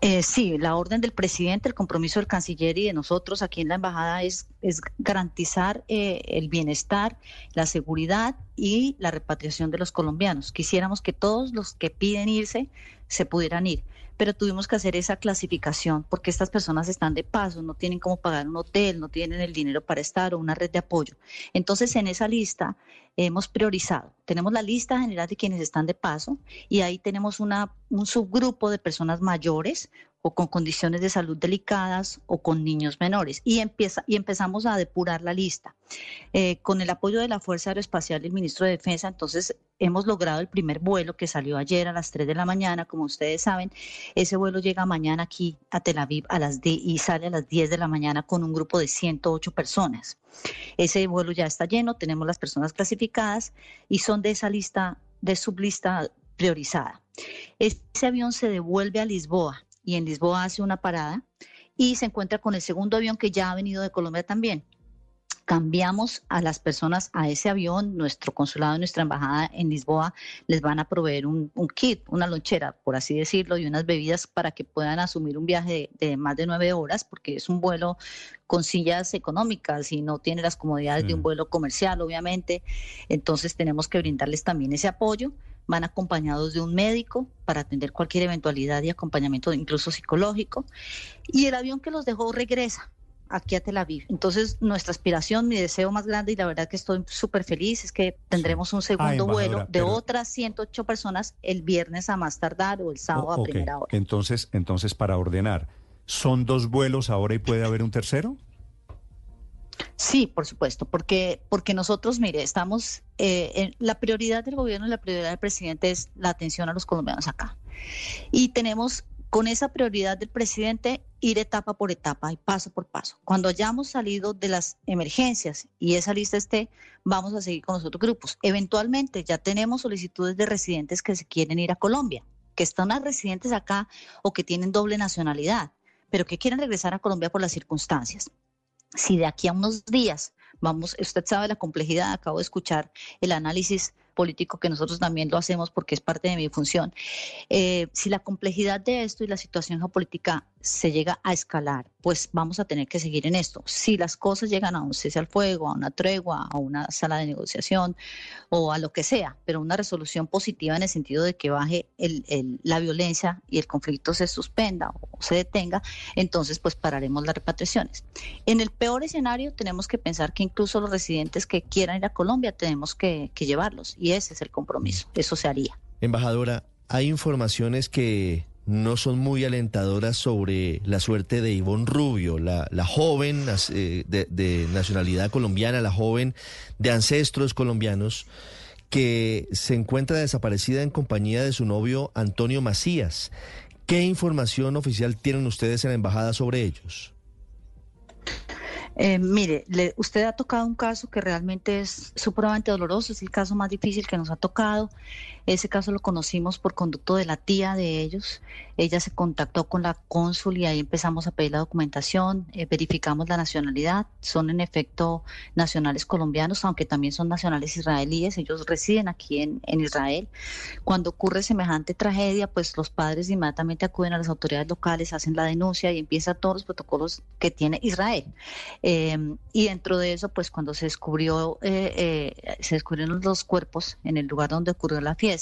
Eh, sí, la orden del presidente, el compromiso del canciller y de nosotros aquí en la embajada es, es garantizar eh, el bienestar, la seguridad y la repatriación de los colombianos. Quisiéramos que todos los que piden irse se pudieran ir pero tuvimos que hacer esa clasificación porque estas personas están de paso, no tienen cómo pagar un hotel, no tienen el dinero para estar o una red de apoyo. Entonces, en esa lista hemos priorizado. Tenemos la lista general de quienes están de paso y ahí tenemos una, un subgrupo de personas mayores o con condiciones de salud delicadas o con niños menores. Y, empieza, y empezamos a depurar la lista. Eh, con el apoyo de la Fuerza Aeroespacial y el ministro de Defensa, entonces hemos logrado el primer vuelo que salió ayer a las 3 de la mañana, como ustedes saben. Ese vuelo llega mañana aquí a Tel Aviv a las y sale a las 10 de la mañana con un grupo de 108 personas. Ese vuelo ya está lleno, tenemos las personas clasificadas y son de esa lista, de sublista priorizada. Ese avión se devuelve a Lisboa y en Lisboa hace una parada y se encuentra con el segundo avión que ya ha venido de Colombia también. Cambiamos a las personas a ese avión, nuestro consulado, nuestra embajada en Lisboa les van a proveer un, kit, una lonchera, por así decirlo, y unas bebidas para que puedan asumir un viaje de, más de nueve horas, porque es un vuelo con sillas económicas y no tiene las comodidades de un vuelo comercial, obviamente. Entonces tenemos que brindarles también ese apoyo van acompañados de un médico para atender cualquier eventualidad y acompañamiento incluso psicológico. Y el avión que los dejó regresa, aquí a Tel Aviv. Entonces, nuestra aspiración, mi deseo más grande, y la verdad que estoy súper feliz, es que tendremos un segundo vuelo de otras 108 personas el viernes a más tardar o el sábado a primera hora. Entonces, entonces, para ordenar, ¿son dos vuelos ahora y puede haber un tercero? Sí, por supuesto, porque, porque nosotros, mire, estamos, eh, la prioridad del gobierno y la prioridad del presidente es la atención a los colombianos acá. Y tenemos con esa prioridad del presidente ir etapa por etapa y paso por paso. Cuando hayamos salido de las emergencias y esa lista esté, vamos a seguir con los otros grupos. Eventualmente ya tenemos solicitudes de residentes que se quieren ir a Colombia, que están residentes acá o que tienen doble nacionalidad, pero que quieren regresar a Colombia por las circunstancias. Si de aquí a unos días vamos, usted sabe la complejidad, acabo de escuchar el análisis político que nosotros también lo hacemos porque es parte de mi función. Eh, si la complejidad de esto y la situación geopolítica se llega a escalar, pues vamos a tener que seguir en esto. Si las cosas llegan a un cese al fuego, a una tregua, a una sala de negociación o a lo que sea, pero una resolución positiva en el sentido de que baje la violencia y el conflicto se suspenda o se detenga, entonces pues pararemos las repatriaciones. En el peor escenario tenemos que pensar que incluso los residentes que quieran ir a Colombia tenemos que, que llevarlos y ese es el compromiso, eso se haría. Embajadora, hay informaciones que no son muy alentadoras sobre la suerte de Ivonne Rubio, la, joven eh, de, nacionalidad colombiana, la joven de ancestros colombianos, que se encuentra desaparecida en compañía de su novio Antonio Macías. ¿Qué información oficial tienen ustedes en la embajada sobre ellos? Eh, mire, usted ha tocado un caso que realmente es supremamente doloroso, es el caso más difícil que nos ha tocado. Ese caso lo conocimos por conducto de la tía de ellos. Ella se contactó con la cónsul y ahí empezamos a pedir la documentación, eh, verificamos la nacionalidad. Son en efecto nacionales colombianos, aunque también son nacionales israelíes. Ellos residen aquí en, Israel. Cuando ocurre semejante tragedia, pues los padres inmediatamente acuden a las autoridades locales, hacen la denuncia y empiezan todos los protocolos que tiene Israel. Em, y dentro de eso, pues cuando se descubrió, eh, eh, se descubrieron los cuerpos en el lugar donde ocurrió la fiesta,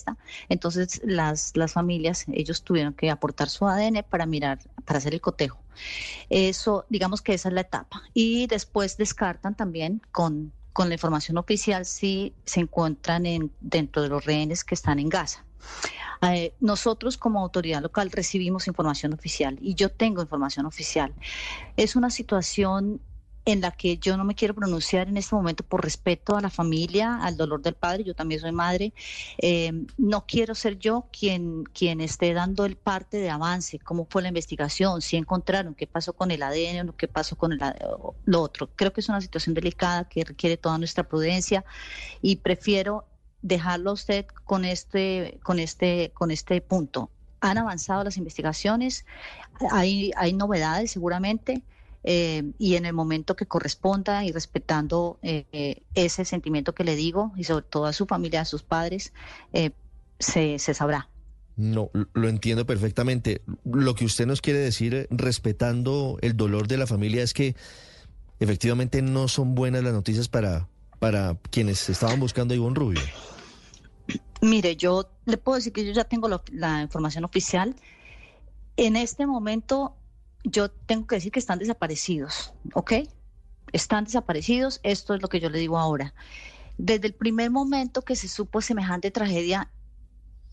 entonces las, las familias, ellos tuvieron que aportar su ADN para mirar, para hacer el cotejo. Eso, digamos que esa es la etapa. Y después descartan también con, con la información oficial si se encuentran en, dentro de los rehenes que están en Gaza. Eh, nosotros como autoridad local recibimos información oficial y yo tengo información oficial. Es una situación en la que yo no me quiero pronunciar en este momento por respeto a la familia, al dolor del padre, yo también soy madre, eh, no quiero ser yo quien, quien esté dando el parte de avance, cómo fue la investigación, si encontraron, qué pasó con el ADN qué pasó con el, lo otro. Creo que es una situación delicada que requiere toda nuestra prudencia y prefiero dejarlo usted con este, con este, con este punto. Han avanzado las investigaciones, hay, hay novedades seguramente. Eh, y en el momento que corresponda y respetando eh, ese sentimiento que le digo y sobre todo a su familia, a sus padres, eh, se, se sabrá. No, lo entiendo perfectamente. Lo que usted nos quiere decir, respetando el dolor de la familia, es que efectivamente no son buenas las noticias para, para quienes estaban buscando a Ivonne Rubio. Mire, yo le puedo decir que yo ya tengo la información oficial. En este momento yo tengo que decir que están desaparecidos, ¿ok? Están desaparecidos, esto es lo que yo le digo ahora. Desde el primer momento que se supo semejante tragedia,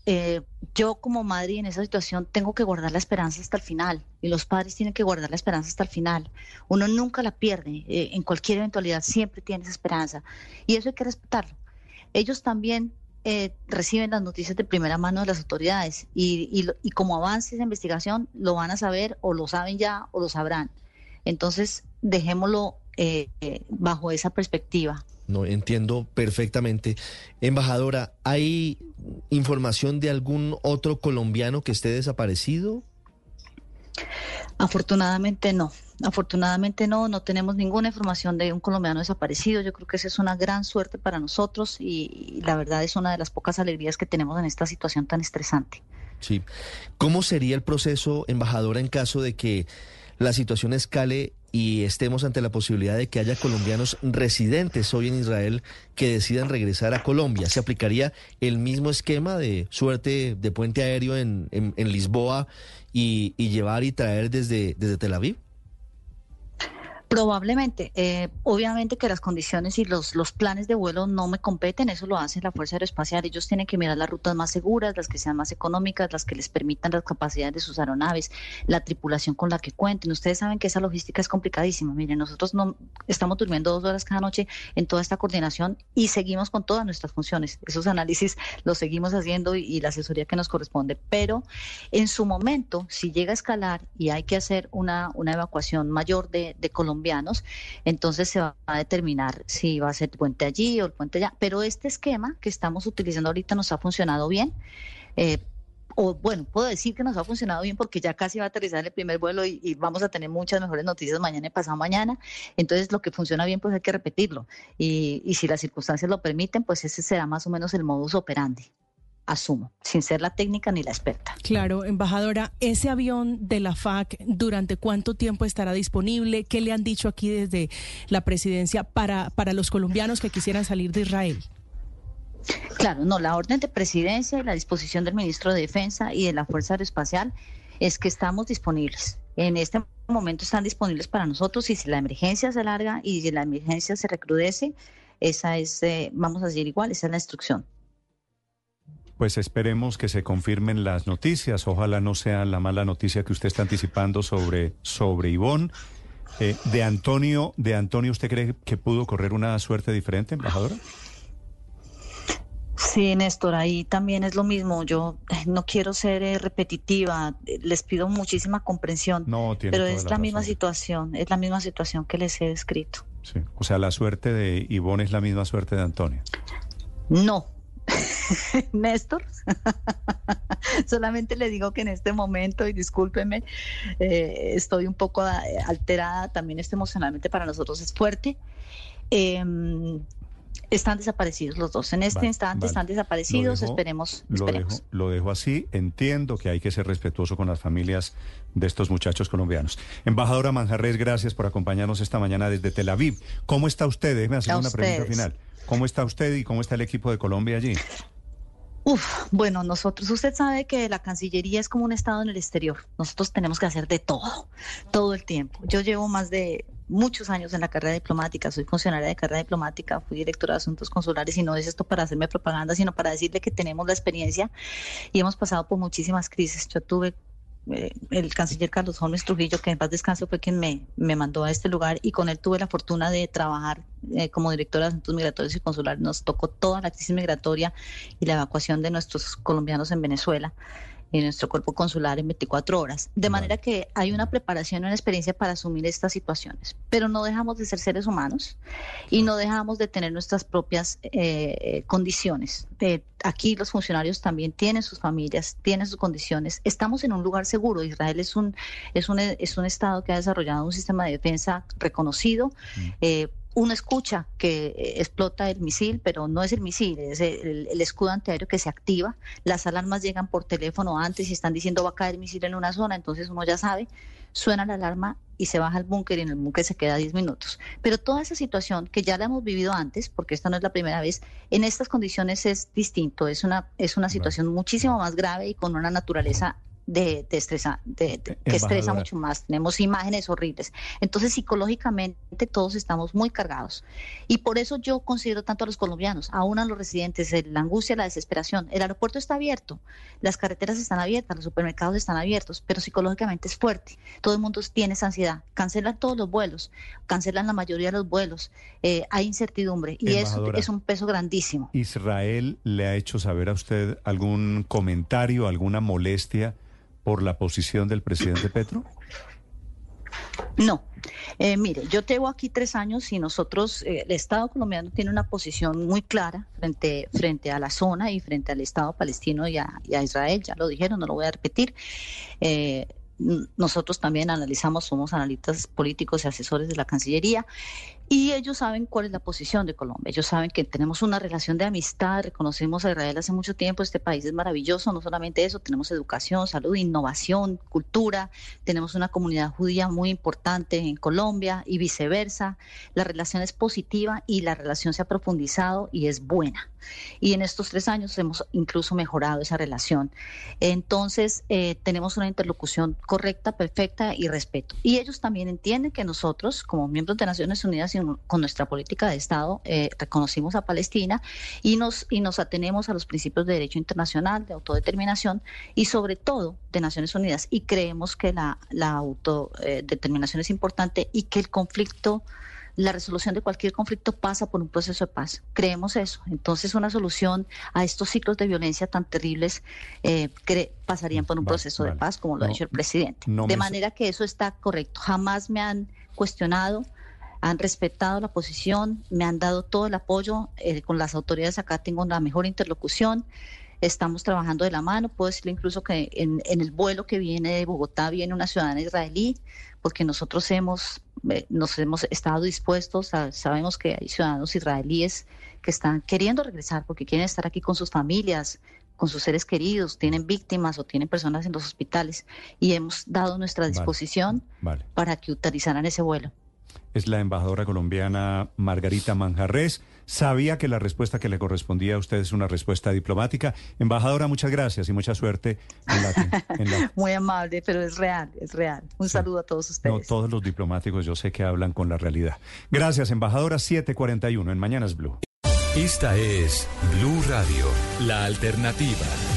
eh, yo como madre en esa situación tengo que guardar la esperanza hasta el final y los padres tienen que guardar la esperanza hasta el final. Uno nunca la pierde, eh, en cualquier eventualidad siempre tiene esa esperanza y eso hay que respetarlo. Ellos también eh, reciben las noticias de primera mano de las autoridades y, y, como avance esa investigación lo van a saber o lo saben ya o lo sabrán. Entonces, dejémoslo eh, bajo esa perspectiva. No, entiendo perfectamente. Embajadora, ¿hay información de algún otro colombiano que esté desaparecido? Afortunadamente no. Afortunadamente no, no tenemos ninguna información de un colombiano desaparecido. Yo creo que esa es una gran suerte para nosotros y, la verdad es una de las pocas alegrías que tenemos en esta situación tan estresante. Sí. ¿Cómo sería el proceso, embajadora, en caso de que la situación escale y estemos ante la posibilidad de que haya colombianos residentes hoy en Israel que decidan regresar a Colombia. ¿Se aplicaría el mismo esquema de suerte de puente aéreo en, Lisboa y, llevar y traer desde, desde Tel Aviv? Probablemente. Eh, obviamente que las condiciones y los, los planes de vuelo no me competen, eso lo hace la Fuerza Aeroespacial. Ellos tienen que mirar las rutas más seguras, las que sean más económicas, las que les permitan las capacidades de sus aeronaves, la tripulación con la que cuenten. Ustedes saben que esa logística es complicadísima. Miren, nosotros no estamos durmiendo dos horas cada noche en toda esta coordinación y seguimos con todas nuestras funciones. Esos análisis los seguimos haciendo y, la asesoría que nos corresponde. Pero en su momento, si llega a escalar y hay que hacer una, una evacuación mayor de, de Colombia, colombianos, entonces se va a determinar si va a ser el puente allí o el puente allá. Pero este esquema que estamos utilizando ahorita nos ha funcionado bien. Eh, o bueno, puedo decir que nos ha funcionado bien porque ya casi va a aterrizar el primer vuelo y, vamos a tener muchas mejores noticias mañana y pasado mañana. Entonces, lo que funciona bien, pues hay que repetirlo. Y, y si las circunstancias lo permiten, pues ese será más o menos el modus operandi asumo, sin ser la técnica ni la experta. Claro, embajadora, ese avión de la FAC, ¿durante cuánto tiempo estará disponible? ¿Qué le han dicho aquí desde la presidencia para, para los colombianos que quisieran salir de Israel? Claro, no, la orden de presidencia y la disposición del ministro de Defensa y de la Fuerza Aeroespacial es que estamos disponibles. En este momento están disponibles para nosotros y si la emergencia se alarga y si la emergencia se recrudece, esa es, eh, vamos a decir igual, esa es la instrucción pues esperemos que se confirmen las noticias. Ojalá no sea la mala noticia que usted está anticipando sobre, sobre Ivonne. Eh, de Antonio, de Antonio, ¿usted cree que pudo correr una suerte diferente, embajadora? Sí, Néstor, ahí también es lo mismo. Yo eh, no quiero ser eh, repetitiva, les pido muchísima comprensión, no, pero es la, misma situación, es la misma situación que les he descrito. Sí, o sea, la suerte de Ivonne es la misma suerte de Antonio. No, Néstor, solamente le digo que en este momento, y discúlpeme, eh, estoy un poco eh, alterada, también este emocionalmente para nosotros es fuerte. Em, están desaparecidos los dos. En este instante están desaparecidos. esperemos. Lo, dejo, así. Entiendo que hay que ser respetuoso con las familias de estos muchachos colombianos. Embajadora Manjarres, gracias por acompañarnos esta mañana desde Tel Aviv. ¿Cómo está usted? Déjeme hacer una pregunta final. ¿Cómo está usted y cómo está el equipo de Colombia allí? Uf, bueno, nosotros, usted sabe que la Cancillería es como un Estado en el exterior. Nosotros tenemos que hacer de todo, todo el tiempo. Yo llevo más de muchos años en la carrera diplomática, soy funcionaria de carrera diplomática, fui directora de asuntos consulares y no es esto para hacerme propaganda, sino para decirle que tenemos la experiencia y hemos pasado por muchísimas crisis. Yo tuve eh, el canciller Carlos Holmes Trujillo, que en paz descanso fue quien me, me mandó a este lugar y con él tuve la fortuna de trabajar eh, como directora de asuntos migratorios y consulares. Nos tocó toda la crisis migratoria y la evacuación de nuestros colombianos en Venezuela en nuestro cuerpo consular en 24 horas. De manera que hay una preparación y una experiencia para asumir estas situaciones, pero no dejamos de ser seres humanos y no dejamos de tener nuestras propias eh, condiciones. aquí los funcionarios también tienen sus familias, tienen sus condiciones. Estamos en un lugar seguro. Israel es un, es un, es un Estado que ha desarrollado un sistema de defensa reconocido. Mm. Eh, uno escucha que eh, explota el misil, pero no es el misil, es el, escudo antiaéreo que se activa. Las alarmas llegan por teléfono antes y están diciendo va a caer misil en una zona, entonces uno ya sabe, suena la alarma y se baja al búnker y en el búnker se queda 10 minutos. Pero toda esa situación que ya la hemos vivido antes, porque esta no es la primera vez, en estas condiciones es distinto, es una, es una situación muchísimo más grave y con una naturaleza de, de, de, que estresa mucho más. Tenemos imágenes horribles. Entonces, psicológicamente todos estamos muy cargados. Y por eso yo considero tanto a los colombianos, aún a los residentes, la angustia, la desesperación. El aeropuerto está abierto, las carreteras están abiertas, los supermercados están abiertos, pero psicológicamente es fuerte. Todo el mundo tiene esa ansiedad. Cancelan todos los vuelos, cancelan la mayoría de los vuelos. Eh, hay incertidumbre y eso es un peso grandísimo. ¿Israel le ha hecho saber a usted algún comentario, alguna molestia? Por la posición del presidente Petro? No. Eh, mire, yo tengo aquí tres años y nosotros, eh, el Estado colombiano tiene una posición muy clara frente, frente a la zona y frente al Estado palestino y a, Israel, ya lo dijeron, no lo voy a repetir. Eh, nosotros también analizamos, somos analistas políticos y asesores de la Cancillería. Y ellos saben cuál es la posición de Colombia. Ellos saben que tenemos una relación de amistad, reconocemos a Israel hace mucho tiempo, este país es maravilloso, no solamente eso, tenemos educación, salud, innovación, cultura, tenemos una comunidad judía muy importante en Colombia y viceversa. La relación es positiva y la relación se ha profundizado y es buena. Y en estos tres años hemos incluso mejorado esa relación. Entonces, eh, tenemos una interlocución correcta, perfecta y respeto. Y ellos también entienden que nosotros, como miembros de Naciones Unidas, con nuestra política de Estado eh, reconocimos a Palestina y nos, y nos atenemos a los principios de derecho internacional, de autodeterminación y sobre todo de Naciones Unidas. Y creemos que la, la autodeterminación es importante y que el conflicto la resolución de cualquier conflicto pasa por un proceso de paz. Creemos eso. Entonces, una solución a estos ciclos de violencia tan terribles eh, pasarían por un proceso de paz, como lo ha dicho el presidente. de manera que eso está correcto. Jamás me han cuestionado han respetado la posición, me han dado todo el apoyo. Eh, con las autoridades acá tengo la mejor interlocución. Estamos trabajando de la mano. Puedo decirle incluso que en, el vuelo que viene de Bogotá viene una ciudadana israelí, porque nosotros hemos, eh, nos hemos estado dispuestos, sabemos que hay ciudadanos israelíes que están queriendo regresar porque quieren estar aquí con sus familias, con sus seres queridos, tienen víctimas o tienen personas en los hospitales y hemos dado nuestra disposición para que utilizaran ese vuelo es la embajadora colombiana Margarita Manjarres. Sabía que la respuesta que le correspondía a usted es una respuesta diplomática. Embajadora, muchas gracias y mucha suerte en la... Muy amable, pero es real, es real. Un saludo a todos ustedes. No, todos los diplomáticos yo sé que hablan con la realidad. Gracias, embajadora 741 en Mañanas Blue. Esta es Blue Radio, la alternativa.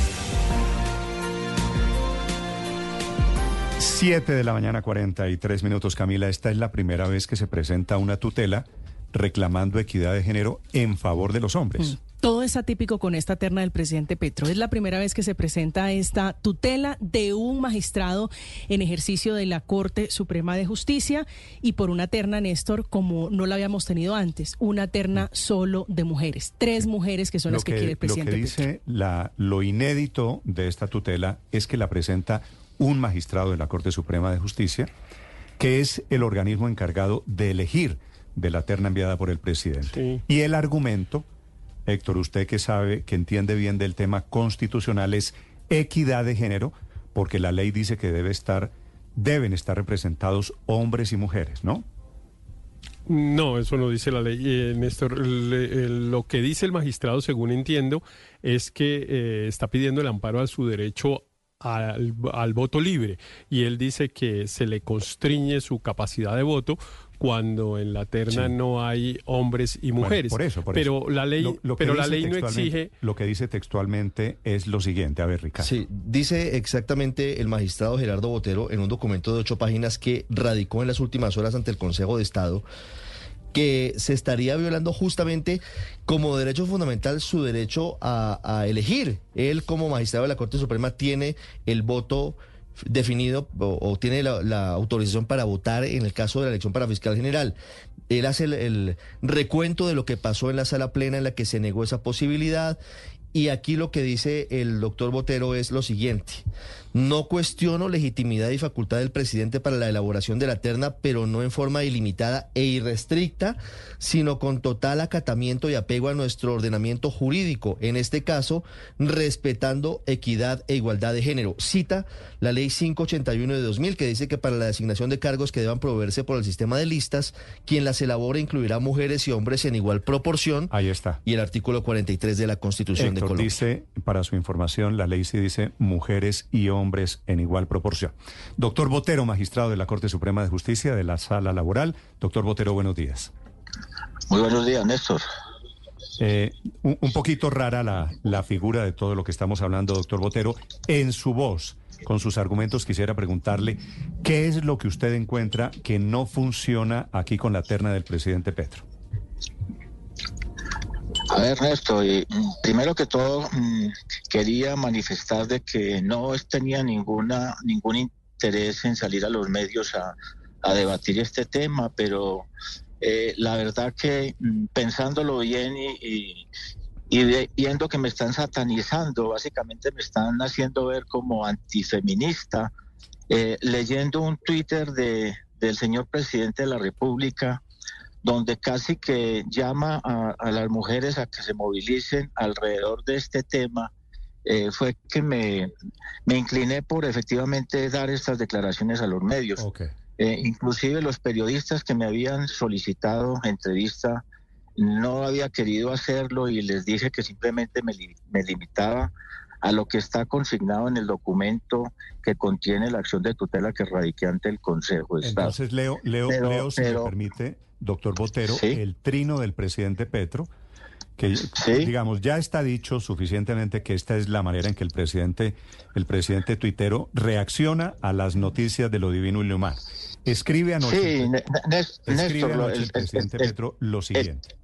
7 de la mañana, 43 minutos, Camila. Esta es la primera vez que se presenta una tutela reclamando equidad de género en favor de los hombres. Mm. Todo es atípico con esta terna del presidente Petro. Es la primera vez que se presenta esta tutela de un magistrado en ejercicio de la Corte Suprema de Justicia y por una terna, Néstor, como no la habíamos tenido antes, una terna mm. solo de mujeres. Tres mujeres que son las que, quiere el presidente. Lo que dice la, lo inédito de esta tutela es que la presenta un magistrado de la Corte Suprema de Justicia, que es el organismo encargado de elegir de la terna enviada por el presidente. Y el argumento, Héctor, usted que sabe, que entiende bien del tema constitucional, es equidad de género, porque la ley dice que debe estar, deben estar representados hombres y mujeres, ¿no? No, eso no dice la ley, eh, Néstor. lo que dice el magistrado, según entiendo, es que eh, está pidiendo el amparo a su derecho al, voto libre y él dice que se le constriñe su capacidad de voto cuando en la terna no hay hombres y mujeres. por eso, pero la ley, pero la ley no exige. Lo que dice textualmente es lo siguiente. A ver, Ricardo. Sí, dice exactamente el magistrado Gerardo Botero en un documento de ocho páginas que radicó en las últimas horas ante el Consejo de Estado que se estaría violando justamente como derecho fundamental su derecho a, elegir. Él como magistrado de la Corte Suprema tiene el voto definido o, tiene la, autorización para votar en el caso de la elección para fiscal general. Él hace el, recuento de lo que pasó en la sala plena en la que se negó esa posibilidad y aquí lo que dice el doctor Botero es lo siguiente. No cuestiono legitimidad y facultad del presidente para la elaboración de la terna, pero no en forma ilimitada e irrestricta, sino con total acatamiento y apego a nuestro ordenamiento jurídico, en este caso, respetando equidad e igualdad de género. Cita la ley 581 de 2000, que dice que para la designación de cargos que deban proveerse por el sistema de listas, quien las elabore incluirá mujeres y hombres en igual proporción. Ahí está. Y el artículo 43 de la Constitución de Colombia. Dice, para su información, la ley sí dice mujeres y hombres hombres en igual proporción. Doctor Botero, magistrado de la Corte Suprema de Justicia de la Sala Laboral. Doctor Botero, buenos días. Muy buenos días, Néstor. Eh, un, poquito rara la, la figura de todo lo que estamos hablando, doctor Botero. En su voz, con sus argumentos, quisiera preguntarle qué es lo que usted encuentra que no funciona aquí con la terna del presidente Petro. A ver, Ernesto, primero que todo mm, quería manifestar de que no tenía ninguna ningún interés en salir a los medios a, debatir este tema, pero eh, la verdad que mm, pensándolo bien y, viendo que me están satanizando, básicamente me están haciendo ver como antifeminista, eh, leyendo un Twitter de, del señor presidente de la República, donde casi que llama a, las mujeres a que se movilicen alrededor de este tema, eh, fue que me, me, incliné por efectivamente dar estas declaraciones a los medios. Eh, inclusive los periodistas que me habían solicitado entrevista no había querido hacerlo y les dije que simplemente me, me limitaba a lo que está consignado en el documento que contiene la acción de tutela que radique ante el Consejo de Estado. Entonces, Leo, Leo, Leo si me permite, doctor Botero, el trino del presidente Petro, que digamos ya está dicho suficientemente que esta es la manera en que el presidente, el presidente tuitero reacciona a las noticias de lo divino y lo humano. Escribe anoche, escribe anoche el, presidente Petro lo siguiente.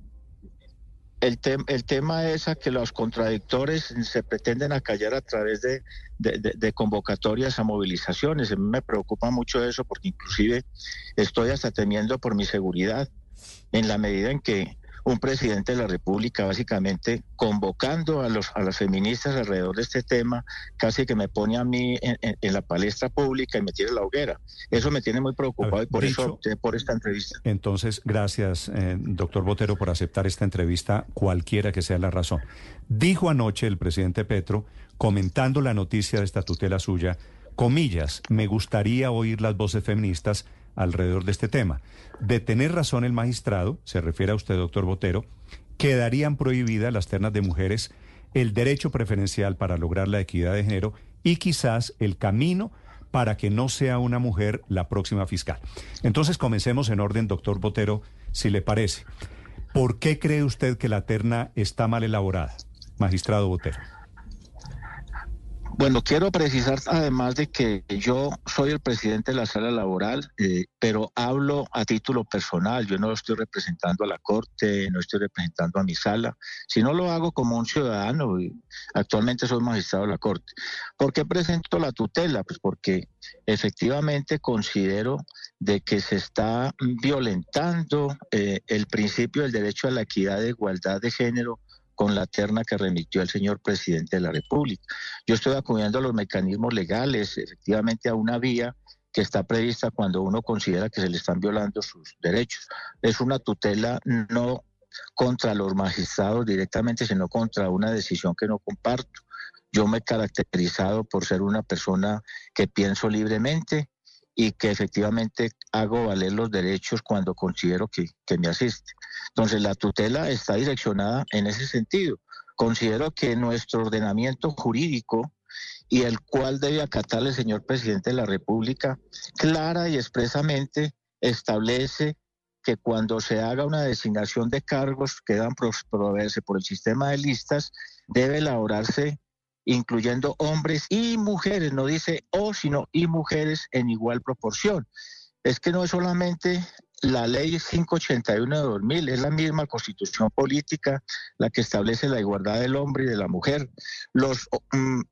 El, el, tema es que los contradictores se pretenden acallar a través de, de, convocatorias a movilizaciones. A mí me preocupa mucho eso porque inclusive estoy hasta temiendo por mi seguridad en la medida en que un presidente de la República, básicamente convocando a, los, a las feministas alrededor de este tema, casi que me pone a mí en, la palestra pública y me tira la hoguera. Eso me tiene muy preocupado y por eso por esta entrevista. Entonces, gracias, eh, doctor Botero, por aceptar esta entrevista, cualquiera que sea la razón. Dijo anoche el presidente Petro, comentando la noticia de esta tutela suya, comillas, me gustaría oír las voces feministas alrededor de este tema. De tener razón el magistrado, se refiere a usted, doctor Botero, quedarían prohibidas las ternas de mujeres, el derecho preferencial para lograr la equidad de género y quizás el camino para que no sea una mujer la próxima fiscal. Entonces comencemos en orden, doctor Botero, si le parece. ¿Por qué cree usted que la terna está mal elaborada, magistrado Botero? Bueno, quiero precisar además de que yo soy el presidente de la sala laboral, eh, pero hablo a título personal. Yo no estoy representando a la Corte, no estoy representando a mi sala, sino lo hago como un ciudadano. Y actualmente soy magistrado de la Corte. ¿Por qué presento la tutela? Pues porque efectivamente considero de que se está violentando eh, el principio del derecho a la equidad de igualdad de género con la terna que remitió el señor presidente de la República. Yo estoy acudiendo a los mecanismos legales, efectivamente a una vía que está prevista cuando uno considera que se le están violando sus derechos. Es una tutela no contra los magistrados directamente, sino contra una decisión que no comparto. Yo me he caracterizado por ser una persona que pienso libremente, y que efectivamente hago valer los derechos cuando considero que, me asiste. Entonces, la tutela está direccionada en ese sentido. Considero que nuestro ordenamiento jurídico y el cual debe acatar el señor presidente de la República, clara y expresamente establece que cuando se haga una designación de cargos que dan proveerse por el sistema de listas, debe elaborarse incluyendo hombres y mujeres, no dice o, sino y mujeres en igual proporción. Es que no es solamente la ley 581 de 2000, es la misma constitución política la que establece la igualdad del hombre y de la mujer. Los mm,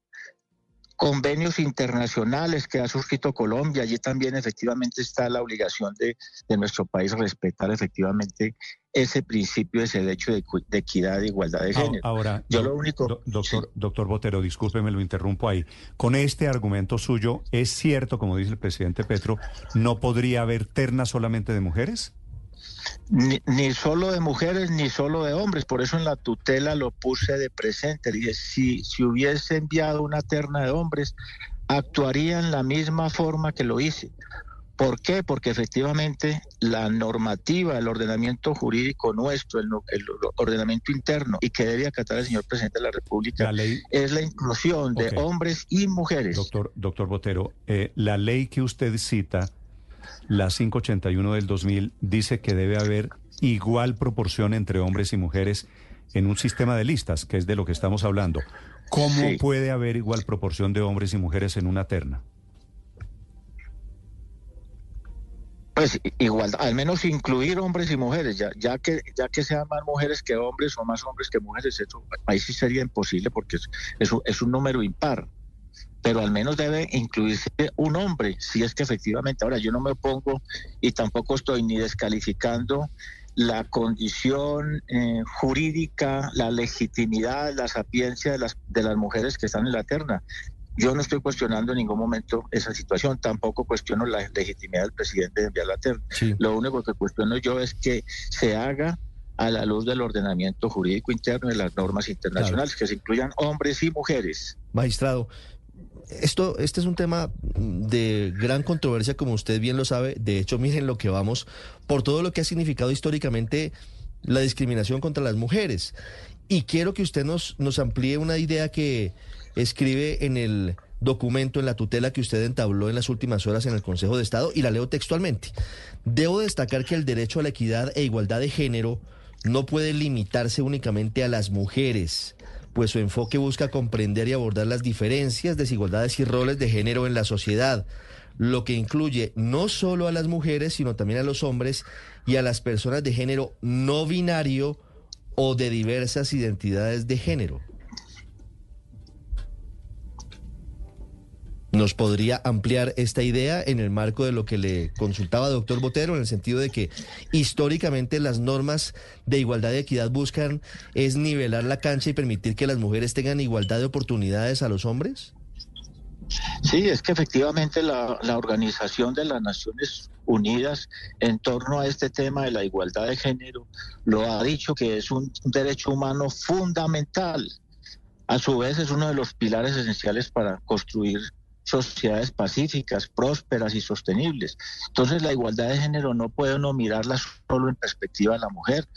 convenios internacionales que ha suscrito Colombia, allí también efectivamente está la obligación de, nuestro país respetar efectivamente ese principio, ese derecho de, equidad e igualdad de género. Ahora, yo lo único... doctor, doctor Botero, discúlpeme, lo interrumpo ahí. Con este argumento suyo, ¿es cierto, como dice el presidente Petro, no podría haber terna solamente de mujeres? Ni, solo de mujeres ni solo de hombres, por eso en la tutela lo puse de presente. Dije, si, si hubiese enviado una terna de hombres, actuaría en la misma forma que lo hice. ¿Por qué? Porque efectivamente la normativa, el ordenamiento jurídico nuestro, el, ordenamiento interno y que debe acatar el señor presidente de la República es la inclusión de hombres y mujeres. Doctor, doctor Botero, eh, la ley que usted cita la 581 del 2000 dice que debe haber igual proporción entre hombres y mujeres en un sistema de listas, que es de lo que estamos hablando. ¿Cómo puede haber igual proporción de hombres y mujeres en una terna? Pues igual, al menos incluir hombres y mujeres, ya, ya que ya que sean más mujeres que hombres o más hombres que mujeres, eso ahí sí sería imposible porque es, es un número impar pero al menos debe incluirse un hombre, si es que efectivamente, ahora yo no me opongo y tampoco estoy ni descalificando la condición eh, jurídica, la legitimidad, la sapiencia de las, de las mujeres que están en la terna. Yo no estoy cuestionando en ningún momento esa situación, tampoco cuestiono la legitimidad del presidente de enviar la terna. Lo único que cuestiono yo es que se haga a la luz del ordenamiento jurídico interno y las normas internacionales, que se incluyan hombres y mujeres. Magistrado, esto, este es un tema de gran controversia, como usted bien lo sabe. De hecho, miren lo que vamos, por todo lo que ha significado históricamente la discriminación contra las mujeres. Y quiero que usted nos, nos amplíe una idea que escribe en el documento, en la tutela que usted entabló en las últimas horas en el Consejo de Estado, y la leo textualmente. Debo destacar que el derecho a la equidad e igualdad de género no puede limitarse únicamente a las mujeres pues su enfoque busca comprender y abordar las diferencias, desigualdades y roles de género en la sociedad, lo que incluye no solo a las mujeres, sino también a los hombres y a las personas de género no binario o de diversas identidades de género. ¿Nos podría ampliar esta idea en el marco de lo que le consultaba doctor Botero, en el sentido de que históricamente las normas de igualdad y equidad buscan es nivelar la cancha y permitir que las mujeres tengan igualdad de oportunidades a los hombres? Sí, es que efectivamente la, la Organización de las Naciones Unidas en torno a este tema de la igualdad de género lo ha dicho que es un derecho humano fundamental. A su vez es uno de los pilares esenciales para construir sociedades pacíficas, prósperas y sostenibles. Entonces la igualdad de género no puede uno mirarla solo en perspectiva de la mujer.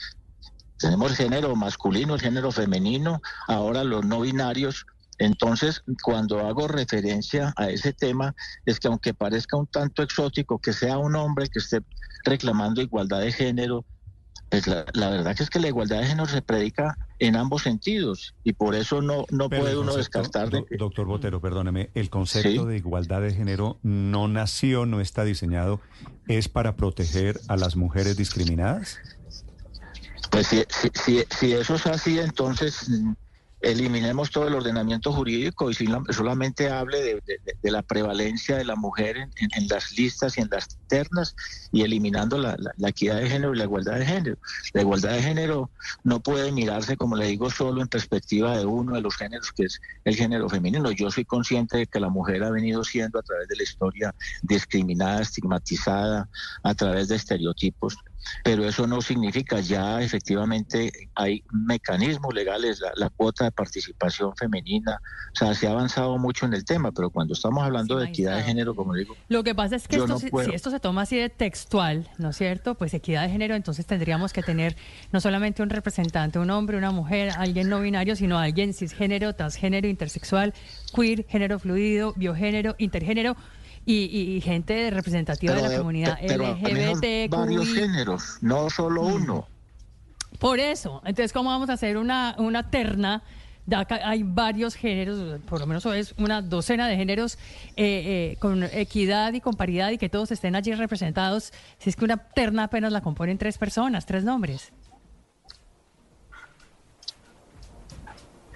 Tenemos el género masculino, el género femenino, ahora los no binarios. Entonces, cuando hago referencia a ese tema, es que aunque parezca un tanto exótico que sea un hombre que esté reclamando igualdad de género, pues la, verdad que es que la igualdad de género se predica en ambos sentidos y por eso no, no puede uno descartar. Doctor Botero, perdóneme, el concepto de igualdad de género no nació, no está diseñado, es para proteger a las mujeres discriminadas. Pues si, si, si eso es así, entonces eliminemos todo el ordenamiento jurídico y solamente hable de, la prevalencia de la mujer en, las listas y en las ternas y eliminando la, equidad de género y la igualdad de género. La igualdad de género no puede mirarse, como le digo, solo en perspectiva de uno de los géneros, que es el género femenino. Yo soy consciente de que la mujer ha venido siendo a través de la historia discriminada, estigmatizada, a través de estereotipos pero eso no significa ya efectivamente hay mecanismos legales, la, cuota de participación femenina, o sea, se ha avanzado mucho en el tema, pero cuando estamos hablando de equidad de género, como digo... Lo que pasa es que esto, si esto se toma así de textual, ¿no es cierto? Pues equidad de género, entonces tendríamos que tener no solamente un representante, un hombre, una mujer, alguien no binario, sino alguien cisgénero, transgénero, intersexual, queer, género fluido, biogénero, intergénero y, gente representativa de la comunidad LGBT. Varios géneros, no solo mm. uno. Por eso, entonces, ¿cómo vamos a hacer una, una terna? Ya hay varios géneros, por lo menos es una docena de géneros eh, eh, con equidad y con paridad y que todos estén allí representados. Si es que una terna apenas la componen tres personas, tres nombres.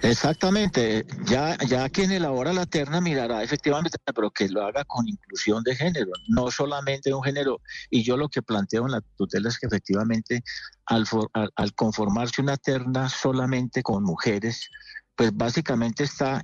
Exactamente, ya, ya quien elabora la terna mirará efectivamente, pero que lo haga con inclusión de género, no solamente un género. Y yo lo que planteo en la tutela es que efectivamente al, al conformarse una terna solamente con mujeres, pues básicamente está,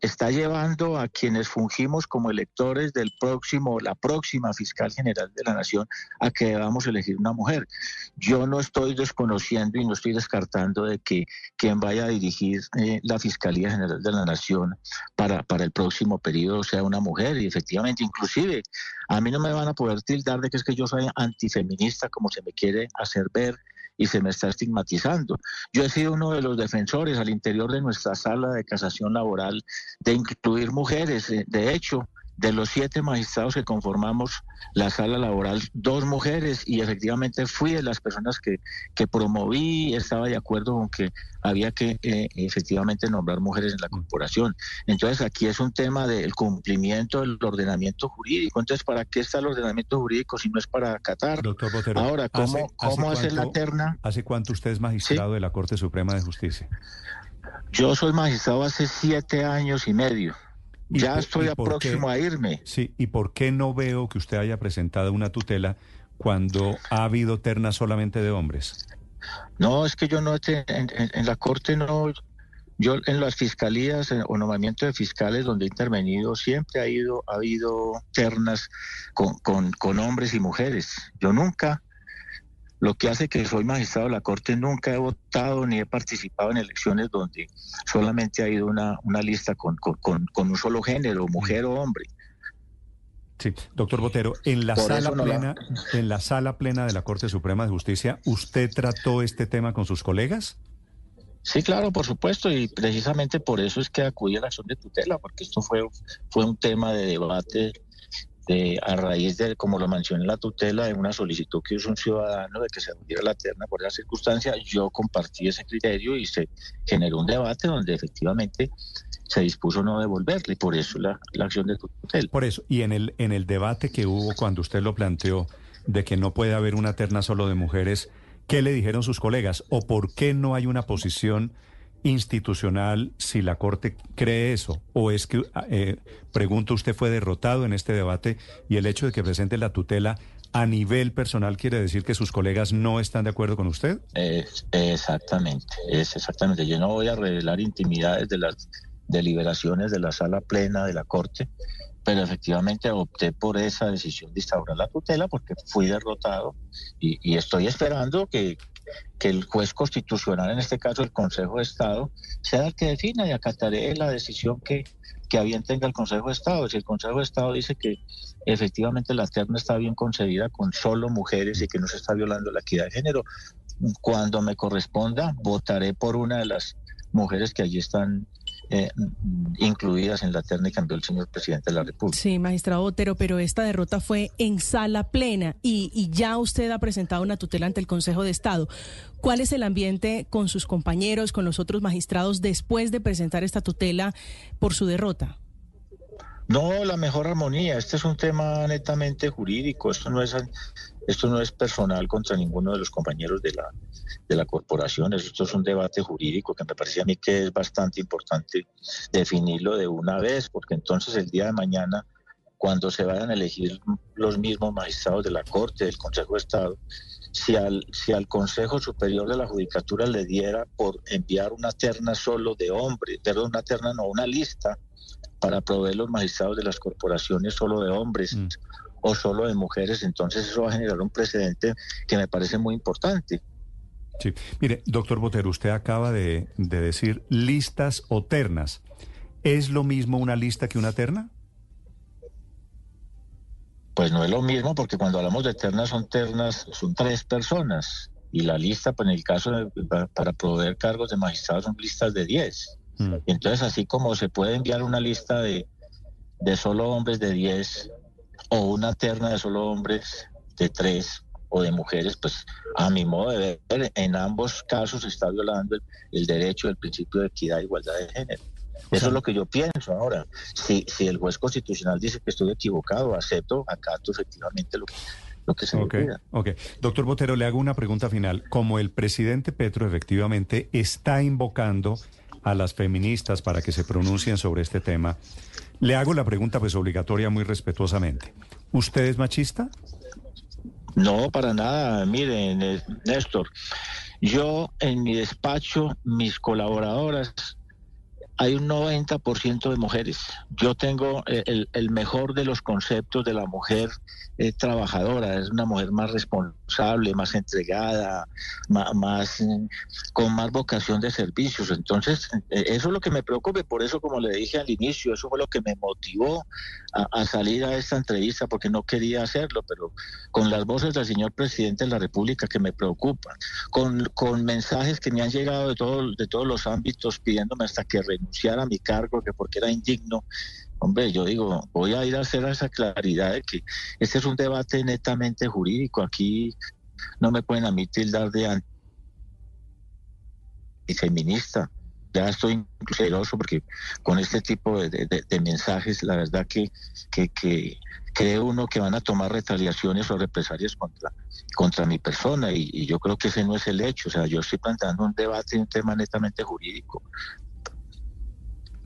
está llevando a quienes fungimos como electores del próximo, la próxima fiscal general de la nación, a que debamos elegir una mujer. Yo no estoy desconociendo y no estoy descartando de que quien vaya a dirigir eh, la Fiscalía General de la Nación para, para el próximo periodo sea una mujer y efectivamente, inclusive, a mí no me van a poder tildar de que es que yo soy antifeminista como se me quiere hacer ver y se me está estigmatizando. Yo he sido uno de los defensores al interior de nuestra sala de casación laboral de incluir mujeres. Eh, de hecho, de los siete magistrados que conformamos la sala laboral, dos mujeres, y efectivamente fui de las personas que, que promoví, estaba de acuerdo con que había que eh, efectivamente nombrar mujeres en la corporación. Entonces aquí es un tema del cumplimiento del ordenamiento jurídico. Entonces, ¿para qué está el ordenamiento jurídico si no es para acatar? Doctor Botero, Ahora, ¿cómo, cómo hacer la terna? ¿Hace cuánto usted es magistrado de la Corte Suprema de Justicia? Yo soy magistrado hace siete años y medio. Ya estoy a próximo a irme. Sí, ¿y por qué no veo que usted haya presentado una tutela cuando ha habido terna solamente de hombres? No, es que yo no, en, en, la corte no, Yo en las fiscalías o nombramiento de fiscales donde he intervenido siempre ha, ido, ha habido ternas con, con, hombres y mujeres. Yo nunca, lo que hace que soy magistrado de la Corte, nunca he votado ni he participado en elecciones donde solamente ha ido una, una lista con, con, un solo género, mujer o hombre. Sí, doctor Botero, en la sala plena, en la sala plena de la Corte Suprema de Justicia, ¿usted trató este tema con sus colegas? Sí, claro, por supuesto, y precisamente por eso es que acudí a la acción de tutela, porque esto fue, fue un tema de debate de, a raíz de, como lo mencioné, la tutela de una solicitud que hizo un ciudadano de que se hundiera la terna por esa circunstancia. Yo compartí ese criterio y se generó un debate donde efectivamente se dispuso no devolverle, por eso la, la acción de tutela. Por eso, y en el, en el debate que hubo cuando usted lo planteó de que no puede haber una terna solo de mujeres, ¿Qué le dijeron sus colegas? ¿O por qué no hay una posición institucional si la Corte cree eso? ¿O es que, eh, pregunto, usted fue derrotado en este debate y el hecho de que presente la tutela a nivel personal quiere decir que sus colegas no están de acuerdo con usted? exactamente, es exactamente. Yo no voy a revelar intimidades de las deliberaciones de la sala plena de la Corte, pero efectivamente opté por esa decisión de instaurar la tutela porque fui derrotado y, estoy esperando que, el juez constitucional, en este caso el Consejo de Estado, sea el que defina y acataré la decisión que, que bien tenga el Consejo de Estado. Si el Consejo de Estado dice que efectivamente la terna está bien concebida con solo mujeres y que no se está violando la equidad de género, cuando me corresponda votaré por una de las mujeres que allí están eh, incluidas en la terna y cambió el señor presidente de la República. Sí, magistrado Otero, pero esta derrota fue en sala plena y, y ya usted ha presentado una tutela ante el Consejo de Estado. ¿Cuál es el ambiente con sus compañeros, con los otros magistrados después de presentar esta tutela por su derrota? No, la mejor armonía. Este es un tema netamente jurídico. Esto no es, esto no es personal contra ninguno de los compañeros de la, de la corporación. Esto es un debate jurídico que me parece a mí que es bastante importante definirlo de una vez, porque entonces el día de mañana, cuando se vayan a elegir los mismos magistrados de la Corte, del Consejo de Estado, si al, si al Consejo Superior de la Judicatura le diera por enviar una terna solo de hombres, perdón, una terna no, una lista para proveer los magistrados de las corporaciones solo de hombres mm. o solo de mujeres, entonces eso va a generar un precedente que me parece muy importante. Sí, mire, doctor Botero, usted acaba de, de decir listas o ternas. ¿Es lo mismo una lista que una terna? Pues no es lo mismo porque cuando hablamos de ternas son ternas, son tres personas y la lista, pues en el caso de, para proveer cargos de magistrados son listas de diez. Mm. Entonces, así como se puede enviar una lista de, de solo hombres de 10 o una terna de solo hombres de 3 o de mujeres, pues a mi modo de ver, en ambos casos se está violando el, derecho del principio de equidad e igualdad de género. Eso es lo que yo pienso ahora. Si, si el juez constitucional dice que estoy equivocado, acepto, acato efectivamente lo que, lo que se me pida. Ok, doctor Botero, le hago una pregunta final. Como el presidente Petro efectivamente está invocando a las feministas para que se pronuncien sobre este tema. Le hago la pregunta pues obligatoria muy respetuosamente. ¿Usted es machista? No, para nada. Miren, eh, Néstor, yo en mi despacho, mis colaboradoras hay un 90% de mujeres. Yo tengo eh, el, mejor de los conceptos de la mujer eh, trabajadora, es una mujer más responsable, más entregada, más, con más vocación de servicios. Entonces, eh, eso es lo que me preocupa, por eso, como le dije al inicio, eso fue lo que me motivó a, salir a esta entrevista, porque no quería hacerlo, pero con las voces del señor presidente de la República que me preocupan, con, con mensajes que me han llegado de, todo, de todos los ámbitos pidiéndome hasta que renuncie a mi cargo, que porque era indigno. Hombre, yo digo, voy a ir a hacer esa claridad de que este es un debate netamente jurídico. Aquí no me pueden a mí tildar de antifeminista. Ya estoy celoso porque con este tipo de, mensajes, la verdad que, que, que cree uno que van a tomar retaliaciones o represalias contra, contra mi persona y, y, yo creo que ese no es el hecho. O sea, yo estoy planteando un debate, un tema netamente jurídico.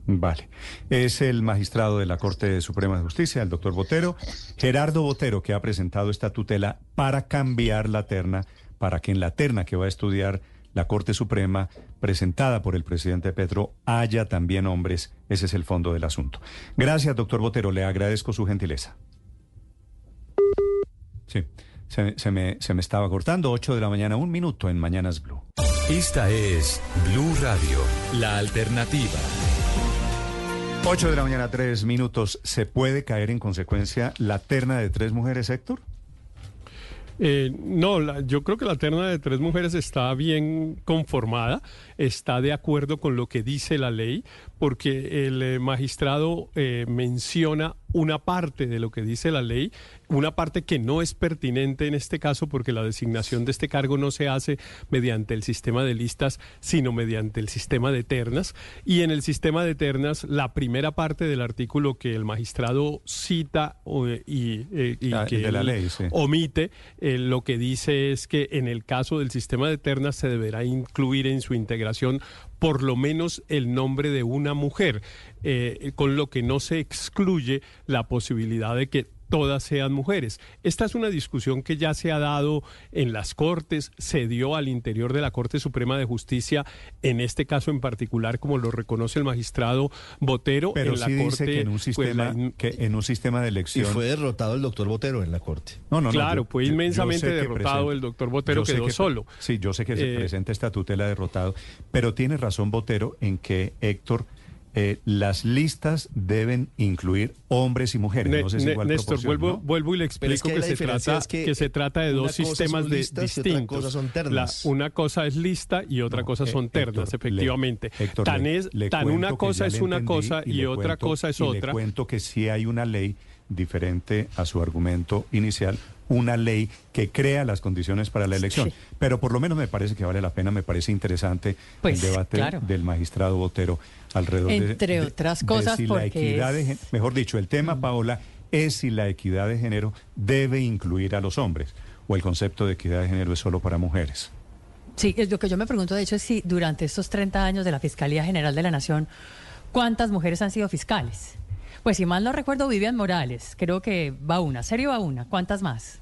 Vale. Es el magistrado de la Corte Suprema de Justicia, el doctor Botero, Gerardo Botero, que ha presentado esta tutela para cambiar la terna, para que en la terna que va a estudiar la Corte Suprema, presentada por el presidente Petro, haya también hombres. Ese es el fondo del asunto. Gracias, doctor Botero. Le agradezco su gentileza. Sí, se, me, se me estaba cortando. 8 de la mañana, un minuto en Mañanas Blue. Esta es Blue Radio, la alternativa. 8 de la mañana, tres minutos. ¿Se puede caer en consecuencia la terna de tres mujeres, Héctor? Eh, no, yo creo que la terna de tres mujeres está bien conformada, está de acuerdo con lo que dice la ley, porque el eh, magistrado eh, menciona una parte de lo que dice la ley, una parte que no es pertinente en este caso porque la designación de este cargo no se hace mediante el sistema de listas, sino mediante el sistema de ternas. Y en el sistema de ternas, la primera parte del artículo que el magistrado cita y, ah, que la ley, omite, lo que dice es que en el caso del sistema de ternas se deberá incluir en su integración por lo menos el nombre de una mujer, eh, con lo que no se excluye la posibilidad de que todas sean mujeres. Esta es una discusión que ya se ha dado en las Cortes, se dio al interior de la Corte Suprema de Justicia, en este caso en particular, como lo reconoce el magistrado Botero. Pero en sí la dice Corte, que en un pues, sistema, la- que en un sistema de Y elección. fue derrotado el doctor Botero en la Corte. No, no, no, Claro, yo- fue yo- inmensamente derrotado presenta- el doctor Botero, quedó que- solo. Sí, yo sé que se Eh, presenta esta tutela derrotado, pero tiene razón Botero en que, Héctor, eh, las listas deben incluir hombres y mujeres. Ne- no sé si Ne- igual Néstor, vuelvo, ¿no? vuelvo y le es explico que se trata, es que que se trata de una dos sistemas de, distintos. cosa son ternas. La- una cosa es lista y otra No, cosa eh, son ternas, Héctor, efectivamente. le- Héctor, tan le- es, le tan cuento una cosa es una cosa y, otra cuento- cosa es y otra. Le cuento que sí hay una ley diferente a su argumento inicial, una ley que crea las condiciones para la elección. Pero por lo menos me parece que vale la pena, me parece interesante Pues, el debate claro. del magistrado Botero alrededor de- Entre de, otras de cosas, si la porque equidad de es- gen- mejor dicho, el tema, Paola, es si la equidad de género debe incluir a los hombres o el concepto de equidad de género es solo para mujeres. Sí, es lo que yo me pregunto, de hecho, es si durante estos 30 años de la Fiscalía General de la Nación, ¿cuántas mujeres han sido fiscales? Pues si mal no recuerdo, Vivian Morales, creo que va una, serio va una, ¿cuántas más?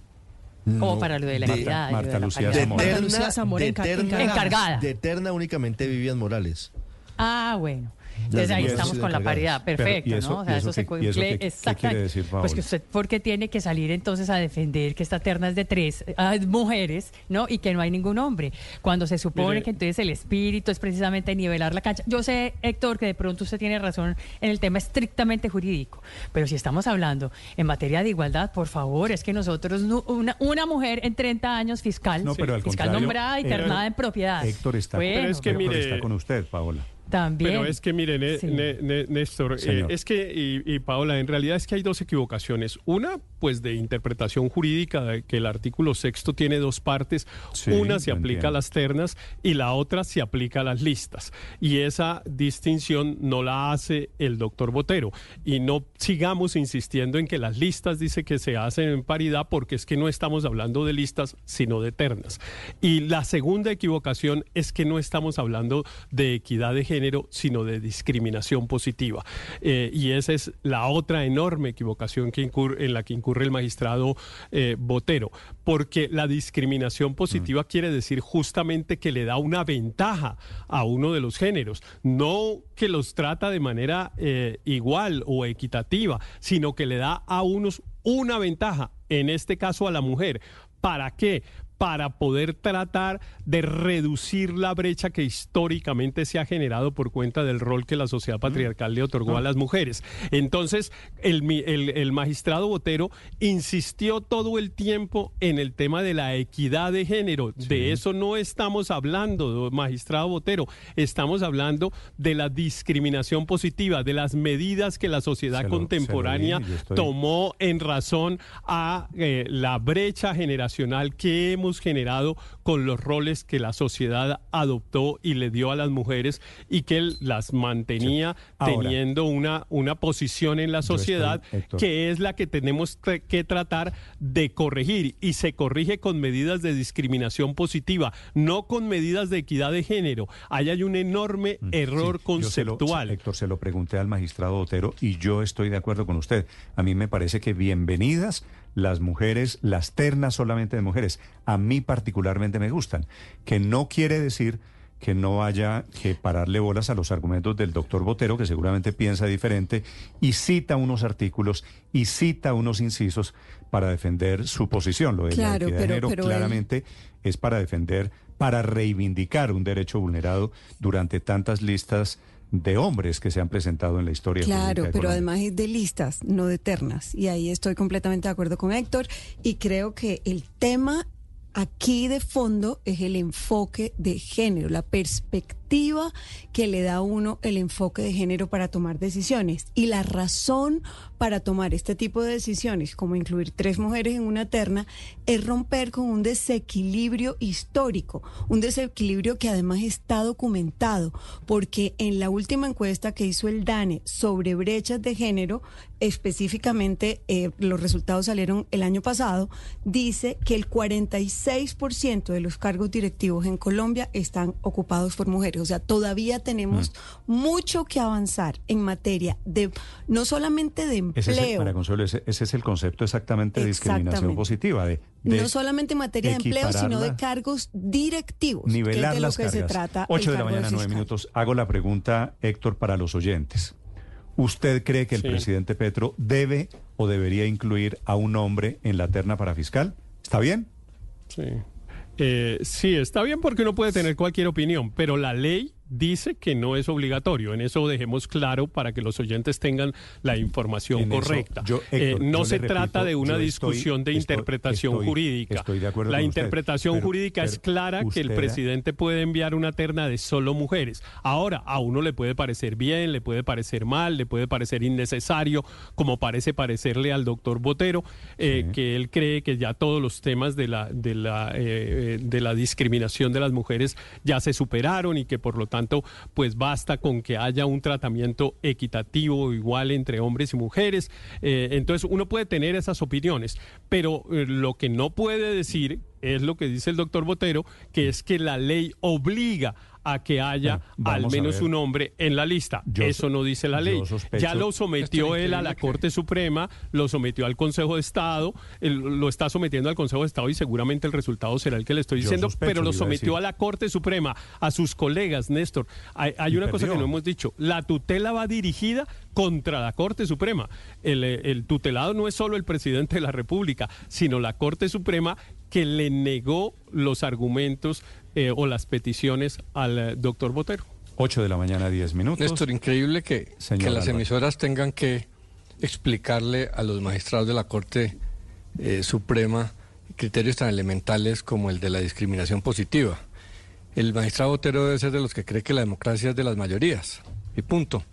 Como No, para lo de la equidad. Marta Lucía. Zamora. Marta Lucía Zamora encargada. Encargada. de terna únicamente Vivian Morales. Ah, bueno. Entonces ahí estamos con la paridad, perfecto, ¿y eso- ¿no? O sea, eso, eso se qué- cumple eso qué- qué quiere exactamente. decir, Pues que usted, porque tiene que salir entonces a defender que esta terna es de tres ah, mujeres, ¿no? Y que no hay ningún hombre. Cuando se supone Mire- que entonces el espíritu es precisamente nivelar la cancha. Yo sé, Héctor, que de pronto usted tiene razón en el tema estrictamente jurídico, pero si estamos hablando en materia de igualdad, por favor, es que nosotros, no- una, una mujer en 30 años fiscal, No, pero al fiscal nombrada y ternada en propiedad. Héctor está, Bueno, Pero es que Héctor mire- está con usted, Paola. También. Pero es que, mire, Ne- Sí. Ne- Ne- Néstor, eh, es que, y, y Paola, en realidad es que hay dos equivocaciones. Una, pues de interpretación jurídica, de que el artículo sexto tiene dos partes. Sí, Una se aplica entiendo. a las ternas y la otra se aplica a las listas. Y esa distinción no la hace el doctor Botero. Y no sigamos insistiendo en que las listas dice que se hacen en paridad porque es que no estamos hablando de listas, sino de ternas. Y la segunda equivocación es que no estamos hablando de equidad de género, sino de discriminación positiva. Eh, y esa es la otra enorme equivocación que incurre, en la que incurre el magistrado eh, Botero, porque la discriminación positiva quiere decir justamente que le da una ventaja a uno de los géneros, no que los trata de manera eh, igual o equitativa, sino que le da a unos una ventaja, en este caso a la mujer. ¿Para qué? Para poder tratar de reducir la brecha que históricamente se ha generado por cuenta del rol que la sociedad patriarcal le otorgó a las mujeres. Entonces, el, el- el magistrado Botero insistió todo el tiempo en el tema de la equidad de género. De eso no estamos hablando, magistrado Botero. Estamos hablando de la discriminación positiva, de las medidas que la sociedad lo- contemporánea estoy- tomó en razón a eh, la brecha generacional que hemos generado con los roles que la sociedad adoptó y le dio a las mujeres y que él las mantenía Ahora. teniendo una, una posición en la estoy- sociedad que es la que tenemos que tratar de corregir y se corrige con medidas de discriminación positiva, no con medidas de equidad de género. Ahí hay un enorme error Mm, se lo- conceptual. Héctor, se lo pregunté al magistrado Botero y yo estoy de acuerdo con usted. A mí me parece que bienvenidas las mujeres, las ternas solamente de mujeres. A mí particularmente me gustan, que no quiere decir que no haya que pararle bolas a los argumentos del doctor Botero, que seguramente piensa diferente, y cita unos artículos y cita unos incisos para defender su posición. Lo de la equidad de género claramente es para defender, para reivindicar un derecho vulnerado durante tantas listas de hombres que se han presentado en la historia. Claro, pero además es de listas, no de ternas. Y ahí estoy completamente de acuerdo con Héctor. Y creo que el tema aquí de fondo es el enfoque de género, la perspectiva que le da a uno el enfoque de género para tomar decisiones. Y la razón para tomar este tipo de decisiones, como incluir tres mujeres en una terna, es romper con un desequilibrio histórico, un desequilibrio que además está documentado, porque en la última encuesta que hizo el DANE sobre brechas de género, específicamente eh, los resultados salieron el año pasado, dice que el 46% de los cargos directivos en Colombia están ocupados por mujeres. O sea, todavía tenemos mm. mucho que avanzar en materia de no solamente de empleo. Ese es, ese, es el concepto exactamente de discriminación positiva. De, no solamente en materia de empleo, sino de cargos directivos. Nivelar que las que Se trata 8 de la mañana, 9 minutos. Hago la pregunta, Héctor, para los oyentes. ¿Usted cree que el presidente Petro debe o debería incluir a un hombre en la terna para fiscal? ¿Está bien? Sí. Eh, sí, está bien porque uno puede tener cualquier opinión, pero la ley dice que no es obligatorio. En eso dejemos claro para que los oyentes tengan la información correcta. Eh, no se trata de una discusión de interpretación jurídica. la interpretación jurídica es clara que el presidente puede enviar una terna de solo mujeres. Ahora, a uno le puede parecer bien, le puede parecer mal, le puede parecer innecesario, como parece parecerle al doctor Botero, eh, que él cree que ya todos los temas de la, de la, eh, de la discriminación de las mujeres ya se superaron y que por lo tanto, pues basta con que haya un tratamiento equitativo igual entre hombres y mujeres. Eh, entonces uno puede tener esas opiniones, pero eh, lo que no puede decir es lo que dice el doctor Botero, que es que la ley obliga a que haya al menos un hombre en la lista. Eso no dice la ley. Ya lo sometió él a la Corte Suprema, lo sometió al Consejo de Estado, lo está sometiendo al Consejo de Estado y seguramente el resultado será el que le estoy diciendo, pero lo sometió a, la Corte Suprema, a sus colegas, Néstor. Hay, una cosa que no hemos dicho, la tutela va dirigida contra la Corte Suprema. El, el tutelado no es solo el presidente de la República, sino la Corte Suprema que le negó los argumentos eh, o las peticiones al eh, doctor Botero. 8 de la mañana, 10 minutos. Néstor, increíble que, que las emisoras tengan que explicarle a los magistrados de la Corte eh, Suprema criterios tan elementales como el de la discriminación positiva. El magistrado Botero debe ser de los que cree que la democracia es de las mayorías, y punto.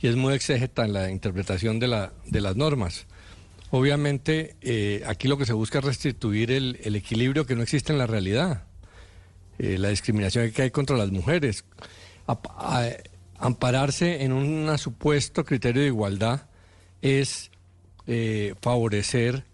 Y es muy exégeta en la interpretación de, la, de las normas. Obviamente, aquí lo que se busca es restituir el, el equilibrio que no existe en la realidad. Eh, la discriminación que hay contra las mujeres. ampararse en un supuesto criterio de igualdad es eh, favorecer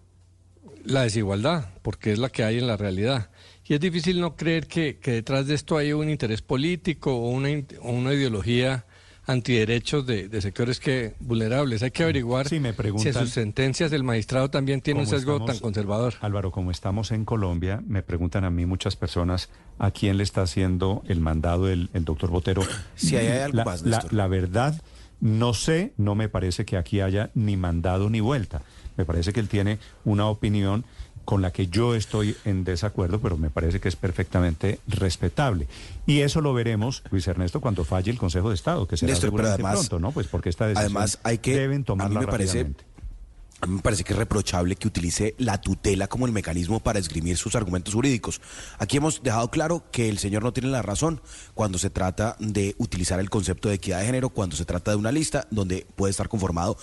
la desigualdad, porque es la que hay en la realidad. Y es difícil no creer que, detrás de esto hay un interés político o una, o una ideología antiderechos de, de sectores que vulnerables. Hay que averiguar si sus sentencias del magistrado también tienen un sesgo tan conservador. Álvaro, como estamos en Colombia, me preguntan a mí muchas personas a quién le está haciendo el mandado el, doctor Botero. Si hay algo la, más, la verdad, no sé, no me parece que aquí haya ni mandado ni vuelta. Me parece que él tiene una opinión con la que yo estoy en desacuerdo, pero me parece que es perfectamente respetable. Y eso lo veremos, Luis Ernesto, cuando falle el Consejo de Estado, que será Néstor, pronto, ¿no? Pues porque esta decisión además hay que, deben tomarla a mí me parece, a mí me parece que es reprochable que utilice la tutela como el mecanismo para esgrimir sus argumentos jurídicos. Aquí hemos dejado claro que el señor no tiene la razón cuando se trata de utilizar el concepto de equidad de género, cuando se trata de una lista donde puede estar conformado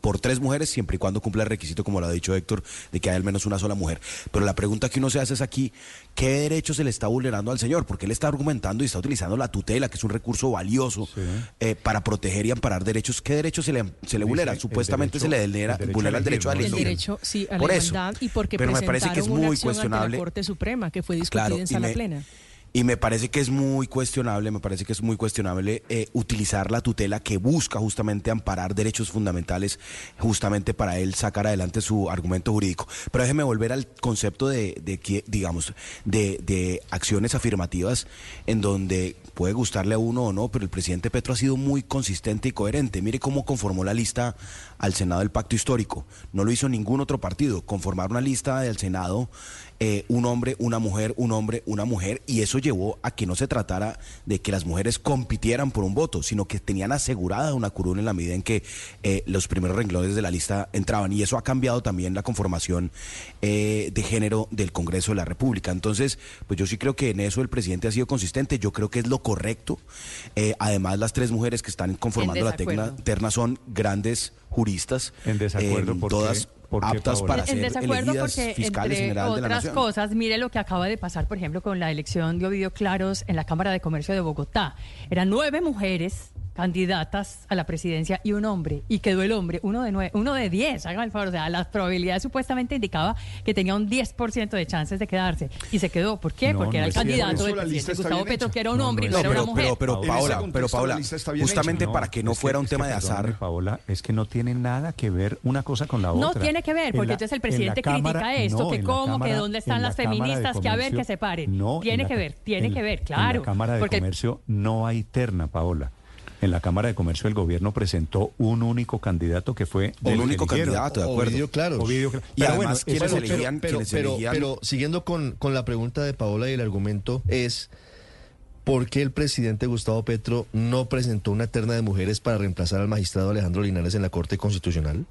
por tres mujeres siempre y cuando cumpla el requisito, como lo ha dicho Héctor, de que hay al menos una sola mujer. Pero la pregunta que uno se hace es aquí, ¿qué derecho se le está vulnerando al señor? Porque él está argumentando y está utilizando la tutela, que es un recurso valioso eh, para proteger y amparar derechos. ¿Qué derecho se le, se le vulnera? Supuestamente se le vulnera el derecho, el derecho a elegir. El derecho, sí, a y porque Pero me parece que es muy cuestionable. la Corte Suprema, que fue discutida en sala plena. Y me parece que es muy cuestionable, me parece que es muy cuestionable eh, utilizar la tutela que busca justamente amparar derechos fundamentales, justamente para él sacar adelante su argumento jurídico. Pero déjeme volver al concepto de, de digamos, de, de acciones afirmativas en donde puede gustarle a uno o no, pero el presidente Petro ha sido muy consistente y coherente. Mire cómo conformó la lista al Senado del Pacto Histórico. No lo hizo ningún otro partido. Conformar una lista del Senado eh, un hombre, una mujer, un hombre, una mujer, y eso llevó a que no se tratara de que las mujeres compitieran por un voto, sino que tenían asegurada una curul en la medida en que eh, los primeros renglones de la lista entraban, y eso ha cambiado también la conformación eh, de género del Congreso de la República. Entonces, pues yo sí creo que en eso el presidente ha sido consistente, yo creo que es lo correcto. además, las tres mujeres que están conformando la terna, son grandes juristas. En desacuerdo, por todas aptas para ser desacuerdo porque, entre otras cosas, mire lo que acaba de pasar, por ejemplo, con la elección de Ovidio Claros en la Cámara de Comercio de Bogotá. Eran nueve mujeres candidatas a la presidencia y un hombre, y quedó el hombre, uno de nueve, uno de diez, hagan el favor, o sea, las probabilidades supuestamente indicaba que tenía un 10% de chances de quedarse, y se quedó, ¿por qué? Porque era el candidato del presidente Gustavo Petro, que era un hombre y no, era una mujer. Pero, pero, Paola, pero Paola, justamente para que no fuera un tema de azar. Paola, es que no tiene nada que ver una cosa con la otra. No tiene que ver, porque entonces el presidente critica esto, que cómo, que dónde están las feministas, que a ver, que se paren. tiene que ver, tiene que ver, claro. En la Cámara de Comercio no hay terna, Paola en la Cámara de Comercio el gobierno presentó un único candidato que fue un único candidato, de acuerdo. claro. Y además, quienes elegían, pero, pero, siguiendo con, con la pregunta de Paola y el argumento es ¿por qué el presidente Gustavo Petro no presentó una terna de mujeres para reemplazar al magistrado Alejandro Linares en la Corte Constitucional?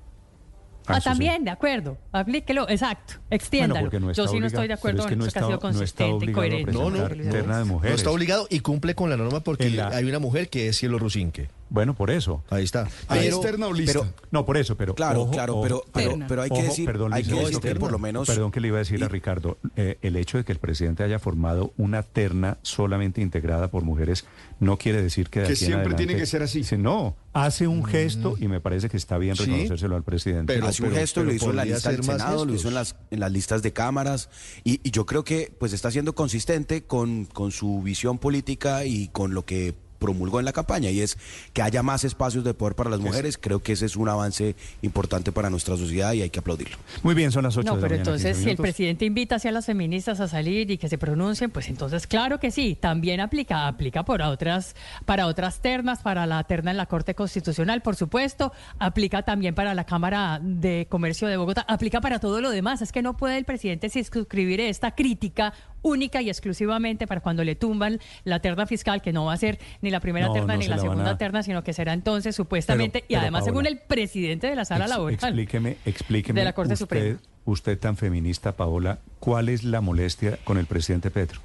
Ah, también, de acuerdo. Aplíquelo, exacto. Extiéndalo. Yo sí no estoy de acuerdo con eso que ha sido consistente y coherente. No, no, no, está obligado y cumple con la norma porque hay una mujer que es Cielo Rusinque. Bueno, por eso. Ahí está. Pero, externa o lista? no, por eso, pero. Claro, claro, pero, pero, hay que decir, perdón, hay que, decir que por lo menos. Perdón que le iba a decir a Ricardo, eh, el hecho de que el presidente haya formado una terna solamente integrada por mujeres no quiere decir que. que siempre tiene que ser así. Dice, no, hace un gesto y me parece que está bien reconocérselo al presidente. Pero, hace un gesto, lo hizo en la lista del Senado, lo hizo en las, en las listas de cámaras y, y yo creo que pues está siendo consistente con, con su visión política y con lo que promulgó en la campaña y es que haya más espacios de poder para las mujeres. Creo que ese es un avance importante para nuestra sociedad y hay que aplaudirlo. Muy bien, son las 8 no, pero entonces si el presidente invita a las feministas a salir y que se pronuncien, pues entonces claro que sí, también aplica, aplica por otras, para otras ternas, para la terna en la Corte Constitucional, por supuesto, aplica también para la Cámara de Comercio de Bogotá, aplica para todo lo demás. Es que no puede el presidente suscribir esta crítica única y exclusivamente para cuando le tumban la terna fiscal, que no va a ser ni la primera terna ni la segunda terna, sino que será entonces supuestamente, y además según el presidente de la sala laboral explíqueme, explíqueme de la Corte usted, Suprema. Usted tan feminista, Paola, ¿cuál es la molestia con el presidente Petro?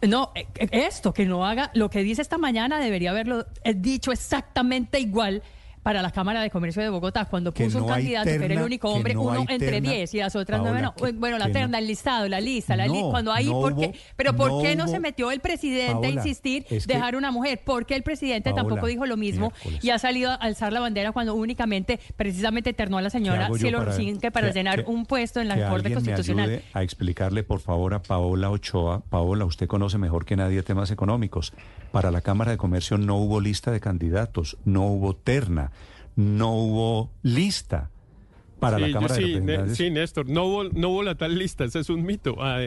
No, eh, eh, esto, que no haga lo que dice esta mañana, debería haberlo eh, dicho exactamente igual para la Cámara de Comercio de Bogotá, cuando puso un candidato que era el único hombre, uno entre diez y las otras nueve no. bueno, la terna, el listado, la lista, la lista, cuando hay, ¿por qué? Pero ¿por qué no se metió el presidente a insistir, dejar una mujer? ¿Por qué el presidente tampoco dijo lo mismo y ha salido a alzar la bandera cuando únicamente, precisamente, ternó a la señora Cielo que para llenar un puesto en la Corte Constitucional? Me a explicarle, por favor, a Paola Ochoa. Paola, usted conoce mejor que nadie temas económicos. Para la Cámara de Comercio no hubo lista de candidatos, no hubo terna no hubo lista para la Cámara de sí, Néstor, no hubo, no hubo la tal lista, ese es un mito. Ah, eh,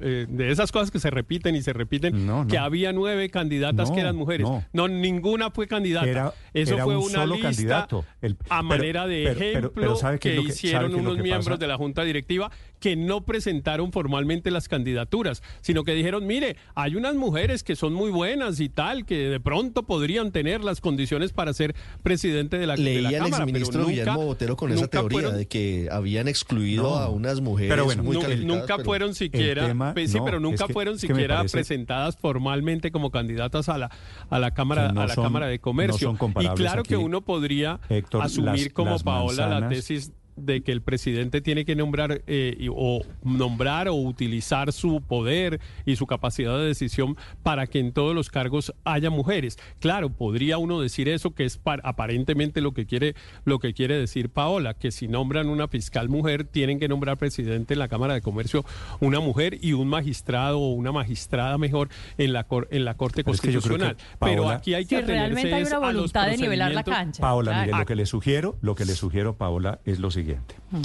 eh, de esas cosas que se repiten y se repiten, que había nueve candidatas que eran mujeres. No, ninguna fue candidata. Eso fue un una solo lista candidato. a manera de ejemplo que, hicieron unos miembros de la Junta Directiva que no presentaron formalmente las candidaturas, sino que dijeron, mire, hay unas mujeres que son muy buenas y tal, que de pronto podrían tener las condiciones para ser presidente de la, Leía de la Cámara. ministro Guillermo Botero con esa teoría de que habían excluido a unas mujeres pero bueno, muy Nunca fueron siquiera, pues sí, pero nunca fueron siquiera presentadas formalmente como candidatas a la, a la Cámara, a la Cámara de Comercio. y claro que uno podría asumir como Paola la tesis de que el presidente tiene que nombrar eh, o nombrar o utilizar su poder y su capacidad de decisión para que en todos los cargos haya mujeres. Claro, podría uno decir eso que es aparentemente lo que quiere lo que quiere decir Paola, que si nombran una fiscal mujer tienen que nombrar presidente en la Cámara de Comercio una mujer y un magistrado o una magistrada mejor en la en la Corte Constitucional. Pero aquí hay que realmente hay una voluntad de nivelar la cancha. Paola, mire, lo que le sugiero, lo que le sugiero Paola es lo siguiente. Mm.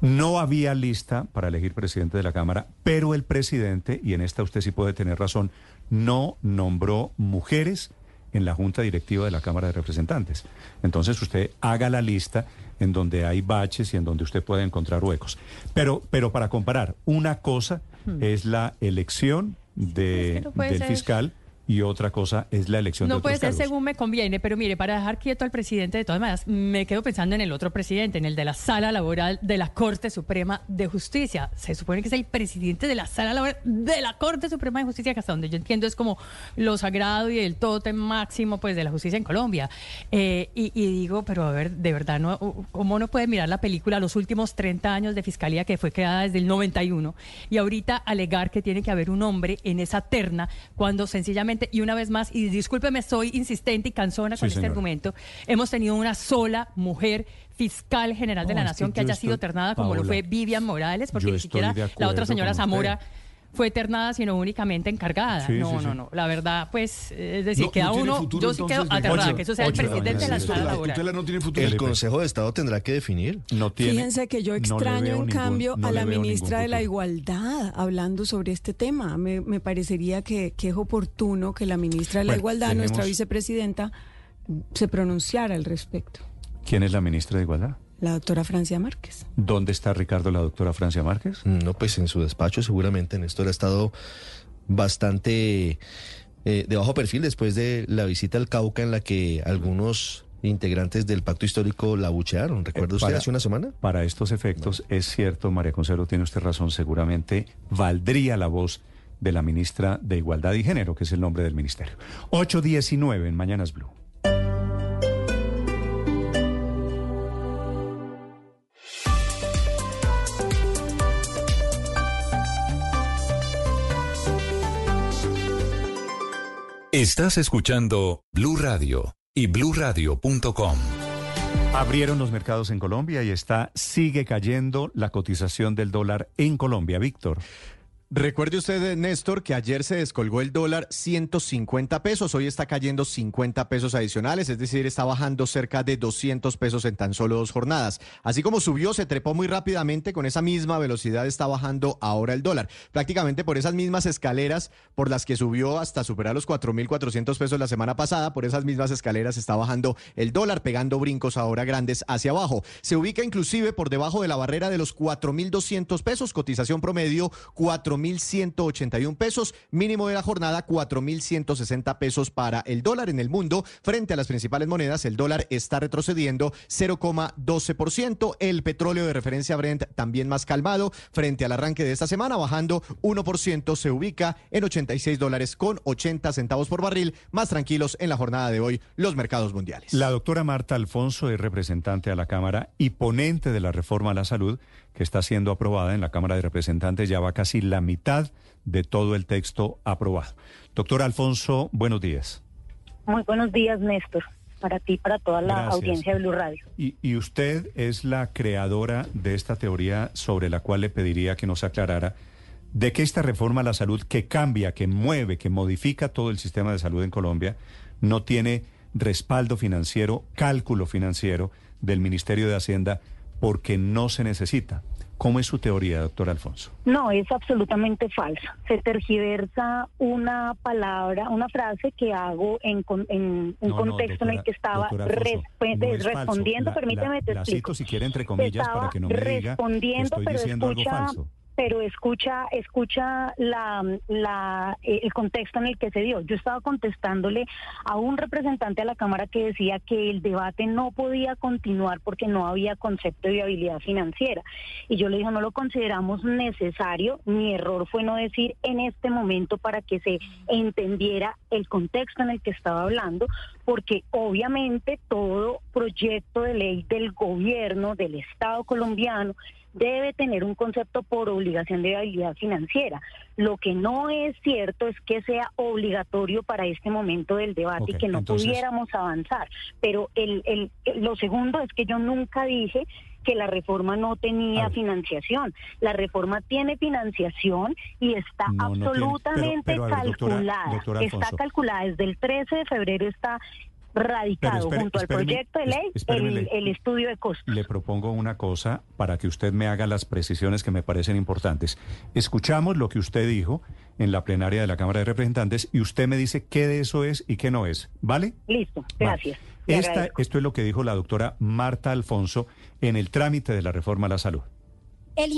No había lista para elegir presidente de la Cámara, pero el presidente, y en esta usted sí puede tener razón, no nombró mujeres en la Junta Directiva de la Cámara de Representantes. Entonces usted haga la lista en donde hay baches y en donde usted puede encontrar huecos. Pero, pero para comparar, una cosa hmm. es la elección de, del fiscal y otra cosa es la elección no de puede ser según me conviene, pero mire, para dejar quieto al presidente, de todas maneras, me quedo pensando en el otro presidente, en el de la Sala Laboral de la Corte Suprema de Justicia. Se supone que es el presidente de la Sala Laboral de la Corte Suprema de Justicia, que hasta donde yo entiendo es como lo sagrado y el tótem máximo pues de la justicia en Colombia. Eh, y, digo, pero a ver, de verdad, no, ¿cómo no puede mirar la película los últimos 30 años de fiscalía que fue creada desde el 91 y ahorita alegar que tiene que haber un hombre en esa terna cuando sencillamente y una vez más, y discúlpeme, soy insistente y cansona con este argumento, hemos tenido una sola mujer fiscal general de la Nación que, haya sido ternada como lo fue Vivian Morales, porque ni siquiera la otra señora Zamora fue ternada, sino únicamente encargada. no, no, no. La verdad, pues, es decir, queda uno. yo sí quedo aterrada, que eso sea el presidente de la sala laboral. No tiene futuro. El Consejo de Estado tendrá que definir. No tiene, Fíjense que yo extraño, en cambio, a la ministra de la Igualdad hablando sobre este tema. Me, me parecería que, que, es oportuno que la ministra de la Igualdad, nuestra vicepresidenta, se pronunciara al respecto. ¿Quién es la ministra de Igualdad? La doctora Francia Márquez. ¿Dónde está Ricardo, la doctora Francia Márquez? Mm, no, pues en su despacho seguramente. Néstor ha estado bastante eh, de bajo perfil después de la visita al Cauca en la que algunos integrantes del pacto histórico la buchearon. ¿Recuerda usted hace una semana? Para estos efectos, es cierto, María Consuelo, tiene usted razón, seguramente valdría la voz de la ministra de Igualdad y Género, que es el nombre del ministerio. 8.19 en Mañanas Blue. Estás escuchando Blue Radio y bluradio.com. Abrieron los mercados en Colombia y está sigue cayendo la cotización del dólar en Colombia, Víctor. Recuerde usted, Néstor, que ayer se descolgó el dólar 150 pesos, hoy está cayendo 50 pesos adicionales, es decir, está bajando cerca de 200 pesos en tan solo dos jornadas. Así como subió, se trepó muy rápidamente, con esa misma velocidad está bajando ahora el dólar. Prácticamente por esas mismas escaleras por las que subió hasta superar los 4.400 pesos la semana pasada, por esas mismas escaleras está bajando el dólar, pegando brincos ahora grandes hacia abajo. Se ubica inclusive por debajo de la barrera de los 4.200 pesos, cotización promedio 4 4.181 pesos, mínimo de la jornada 4.160 pesos para el dólar en el mundo. Frente a las principales monedas, el dólar está retrocediendo 0,12%. El petróleo de referencia Brent también más calmado frente al arranque de esta semana, bajando 1%, se ubica en 86 dólares con 80 centavos por barril, más tranquilos en la jornada de hoy los mercados mundiales. La doctora Marta Alfonso es representante a la Cámara y ponente de la reforma a la salud que está siendo aprobada en la Cámara de Representantes, ya va casi la mitad de todo el texto aprobado. Doctor Alfonso, buenos días. Muy buenos días, Néstor, para ti, para toda la audiencia de Blue Radio. Y, y usted es la creadora de esta teoría sobre la cual le pediría que nos aclarara de que esta reforma a la salud que cambia, que mueve, que modifica todo el sistema de salud en Colombia, no tiene respaldo financiero, cálculo financiero del Ministerio de Hacienda porque no se necesita. ¿Cómo es su teoría, doctor Alfonso? No, es absolutamente falsa. Se tergiversa una palabra, una frase que hago en, un contexto en el que estaba respondiendo. permíteme la, cito si quiere entre comillas para que no me diga respondiendo, estoy diciendo algo falso pero escucha, escucha la, la, eh, el contexto en el que se dio. Yo estaba contestándole a un representante a la Cámara que decía que el debate no podía continuar porque no había concepto de viabilidad financiera. Y yo le dije, no lo consideramos necesario. Mi error fue no decir en este momento para que se entendiera el contexto en el que estaba hablando, porque obviamente todo proyecto de ley del gobierno, del Estado colombiano, debe tener un concepto por obligación de viabilidad financiera. Lo que no es cierto es que sea obligatorio para este momento del debate y que no pudiéramos avanzar. Pero el, el, lo segundo es que yo nunca dije que la reforma no tenía financiación. La reforma tiene financiación y está absolutamente calculada. está calculada desde el 13 de febrero está radicado junto al proyecto de ley el, estudio de costos. Le propongo una cosa para que usted me haga las precisiones que me parecen importantes. Escuchamos lo que usted dijo en la plenaria de la Cámara de Representantes y usted me dice qué de eso es y qué no es. ¿Vale? Listo, gracias. Esta, esto es lo que dijo la doctora Marta Alfonso en el trámite de la reforma a la salud. El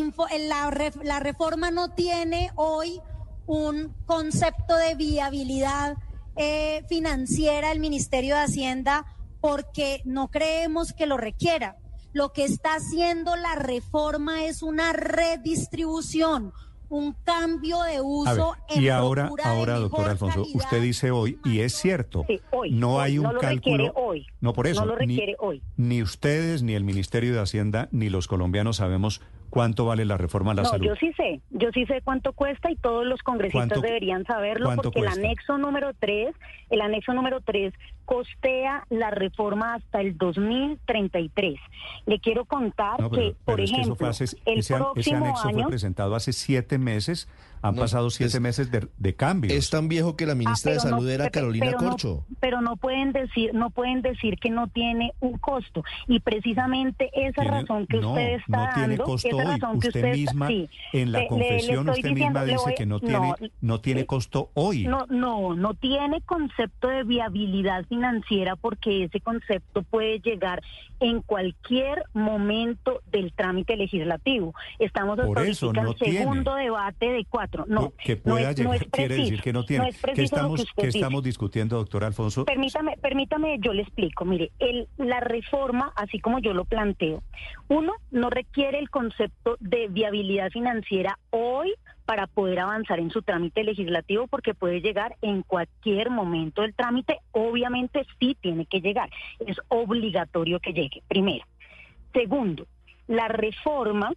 la, la reforma no tiene hoy un concepto de viabilidad eh, financiera el Ministerio de Hacienda porque no creemos que lo requiera. Lo que está haciendo la reforma es una redistribución, un cambio de uso en y ahora ahora doctor Alfonso usted dice hoy y es cierto no hay un cálculo hoy. no por eso no lo requiere hoy ni ustedes ni el Ministerio de Hacienda ni los colombianos sabemos ¿Cuánto vale la reforma a la no, salud? Yo sí sé, yo sí sé cuánto cuesta y todos los congresistas deberían saberlo porque el anexo número 3, el anexo número 3 costea la reforma hasta el 2033. Le quiero contar que, por ejemplo, el próximo anexo año, fue presentado hace siete meses han pasado siete meses de, de cambio. Es tan viejo que la ministra de ah, Salud era Carolina Corcho. pero no pueden decir, no pueden decir que no tiene un costo. Y precisamente esa razón que usted está no dando, costo esa razón usted que usted misma, en la confesión usted misma dice que no tiene, no, tiene costo hoy. No, no, no tiene concepto de viabilidad financiera porque ese concepto puede llegar en cualquier momento del trámite legislativo. Estamos Por eso, el segundo debate de cuatro no, que pueda llegar quiere decir que no tiene. ¿Qué estamos, que estamos discutiendo, doctor Alfonso? Permítame, permítame, yo le explico. Mire, el, la reforma, así como yo lo planteo, uno, no requiere el concepto de viabilidad financiera hoy para poder avanzar en su trámite legislativo porque puede llegar en cualquier momento del trámite. Obviamente sí tiene que llegar. Es obligatorio que llegue, primero. Segundo, la reforma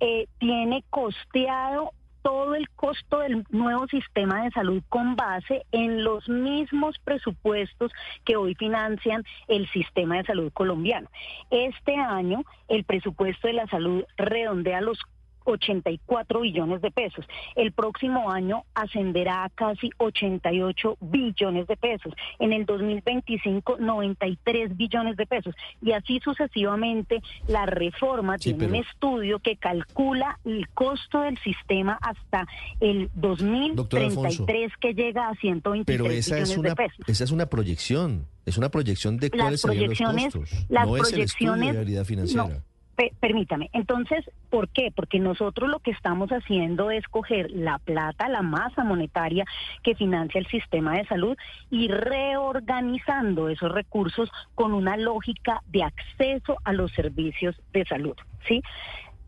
eh, tiene costeado todo el costo del nuevo sistema de salud con base en los mismos presupuestos que hoy financian el sistema de salud colombiano. Este año el presupuesto de la salud redondea los 84 billones de pesos. El próximo año ascenderá a casi 88 billones de pesos. En el 2025, 93 billones de pesos. Y así sucesivamente, la reforma tiene un estudio que calcula el costo del sistema hasta el 2033, que llega a 123 pero esa billones es una, de pesos. Esa es una proyección. Es una proyección de cuáles serían los costos. Las no proyecciones, es el estudio de realidad financiera permítame, entonces, ¿por qué? Porque nosotros lo que estamos haciendo es coger la plata, la masa monetaria que financia el sistema de salud y reorganizando esos recursos con una lógica de acceso a los servicios de salud, ¿sí?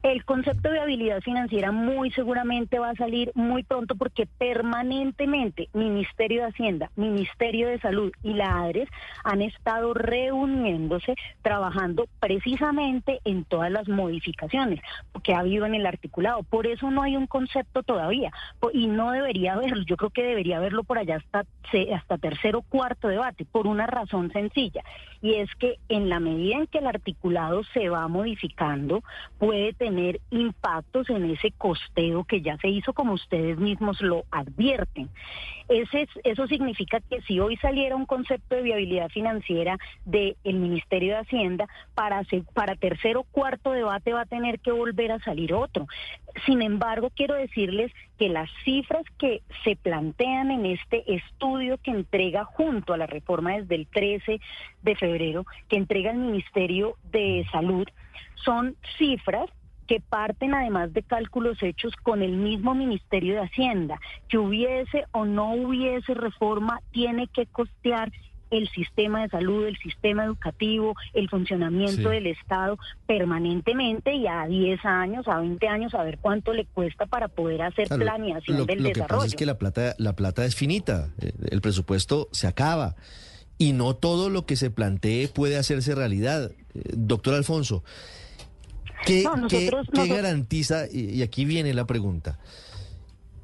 El concepto de viabilidad financiera muy seguramente va a salir muy pronto porque permanentemente Ministerio de Hacienda, Ministerio de Salud y la ADRES han estado reuniéndose, trabajando precisamente en todas las modificaciones que ha habido en el articulado. Por eso no hay un concepto todavía y no debería haberlo. Yo creo que debería haberlo por allá hasta, hasta tercer o cuarto debate, por una razón sencilla. Y es que en la medida en que el articulado se va modificando, puede tener tener impactos en ese costeo que ya se hizo como ustedes mismos lo advierten. Ese, eso significa que si hoy saliera un concepto de viabilidad financiera del Ministerio de Hacienda, para, para tercer o cuarto debate va a tener que volver a salir otro. Sin embargo, quiero decirles que las cifras que se plantean en este estudio que entrega junto a la reforma desde el 13 de febrero, que entrega el Ministerio de Salud, son cifras que parten además de cálculos hechos con el mismo Ministerio de Hacienda. Que hubiese o no hubiese reforma, tiene que costear el sistema de salud, el sistema educativo, el funcionamiento del Estado permanentemente y a 10 años, a 20 años, a ver cuánto le cuesta para poder hacer planeación del desarrollo. Lo que pasa es que la plata, la plata es finita, eh, el presupuesto se acaba y no todo lo que se plantee puede hacerse realidad. Eh, doctor Alfonso, ¿qué, garantiza, y aquí viene la pregunta,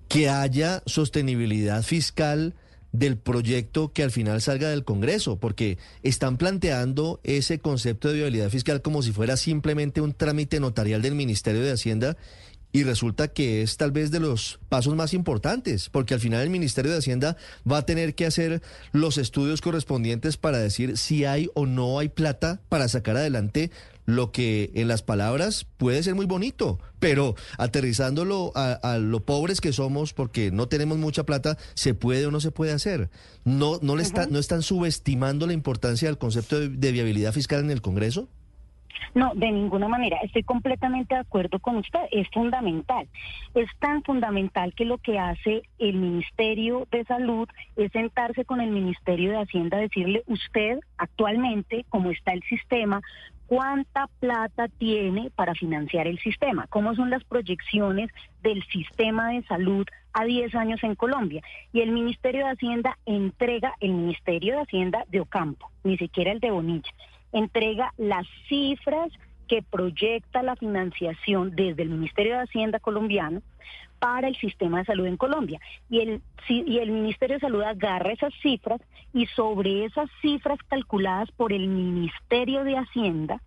que haya sostenibilidad fiscal? del proyecto que al final salga del Congreso, porque están planteando ese concepto de viabilidad fiscal como si fuera simplemente un trámite notarial del Ministerio de Hacienda y resulta que es tal vez de los pasos más importantes, porque al final el Ministerio de Hacienda va a tener que hacer los estudios correspondientes para decir si hay o no hay plata para sacar adelante lo que en las palabras puede ser muy bonito, pero aterrizándolo a, lo pobres que somos, porque no tenemos mucha plata, se puede o no se puede hacer. No, no, le está, no están subestimando la importancia del concepto de viabilidad fiscal en el Congreso. No, de ninguna manera. Estoy completamente de acuerdo con usted. Es fundamental. Es tan fundamental que lo que hace el Ministerio de Salud es sentarse con el Ministerio de Hacienda, decirle usted actualmente, cómo está el sistema, cuánta plata tiene para financiar el sistema, cómo son las proyecciones del sistema de salud a 10 años en Colombia. Y el Ministerio de Hacienda entrega, el Ministerio de Hacienda de Ocampo, ni siquiera el de Bonilla entrega las cifras que proyecta la financiación desde el Ministerio de Hacienda colombiano para el sistema de salud en Colombia. Y el, y el Ministerio de Salud agarra esas cifras y sobre esas cifras calculadas por el Ministerio de Hacienda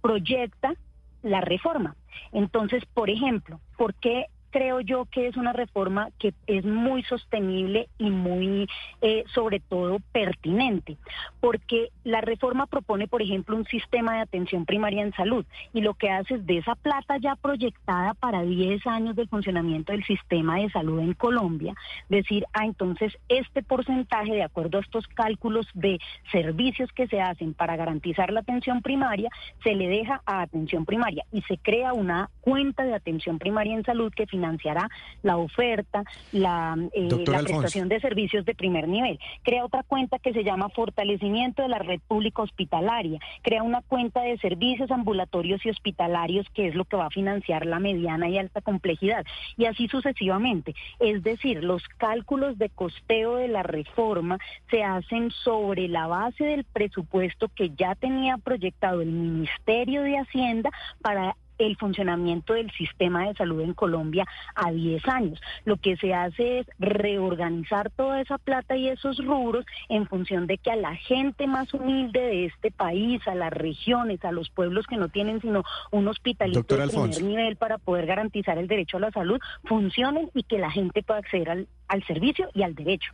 proyecta la reforma. Entonces, por ejemplo, ¿por qué creo yo que es una reforma que es muy sostenible y muy, eh, sobre todo, pertinente, porque la reforma propone, por ejemplo, un sistema de atención primaria en salud y lo que hace es de esa plata ya proyectada para 10 años de funcionamiento del sistema de salud en Colombia, decir, ah, entonces este porcentaje, de acuerdo a estos cálculos de servicios que se hacen para garantizar la atención primaria, se le deja a atención primaria y se crea una cuenta de atención primaria en salud que financia financiará la oferta, la, eh, la prestación de servicios de primer nivel. Crea otra cuenta que se llama Fortalecimiento de la Red Pública Hospitalaria. Crea una cuenta de servicios ambulatorios y hospitalarios que es lo que va a financiar la mediana y alta complejidad. Y así sucesivamente. Es decir, los cálculos de costeo de la reforma se hacen sobre la base del presupuesto que ya tenía proyectado el Ministerio de Hacienda para el funcionamiento del sistema de salud en Colombia a 10 años. Lo que se hace es reorganizar toda esa plata y esos rubros en función de que a la gente más humilde de este país, a las regiones, a los pueblos que no tienen sino un hospitalito de primer nivel para poder garantizar el derecho a la salud, funcionen y que la gente pueda acceder al, al servicio y al derecho.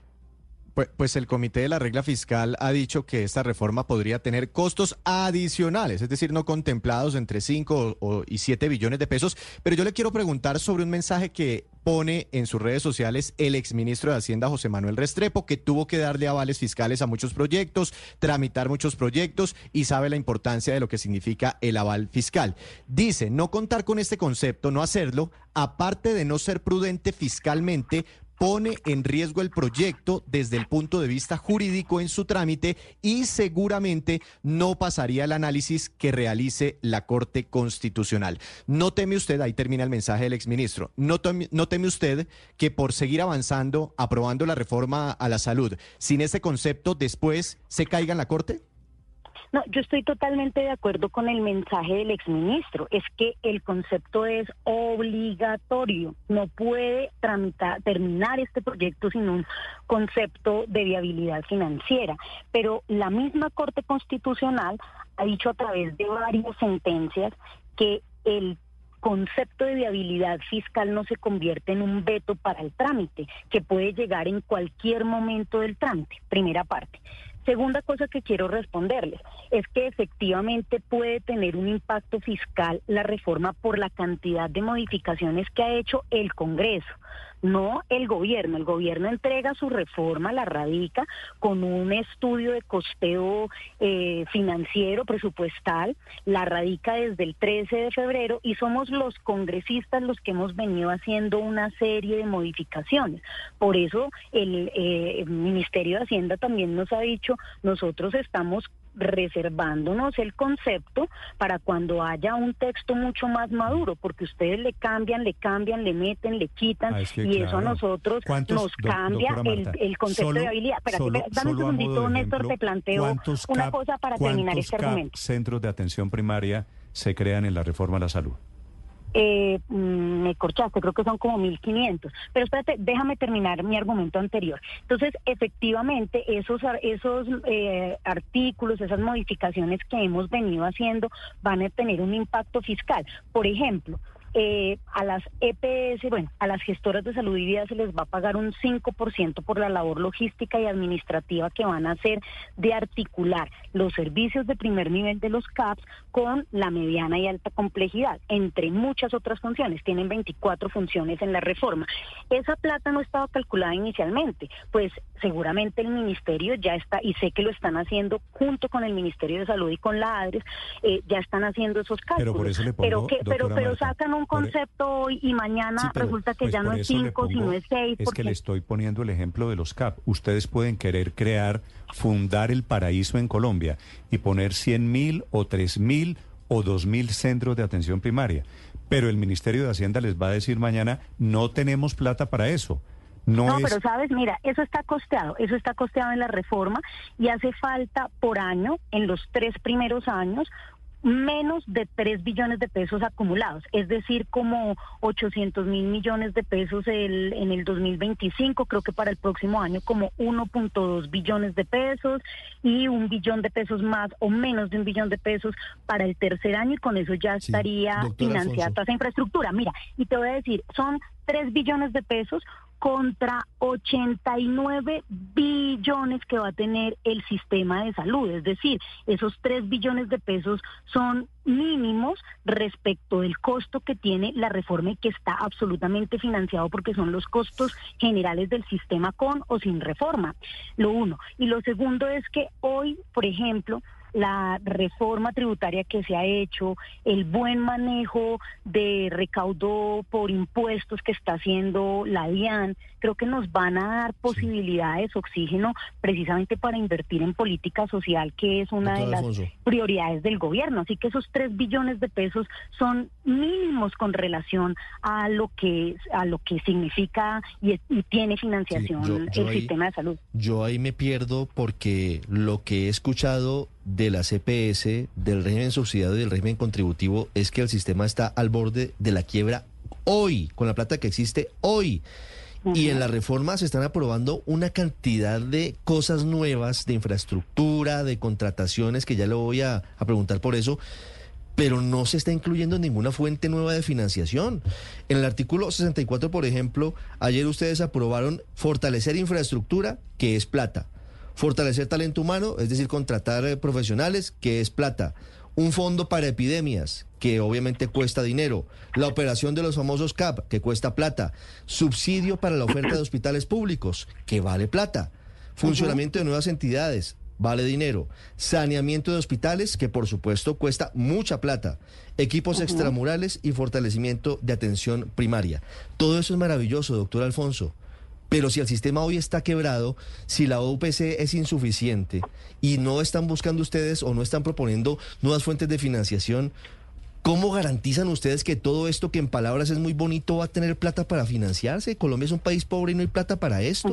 Pues, pues, el Comité de la Regla Fiscal ha dicho que esta reforma podría tener costos adicionales, es decir, no contemplados entre 5 y 7 billones de pesos. Pero yo le quiero preguntar sobre un mensaje que pone en sus redes sociales el exministro de Hacienda, José Manuel Restrepo, que tuvo que darle avales fiscales a muchos proyectos, tramitar muchos proyectos y sabe la importancia de lo que significa el aval fiscal. Dice, no contar con este concepto, no hacerlo, aparte de no ser prudente fiscalmente, pone en riesgo el proyecto desde el punto de vista jurídico en su trámite y seguramente no pasaría el análisis que realice la Corte Constitucional. No teme usted, ahí termina el mensaje del exministro, no teme, no teme usted que por seguir avanzando, aprobando la reforma a la salud, sin ese concepto después se caiga en la Corte? No, yo estoy totalmente de acuerdo con el mensaje del exministro. Es que el concepto es obligatorio. No puede tramitar, terminar este proyecto sin un concepto de viabilidad financiera. Pero la misma Corte Constitucional ha dicho a través de varias sentencias que el concepto de viabilidad fiscal no se convierte en un veto para el trámite, que puede llegar en cualquier momento del trámite. Primera parte. Segunda cosa que quiero responderles es que efectivamente puede tener un impacto fiscal la reforma por la cantidad de modificaciones que ha hecho el Congreso no el gobierno. El gobierno entrega su reforma, la radica con un estudio de costeo eh, financiero, presupuestal, la radica desde el 13 de febrero y somos los congresistas los que hemos venido haciendo una serie de modificaciones. Por eso el eh, Ministerio de Hacienda también nos ha dicho, nosotros estamos reservándonos el concepto para cuando haya un texto mucho más maduro, porque ustedes le cambian, le cambian, le meten, le quitan, Ah, y eso a nosotros nos cambia el, concepto de habilidad. Espérate, dame un segundito, Néstor, te planteo una cosa para terminar este argumento. centros de atención primaria se crean en la reforma a la salud? Eh, mm, me corchaste, creo que son como 1.500. Pero espérate, déjame terminar mi argumento anterior. Entonces, efectivamente, esos, esos eh, artículos, esas modificaciones que hemos venido haciendo van a tener un impacto fiscal. Por ejemplo, eh, a las EPS, bueno, a las gestoras de salud y vida se les va a pagar un 5% por la labor logística y administrativa que van a hacer de articular los servicios de primer nivel de los CAPS con la mediana y alta complejidad, entre muchas otras funciones. Tienen 24 funciones en la reforma. Esa plata no estaba calculada inicialmente, pues seguramente el ministerio ya está, y sé que lo están haciendo junto con el Ministerio de Salud y con la ADRES, eh, ya están haciendo esos cálculos. Pero por eso le pongo, pero, que, pero, pero sacan un concepto hoy y mañana Sí, pero, resulta que pues, ya no es eso le 5, pongo- sino es 6. Es que le estoy poniendo el ejemplo de los CAP. Ustedes pueden querer crear, fundar el paraíso en Colombia y poner 100 mil o 3 mil o 2 mil centros de atención primaria. Pero el Ministerio de Hacienda les va a decir mañana, no tenemos plata para eso. No, No, es... pero sabes, mira, eso está costeado, eso está costeado en la reforma y hace falta por año, en los tres primeros años, menos de 3 billones de pesos acumulados, es decir, como 800 mil millones de pesos el, en el 2025, creo que para el próximo año como 1.2 billones de pesos y un billón de pesos más o menos de un billón de pesos para el tercer año y con eso ya estaría financiada toda esa infraestructura. Mira, y te voy a decir, son 3 billones de pesos contra 89 billones que va a tener el sistema de salud. Es decir, esos 3 billones de pesos son mínimos respecto del costo que tiene la reforma y que está absolutamente financiado porque son los costos generales del sistema con o sin reforma. Lo uno. Y lo segundo es que hoy, por ejemplo, la reforma tributaria que se ha hecho, el buen manejo de recaudo por impuestos que está haciendo la DIAN, creo que nos van a dar posibilidades, oxígeno, precisamente para invertir en política social, que es una de las Alfonso. prioridades del gobierno. Así que esos tres billones de pesos son mínimos con relación a lo que a lo que significa y, y tiene financiación yo- yo el ahí- sistema de salud. Yo ahí me pierdo porque lo que he escuchado de la CPS, del régimen subsidiado y del régimen contributivo es que el sistema está al borde de la quiebra hoy, con la plata que existe hoy. Y en la reforma se están aprobando una cantidad de cosas nuevas, de infraestructura, de contrataciones, que ya le voy a, a preguntar por eso, pero no se está incluyendo ninguna fuente nueva de financiación. En el artículo 64, por ejemplo, ayer ustedes aprobaron fortalecer infraestructura, que es plata. Fortalecer talento humano, es decir, contratar eh, profesionales, que es plata. Un fondo para epidemias, que obviamente cuesta dinero. La operación de los famosos CAP, que cuesta plata. Subsidio para la oferta de hospitales públicos, que vale plata. Funcionamiento de nuevas entidades, vale dinero. Saneamiento de hospitales, que por supuesto cuesta mucha plata. Equipos extramurales y fortalecimiento de atención primaria. Todo eso es maravilloso, doctor Alfonso. Pero si el sistema hoy está quebrado, si la OPC es insuficiente y no están buscando ustedes o no están proponiendo nuevas fuentes de financiación, ¿cómo garantizan ustedes que todo esto que en palabras es muy bonito va a tener plata para financiarse? Colombia es un país pobre y no hay plata para esto.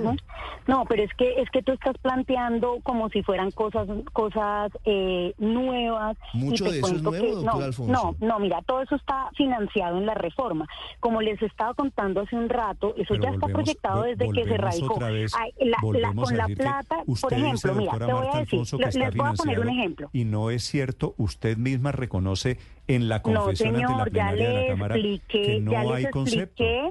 No, pero es que es que tú estás planteando como si fueran cosas cosas eh, nuevas. Mucho y te de eso es cuento nuevo, que- doctor no, Alfonso. No, no, mira, todo eso está financiado en la reforma. Como les estaba contando hace un rato, eso Pero ya está proyectado desde que se radicó. otra vez- Ay, la- la- con la plata, usted por dice, ejemplo, mira, doctora te voy Marta a decir, les, voy a poner un ejemplo. Y no es cierto, usted misma reconoce en la No, confesión ante la señor, ya plenaria de la Cámara expliqué, que no ya hay les concepto. expliqué.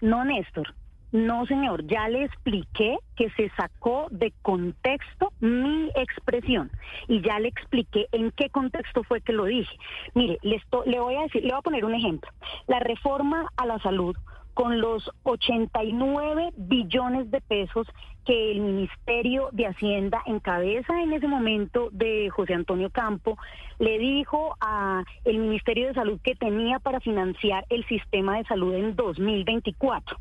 No, Néstor. No, señor, ya le expliqué que se sacó de contexto mi expresión y ya le expliqué en qué contexto fue que lo dije. Mire, le, esto- le voy a decir, le voy a poner un ejemplo. La reforma a la salud con los 89 billones de pesos que el Ministerio de Hacienda, en cabeza en ese momento de José Antonio Campo, le dijo a el Ministerio de Salud que tenía para financiar el sistema de salud en 2024.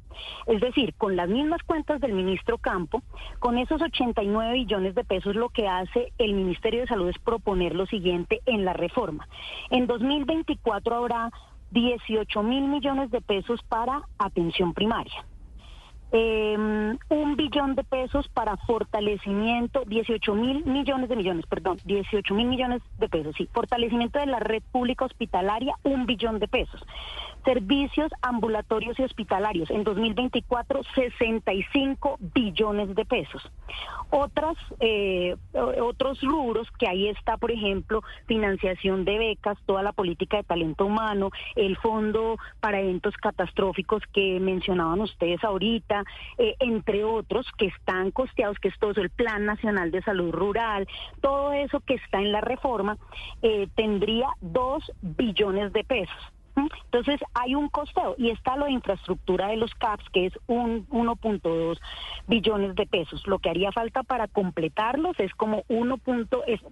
Es decir, con las mismas cuentas del ministro Campo, con esos 89 billones de pesos, lo que hace el Ministerio de Salud es proponer lo siguiente en la reforma. En 2024 habrá 18 mil millones de pesos para atención primaria. Em, un billón de pesos para fortalecimiento, 18 mil millones de millones, perdón, 18 mil millones de pesos, sí, fortalecimiento de la red pública hospitalaria, un billón de pesos. Servicios ambulatorios y hospitalarios, en 2024, 65 billones de pesos. Otras, eh, otros rubros que ahí está, por ejemplo, financiación de becas, toda la política de talento humano, el fondo para eventos catastróficos que mencionaban ustedes ahorita, eh, entre otros que están costeados, que es todo el Plan Nacional de Salud Rural, todo eso que está en la reforma, eh, tendría dos billones de pesos. Entonces hay un costeo y está lo de infraestructura de los CAPS, que es un 1.2 billones de pesos. Lo que haría falta para completarlos es como 1.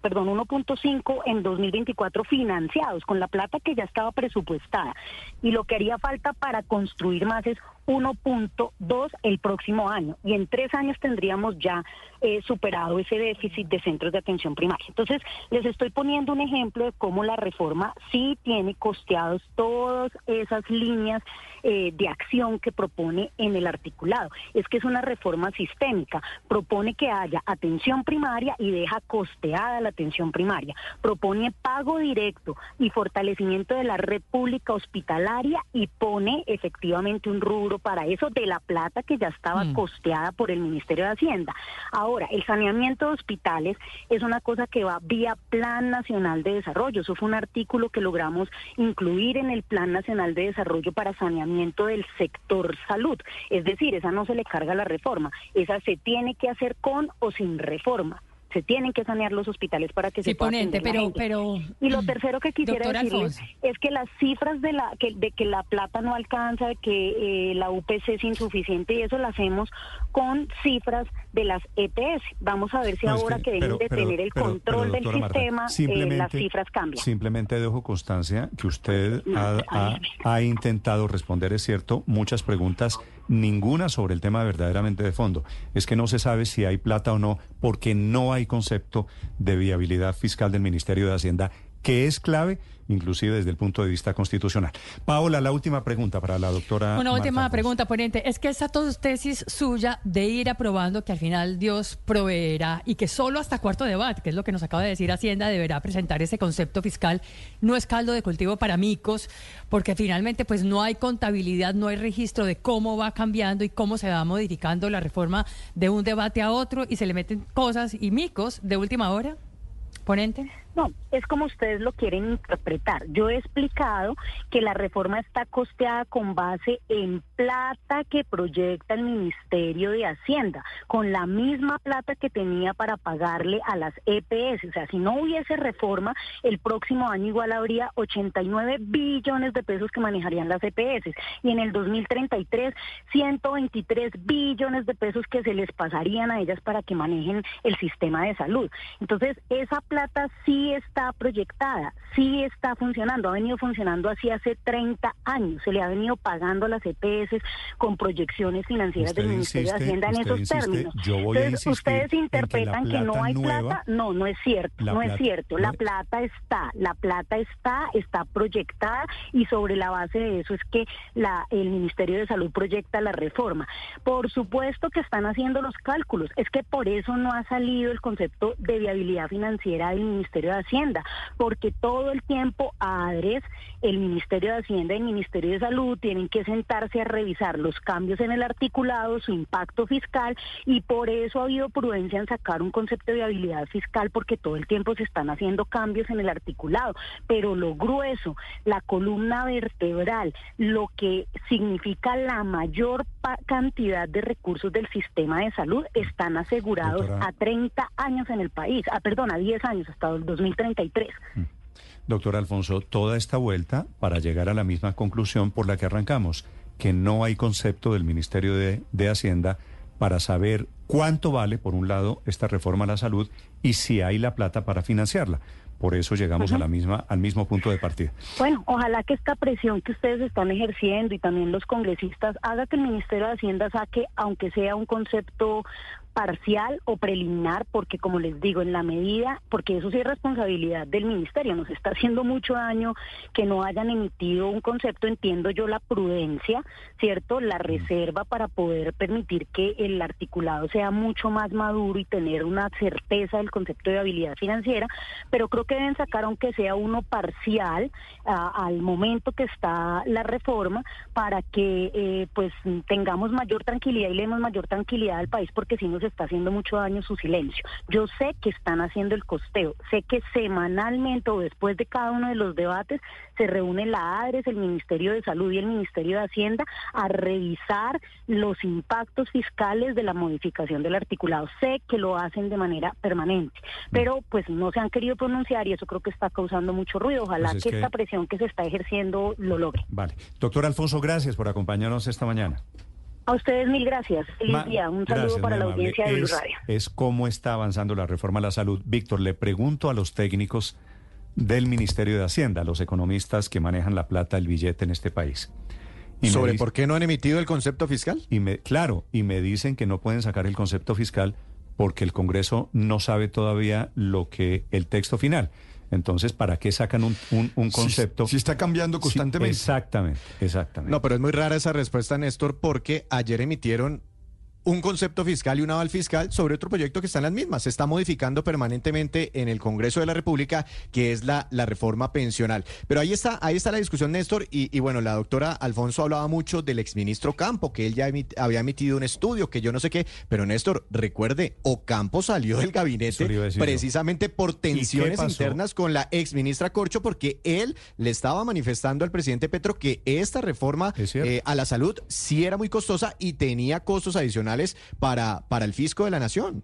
perdón, 1.5 en 2024 financiados con la plata que ya estaba presupuestada. Y lo que haría falta para construir más es 1.2 el próximo año y en tres años tendríamos ya eh, superado ese déficit de centros de atención primaria. Entonces, les estoy poniendo un ejemplo de cómo la reforma sí tiene costeados todas esas líneas eh, de acción que propone en el articulado. Es que es una reforma sistémica. Propone que haya atención primaria y deja costeada la atención primaria. Propone pago directo y fortalecimiento de la red pública hospitalaria y pone efectivamente un rubro para eso de la plata que ya estaba mm. costeada por el Ministerio de Hacienda. Ahora, el saneamiento de hospitales es una cosa que va vía Plan Nacional de Desarrollo. Eso fue un artículo que logramos incluir en el Plan Nacional de Desarrollo para saneamiento del sector salud. Es decir, esa no se le carga la reforma, esa se tiene que hacer con o sin reforma se tienen que sanear los hospitales para que se pueda ponente, pero, pero y lo tercero que quisiera decirles es que las cifras de la que de que la plata no alcanza, de que eh, la UPC es insuficiente y eso lo hacemos con cifras de las EPS. Vamos a ver si ahora que, deben de tener el control del sistema, eh, las cifras cambian. Simplemente dejo constancia que usted ha, ha intentado responder, es cierto, muchas preguntas ninguna sobre el tema verdaderamente de fondo. Es que no se sabe si hay plata o no porque no hay concepto de viabilidad fiscal del Ministerio de Hacienda, que es clave inclusive desde el punto de vista constitucional. Paola, la última pregunta para la doctora. Una última pregunta, ponente. Es que esa tesis suya de ir aprobando que al final Dios proveerá y que solo hasta cuarto debate, que es lo que nos acaba de decir Hacienda, deberá presentar ese concepto fiscal, no es caldo de cultivo para micos, porque finalmente pues no hay contabilidad, no hay registro de cómo va cambiando y cómo se va modificando la reforma de un debate a otro y se le meten cosas y micos de última hora. Ponente. No, es como ustedes lo quieren interpretar. Yo he explicado que la reforma está costeada con base en plata que proyecta el Ministerio de Hacienda, con la misma plata que tenía para pagarle a las EPS. O sea, si no hubiese reforma, el próximo año igual habría 89 billones de pesos que manejarían las EPS. Y en el 2033, 123 billones de pesos que se les pasarían a ellas para que manejen el sistema de salud. Entonces, esa plata sí está proyectada, sí está funcionando, ha venido funcionando así hace 30 años, se le ha venido pagando a las EPS con proyecciones financieras del Ministerio de Hacienda en esos términos. Entonces, ustedes interpretan que, no hay plata, no, no es cierto, no es cierto, la plata está, la plata está, está proyectada y sobre la base de eso es que la, el Ministerio de Salud proyecta la reforma. Por supuesto que están haciendo los cálculos, es que por eso no ha salido el concepto de viabilidad financiera del Ministerio de Hacienda, porque todo el tiempo ADRES, el Ministerio de Hacienda y el Ministerio de Salud tienen que sentarse a revisar los cambios en el articulado, su impacto fiscal, y por eso ha habido prudencia en sacar un concepto de viabilidad fiscal, porque todo el tiempo se están haciendo cambios en el articulado, pero lo grueso, la columna vertebral, lo que significa la mayor cantidad de recursos del sistema de salud están asegurados a 30 años en el país, a, perdón, a 10 años hasta el 2033. Mm. Doctor Alfonso, toda esta vuelta para llegar a la misma conclusión por la que arrancamos. que no hay concepto del Ministerio de, de Hacienda para saber cuánto vale, por un lado, esta reforma a la salud y si hay la plata para financiarla. Por eso llegamos a la misma, al mismo punto de partida. Bueno, ojalá que esta presión que ustedes están ejerciendo y también los congresistas haga que el Ministerio de Hacienda saque, aunque sea un concepto parcial o preliminar, porque como les digo, en la medida, porque eso sí es responsabilidad del ministerio, nos está haciendo mucho daño que no hayan emitido un concepto, entiendo yo la prudencia, ¿cierto? La reserva para poder permitir que el articulado sea mucho más maduro y tener una certeza del concepto de habilidad financiera, pero creo que deben sacar aunque sea uno parcial al momento que está la reforma para que eh, pues tengamos mayor tranquilidad y le demos mayor tranquilidad al país porque si nos está haciendo mucho daño su silencio. Yo sé que están haciendo el costeo, sé que semanalmente o después de cada uno de los debates se reúne la ADRES, el Ministerio de Salud y el Ministerio de Hacienda a revisar los impactos fiscales de la modificación del articulado. Sé que lo hacen de manera permanente, pero pues no se han querido pronunciar y eso creo que está causando mucho ruido. Ojalá pues que, esta presión que se está ejerciendo lo logre. Vale. Doctor Alfonso, gracias por acompañarnos esta mañana. A ustedes mil gracias. Feliz día. Un saludo para la audiencia de Blue Radio. Es cómo está avanzando la reforma a la salud. Víctor, le pregunto a los técnicos del Ministerio de Hacienda, a los economistas que manejan la plata, el billete en este país. Y ¿Sobre por qué no han emitido el concepto fiscal? Y me, claro, y me dicen que no pueden sacar el concepto fiscal porque el Congreso no sabe todavía lo que el texto final. Entonces, ¿para qué sacan un, un, concepto? Si, está cambiando constantemente. exactamente, exactamente. No, pero es muy rara esa respuesta, Néstor, porque ayer emitieron un concepto fiscal y un aval fiscal sobre otro proyecto que está en las mismas. Se está modificando permanentemente en el Congreso de la República, que es la, la reforma pensional. Pero ahí está, ahí está la discusión, Néstor. Y, bueno, la doctora Alfonso hablaba mucho del exministro Campo, que él ya había emitido un estudio, que yo no sé qué. Pero Néstor, recuerde, Ocampo salió del gabinete precisamente por tensiones internas con la exministra Corcho, porque él le estaba manifestando al presidente Petro que esta reforma eh, a la salud sí era muy costosa y tenía costos adicionales para, para el fisco de la nación.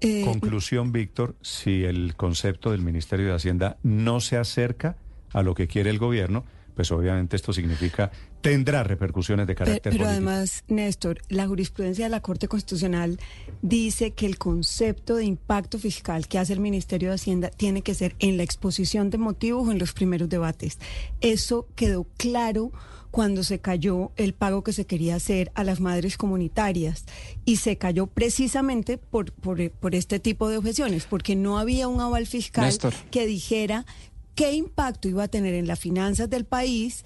Eh, Conclusión, Víctor, si el concepto del Ministerio de Hacienda no se acerca a lo que quiere el gobierno, pues obviamente esto significa tendrá repercusiones de carácter pero, pero además, Néstor, la jurisprudencia de la Corte Constitucional dice que el concepto de impacto fiscal que hace el Ministerio de Hacienda tiene que ser en la exposición de motivos o en los primeros debates. Eso quedó claro cuando se cayó el pago que se quería hacer a las madres comunitarias y se cayó precisamente por, por, este tipo de objeciones, porque no había un aval fiscal que dijera qué impacto iba a tener en las finanzas del país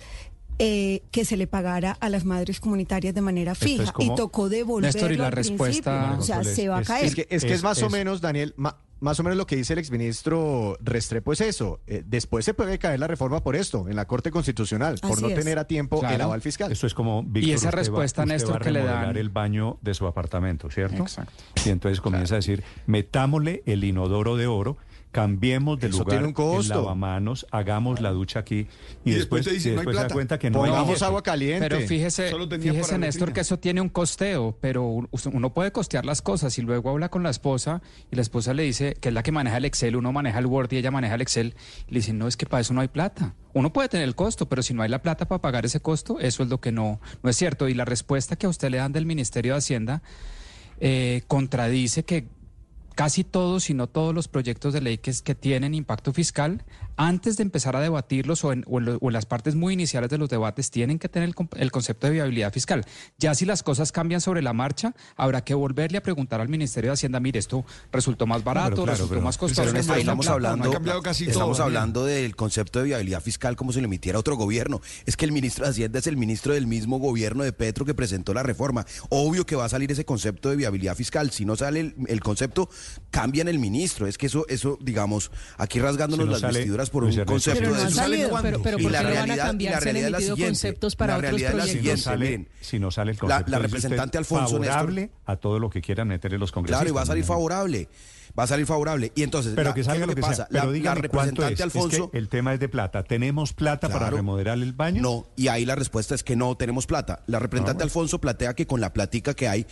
eh, que se le pagara a las madres comunitarias de manera fija. Y tocó devolverlo Néstor, y la respuesta o sea se va a caer. es que es, que es más o menos Daniel más o menos lo que dice el exministro Restrepo es eso. Eh, después se puede caer la reforma por esto, en la Corte Constitucional, por no tener a tiempo el aval fiscal. Eso es como, y esa respuesta, Néstor, que le dan... el baño de su apartamento, ¿cierto? Exacto. Y entonces comienza a decir, metámosle el inodoro de oro cambiemos de lugar tiene un costo. el lavamanos, hagamos la ducha aquí y, después, se da cuenta que no Pongamos agua caliente. Pero fíjese, fíjese Néstor, que eso tiene un costeo, pero uno puede costear las cosas y luego habla con la esposa y la esposa le dice que es la que maneja el Excel, uno maneja el Word y ella maneja el Excel y le dicen, no, es que para eso no hay plata. Uno puede tener el costo, pero si no hay la plata para pagar ese costo, eso es lo que no, no es cierto. Y la respuesta que a usted le dan del Ministerio de Hacienda eh, contradice que casi todos, si no todos los proyectos de ley que, que tienen impacto fiscal, antes de empezar a debatirlos o en, las partes muy iniciales de los debates, tienen que tener el, concepto de viabilidad fiscal. Ya si las cosas cambian sobre la marcha, habrá que volverle a preguntar al Ministerio de Hacienda, mire, esto resultó más barato, resultó más costoso. estamos hablando, estamos hablando del concepto de viabilidad fiscal como si lo emitiera otro gobierno. Es que el ministro de Hacienda es el ministro del mismo gobierno de Petro que presentó la reforma. Obvio que va a salir ese concepto de viabilidad fiscal. Si no sale el concepto, cambian el ministro. Es que eso, eso digamos, aquí rasgándonos las vestiduras por un concepto de salido, pero, pero y la realidad, la realidad es la siguiente, para otros proyectos. Si no sale, si no sale el concepto, la, la representante Alfonso favorable Néstor, a todo lo que quieran meterle los congresistas. Claro, y va a salir favorable va a salir favorable. Y entonces, pero que salga lo que, pasa? Pero la, representante Alfonso. el tema es de plata. ¿Tenemos plata para remodelar el baño? No, y ahí la respuesta es que no tenemos plata. La representante ah, Alfonso platea que con la platica que hay,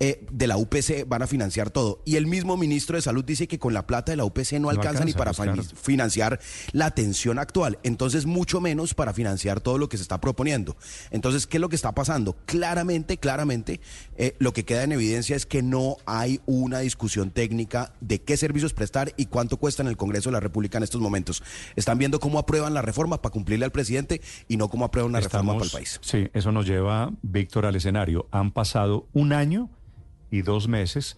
eh, de la UPC van a financiar todo. Y el mismo ministro de Salud dice que con la plata de la UPC no, alcanza, ni para financiar la atención actual, entonces mucho menos para financiar todo lo que se está proponiendo. Entonces, ¿qué es lo que está pasando? Claramente, claramente, eh, lo que queda en evidencia es que no hay una discusión técnica de qué servicios prestar y cuánto cuesta en el Congreso de la República en estos momentos. Están viendo cómo aprueban la reforma para cumplirle al presidente y no cómo aprueban una reforma para el país. Sí, eso nos lleva, Víctor, al escenario. Han pasado un año y dos meses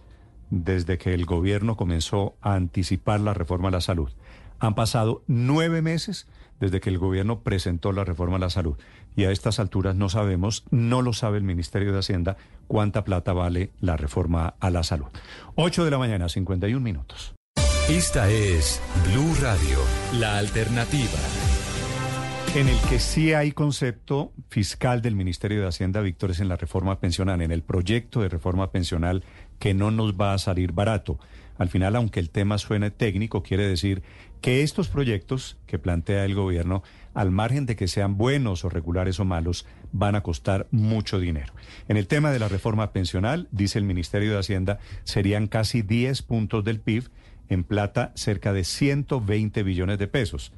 desde que el gobierno comenzó a anticipar la reforma a la salud. Han pasado nueve meses desde que el gobierno presentó la reforma a la salud. Y a estas alturas no sabemos, no lo sabe el Ministerio de Hacienda, cuánta plata vale la reforma a la salud. 8 de la mañana, 51 minutos. Esta es Blue Radio, la alternativa. En el que sí hay concepto fiscal del Ministerio de Hacienda, Víctor, es en la reforma pensional, en el proyecto de reforma pensional que no nos va a salir barato. Al final, aunque el tema suene técnico, quiere decir que estos proyectos que plantea el gobierno, al margen de que sean buenos o regulares o malos, van a costar mucho dinero. En el tema de la reforma pensional, dice el Ministerio de Hacienda, serían casi 10 puntos del PIB, en plata cerca de 120 billones de pesos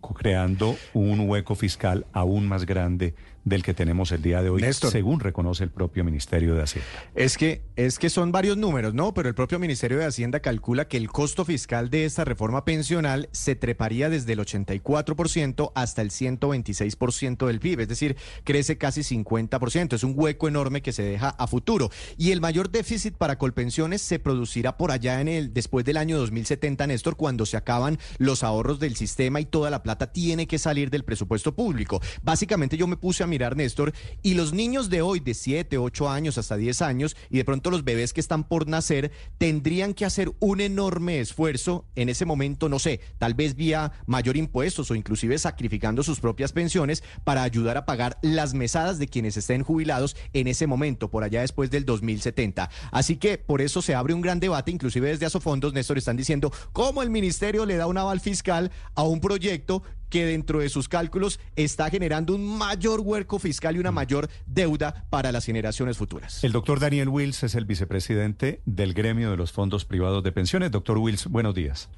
creando un hueco fiscal aún más grande del que tenemos el día de hoy, según reconoce el propio Ministerio de Hacienda. Es que, es que son varios números, ¿no? Pero el propio Ministerio de Hacienda calcula que el costo fiscal de esta reforma pensional se treparía desde el 84% hasta el 126% del PIB, es decir, crece casi 50%. Es un hueco enorme que se deja a futuro. Y el mayor déficit para Colpensiones se producirá por allá en el después del año 2070, Néstor, cuando se acaban los ahorros del sistema y toda la plata tiene que salir del presupuesto público. Básicamente yo me puse a mirar, Néstor, y los niños de hoy de 7, 8 años hasta 10 años y de pronto los bebés que están por nacer tendrían que hacer un enorme esfuerzo en ese momento, no sé, tal vez vía mayor impuestos o inclusive sacrificando sus propias pensiones para ayudar a pagar las mesadas de quienes estén jubilados en ese momento, por allá después del 2070. Así que por eso se abre un gran debate, inclusive desde Asofondos, Néstor, están diciendo cómo el ministerio le da un aval fiscal a un proyecto que dentro de sus cálculos está generando un mayor hueco fiscal y una mayor deuda para las generaciones futuras. El doctor Daniel Wills es el vicepresidente del gremio de los fondos privados de pensiones. Doctor Wills, buenos días.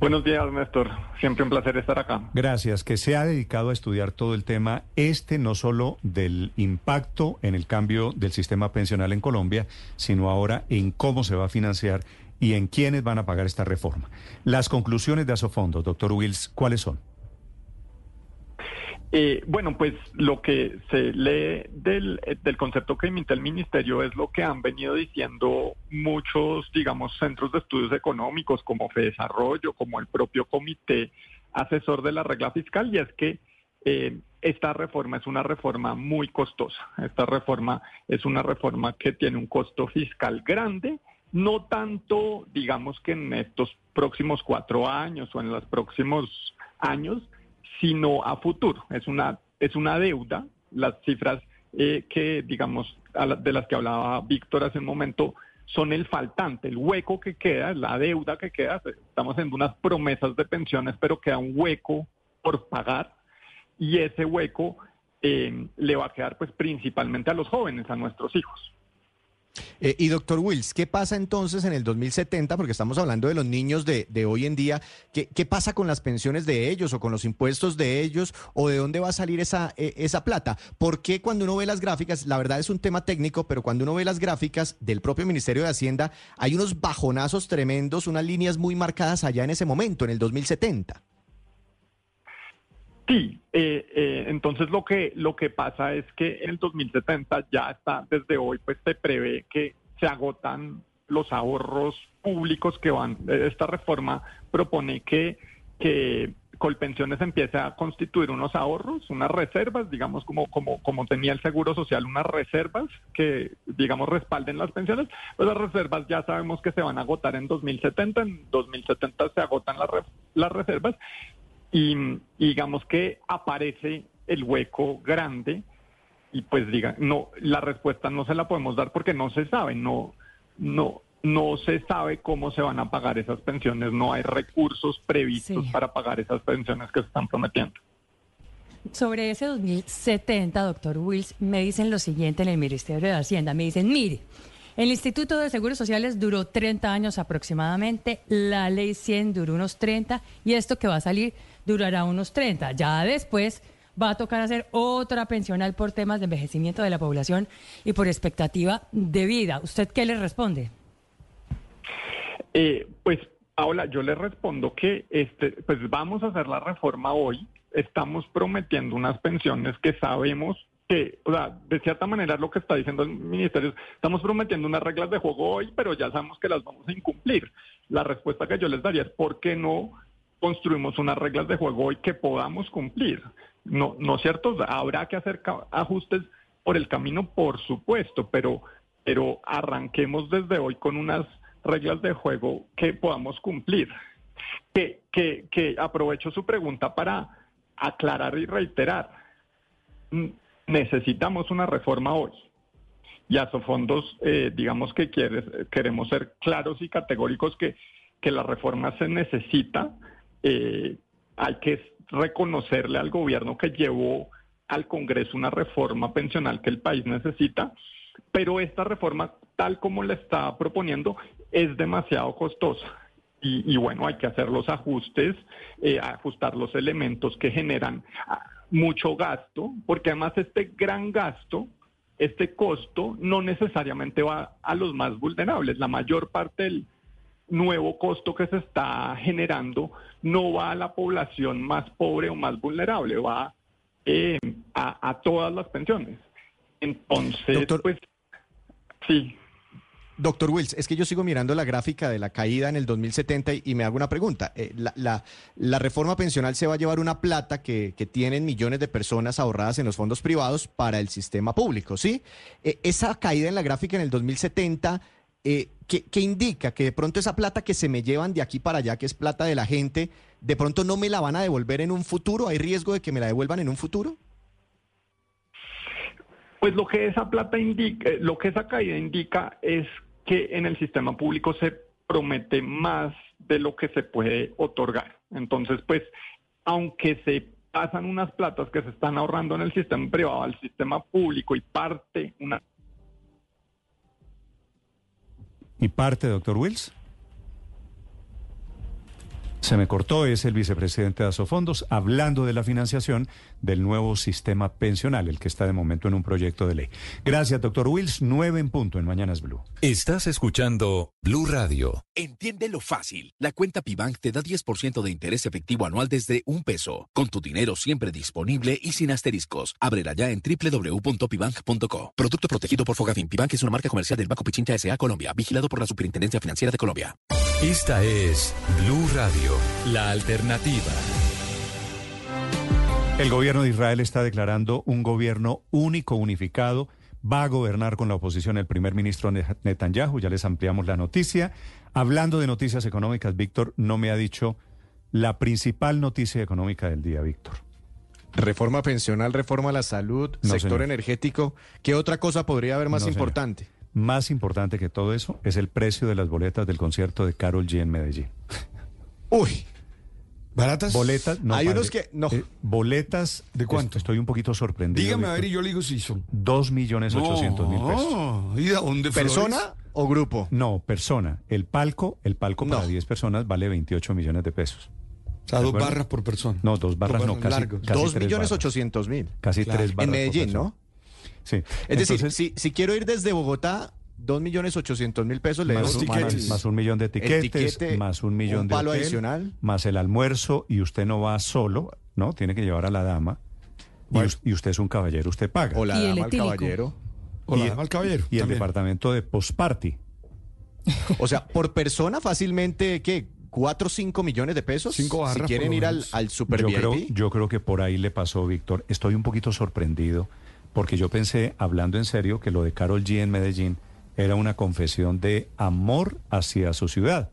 Buenos días, Néstor. Siempre un placer estar acá. Gracias, que se ha dedicado a estudiar todo el tema, este no solo del impacto en el cambio del sistema pensional en Colombia, sino ahora en cómo se va a financiar y en quiénes van a pagar esta reforma. Las conclusiones de Asofondo, doctor Wills, ¿cuáles son? Eh, bueno, pues lo que se lee del, del, concepto que emite el ministerio es lo que han venido diciendo muchos, digamos, centros de estudios económicos como FEDesarrollo, como el propio comité asesor de la regla fiscal, y es que eh, esta reforma es una reforma muy costosa. Esta reforma es una reforma que tiene un costo fiscal grande no tanto, digamos que en estos próximos cuatro años o en los próximos años, sino a futuro. Es una, es una deuda. Las cifras eh, que, digamos, de las que hablaba Víctor hace un momento, son el faltante, el hueco que queda, la deuda que queda. Estamos haciendo unas promesas de pensiones, pero queda un hueco por pagar y ese hueco eh, le va a quedar pues principalmente a los jóvenes, a nuestros hijos. Eh, y doctor Wills, ¿qué pasa entonces en el 2070? Porque estamos hablando de los niños de, hoy en día. ¿Qué, ¿Qué, pasa con las pensiones de ellos o con los impuestos de ellos? ¿O de dónde va a salir esa, e, esa plata? ¿Por qué cuando uno ve las gráficas, la verdad es un tema técnico, pero cuando uno ve las gráficas del propio Ministerio de Hacienda, hay unos bajonazos tremendos, unas líneas muy marcadas allá en ese momento, en el 2070? Sí, eh, eh, entonces lo que lo que pasa es que en el 2070 ya está desde hoy pues se prevé que se agotan los ahorros públicos que van esta reforma propone que que Colpensiones empiece a constituir unos ahorros, unas reservas, digamos como como como tenía el Seguro Social, unas reservas que digamos respalden las pensiones, pues las reservas ya sabemos que se van a agotar en 2070, en 2070 se agotan las las reservas y, digamos que aparece el hueco grande y pues diga, no, la respuesta no se la podemos dar porque no se sabe, no, no, no se sabe cómo se van a pagar esas pensiones, no hay recursos previstos para pagar esas pensiones que se están prometiendo. Sobre ese 2070, doctor Wills, me dicen lo siguiente en el Ministerio de Hacienda. Me dicen, mire, el Instituto de Seguros Sociales duró 30 años aproximadamente, la ley 100 duró unos 30 y esto que va a salir durará unos 30. Ya después va a tocar hacer otra pensional por temas de envejecimiento de la población y por expectativa de vida. ¿Usted qué le responde? Eh, pues, Paola, yo le respondo que este, pues vamos a hacer la reforma hoy. Estamos prometiendo unas pensiones que sabemos que, o sea, de cierta manera lo que está diciendo el ministerio, estamos prometiendo unas reglas de juego hoy, pero ya sabemos que las vamos a incumplir. La respuesta que yo les daría es, ¿por qué no construimos unas reglas de juego hoy que podamos cumplir? No, no es cierto, habrá que hacer ajustes por el camino, por supuesto, pero, pero arranquemos desde hoy con unas reglas de juego que podamos cumplir. Que, que, aprovecho su pregunta para aclarar y reiterar. Necesitamos una reforma hoy. Y a Sofondos, eh, digamos que queremos ser claros y categóricos que, que la reforma se necesita. Eh, hay que reconocerle al gobierno que llevó al Congreso una reforma pensional que el país necesita, pero esta reforma, tal como la está proponiendo, es demasiado costosa. Y, bueno, hay que hacer los ajustes, eh, ajustar los elementos que generan ah, mucho gasto, porque además este gran gasto, este costo, no necesariamente va a los más vulnerables. La mayor parte del nuevo costo que se está generando no va a la población más pobre o más vulnerable, va eh, a, todas las pensiones. Entonces, pues, sí. Doctor Wills, es que yo sigo mirando la gráfica de la caída en el 2070 y, me hago una pregunta. Eh, la, la, reforma pensional se va a llevar una plata que, que, tienen millones de personas ahorradas en los fondos privados para el sistema público, ¿sí? Eh, esa caída en la gráfica en el 2070 eh, ¿qué, indica? Que de pronto esa plata que se me llevan de aquí para allá, que es plata de la gente, de pronto no me la van a devolver en un futuro. ¿Hay riesgo de que me la devuelvan en un futuro? Pues lo que esa plata indica, eh, lo que esa caída indica es que en el sistema público se promete más de lo que se puede otorgar. Entonces, pues, aunque se pasan unas platas que se están ahorrando en el sistema privado al sistema público y parte una ¿Y parte, doctor Wills? Se me cortó, es el vicepresidente de Asofondos, hablando de la financiación del nuevo sistema pensional, el que está de momento en un proyecto de ley. Gracias, doctor Wills. Nueve en punto en Mañanas Blue. Estás escuchando Blue Radio. Entiende lo fácil. La cuenta Pibank te da 10% de interés efectivo anual desde un peso, con tu dinero siempre disponible y sin asteriscos. Ábrela ya en www.pibank.co. Producto protegido por Fogafin. Pibank es una marca comercial del Banco Pichincha S.A. Colombia, vigilado por la Superintendencia Financiera de Colombia. Esta es Blue Radio, la alternativa. El gobierno de Israel está declarando un gobierno único, unificado. Va a gobernar con la oposición el primer ministro Netanyahu. Ya les ampliamos la noticia. Hablando de noticias económicas, Víctor no me ha dicho la principal noticia económica del día, Víctor. Reforma pensional, reforma a la salud, sector energético. ¿Qué otra cosa podría haber más importante? Más importante que todo eso es el precio de las boletas del concierto de Carol G en Medellín. Uy, ¿Baratas? Boletas, no. Hay unos que. No. Eh, boletas. ¿De cuánto? Estoy un poquito sorprendido. Dígame a ver y yo le digo si son. Dos millones ochocientos mil pesos. ¿Y de dónde ¿Persona o grupo? No, persona. El palco, el palco para 10 personas vale 28 millones de pesos. O sea, dos barras por persona. No, dos barras, no, casi, Dos millones ochocientos mil. Casi tres barras. En Medellín, ¿no? Sí. Es decir, si, si quiero ir desde Bogotá Dos millones ochocientos mil pesos le más, más, un millón de etiquetes, más un millón de palo adicional. más el almuerzo y usted no va solo, ¿no? Tiene que llevar a la dama. Y, usted es un caballero, usted paga. O la dama al caballero. O la dama al caballero. Y el departamento de postparty. O sea, por persona fácilmente, ¿qué? ¿Cuatro o cinco millones de pesos? Cinco barras, Si quieren ir al, al super yo creo, yo creo que por ahí le pasó, Víctor. Estoy un poquito sorprendido porque yo pensé, hablando en serio, que lo de Carol G en Medellín era una confesión de amor hacia su ciudad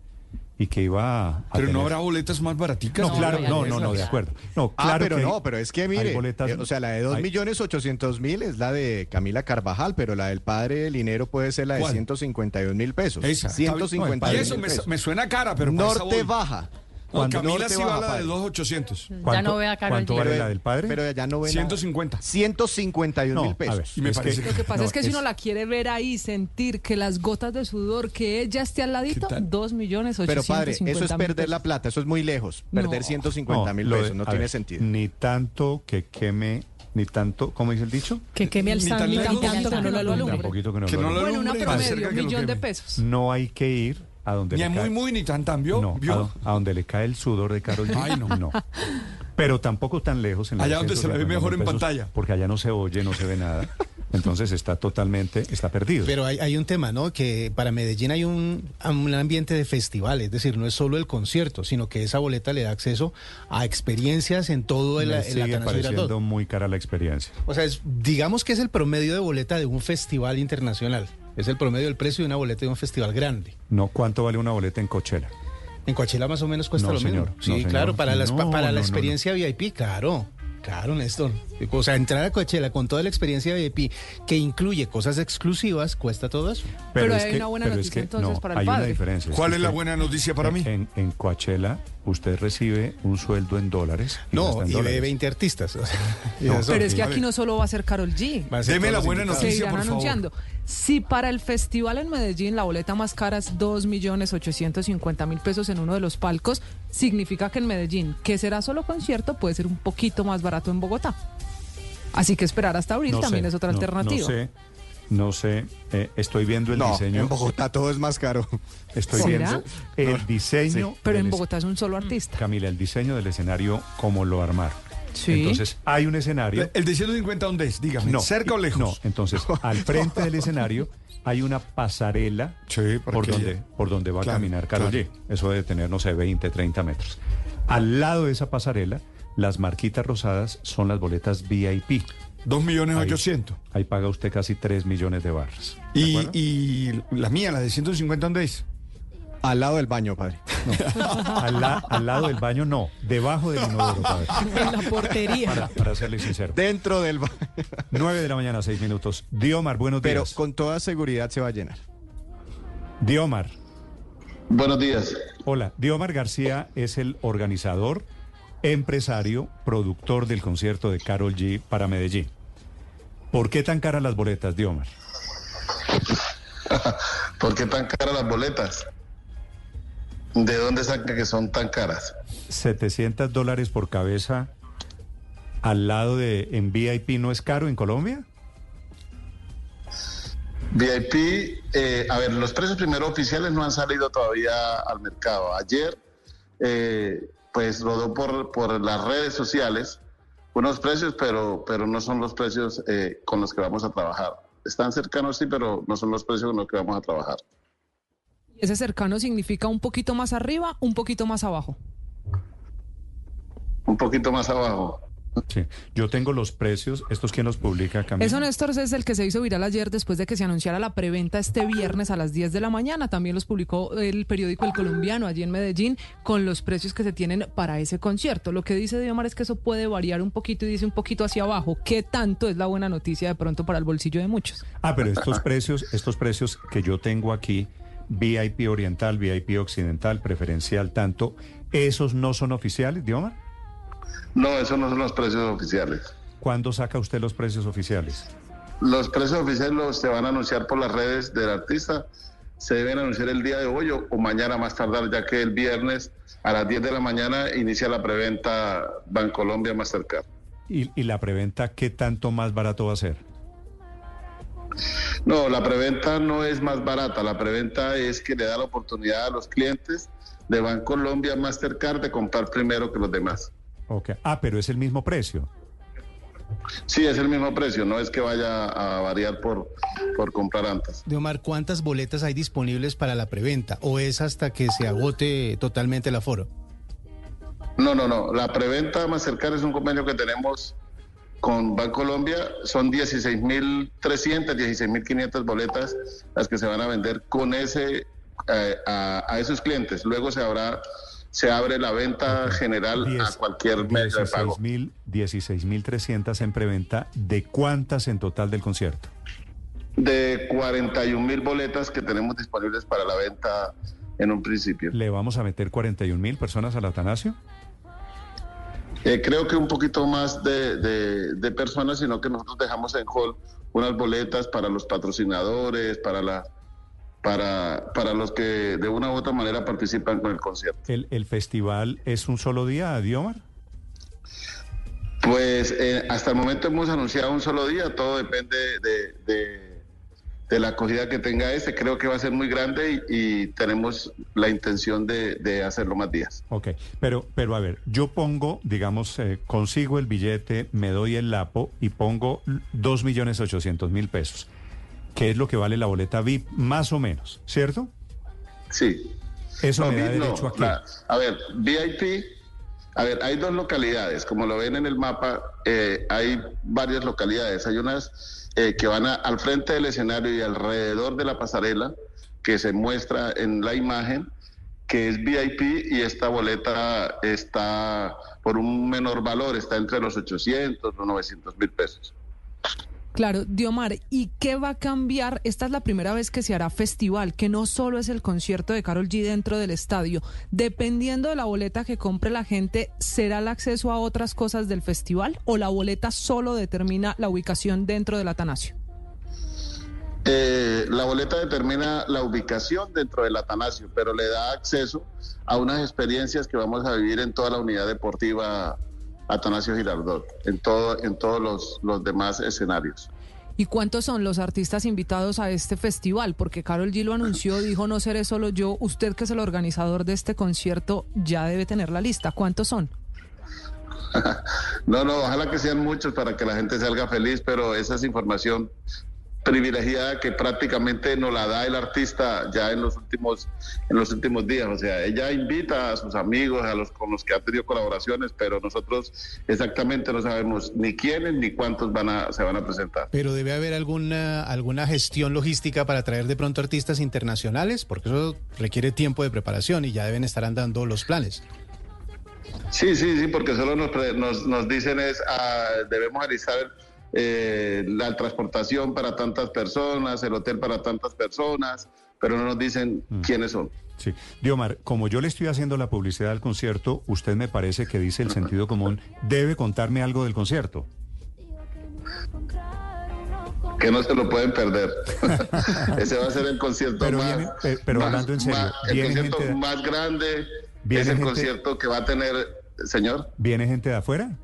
y que iba a pero no habrá boletas más baraticas no claro no no no de acuerdo. No ah, claro pero no pero es que mire eh, o sea la de dos millones ochocientos mil es la de Camila Carvajal pero la del padre Linero puede ser la de ciento cincuenta y mil pesos. Esa, 151 y eso me, suena cara pero norte baja Cuando Camila sí va a la de 2,800. Ya no ve a Carol ¿Cuánto vale la del padre? Pero ya no ve 150. 151 mil pesos. Y me parece Lo que pasa no, es que si uno la quiere ver ahí, sentir que las gotas de sudor, que ella esté al ladito, dos millones Pero ochocientos padre, eso es perder la plata, eso es muy lejos. Perder No. 150 mil de- pesos, no tiene ver, sentido. Ni tanto que queme, ni tanto, ¿cómo dice el dicho? Que queme al Ni tan santo, ni tanto que no lo alumbre. Tampoco que no Que lo no lo alumbre. Bueno, una promedio, un millón de pesos. No hay que ir a donde Ni le a muy, cae. muy, ni tan, tan, ¿vio? No, ¿Vio? a, do- a donde le cae el sudor de Carol G. Ay, no. Pero tampoco tan lejos. En la Allá de donde se la ve 150 mejor en pesos, pantalla. Porque allá no se oye, no se ve nada. Entonces está totalmente, está perdido. Pero hay, hay un tema, ¿no? Que para Medellín hay un, un ambiente de festival, es decir, no es solo el concierto, sino que esa boleta le da acceso a experiencias en todo el, Me sigue pareciendo muy cara la experiencia. O sea, es- digamos que es el promedio de boleta de un festival internacional. Es el promedio del precio de una boleta de un festival grande. No, ¿cuánto vale una boleta en Coachella? En Coachella más o menos cuesta No, lo señor. mismo. Sí, No, señor. claro, para, las, No, para no, la no, experiencia VIP, claro. Claro, Néstor. O sea, entrar a Coachella con toda la experiencia VIP que incluye cosas exclusivas cuesta todo eso. Pero es hay que- una buena es noticia que entonces no, para el hay una padre. diferencia. ¿Cuál que es la buena noticia para mí? En, en Coachella usted recibe un sueldo en dólares. y No, y ve dólares. 20 artistas. o sea, y No, eso- Pero es que aquí no solo va a ser Carol G. Ser Deme la buena. Se noticia, irán por favor. Si para el festival en Medellín la boleta más cara es 2.850.000 pesos en uno de los palcos, significa que en Medellín, que será solo concierto, puede ser un poquito más barato en Bogotá. Así que esperar hasta abril No también sé, es otra no- alternativa. No sé, no sé. eh, estoy viendo el No, diseño. en Bogotá todo es más caro. Estoy ¿Será? viendo el diseño. Pero en es- Bogotá es un solo artista. Camila, el diseño del escenario, cómo lo armaron. Sí. Entonces, hay un escenario. ¿El de 150 dónde es? Dígame. No, ¿Cerca o lejos? No, entonces, al frente del escenario hay una pasarela Sí, por donde, por donde va Claro, a caminar Karol claro. G. Eso debe tener, no sé, 20, 30 metros. Al lado de esa pasarela, las marquitas rosadas son las boletas VIP. 2 millones Ahí. 800. Ahí paga usted casi 3 millones de barras. ¿De Y, y la mía, la de 150 ¿dónde es? Al lado del baño, padre. al, la- al lado del baño, no. Debajo del inodoro, padre. En la portería. Para, para serle sincero. Dentro del baño. 9 de la mañana, 6 minutos. Diomar, buenos Pero días. con toda seguridad se va a llenar. Diomar. Buenos días. Hola, Diomar García es el organizador, empresario, productor del concierto de Carol G para Medellín. ¿Por qué tan caras las boletas, Diomar? ¿Por qué tan caras las boletas? ¿De dónde saca que son tan caras? 700 dólares por cabeza al lado de en VIP no es caro en Colombia? VIP, eh, a ver, los precios primero oficiales no han salido todavía al mercado. Ayer, eh, pues rodó por, por las redes sociales unos precios, pero, pero no son los precios eh, con los que vamos a trabajar. Están cercanos, sí, pero no son los precios con los que vamos a trabajar. Ese cercano significa un poquito más arriba, un poquito más abajo. Un poquito más abajo. Sí. Yo tengo los precios, estos quién los publica, Camila. Eso, Néstor, es el que se hizo viral ayer después de que se anunciara la preventa este viernes a las 10 de la mañana. También los publicó el periódico El Colombiano allí en Medellín con los precios que se tienen para ese concierto. Lo que dice Diomar es que eso puede variar un poquito y dice un poquito hacia abajo. ¿Qué tanto es la buena noticia de pronto para el bolsillo de muchos? Ah, pero estos precios, estos precios que yo tengo aquí, VIP oriental, VIP occidental, preferencial, tanto, ¿esos no son oficiales, Diomar? No, esos no son los precios oficiales. ¿Cuándo saca usted los precios oficiales? Los precios oficiales los se van a anunciar por las redes del artista. Se deben anunciar el día de hoy o, o mañana más tardar, ya que el viernes a las 10 de la mañana inicia la preventa Bancolombia Mastercard. ¿Y, y la preventa qué tanto más barato va a ser? No, la preventa no es más barata. La preventa es que le da la oportunidad a los clientes de Bancolombia Mastercard de comprar primero que los demás. Ah, pero es el mismo precio. Sí, es el mismo precio, no es que vaya a variar por, por comprar antes. De Omar, ¿cuántas boletas hay disponibles para la preventa? ¿O es hasta que se agote totalmente el aforo? No, no, no. La preventa Mastercard es un convenio que tenemos con Bancolombia. Son 16.300, 16.500 boletas las que se van a vender con ese eh, a, a esos clientes. Luego se habrá se abre la venta general a cualquier medio de pago. 16.000, 16.300 en preventa. ¿De cuántas en total del concierto? De 41 mil boletas que tenemos disponibles para la venta en un principio. ¿Le vamos a meter 41 mil personas al Atanasio? Eh, creo que un poquito más de, personas, sino que nosotros dejamos en hall unas boletas para los patrocinadores, para la para, para los que de una u otra manera participan con el concierto. ¿El, festival es un solo día, Diomar? Pues eh, hasta el momento hemos anunciado un solo día, todo depende de de la acogida que tenga ese. Creo que va a ser muy grande y, tenemos la intención de, hacerlo más días. Ok, pero, pero a ver, yo pongo, digamos, eh, consigo el billete, me doy el lapo y pongo dos millones ochocientos mil pesos, que es lo que vale la boleta VIP, más o menos, ¿cierto? Sí. Eso me da derecho a a ver, VIP... A ver, hay dos localidades, como lo ven en el mapa, eh, hay varias localidades. Hay unas eh, que van al frente del escenario y alrededor de la pasarela que se muestra en la imagen que es VIP y esta boleta está por un menor valor, está entre los 800 o 900 mil pesos. Claro, Diomar, ¿y qué va a cambiar? Esta es la primera vez que se hará festival, que no solo es el concierto de Carol G dentro del estadio. Dependiendo de la boleta que compre la gente, ¿será el acceso a otras cosas del festival o la boleta solo determina la ubicación dentro del Atanasio? Eh, la boleta determina la ubicación dentro del Atanasio, pero le da acceso a unas experiencias que vamos a vivir en toda la unidad deportiva Atanasio Girardot, en, todo, en todos los, los demás escenarios. ¿Y cuántos son los artistas invitados a este festival? Porque Carol G lo anunció, dijo no seré solo yo. Usted que es el organizador de este concierto ya debe tener la lista. ¿Cuántos son? no, no, ojalá que sean muchos para que la gente salga feliz, pero esa es información privilegiada que prácticamente nos la da el artista ya en los últimos en los últimos días. O sea ella invita a sus amigos a los con los que ha tenido colaboraciones pero nosotros exactamente no sabemos ni quiénes ni cuántos van a se van a presentar. Pero debe haber alguna alguna gestión logística para traer de pronto artistas internacionales porque eso requiere tiempo de preparación y ya deben estar andando los planes. Sí, sí, sí, porque solo nos, nos, nos dicen es, ah, debemos realizar eh, la transportación para tantas personas, el hotel para tantas personas, pero no nos dicen mm. quiénes son. Sí. Diomar, como yo le estoy haciendo la publicidad al concierto, usted me parece que dice el sentido común, debe contarme algo del concierto. Que no se lo pueden perder. Ese va a ser el concierto pero más, pero hablando en serio, el concierto más grande, es el concierto que va a tener, señor. ¿Viene gente de afuera?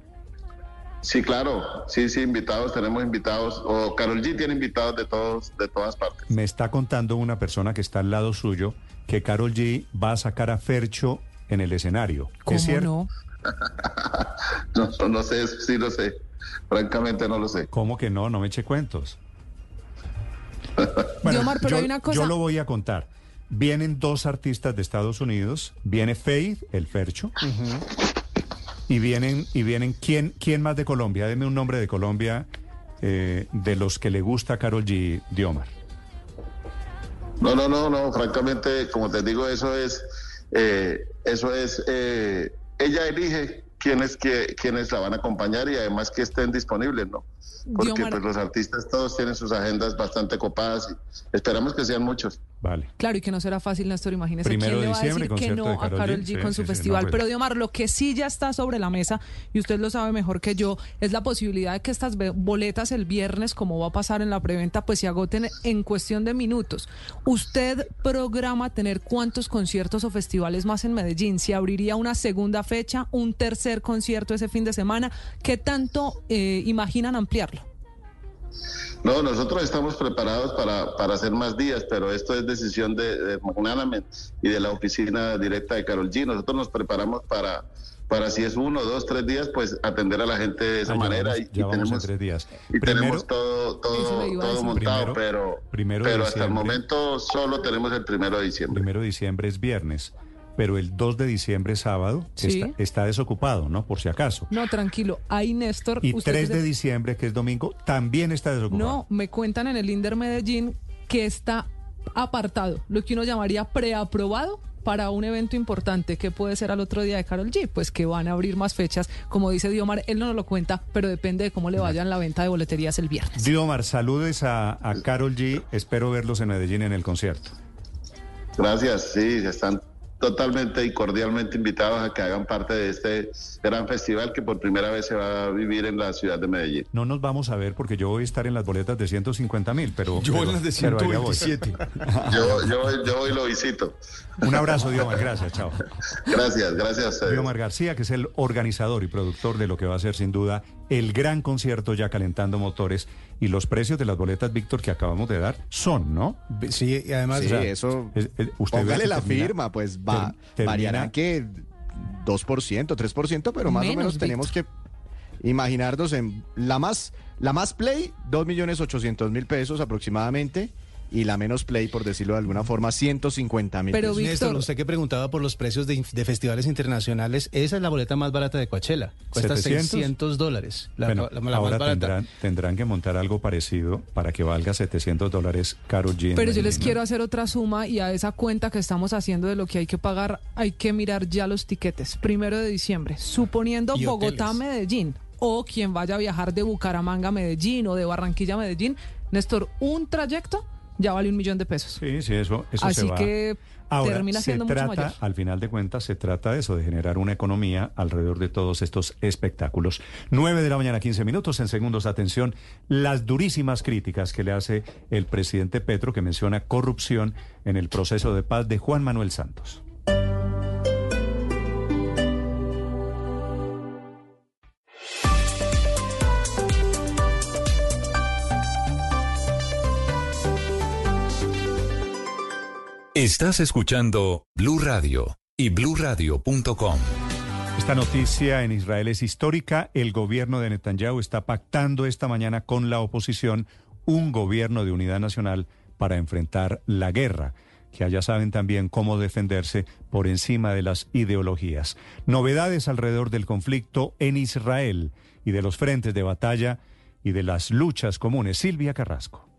Sí, claro, sí, sí, invitados, tenemos invitados, o Carol G tiene invitados de todos, de todas partes. Me está contando una persona que está al lado suyo que Carol G va a sacar a Fercho en el escenario. ¿Cómo no? no? no? sé, sí lo sé. Francamente no lo sé. ¿Cómo que no? No me eche cuentos. bueno, pero yo, hay una cosa... yo lo voy a contar. Vienen dos artistas de Estados Unidos. Viene Faith, el Fercho. Y vienen, y vienen, ¿quién, quién más de Colombia? Deme un nombre de Colombia eh, de los que le gusta Carol G. Diomar. No, no, no, no, francamente, como te digo, eso es, eh, eso es, eh, ella elige quiénes, que, quiénes la van a acompañar y además que estén disponibles, ¿no? Porque pues, los artistas todos tienen sus agendas bastante copadas y esperamos que sean muchos. Vale. Claro, y que no será fácil, Néstor, imagínese quién le va a decir que no a Carol G, con su festival. Pues. Pero Diomar, lo que sí ya está sobre la mesa, y usted lo sabe mejor que yo, es la posibilidad de que estas boletas el viernes, como va a pasar en la preventa, pues se agoten en cuestión de minutos. ¿Usted programa tener cuántos conciertos o festivales más en Medellín? ¿Se abriría una segunda fecha, un tercer concierto ese fin de semana? ¿Qué tanto eh, imaginan ampliarlo? No, nosotros estamos preparados para, para hacer más días, pero esto es decisión de, de y de la oficina directa de Carol G. Nosotros nos preparamos para, para si es uno, dos, tres días, pues atender a la gente de esa ah, manera. y, tenemos, tres días. y tenemos todo, todo, montado, pero, pero hasta el momento solo tenemos el primero de diciembre. Primero de diciembre es viernes pero el 2 de diciembre, sábado, está, desocupado, ¿no? Por si acaso. No, tranquilo. Ahí, Néstor. Y 3 de diciembre, que es domingo, también está desocupado. No, me cuentan en el Inder Medellín que está apartado, lo que uno llamaría preaprobado para un evento importante que puede ser al otro día de Carol G, pues que van a abrir más fechas. Como dice Diomar, él no nos lo cuenta, pero depende de cómo le vayan la venta de boleterías el viernes. Diomar, saludes a, a Carol G. Espero verlos en Medellín en el concierto. Gracias, sí, están totalmente y cordialmente invitados a que hagan parte de este gran festival que por primera vez se va a vivir en la ciudad de Medellín. No nos vamos a ver porque yo voy a estar en las boletas de 150 mil, pero... Yo en las de 127. yo, yo, yo hoy lo visito. Un abrazo, Diomar, gracias, chao. Gracias, gracias. Diomar García, que es el organizador y productor de lo que va a ser sin duda el gran concierto ya calentando motores y los precios de las boletas, Víctor, que acabamos de dar son, ¿no? Sí, y además... Sí, eso... usted póngale la firma, pues va, variará que 2%, 3%, pero más o menos tenemos que imaginarnos en la más, la más play, 2.800.000 pesos aproximadamente y la menos play, por decirlo de alguna forma, 150 mil Pero Néstor, usted que preguntaba por los precios de, festivales internacionales, esa es la boleta más barata de Coachella. Cuesta 600 dólares. ahora tendrán, tendrán, que montar algo parecido para que valga 700 dólares caro G. Pero yo les quiero hacer otra suma y a esa cuenta que estamos haciendo de lo que hay que pagar, hay que mirar ya los tiquetes. Primero de diciembre, suponiendo Bogotá-Medellín o quien vaya a viajar de Bucaramanga a Medellín o de Barranquilla a Medellín, Néstor, un trayecto ya vale un millón de pesos. Sí, sí, eso, eso Así se va. que termina siendo se mucho trata, mayor. Al final de cuentas, se trata de eso, de generar una economía alrededor de todos estos espectáculos. 9 de la mañana, 15 minutos. En segundos, atención, las durísimas críticas que le hace el presidente Petro, que menciona corrupción en el proceso de paz de Juan Manuel Santos. Estás escuchando Blue Radio y bluradio.com. Esta noticia en Israel es histórica. El gobierno de Netanyahu está pactando esta mañana con la oposición un gobierno de unidad nacional para enfrentar la guerra, que allá saben también cómo defenderse por encima de las ideologías. Novedades alrededor del conflicto en Israel y de los frentes de batalla y de las luchas comunes. Silvia Carrasco.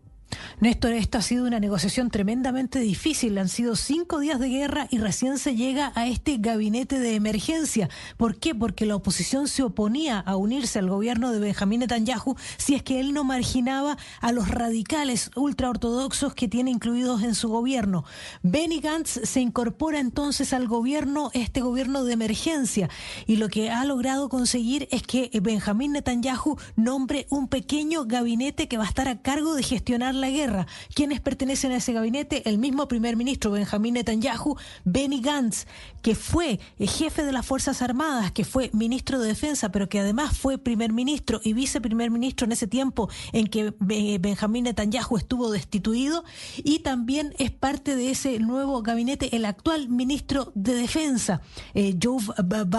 Néstor, esto ha sido una negociación tremendamente difícil. Han sido cinco días de guerra y recién se llega a este gabinete de emergencia. ¿Por qué? Porque la oposición se oponía a unirse al gobierno de Benjamín Netanyahu si es que él no marginaba a los radicales ultraortodoxos que tiene incluidos en su gobierno. Benny Gantz se incorpora entonces al gobierno, este gobierno de emergencia, y lo que ha logrado conseguir es que Benjamín Netanyahu nombre un pequeño gabinete que va a estar a cargo de gestionar la guerra. ¿Quiénes pertenecen a ese gabinete? El mismo primer ministro Benjamín Netanyahu, Benny Gantz, que fue jefe de las Fuerzas Armadas, que fue ministro de Defensa, pero que además fue primer ministro y viceprimer ministro en ese tiempo en que Benjamín Netanyahu estuvo destituido, y también es parte de ese nuevo gabinete el actual ministro de Defensa, eh, Joe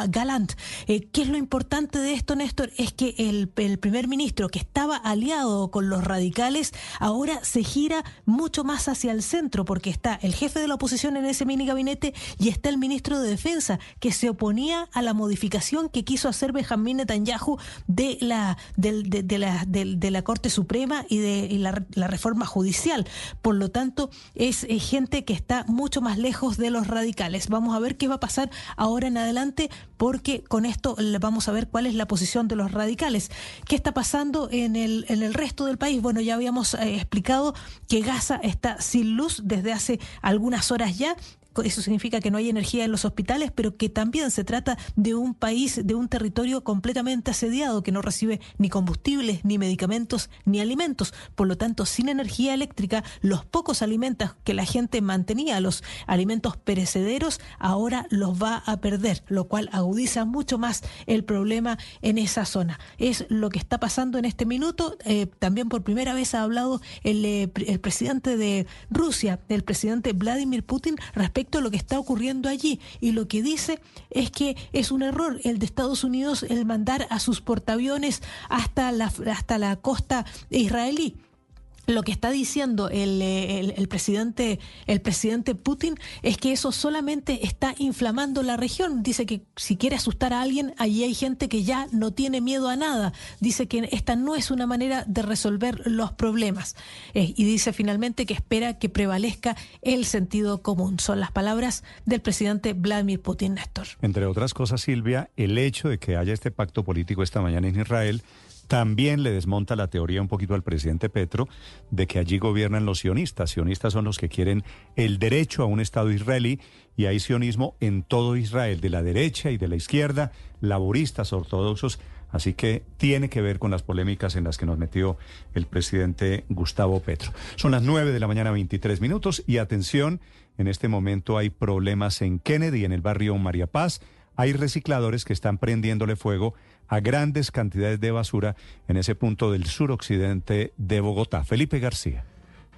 Galant. Eh, ¿Qué es lo importante de esto, Néstor? Es que el primer ministro que estaba aliado con los radicales ahora se gira mucho más hacia el centro porque está el jefe de la oposición en ese mini gabinete y está el ministro de Defensa que se oponía a la modificación que quiso hacer Benjamín Netanyahu de la, de, la, de, la Corte Suprema y de la, reforma judicial. Por lo tanto, es, es gente que está mucho más lejos de los radicales. Vamos a ver qué va a pasar ahora en adelante porque con esto vamos a ver cuál es la posición de los radicales. ¿Qué está pasando en el, en el resto del país? Bueno, ya habíamos eh, explicado que Gaza está sin luz desde hace algunas horas ya eso significa que no hay energía en los hospitales, pero que también se trata de un país, de un territorio completamente asediado, que no recibe ni combustibles, ni medicamentos, ni alimentos. Por lo tanto, sin energía eléctrica, los pocos alimentos que la gente mantenía, los alimentos perecederos, ahora los va a perder, lo cual agudiza mucho más el problema en esa zona. Es lo que está pasando en este minuto. Eh, también por primera vez ha hablado eh, el presidente de Rusia, el presidente Vladimir Putin, respecto lo que está ocurriendo allí. Y lo que dice es que es un error el de Estados Unidos el mandar a sus portaaviones hasta la, hasta la costa israelí lo que está diciendo el, el, el, presidente el presidente Putin es que eso solamente está inflamando la región. Dice que si quiere asustar a alguien, allí hay gente que ya no tiene miedo a nada. Dice que esta no es una manera de resolver los problemas. Eh, y dice finalmente que espera que prevalezca el sentido común. Son las palabras del presidente Vladimir Putin, Néstor. Entre otras cosas, Silvia, el hecho de que haya este pacto político esta mañana en Israel también le desmonta la teoría un poquito al presidente Petro de que allí gobiernan los sionistas. Sionistas son los que quieren el derecho a un Estado israelí y hay sionismo en todo Israel, de la derecha y de la izquierda, laboristas, ortodoxos. Así que tiene que ver con las polémicas en las que nos metió el presidente Gustavo Petro. Son las 9 de la mañana 23 minutos y atención, en este momento hay problemas en Kennedy, en el barrio María Paz. Hay recicladores que están prendiéndole fuego a grandes cantidades de basura en ese punto del suroccidente de Bogotá. Felipe García.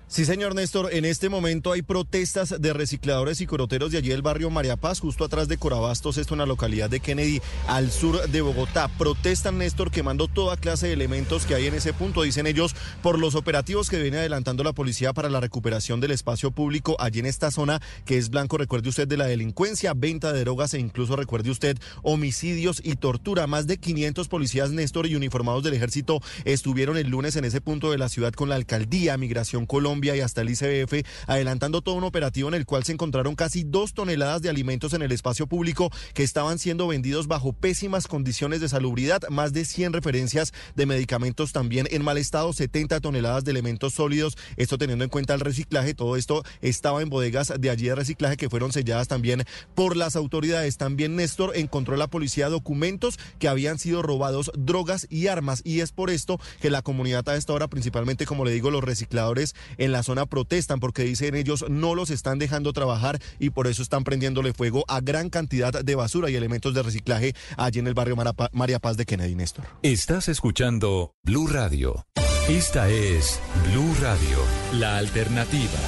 Sí, señor Néstor, en este momento hay protestas de recicladores y coroteros de allí del barrio María Paz, justo atrás de Corabastos, esto en la localidad de Kennedy, al sur de Bogotá. Protestan, Néstor, quemando toda clase de elementos que hay en ese punto, dicen ellos, por los operativos que viene adelantando la policía para la recuperación del espacio público allí en esta zona que es blanco, recuerde usted, de la delincuencia, venta de drogas e incluso, recuerde usted, homicidios y tortura. Más de 500 policías, Néstor, y uniformados del ejército estuvieron el lunes en ese punto de la ciudad con la alcaldía, Migración Colombia, y hasta el ICBF, adelantando todo un operativo en el cual se encontraron casi dos toneladas de alimentos en el espacio público que estaban siendo vendidos bajo pésimas condiciones de salubridad, más de 100 referencias de medicamentos también en mal estado, 70 toneladas de elementos sólidos, esto teniendo en cuenta el reciclaje, todo esto estaba en bodegas de allí de reciclaje que fueron selladas también por las autoridades. También Néstor encontró la policía documentos que habían sido robados, drogas y armas, y es por esto que la comunidad a esta hora, principalmente como le digo, los recicladores en la zona protestan porque dicen ellos no los están dejando trabajar y por eso están prendiéndole fuego a gran cantidad de basura y elementos de reciclaje allí en el barrio María Paz de Kennedy, Néstor. Estás escuchando Blue Radio. Esta es Blue Radio, la alternativa.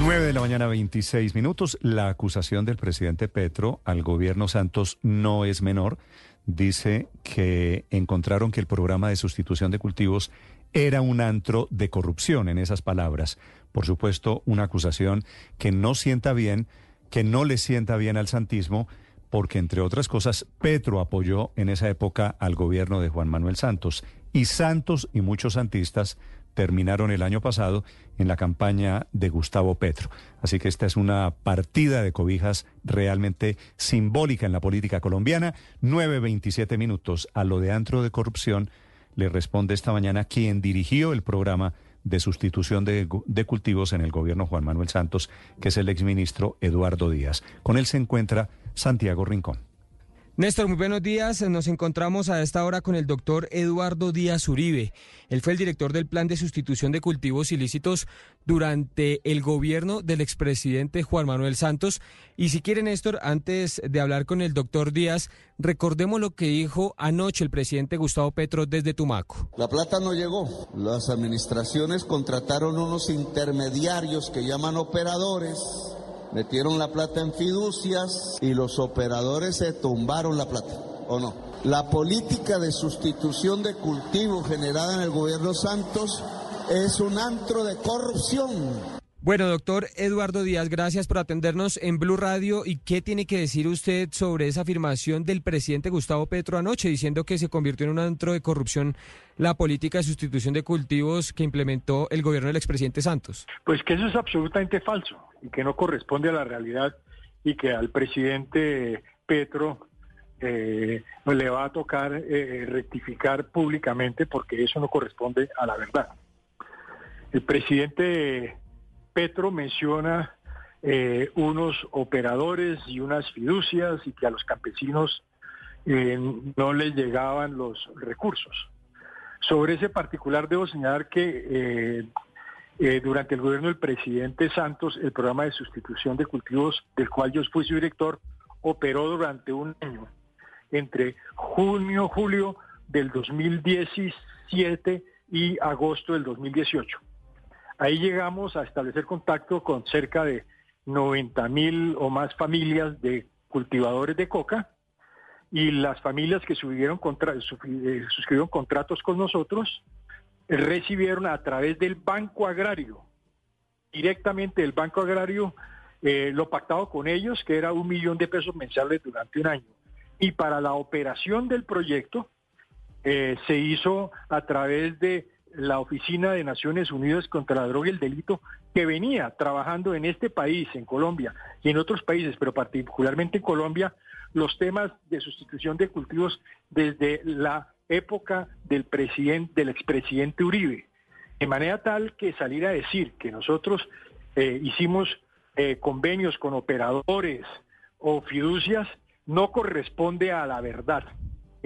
9 de la mañana 26 minutos. La acusación del presidente Petro al gobierno Santos no es menor. Dice que encontraron que el programa de sustitución de cultivos era un antro de corrupción, en esas palabras. Por supuesto, una acusación que no sienta bien, que no le sienta bien al santismo, porque entre otras cosas, Petro apoyó en esa época al gobierno de Juan Manuel Santos. Y Santos y muchos santistas terminaron el año pasado en la campaña de Gustavo Petro. Así que esta es una partida de cobijas realmente simbólica en la política colombiana. 9.27 minutos a lo de antro de corrupción le responde esta mañana quien dirigió el programa de sustitución de, cultivos en el gobierno Juan Manuel Santos, que es el exministro Eduardo Díaz. Con él se encuentra Santiago Rincón. Néstor, muy buenos días. Nos encontramos a esta hora con el doctor Eduardo Díaz Uribe. Él fue el director del plan de sustitución de cultivos ilícitos durante el gobierno del expresidente Juan Manuel Santos. Y si quiere, Néstor, antes de hablar con el doctor Díaz, recordemos lo que dijo anoche el presidente Gustavo Petro desde Tumaco. La plata no llegó. Las administraciones contrataron unos intermediarios que llaman operadores metieron la plata en fiducias y los operadores se tumbaron la plata, ¿o no? La política de sustitución de cultivo generada en el gobierno Santos es un antro de corrupción. Bueno, doctor Eduardo Díaz, gracias por atendernos en Blue Radio. ¿Y qué tiene que decir usted sobre esa afirmación del presidente Gustavo Petro anoche, diciendo que se convirtió en un antro de corrupción la política de sustitución de cultivos que implementó el gobierno del expresidente Santos? Pues que eso es absolutamente falso y que no corresponde a la realidad y que al presidente Petro eh, le va a tocar eh, rectificar públicamente porque eso no corresponde a la verdad. El presidente Petro menciona eh, unos operadores y unas fiducias y que a los campesinos eh, no les llegaban los recursos. Sobre ese particular debo señalar que eh, durante el gobierno del presidente Santos el programa de sustitución de cultivos del cual yo fui su director operó durante un año, entre junio, julio del 2017 y agosto del 2018. Ahí llegamos a establecer contacto con cerca de 90 mil o más familias de cultivadores de coca y las familias que subieron eh, suscribieron contratos con nosotros recibieron a través del Banco Agrario, directamente del Banco Agrario, eh, lo pactado con ellos, que era un millón de pesos mensuales durante un año. Y para la operación del proyecto eh, se hizo a través de la Oficina de Naciones Unidas contra la Droga y el Delito, que venía trabajando en este país, en Colombia y en otros países, pero particularmente en Colombia, los temas de sustitución de cultivos desde la época del presidente, del expresidente Uribe. De manera tal que salir a decir que nosotros eh, hicimos eh, convenios con operadores o fiducias no corresponde a la verdad.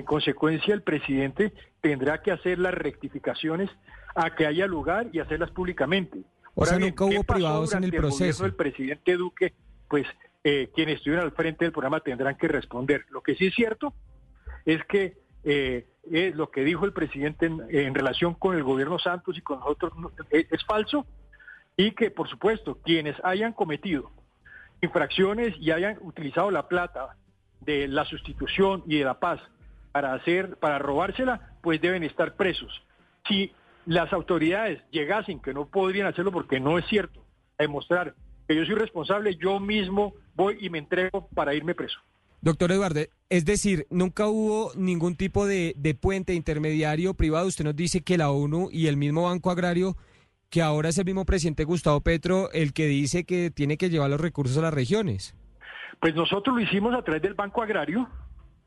En consecuencia, el presidente tendrá que hacer las rectificaciones a que haya lugar y hacerlas públicamente. O sea, nunca hubo privados en el proceso. El presidente Duque, pues eh, quienes estuvieron al frente del programa tendrán que responder. Lo que sí es cierto es que eh, lo que dijo el presidente en, relación con el gobierno Santos y con nosotros es, es falso y que, por supuesto, quienes hayan cometido infracciones y hayan utilizado la plata de la sustitución y de la paz para hacer, para robársela, pues deben estar presos. Si las autoridades llegasen, que no podrían hacerlo porque no es cierto, a demostrar que yo soy responsable, yo mismo voy y me entrego para irme preso. Doctor Eduardo, es decir, nunca hubo ningún tipo de, de, puente intermediario privado. Usted nos dice que la ONU y el mismo Banco Agrario, que ahora es el mismo presidente Gustavo Petro, el que dice que tiene que llevar los recursos a las regiones. Pues nosotros lo hicimos a través del Banco Agrario.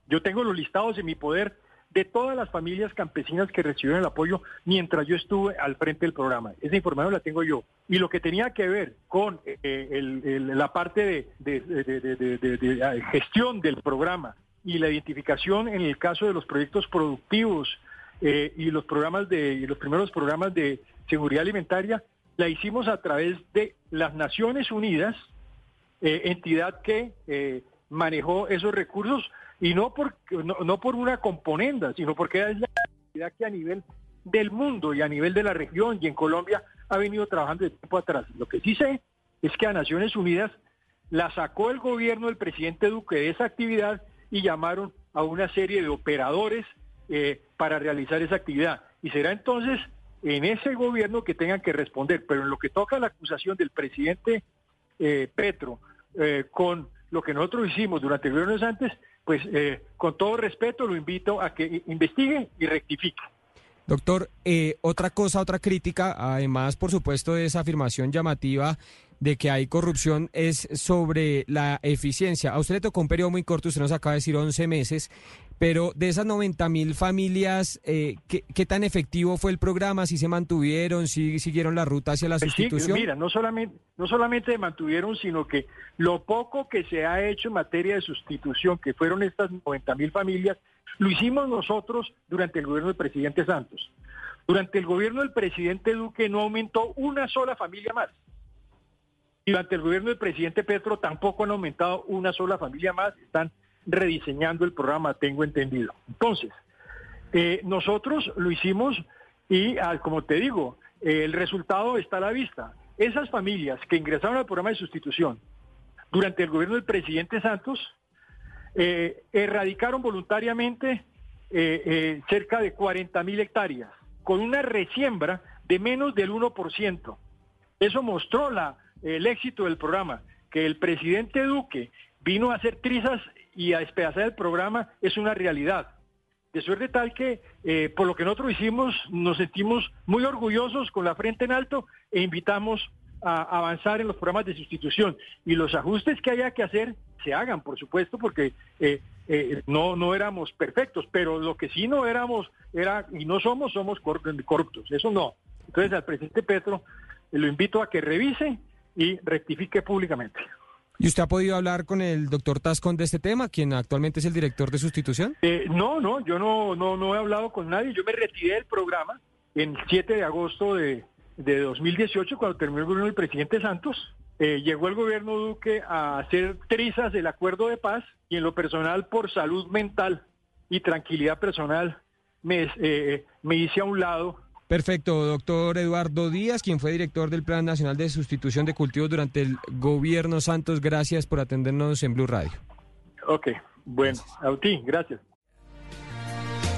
Yo tengo los listados en mi poder de todas las familias campesinas que recibieron el apoyo mientras yo estuve al frente del programa. Esa información la tengo yo. Y lo que tenía que ver con eh, la parte de, gestión del programa y la identificación en el caso de los proyectos productivos eh, y los programas de los primeros programas de seguridad alimentaria, la hicimos a través de las Naciones Unidas, eh, entidad que manejó esos recursos y no por, no, por una componenda, sino porque es la actividad que a nivel del mundo y a nivel de la región y en Colombia ha venido trabajando de tiempo atrás. Lo que sí sé es que a Naciones Unidas la sacó el gobierno del presidente Duque de esa actividad y llamaron a una serie de operadores eh, para realizar esa actividad. Y será entonces en ese gobierno que tengan que responder. Pero en lo que toca la acusación del presidente eh, Petro eh, con lo que nosotros hicimos durante el gobierno de antes, pues eh, con todo respeto lo invito a que investigue y rectifique. Doctor, eh, otra cosa, otra crítica, además, por supuesto, de esa afirmación llamativa de que hay corrupción es sobre la eficiencia. A usted le tocó un periodo muy corto, usted nos acaba de decir 11 meses, pero de esas 90 mil familias, eh, ¿qué, tan efectivo fue el programa? ¿Si se mantuvieron? ¿Si siguieron la ruta hacia la pues sustitución? mira, no solamente, no solamente se mantuvieron, sino que lo poco que se ha hecho en materia de sustitución, que fueron estas 90 mil familias, lo hicimos nosotros durante el gobierno del presidente Santos. Durante el gobierno del presidente Duque no aumentó una sola familia más. Durante el gobierno del presidente Petro tampoco han aumentado una sola familia más. Están rediseñando el programa, tengo entendido. Entonces, eh, nosotros lo hicimos y, como te digo, el resultado está a la vista. Esas familias que ingresaron al programa de sustitución durante el gobierno del presidente Santos eh, erradicaron voluntariamente eh, cerca de 40 mil hectáreas, con una resiembra de menos del 1%. Eso mostró la, el éxito del programa, que el presidente Duque vino a hacer trizas y a despedazar el programa es una realidad. De suerte tal que, eh, por lo que nosotros hicimos, nos sentimos muy orgullosos con la frente en alto e invitamos a avanzar en los programas de sustitución. Y los ajustes que haya que hacer se hagan, por supuesto, porque eh, eh, no, no éramos perfectos, pero lo que sí no éramos, era y no somos, somos corruptos. Eso no. Entonces al presidente Petro lo invito a que revise y rectifique públicamente. ¿Y usted ha podido hablar con el doctor Tascon de este tema, quien actualmente es el director de sustitución? Eh, no, no, yo no, no, no he hablado con nadie. Yo me retiré del programa en 7 de agosto de, de 2018, cuando terminó el gobierno del presidente Santos. Eh, llegó el gobierno Duque a hacer trizas del acuerdo de paz y en lo personal, por salud mental y tranquilidad personal, me, eh, me hice a un lado Perfecto, doctor Eduardo Díaz, quien fue director del Plan Nacional de Sustitución de Cultivos durante el gobierno Santos. Gracias por atendernos en Blue Radio. Ok, bueno, a ti, gracias.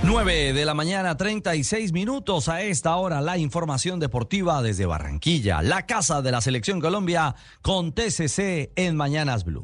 9 de la mañana, 36 minutos. A esta hora, la información deportiva desde Barranquilla, la casa de la Selección Colombia, con TCC en Mañanas Blue.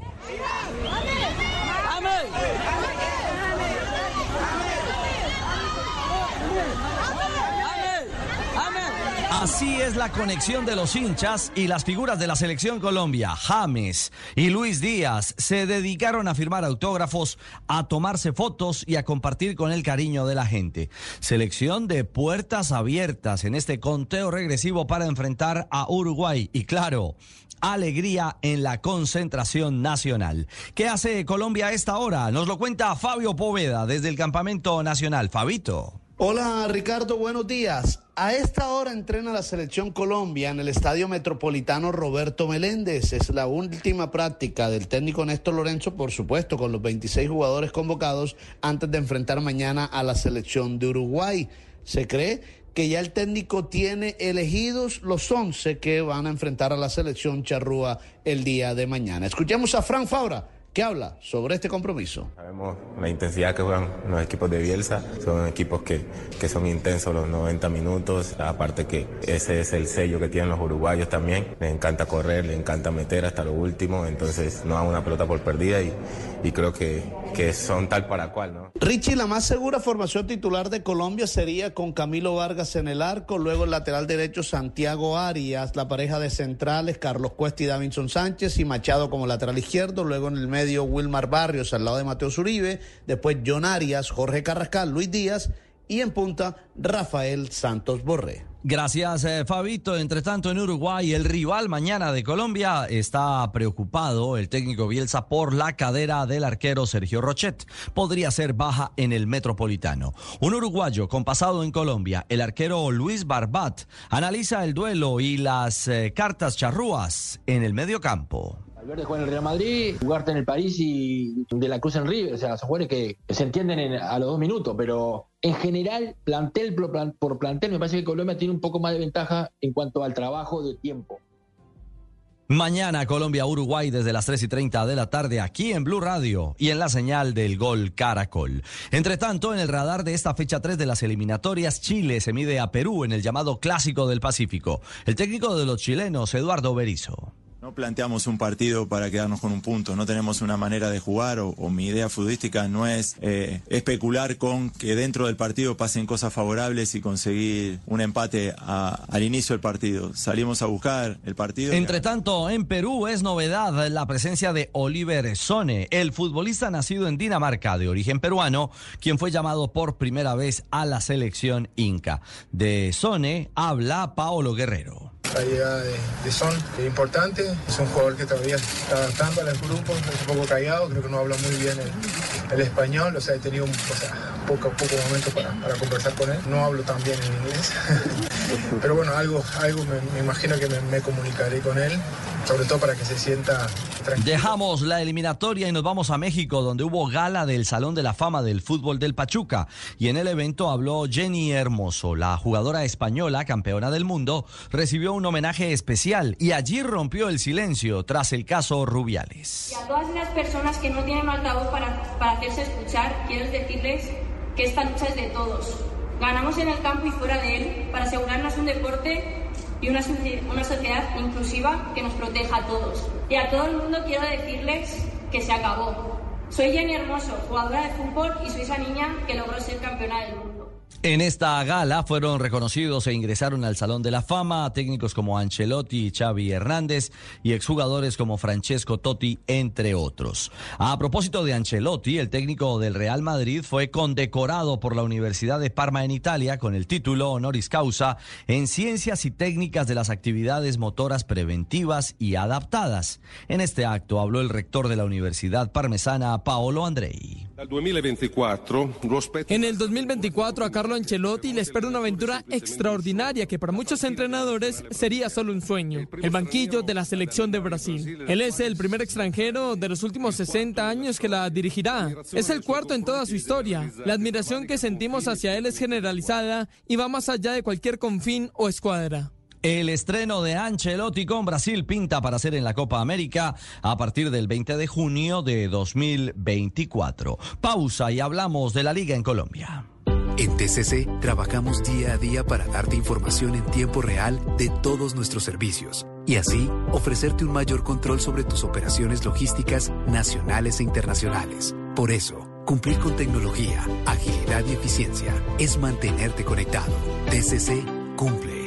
Así es la conexión de los hinchas y las figuras de la selección Colombia. James y Luis Díaz se dedicaron a firmar autógrafos, a tomarse fotos y a compartir con el cariño de la gente. Selección de puertas abiertas en este conteo regresivo para enfrentar a Uruguay. Y claro, alegría en la concentración nacional. ¿Qué hace Colombia a esta hora? Nos lo cuenta Fabio Poveda desde el Campamento Nacional. Fabito. Hola Ricardo, buenos días. A esta hora entrena la selección Colombia en el Estadio Metropolitano Roberto Meléndez. Es la última práctica del técnico Néstor Lorenzo, por supuesto, con los 26 jugadores convocados antes de enfrentar mañana a la selección de Uruguay. Se cree que ya el técnico tiene elegidos los 11 que van a enfrentar a la selección charrúa el día de mañana. Escuchemos a Fran Fabra ¿Qué habla sobre este compromiso. Sabemos la intensidad que juegan los equipos de Bielsa, son equipos que, que son intensos los 90 minutos, aparte que ese es el sello que tienen los uruguayos también, les encanta correr, les encanta meter hasta lo último, entonces no dan una pelota por perdida y, y creo que, que son tal para cual. ¿no? Richie, la más segura formación titular de Colombia sería con Camilo Vargas en el arco, luego el lateral derecho Santiago Arias, la pareja de centrales Carlos Cuesta y Davinson Sánchez y Machado como lateral izquierdo, luego en el medio medio Wilmar Barrios al lado de Mateo Zuribe, después John Arias, Jorge Carrascal, Luis Díaz y en punta Rafael Santos Borré. Gracias, eh, Fabito. Entre tanto, en Uruguay, el rival mañana de Colombia está preocupado, el técnico Bielsa, por la cadera del arquero Sergio Rochet. Podría ser baja en el Metropolitano. Un uruguayo con pasado en Colombia, el arquero Luis Barbat, analiza el duelo y las eh, cartas charrúas en el medio campo. Valverde juega en el Real Madrid, jugarte en el París y de la Cruz en River, o sea, son jugadores que se entienden a los dos minutos, pero en general, plantel por plantel, me parece que Colombia tiene un poco más de ventaja en cuanto al trabajo de tiempo. Mañana Colombia-Uruguay desde las 3 y 30 de la tarde aquí en Blue Radio y en la señal del Gol Caracol. Entre tanto, en el radar de esta fecha 3 de las eliminatorias, Chile se mide a Perú en el llamado Clásico del Pacífico. El técnico de los chilenos, Eduardo Berizo. No planteamos un partido para quedarnos con un punto, no tenemos una manera de jugar o, mi idea futbolística no es eh, especular con que dentro del partido pasen cosas favorables y conseguir un empate al inicio del partido. Salimos a buscar el partido. Entre tanto, en Perú es novedad la presencia de Oliver Sone, el futbolista nacido en Dinamarca de origen peruano, quien fue llamado por primera vez a la selección Inca. De Sone habla Paolo Guerrero la llegada de, Son, que es importante. Es un jugador que todavía está adaptando al grupo, es un poco callado, creo que no habla muy bien el, español, o sea, he tenido un, poco, poco momento para, conversar con él. No hablo tan bien en inglés, pero bueno, algo, algo me, imagino que me, me comunicaré con él sobre todo para que se sienta tranquilo. Dejamos la eliminatoria y nos vamos a México, donde hubo gala del Salón de la Fama del Fútbol del Pachuca. Y en el evento habló Jenny Hermoso, la jugadora española, campeona del mundo, recibió un homenaje especial y allí rompió el silencio tras el caso Rubiales. Y a todas las personas que no tienen altavoz para, hacerse escuchar, quiero decirles que esta lucha es de todos. Ganamos en el campo y fuera de él para asegurarnos un deporte y una, una sociedad inclusiva que nos proteja a todos. Y a todo el mundo quiero decirles que se acabó. Soy Jenny Hermoso, jugadora de fútbol y soy esa niña que logró ser campeona del mundo. En esta gala fueron reconocidos e ingresaron al Salón de la Fama técnicos como Ancelotti y Xavi Hernández y exjugadores como Francesco Totti, entre otros. A propósito de Ancelotti, el técnico del Real Madrid fue condecorado por la Universidad de Parma en Italia con el título honoris causa en Ciencias y Técnicas de las Actividades Motoras Preventivas y Adaptadas. En este acto habló el rector de la Universidad Parmesana, Paolo Andrei. En el 2024 a Carlo Ancelotti le espera una aventura extraordinaria que para muchos entrenadores sería solo un sueño, el banquillo de la selección de Brasil. Él es el primer extranjero de los últimos 60 años que la dirigirá. Es el cuarto en toda su historia. La admiración que sentimos hacia él es generalizada y va más allá de cualquier confín o escuadra. El estreno de Ancelotti con Brasil pinta para ser en la Copa América a partir del 20 de junio de 2024. Pausa y hablamos de la liga en Colombia. En TCC trabajamos día a día para darte información en tiempo real de todos nuestros servicios y así ofrecerte un mayor control sobre tus operaciones logísticas nacionales e internacionales. Por eso, cumplir con tecnología, agilidad y eficiencia es mantenerte conectado. TCC cumple.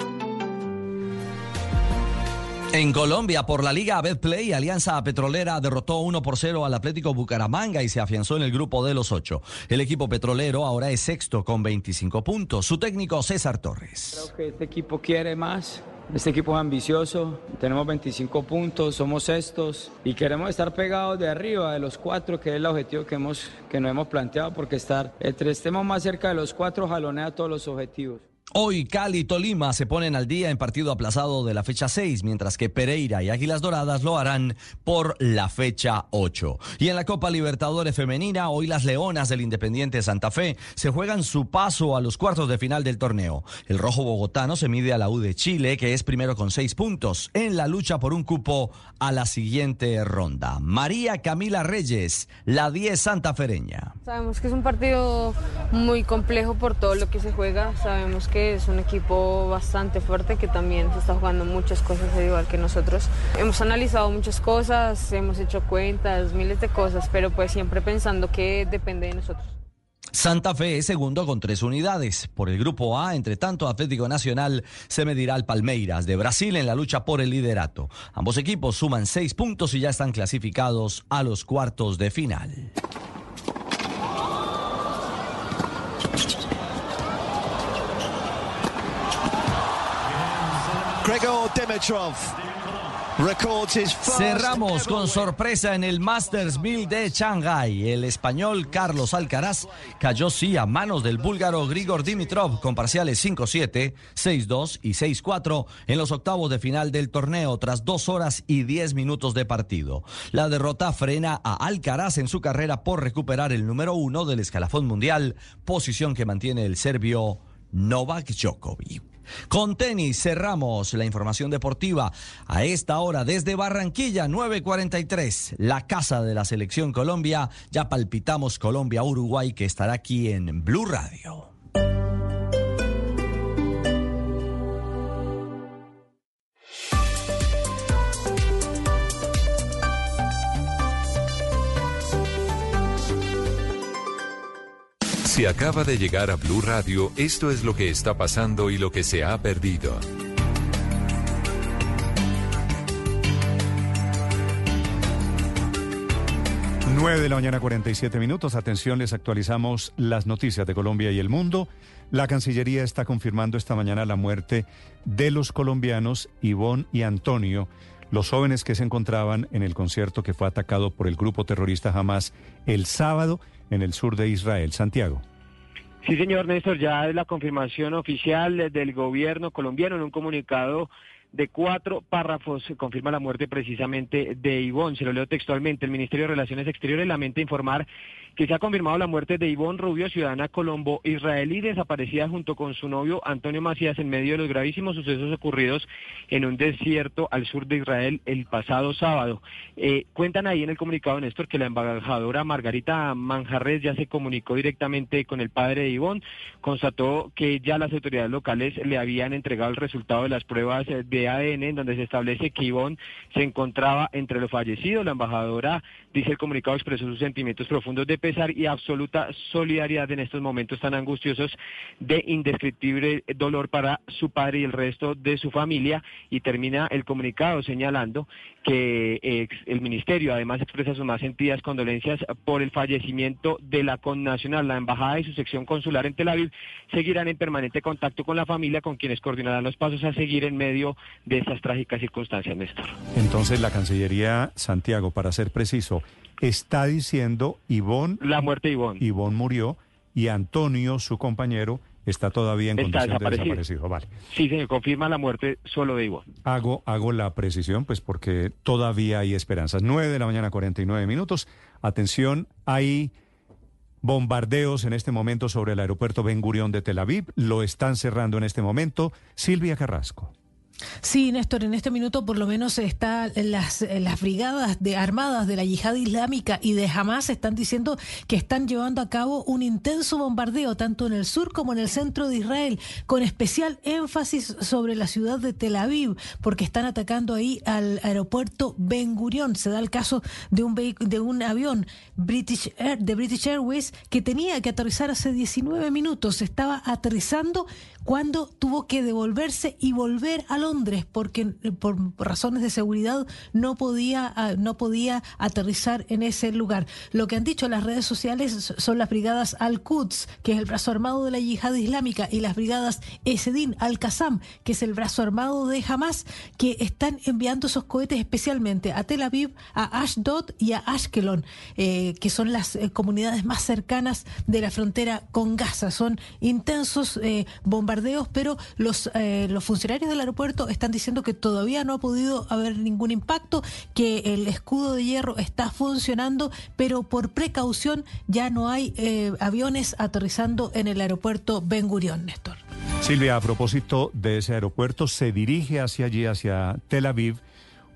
En Colombia, por la Liga Betplay, Alianza Petrolera derrotó 1 por 0 al Atlético Bucaramanga y se afianzó en el grupo de los ocho. El equipo petrolero ahora es sexto con 25 puntos. Su técnico César Torres. Creo que este equipo quiere más. Este equipo es ambicioso, tenemos 25 puntos, somos sextos y queremos estar pegados de arriba de los cuatro, que es el objetivo que, hemos, que nos hemos planteado, porque estar entre estemos más cerca de los cuatro jalonea todos los objetivos. Hoy Cali y Tolima se ponen al día en partido aplazado de la fecha 6, mientras que Pereira y Águilas Doradas lo harán por la fecha 8. Y en la Copa Libertadores Femenina, hoy las Leonas del Independiente Santa Fe se juegan su paso a los cuartos de final del torneo. El rojo bogotano se mide a la U de Chile, que es primero con seis puntos, en la lucha por un cupo a la siguiente ronda. María Camila Reyes, la 10 santafereña. Sabemos que es un partido muy complejo por todo lo que se juega, sabemos que es un equipo bastante fuerte que también está jugando muchas cosas igual que nosotros. Hemos analizado muchas cosas, hemos hecho cuentas, miles de cosas, pero pues siempre pensando que depende de nosotros. Santa Fe es segundo con tres unidades. Por el grupo A, entre tanto, Atlético Nacional se medirá al Palmeiras de Brasil en la lucha por el liderato. Ambos equipos suman seis puntos y ya están clasificados a los cuartos de final. Gregor Dimitrov Cerramos con sorpresa en el Masters 1000 de Shanghai. El español Carlos Alcaraz cayó sí a manos del búlgaro Grigor Dimitrov con parciales 5-7, 6-2 y 6-4 en los octavos de final del torneo tras dos horas y diez minutos de partido. La derrota frena a Alcaraz en su carrera por recuperar el número uno del escalafón mundial, posición que mantiene el serbio Novak Djokovic. Con tenis cerramos la información deportiva a esta hora desde Barranquilla 9:43, la casa de la selección Colombia. Ya palpitamos Colombia-Uruguay que estará aquí en Blue Radio. Si acaba de llegar a Blue Radio, esto es lo que está pasando y lo que se ha perdido. Nueve de la mañana 47 minutos. Atención, les actualizamos las noticias de Colombia y el mundo. La Cancillería está confirmando esta mañana la muerte de los colombianos Ivonne y Antonio, los jóvenes que se encontraban en el concierto que fue atacado por el grupo terrorista Hamas el sábado en el sur de Israel. Santiago. Sí, señor Néstor, ya es la confirmación oficial del gobierno colombiano en un comunicado de cuatro párrafos confirma la muerte precisamente de Ivonne. Se lo leo textualmente. El Ministerio de Relaciones Exteriores lamenta informar que se ha confirmado la muerte de Ivonne Rubio, ciudadana colombo-israelí, desaparecida junto con su novio Antonio Macías en medio de los gravísimos sucesos ocurridos en un desierto al sur de Israel el pasado sábado. Eh, cuentan ahí en el comunicado, Néstor, que la embajadora Margarita Manjarres ya se comunicó directamente con el padre de Ivonne, constató que ya las autoridades locales le habían entregado el resultado de las pruebas de ADN, en donde se establece que Ivonne se encontraba entre los fallecidos. La embajadora, dice el comunicado, expresó sus sentimientos profundos de y absoluta solidaridad en estos momentos tan angustiosos de indescriptible dolor para su padre y el resto de su familia. Y termina el comunicado señalando que eh, el ministerio además expresa sus más sentidas condolencias por el fallecimiento de la connacional. La embajada y su sección consular en Tel Aviv seguirán en permanente contacto con la familia, con quienes coordinarán los pasos a seguir en medio de estas trágicas circunstancias, Néstor. Entonces la Cancillería Santiago, para ser preciso, está diciendo Ivón... La muerte de Ivón. Ivón murió y Antonio, su compañero, está todavía en Está condición de desaparecido. desaparecido. Vale. Sí, se confirma la muerte solo de Ivón. Hago, hago la precisión, pues porque todavía hay esperanzas. 9 de la mañana, 49 minutos. Atención, hay bombardeos en este momento sobre el aeropuerto Ben Gurión de Tel Aviv. Lo están cerrando en este momento. Silvia Carrasco. Sí, Néstor, en este minuto por lo menos está las, las brigadas de armadas de la yihad islámica y de Hamas están diciendo que están llevando a cabo un intenso bombardeo tanto en el sur como en el centro de Israel, con especial énfasis sobre la ciudad de Tel Aviv, porque están atacando ahí al aeropuerto Ben Gurion. Se da el caso de un de un avión British Air- de British Airways que tenía que aterrizar hace 19 minutos. Estaba aterrizando cuando tuvo que devolverse y volver al Londres porque por razones de seguridad no podía, no podía aterrizar en ese lugar. Lo que han dicho las redes sociales son las brigadas Al-Quds, que es el brazo armado de la yihad islámica, y las brigadas Esedin Al-Qassam, que es el brazo armado de Hamas, que están enviando esos cohetes especialmente a Tel Aviv, a Ashdod y a Ashkelon, eh, que son las eh, comunidades más cercanas de la frontera con Gaza. Son intensos eh, bombardeos, pero los, los funcionarios del aeropuerto están diciendo que todavía no ha podido haber ningún impacto, que el escudo de hierro está funcionando, pero por precaución ya no hay aviones aterrizando en el aeropuerto Ben Gurion, Néstor. Silvia, a propósito de ese aeropuerto, se dirige hacia allí, hacia Tel Aviv,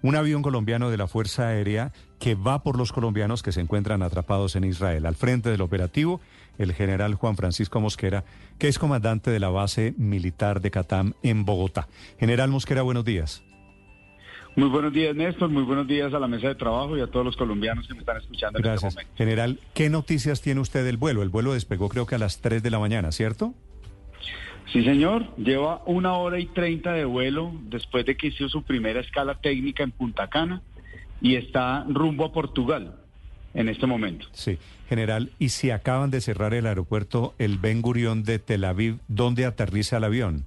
un avión colombiano de la Fuerza Aérea que va por los colombianos que se encuentran atrapados en Israel. Al frente del operativo, el general Juan Francisco Mosquera, que es comandante de la base militar de Catam en Bogotá. General Mosquera, buenos días. Muy buenos días, Néstor. Muy buenos días a la mesa de trabajo y a todos los colombianos que me están escuchando Gracias. en este momento. General, ¿qué noticias tiene usted del vuelo? El vuelo despegó creo que a las 3 de la mañana, ¿cierto? Sí, señor. Lleva una hora y treinta de vuelo después de que hizo su primera escala técnica en Punta Cana y está rumbo a Portugal en este momento. Sí, general. Y si acaban de cerrar el aeropuerto, el Ben Gurión de Tel Aviv, ¿dónde aterriza el avión?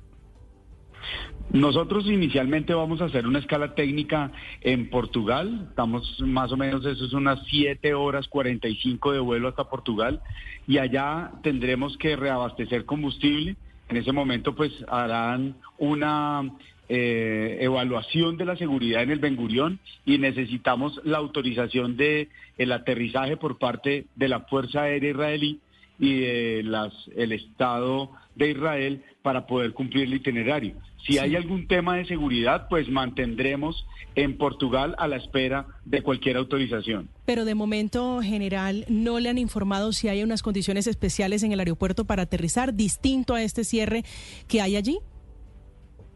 Nosotros inicialmente vamos a hacer una escala técnica en Portugal. Estamos más o menos, eso es unas 7 horas 45 de vuelo hasta Portugal. Y allá tendremos que reabastecer combustible en ese momento pues harán una eh, evaluación de la seguridad en el Ben Gurión y necesitamos la autorización de el aterrizaje por parte de la Fuerza Aérea Israelí y de las, el Estado de Israel para poder cumplir el itinerario. Si hay algún tema de seguridad, pues mantendremos en Portugal a la espera de cualquier autorización. Pero de momento, general, no le han informado si hay unas condiciones especiales en el aeropuerto para aterrizar, distinto a este cierre que hay allí.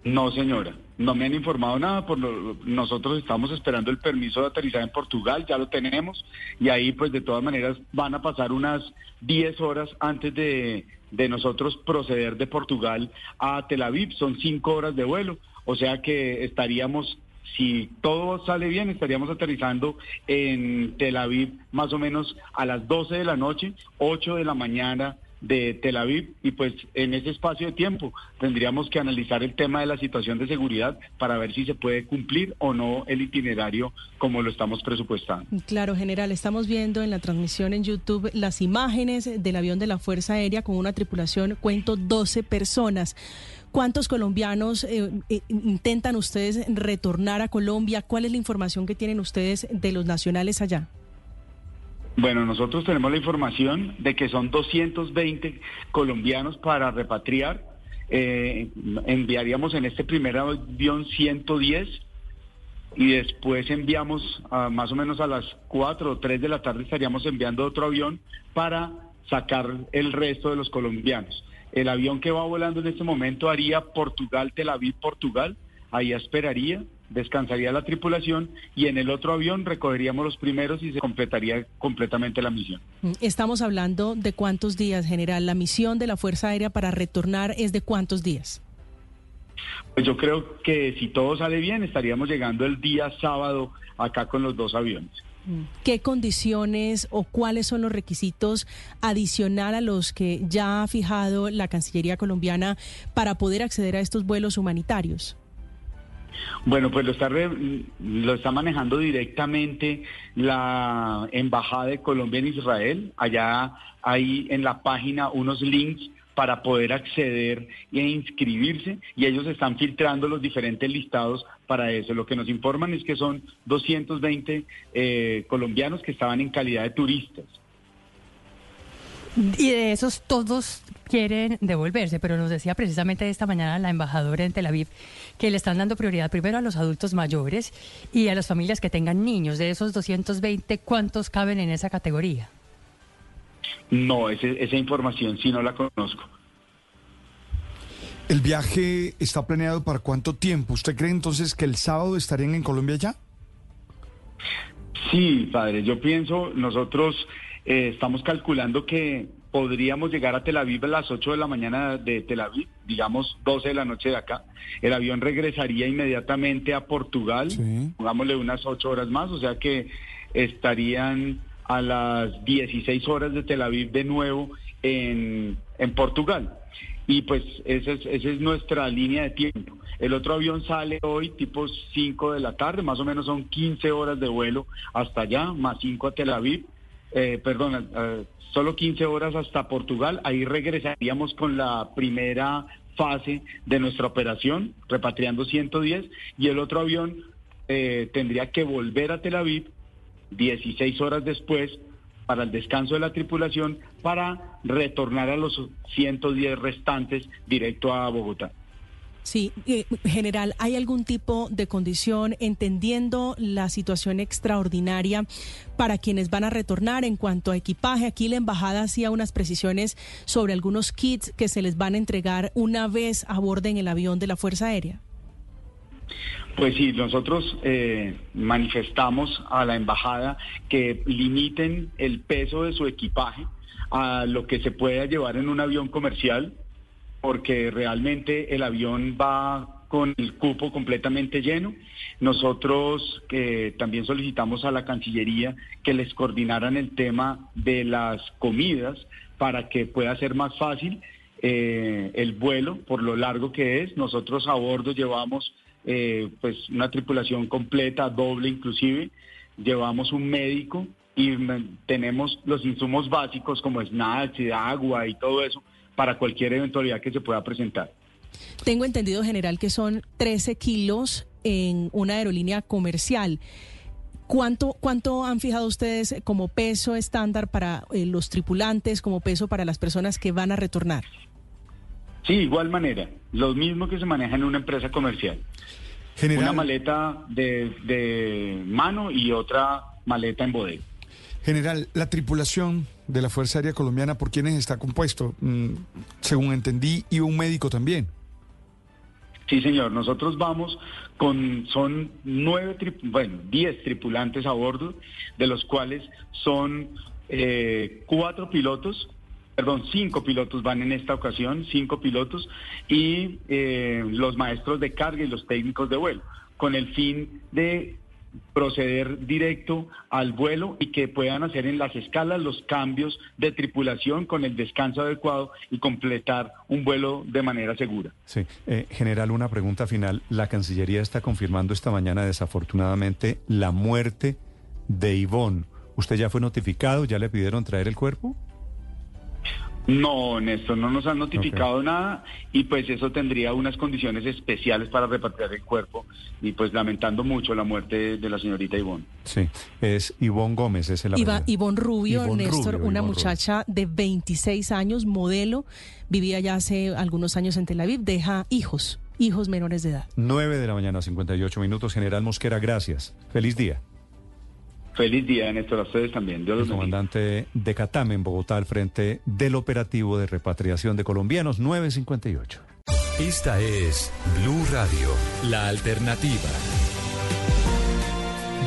No, señora, no me han informado nada. Por nosotros estamos esperando el permiso de aterrizar en Portugal, ya lo tenemos, y ahí pues de todas maneras van a pasar unas 10 horas antes de, de nosotros proceder de Portugal a Tel Aviv. Son 5 horas de vuelo, o sea que estaríamos si todo sale bien, estaríamos aterrizando en Tel Aviv más o menos a las 12 de la noche, 8 de la mañana de Tel Aviv y pues en ese espacio de tiempo tendríamos que analizar el tema de la situación de seguridad para ver si se puede cumplir o no el itinerario como lo estamos presupuestando. Claro, general, estamos viendo en la transmisión en YouTube las imágenes del avión de la Fuerza Aérea con una tripulación, cuento 12 personas. ¿Cuántos colombianos eh, eh, intentan ustedes retornar a Colombia? ¿Cuál es la información que tienen ustedes de los nacionales allá? Bueno, nosotros tenemos la información de que son 220 colombianos para repatriar. Eh, enviaríamos en este primer avión 110 y después enviamos más o menos a las 4 o 3 de la tarde estaríamos enviando otro avión para sacar el resto de los colombianos. El avión que va volando en este momento haría Portugal, Tel Aviv, Portugal. Ahí esperaría descansaría la tripulación y en el otro avión recogeríamos los primeros y se completaría completamente la misión. Mm, estamos hablando de cuántos días, general. La misión de la Fuerza Aérea para retornar es de cuántos días. Pues yo creo que si todo sale bien estaríamos llegando el día sábado acá con los dos aviones. Mm. ¿Qué condiciones o cuáles son los requisitos adicional a los que ya ha fijado la Cancillería colombiana para poder acceder a estos vuelos humanitarios? Bueno, pues lo está, lo está manejando directamente la Embajada de Colombia en Israel. Allá hay en la página unos links para poder acceder e inscribirse y ellos están filtrando los diferentes listados para eso. Lo que nos informan es que son 220 eh, colombianos que estaban en calidad de turistas. Y de esos todos quieren devolverse, pero nos decía precisamente esta mañana la embajadora en Tel Aviv que le están dando prioridad primero a los adultos mayores y a las familias que tengan niños. De esos 220, ¿cuántos caben en esa categoría? No, esa información sí no la conozco. ¿El viaje está planeado para cuánto tiempo? ¿Usted cree entonces que el sábado estarían en Colombia ya? Sí, padre, yo pienso, nosotros eh, estamos calculando que podríamos llegar a Tel Aviv a las 8 de la mañana de Tel Aviv, digamos 12 de la noche de acá. El avión regresaría inmediatamente a Portugal, pongámosle unas 8 horas más, o sea que estarían a las 16 horas de Tel Aviv de nuevo en, en Portugal. Y pues esa es, esa es nuestra línea de tiempo. El otro avión sale hoy tipo 5 de la tarde, más o menos son 15 horas de vuelo hasta allá, más 5 a Tel Aviv. Eh, perdón, eh, solo 15 horas hasta Portugal. Ahí regresaríamos con la primera fase de nuestra operación, repatriando 110, y el otro avión eh, tendría que volver a Tel Aviv 16 horas después para el descanso de la tripulación para retornar a los 110 restantes directo a Bogotá. Sí, eh, general, ¿hay algún tipo de condición, entendiendo la situación extraordinaria para quienes van a retornar en cuanto a equipaje? Aquí la embajada hacía unas precisiones sobre algunos kits que se les van a entregar una vez aborden el avión de la Fuerza Aérea. Pues sí, nosotros eh, manifestamos a la embajada que limiten el peso de su equipaje a lo que se pueda llevar en un avión comercial, porque realmente el avión va con el cupo completamente lleno. Nosotros que también solicitamos a la Cancillería que les coordinaran el tema de las comidas para que pueda ser más fácil eh, el vuelo por lo largo que es. Nosotros a bordo llevamos eh, pues una tripulación completa, doble inclusive. Llevamos un médico y tenemos los insumos básicos como snacks y agua y todo eso para cualquier eventualidad que se pueda presentar. Tengo entendido, general, que son 13 kilos en una aerolínea comercial. ¿Cuánto, ¿Cuánto han fijado ustedes como peso estándar para eh, los tripulantes, como peso para las personas que van a retornar? Sí, igual manera, lo mismo que se maneja en una empresa comercial. Una maleta de, mano y otra maleta en bodega. General, la tripulación de la Fuerza Aérea Colombiana, ¿por quiénes está compuesto? Mm, según entendí, y un médico también. Sí, señor. Nosotros vamos con, son nueve, bueno, diez tripulantes a bordo, de los cuales son eh, cuatro pilotos perdón, cinco pilotos van en esta ocasión, cinco pilotos, y eh, los maestros de carga y los técnicos de vuelo, con el fin de proceder directo al vuelo y que puedan hacer en las escalas los cambios de tripulación con el descanso adecuado y completar un vuelo de manera segura. Sí, eh, general, una pregunta final. La Cancillería está confirmando esta mañana, desafortunadamente, la muerte de Ivonne. ¿Usted ya fue notificado? ¿Ya le pidieron traer el cuerpo? No, Néstor, no nos han notificado nada y pues eso tendría unas condiciones especiales para repatriar el cuerpo y pues lamentando mucho la muerte de la señorita Ivonne. Sí, es Ivonne Gómez, es el Iba, Ivonne Rubio, Néstor, una muchacha de 26 años, modelo, vivía ya hace algunos años en Tel Aviv, deja hijos, hijos menores de edad. 9 de la mañana, 58 minutos. General Mosquera, gracias. Feliz día. Feliz día, Néstor, a ustedes también. el comandante de Catam en Bogotá al frente del operativo de repatriación de colombianos 958. Esta es Blue Radio, la alternativa.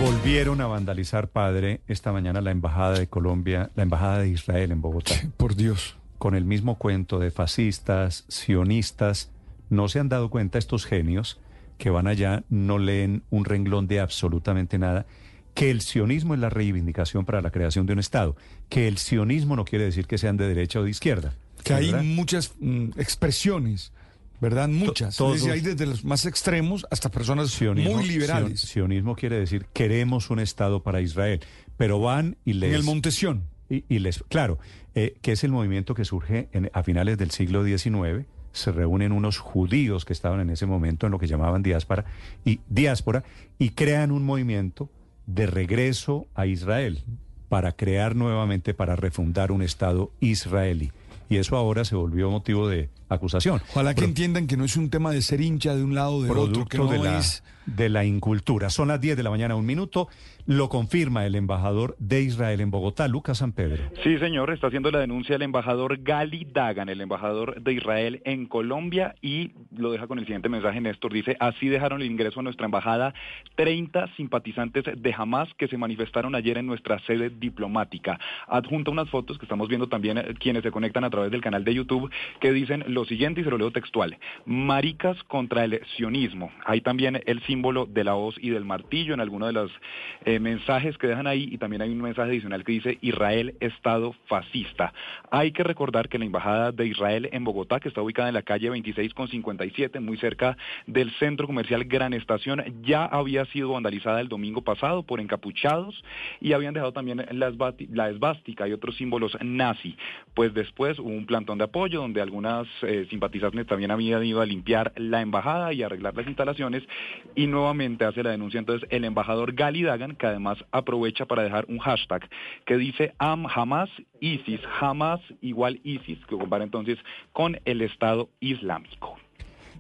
Volvieron a vandalizar, padre, esta mañana la embajada de Colombia, la embajada de Israel en Bogotá. Por Dios. Con el mismo cuento de fascistas, sionistas. No se han dado cuenta estos genios que van allá, no leen un renglón de absolutamente nada que el sionismo es la reivindicación para la creación de un Estado, que el sionismo no quiere decir que sean de derecha o de izquierda. Que hay muchas mm, expresiones, ¿verdad? Muchas. Todos, hay desde los más extremos hasta personas muy liberales. sionismo quiere decir queremos un Estado para Israel, pero van y les... En el Montesión. Y, les... Claro, eh, que es el movimiento que surge a finales del siglo XIX, se reúnen unos judíos que estaban en ese momento en lo que llamaban diáspora y diáspora y crean un movimiento de regreso a Israel para crear nuevamente, para refundar un Estado israelí. Y eso ahora se volvió motivo de acusación. Ojalá que entiendan que no es un tema de ser hincha de un lado o de otro, que no de la, es... de la incultura. Son las 10 de la mañana, un minuto. Lo confirma el embajador de Israel en Bogotá, Lucas San Pedro. Sí, señor, está haciendo la denuncia el embajador Gali Dagan, el embajador de Israel en Colombia, y lo deja con el siguiente mensaje, Néstor. Dice, así dejaron el ingreso a nuestra embajada 30 simpatizantes de Hamas que se manifestaron ayer en nuestra sede diplomática. Adjunta unas fotos que estamos viendo también eh, quienes se conectan a través del canal de YouTube, que dicen lo siguiente, y se lo leo textual, maricas contra el sionismo. Hay también el símbolo de la hoz y del martillo en alguno de los eh, mensajes que dejan ahí, y también hay un mensaje adicional que dice Israel, Estado fascista. Hay que recordar que la Embajada de Israel en Bogotá, que está ubicada en la calle 26 con 57, muy cerca del centro comercial Gran Estación, ya había sido vandalizada el domingo pasado por encapuchados y habían dejado también la esvástica y otros símbolos nazi. Pues después hubo un plantón de apoyo donde algunas eh, simpatizantes también habían ido a limpiar la embajada y arreglar las instalaciones y nuevamente hace la denuncia entonces el embajador Gali Dagan, que además aprovecha para dejar un hashtag que dice Am Hamas ISIS, Hamas igual ISIS, que compara entonces con el Estado Islámico.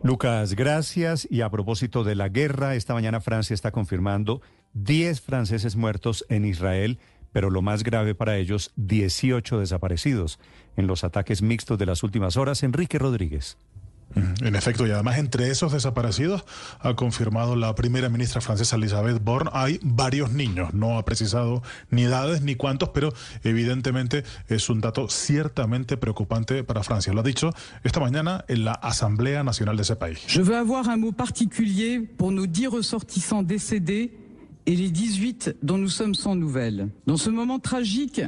Lucas, gracias. Y a propósito de la guerra, esta mañana Francia está confirmando 10 franceses muertos en Israel, pero lo más grave para ellos, 18 desaparecidos en los ataques mixtos de las últimas horas. Enrique Rodríguez. En efecto, y además entre esos desaparecidos, ha confirmado la primera ministra francesa Elisabeth Borne, hay varios niños. No ha precisado ni edades ni cuántos, pero evidentemente es un dato ciertamente preocupante para Francia. Lo ha dicho esta mañana en la Asamblea Nacional de ese país. Je veux avoir un mot particulier pour nos 10 ressortissants décédés et les 18 dont nous sommes sans nouvelles. Dans ce moment tragique,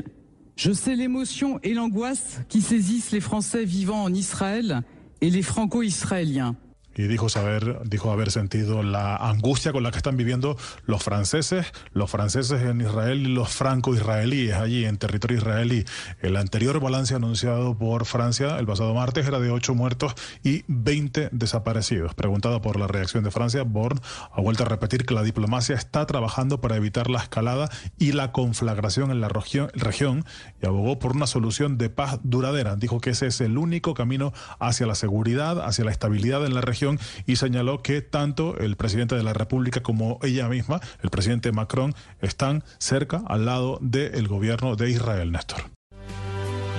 je sais l'émotion et l'angoisse qui saisissent les Français vivant en Israël et les franco-israéliens. Y dijo saber, dijo haber sentido la angustia con la que están viviendo los franceses, los franceses en Israel y los franco-israelíes allí en territorio israelí. El anterior balance anunciado por Francia el pasado martes era de 8 muertos y 20 desaparecidos. Preguntado por la reacción de Francia, Born ha vuelto a repetir que la diplomacia está trabajando para evitar la escalada y la conflagración en la región, región y abogó por una solución de paz duradera. Dijo que ese es el único camino hacia la seguridad, hacia la estabilidad en la y señaló que tanto el presidente de la República como ella misma, el presidente Macron, están cerca al lado del gobierno de Israel, Néstor.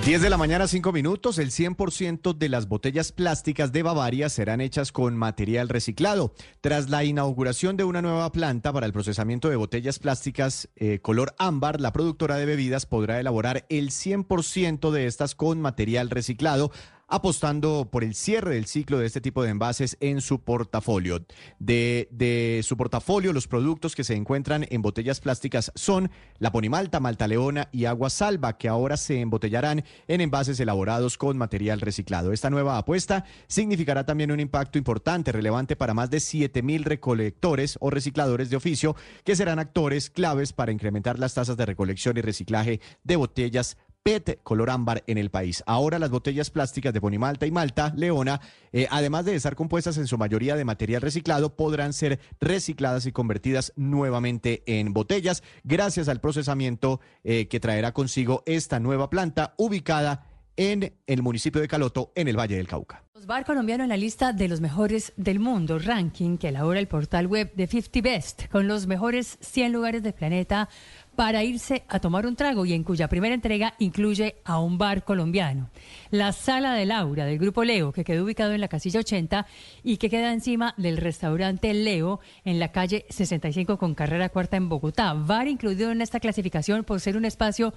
10 de la mañana, 5 minutos. El 100% de las botellas plásticas de Bavaria serán hechas con material reciclado. Tras la inauguración de una nueva planta para el procesamiento de botellas plásticas eh, color ámbar, la productora de bebidas podrá elaborar el 100% de estas con material reciclado apostando por el cierre del ciclo de este tipo de envases en su portafolio. De, su portafolio, los productos que se encuentran en botellas plásticas son la ponimalta, malta leona y agua salva, que ahora se embotellarán en envases elaborados con material reciclado. Esta nueva apuesta significará también un impacto importante, relevante para más de 7 mil recolectores o recicladores de oficio, que serán actores claves para incrementar las tasas de recolección y reciclaje de botellas PET color ámbar en el país. Ahora las botellas plásticas de Bonimalta y Malta Leona, eh, además de estar compuestas en su mayoría de material reciclado, podrán ser recicladas y convertidas nuevamente en botellas gracias al procesamiento eh, que traerá consigo esta nueva planta ubicada en el municipio de Caloto, en el Valle del Cauca. Bar colombiano en la lista de los mejores del mundo, ranking que elabora el portal web de 50 Best, con los mejores 100 lugares del planeta para irse a tomar un trago y en cuya primera entrega incluye a un bar colombiano. La Sala de Laura del Grupo Leo, que quedó ubicado en la casilla 80 y que queda encima del restaurante Leo en la calle 65 con carrera cuarta en Bogotá. Bar incluido en esta clasificación por ser un espacio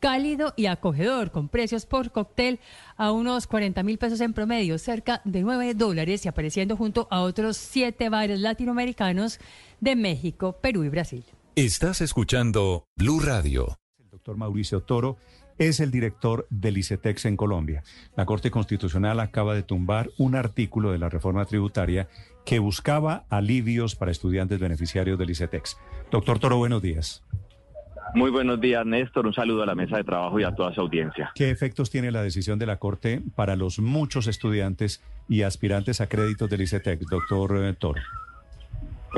cálido y acogedor, con precios por cóctel a unos 40 mil pesos en promedio, cerca de 9 dólares y apareciendo junto a otros siete bares latinoamericanos de México, Perú y Brasil. Estás escuchando Blue Radio. El doctor Mauricio Toro es el director del ICETEX en Colombia. La Corte Constitucional acaba de tumbar un artículo de la reforma tributaria que buscaba alivios para estudiantes beneficiarios del ICETEX. Doctor Toro, buenos días. Muy buenos días, Néstor. Un saludo a la mesa de trabajo y a toda su audiencia. ¿Qué efectos tiene la decisión de la Corte para los muchos estudiantes y aspirantes a créditos del ICETEX, doctor eh, Toro?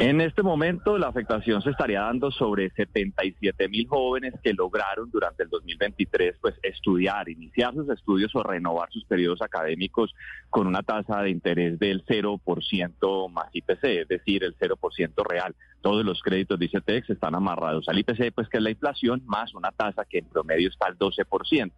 En este momento la afectación se estaría dando sobre 77 mil jóvenes que lograron durante el 2023 pues estudiar, iniciar sus estudios o renovar sus periodos académicos con una tasa de interés del 0% más IPC, es decir, el 0% real. Todos los créditos de ICETEX están amarrados al IPC, pues que es la inflación más una tasa que en promedio está al 12%.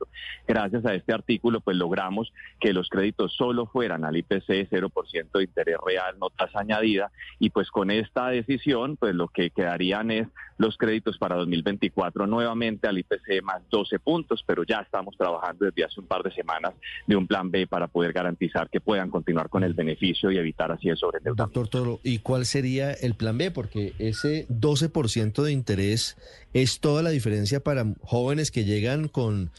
Gracias a este artículo pues logramos que los créditos solo fueran al IPC 0% de interés real, no tasa añadida y pues con esta decisión, pues lo que quedarían es los créditos para 2024 nuevamente al IPC más 12 puntos, pero ya estamos trabajando desde hace un par de semanas de un plan B para poder garantizar que puedan continuar con el beneficio y evitar así el sobreendeudamiento. Doctor Toro, ¿y cuál sería el plan B? Porque ese 12% de interés es toda la diferencia para jóvenes que llegan con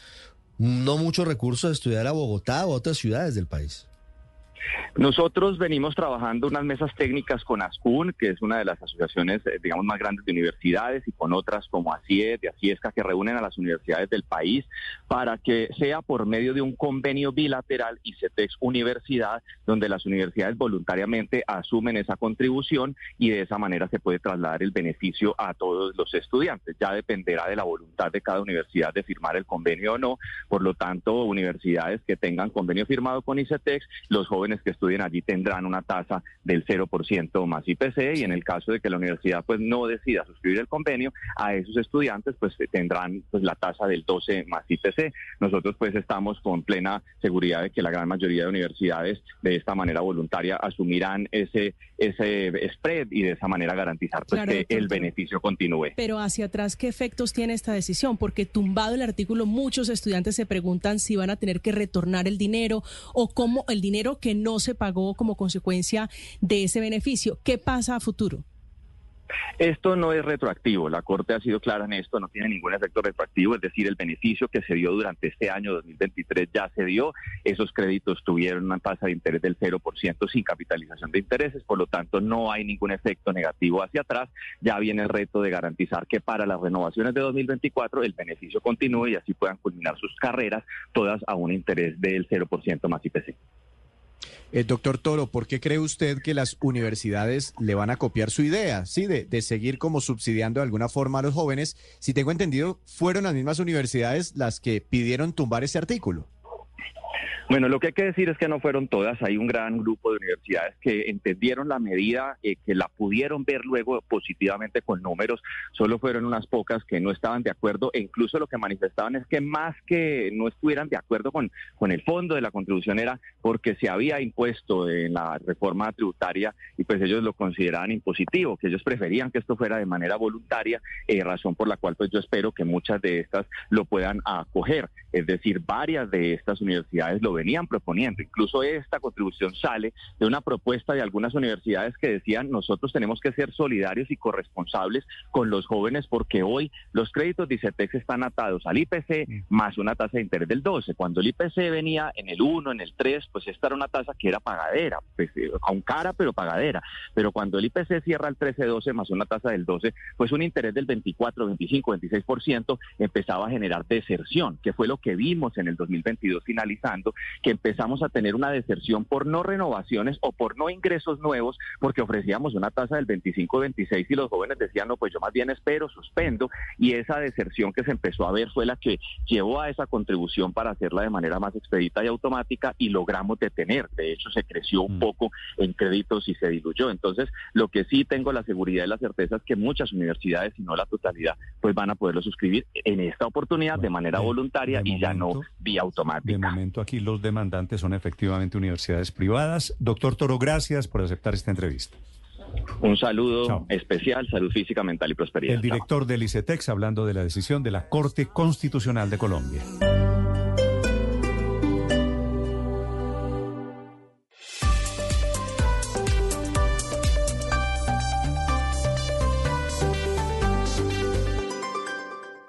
no muchos recursos a estudiar a Bogotá o a otras ciudades del país. Nosotros venimos trabajando unas mesas técnicas con ASCUN, que es una de las asociaciones, eh, digamos, más grandes de universidades, y con otras como ACIED y ACIESCA, que reúnen a las universidades del país, para que sea por medio de un convenio bilateral y CETEX Universidad, donde las universidades voluntariamente asumen esa contribución y de esa manera se puede trasladar el beneficio a todos los estudiantes. Ya dependerá de la voluntad de cada universidad de firmar el convenio o no. Por lo tanto, universidades que tengan convenio firmado con ICETEX, los jóvenes que estudien allí tendrán una tasa del 0% más IPC y en el caso de que la universidad pues no decida suscribir el convenio, a esos estudiantes pues tendrán pues la tasa del 12 más IPC. Nosotros pues estamos con plena seguridad de que la gran mayoría de universidades de esta manera voluntaria asumirán ese ese spread y de esa manera garantizar pues, que el beneficio continúe. Pero hacia atrás, ¿qué efectos tiene esta decisión? Porque tumbado el artículo, muchos estudiantes se preguntan si van a tener que retornar el dinero o cómo el dinero que no se pagó como consecuencia de ese beneficio. ¿Qué pasa a futuro? Esto no es retroactivo, la Corte ha sido clara en esto, no tiene ningún efecto retroactivo, es decir, el beneficio que se dio durante este año 2023 ya se dio, esos créditos tuvieron una tasa de interés del 0% sin capitalización de intereses, por lo tanto no hay ningún efecto negativo hacia atrás, ya viene el reto de garantizar que para las renovaciones de 2024 el beneficio continúe y así puedan culminar sus carreras todas a un interés del 0% más IPC. Eh, doctor Toro, ¿por qué cree usted que las universidades le van a copiar su idea, sí, de, de, seguir como subsidiando de alguna forma a los jóvenes? Si tengo entendido, fueron las mismas universidades las que pidieron tumbar ese artículo. Bueno, lo que hay que decir es que no fueron todas. Hay un gran grupo de universidades que entendieron la medida, eh, que la pudieron ver luego positivamente con números. Solo fueron unas pocas que no estaban de acuerdo e incluso lo que manifestaban es que más que no estuvieran de acuerdo con, con el fondo de la contribución era porque se había impuesto en la reforma tributaria y pues ellos lo consideraban impositivo, que ellos preferían que esto fuera de manera voluntaria, eh, razón por la cual pues yo espero que muchas de estas lo puedan acoger. Es decir, varias de estas universidades lo venían proponiendo. Incluso esta contribución sale de una propuesta de algunas universidades que decían nosotros tenemos que ser solidarios y corresponsables con los jóvenes porque hoy los créditos de ICETEX están atados al IPC mm. más una tasa de interés del 12. Cuando el IPC venía en el 1, en el 3, pues esta era una tasa que era pagadera, pues, eh, aún cara pero pagadera. Pero cuando el IPC cierra el 13-12 más una tasa del 12, pues un interés del 24, 25, 26% empezaba a generar deserción, que fue lo que vimos en el 2022 finalizando que empezamos a tener una deserción por no renovaciones o por no ingresos nuevos, porque ofrecíamos una tasa del 25-26 y los jóvenes decían, no, pues yo más bien espero, suspendo, y esa deserción que se empezó a ver fue la que llevó a esa contribución para hacerla de manera más expedita y automática y logramos detener. De hecho, se creció un mm. poco en créditos y se diluyó. Entonces, lo que sí tengo la seguridad y la certeza es que muchas universidades, si no la totalidad, pues van a poderlo suscribir en esta oportunidad de manera voluntaria y ya no vía automática. De momento aquí los demandantes son efectivamente universidades privadas. Doctor Toro, gracias por aceptar esta entrevista. Un saludo especial, salud física, mental y prosperidad. El director del ICETEX hablando de la decisión de la Corte Constitucional de Colombia.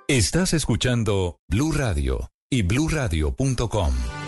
Estás escuchando Blue Radio y bluradio.com.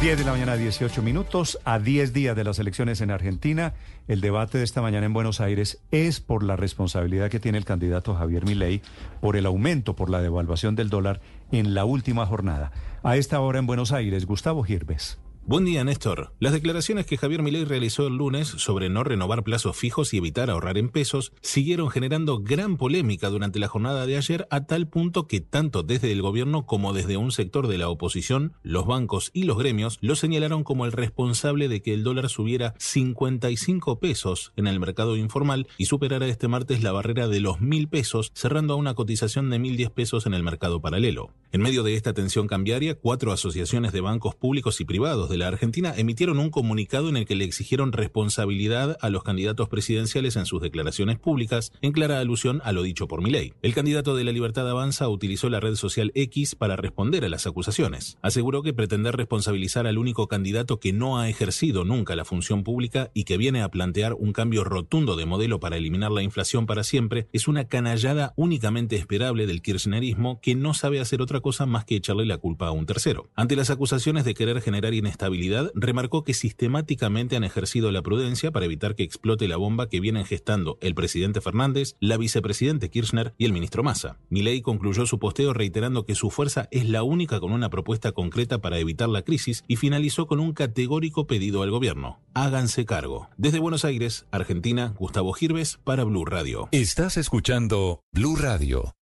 10 de la mañana, 18 minutos. A 10 días de las elecciones en Argentina, el debate de esta mañana en Buenos Aires es por la responsabilidad que tiene el candidato Javier Milei por el aumento, por la devaluación del dólar en la última jornada. A esta hora en Buenos Aires, Gustavo Girves. Buen día, Néstor. Las declaraciones que Javier Milei realizó el lunes sobre no renovar plazos fijos y evitar ahorrar en pesos siguieron generando gran polémica durante la jornada de ayer a tal punto que tanto desde el gobierno como desde un sector de la oposición, los bancos y los gremios lo señalaron como el responsable de que el dólar subiera 55 pesos en el mercado informal y superara este martes la barrera de los mil pesos, cerrando a una cotización de 1.010 pesos en el mercado paralelo. En medio de esta tensión cambiaria, cuatro asociaciones de bancos públicos y privados de la Argentina emitieron un comunicado en el que le exigieron responsabilidad a los candidatos presidenciales en sus declaraciones públicas, en clara alusión a lo dicho por Milei. El candidato de la Libertad Avanza utilizó la red social X para responder a las acusaciones. Aseguró que pretender responsabilizar al único candidato que no ha ejercido nunca la función pública y que viene a plantear un cambio rotundo de modelo para eliminar la inflación para siempre es una canallada únicamente esperable del kirchnerismo que no sabe hacer otra cosa más que echarle la culpa a un tercero. Ante las acusaciones de querer generar inestabilidad, remarcó que sistemáticamente han ejercido la prudencia para evitar que explote la bomba que vienen gestando el presidente Fernández, la vicepresidente Kirchner y el ministro Massa. Milei concluyó su posteo reiterando que su fuerza es la única con una propuesta concreta para evitar la crisis y finalizó con un categórico pedido al gobierno. Háganse cargo. Desde Buenos Aires, Argentina, Gustavo Girves para Blue Radio. Estás escuchando Blue Radio.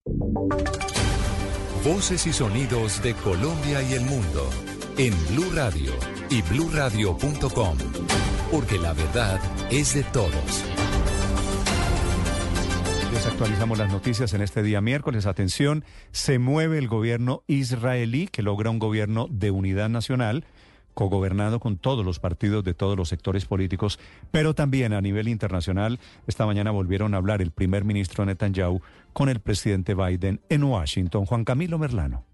Voces y sonidos de Colombia y el mundo en Blue Radio y bluradio.com, porque la verdad es de todos. Desactualizamos las noticias en este día miércoles. Atención, se mueve el gobierno israelí que logra un gobierno de unidad nacional cogobernado con todos los partidos de todos los sectores políticos, pero también a nivel internacional. Esta mañana volvieron a hablar el primer ministro Netanyahu con el presidente Biden en Washington. Juan Camilo Merlano.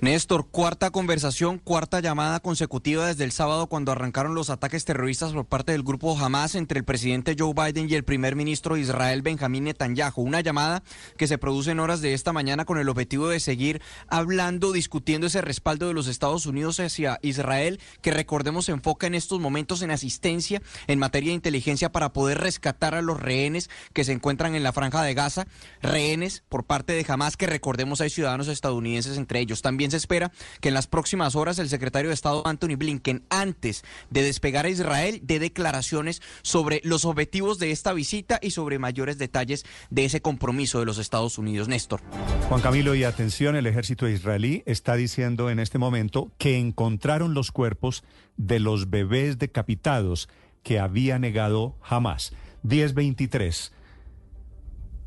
Néstor, cuarta conversación, cuarta llamada consecutiva desde el sábado cuando arrancaron los ataques terroristas por parte del grupo Hamas entre el presidente Joe Biden y el primer ministro de Israel Benjamín Netanyahu. Una llamada que se produce en horas de esta mañana con el objetivo de seguir hablando, discutiendo ese respaldo de los Estados Unidos hacia Israel, que recordemos se enfoca en estos momentos en asistencia en materia de inteligencia para poder rescatar a los rehenes que se encuentran en la franja de Gaza, rehenes por parte de Hamas que recordemos hay ciudadanos estadounidenses entre ellos. También se espera que en las próximas horas el secretario de Estado Anthony Blinken, antes de despegar a Israel, dé declaraciones sobre los objetivos de esta visita y sobre mayores detalles de ese compromiso de los Estados Unidos. Néstor. Juan Camilo, y atención, el ejército israelí está diciendo en este momento que encontraron los cuerpos de los bebés decapitados que había negado jamás. 1023.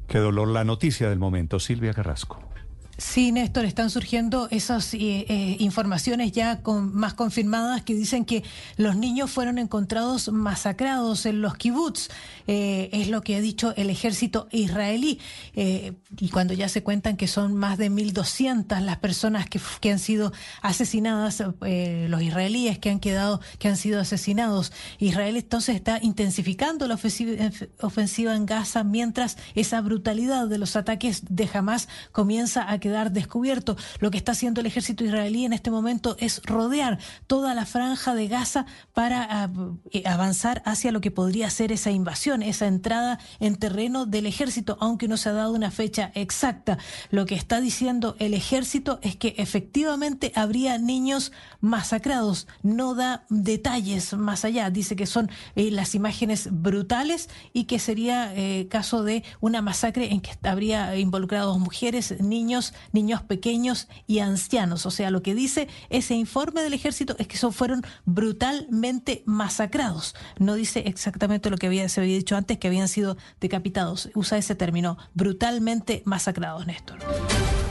Qué dolor la noticia del momento. Silvia Carrasco. Sí, Néstor, están surgiendo esas eh, eh, informaciones ya con, más confirmadas que dicen que los niños fueron encontrados masacrados en los kibbutz. Eh, es lo que ha dicho el ejército israelí. y cuando ya se cuentan que son más de 1.200 las personas que, han sido asesinadas, los israelíes que han quedado, que han sido asesinados. Israel entonces está intensificando la ofensiva, ofensiva en Gaza mientras esa brutalidad de los ataques de Hamas comienza a quedar descubierto. Lo que está haciendo el ejército israelí en este momento es rodear toda la franja de Gaza para eh, avanzar hacia lo que podría ser esa invasión, esa entrada en terreno del ejército, aunque no se ha dado una fecha exacta. Lo que está diciendo el ejército es que efectivamente habría niños masacrados. No da detalles más allá. Dice que son eh, las imágenes brutales y que sería eh, caso de una masacre en que habría involucrados mujeres, niños, niños, pequeños y ancianos. O sea, lo que dice ese informe del ejército es que son, fueron brutalmente masacrados. No dice exactamente lo que había, se había dicho antes, que habían sido decapitados. Usa ese término, brutalmente masacrados, Néstor.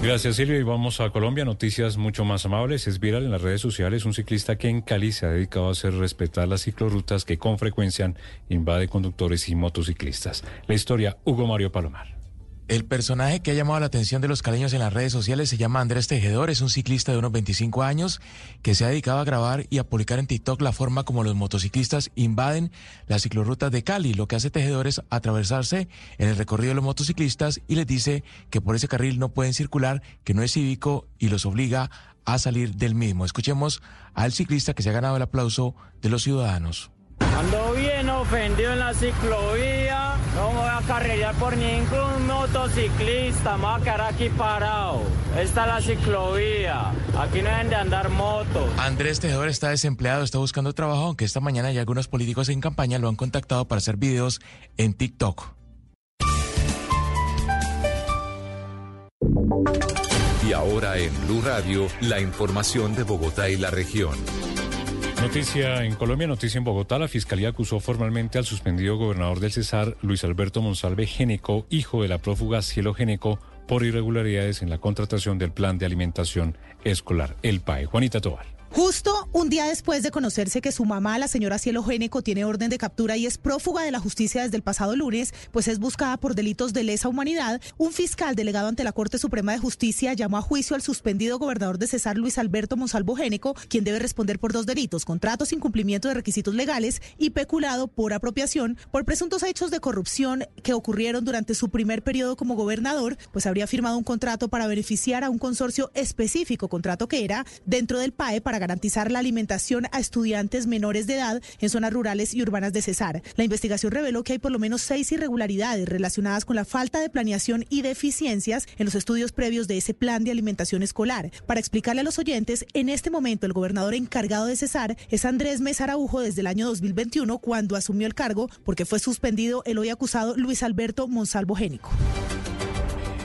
Gracias Silvia y vamos a Colombia, noticias mucho más amables. Es viral en las redes sociales un ciclista que en Cali se ha dedicado a hacer respetar las ciclorrutas que con frecuencia invade conductores y motociclistas. La historia, Hugo Mario Palomar. El personaje que ha llamado la atención de los caleños en las redes sociales se llama Andrés Tejedor, es un ciclista de unos 25 años que se ha dedicado a grabar y a publicar en TikTok la forma como los motociclistas invaden las ciclorrutas de Cali. Lo que hace Tejedor es atravesarse en el recorrido de los motociclistas y les dice que por ese carril no pueden circular, que no es cívico y los obliga a salir del mismo. Escuchemos al ciclista que se ha ganado el aplauso de los ciudadanos. Ando bien ofendido en la ciclovía. No voy a carrerar por ningún motociclista. Me voy a quedar aquí parado. Esta es la ciclovía. Aquí no deben de andar motos. Andrés Tejedor está desempleado, está buscando trabajo, aunque esta mañana ya algunos políticos en campaña lo han contactado para hacer videos en TikTok. Y ahora en Blue Radio, la información de Bogotá y la región. Noticia en Colombia, noticia en Bogotá. La fiscalía acusó formalmente al suspendido gobernador del Cesar, Luis Alberto Monsalve Géneco, hijo de la prófuga Cielo Géneco, por irregularidades en la contratación del plan de alimentación escolar, el PAE. Juanita Tobar. Justo un día después de conocerse que su mamá, la señora Cielo Géneco, tiene orden de captura y es prófuga de la justicia desde el pasado lunes, pues es buscada por delitos de lesa humanidad, un fiscal delegado ante la Corte Suprema de Justicia llamó a juicio al suspendido gobernador de Cesar, Luis Alberto Monsalvo Géneco, quien debe responder por dos delitos, contratos sin cumplimiento de requisitos legales y peculado por apropiación por presuntos hechos de corrupción que ocurrieron durante su primer periodo como gobernador, pues habría firmado un contrato para beneficiar a un consorcio específico, contrato que era dentro del PAE para garantizar la alimentación a estudiantes menores de edad en zonas rurales y urbanas de Cesar. La investigación reveló que hay por lo menos seis irregularidades relacionadas con la falta de planeación y deficiencias en los estudios previos de ese plan de alimentación escolar. Para explicarle a los oyentes, en este momento el gobernador encargado de Cesar es Andrés Mesa Araujo desde el año 2021 cuando asumió el cargo porque fue suspendido el hoy acusado Luis Alberto Monsalvo Génico.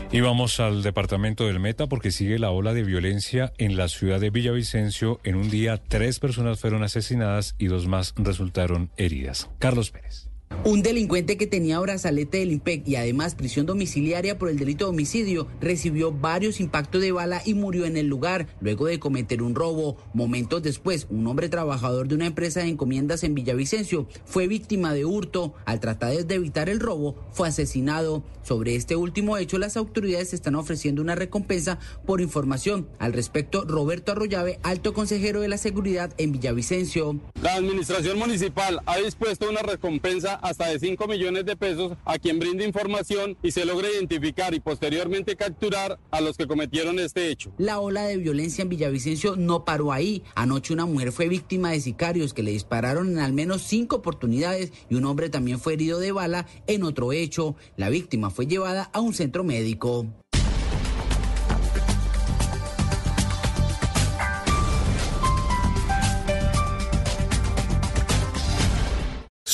Y vamos al departamento del Meta porque sigue la ola de violencia en la ciudad de Villavicencio. En un día, tres personas fueron asesinadas y dos más resultaron heridas. Carlos Pérez. Un delincuente que tenía brazalete del IMPEC y además prisión domiciliaria por el delito de homicidio recibió varios impactos de bala y murió en el lugar luego de cometer un robo. Momentos después, un hombre trabajador de una empresa de encomiendas en Villavicencio fue víctima de hurto. Al tratar de evitar el robo, fue asesinado. Sobre este último hecho, las autoridades están ofreciendo una recompensa por información. Al respecto, Roberto Arroyave, alto consejero de la seguridad en Villavicencio. La administración municipal ha dispuesto una recompensa hasta de 5 millones de pesos a quien brinde información y se logre identificar y posteriormente capturar a los que cometieron este hecho. La ola de violencia en Villavicencio no paró ahí. Anoche una mujer fue víctima de sicarios que le dispararon en al menos cinco oportunidades y un hombre también fue herido de bala en otro hecho. La víctima fue llevada a un centro médico.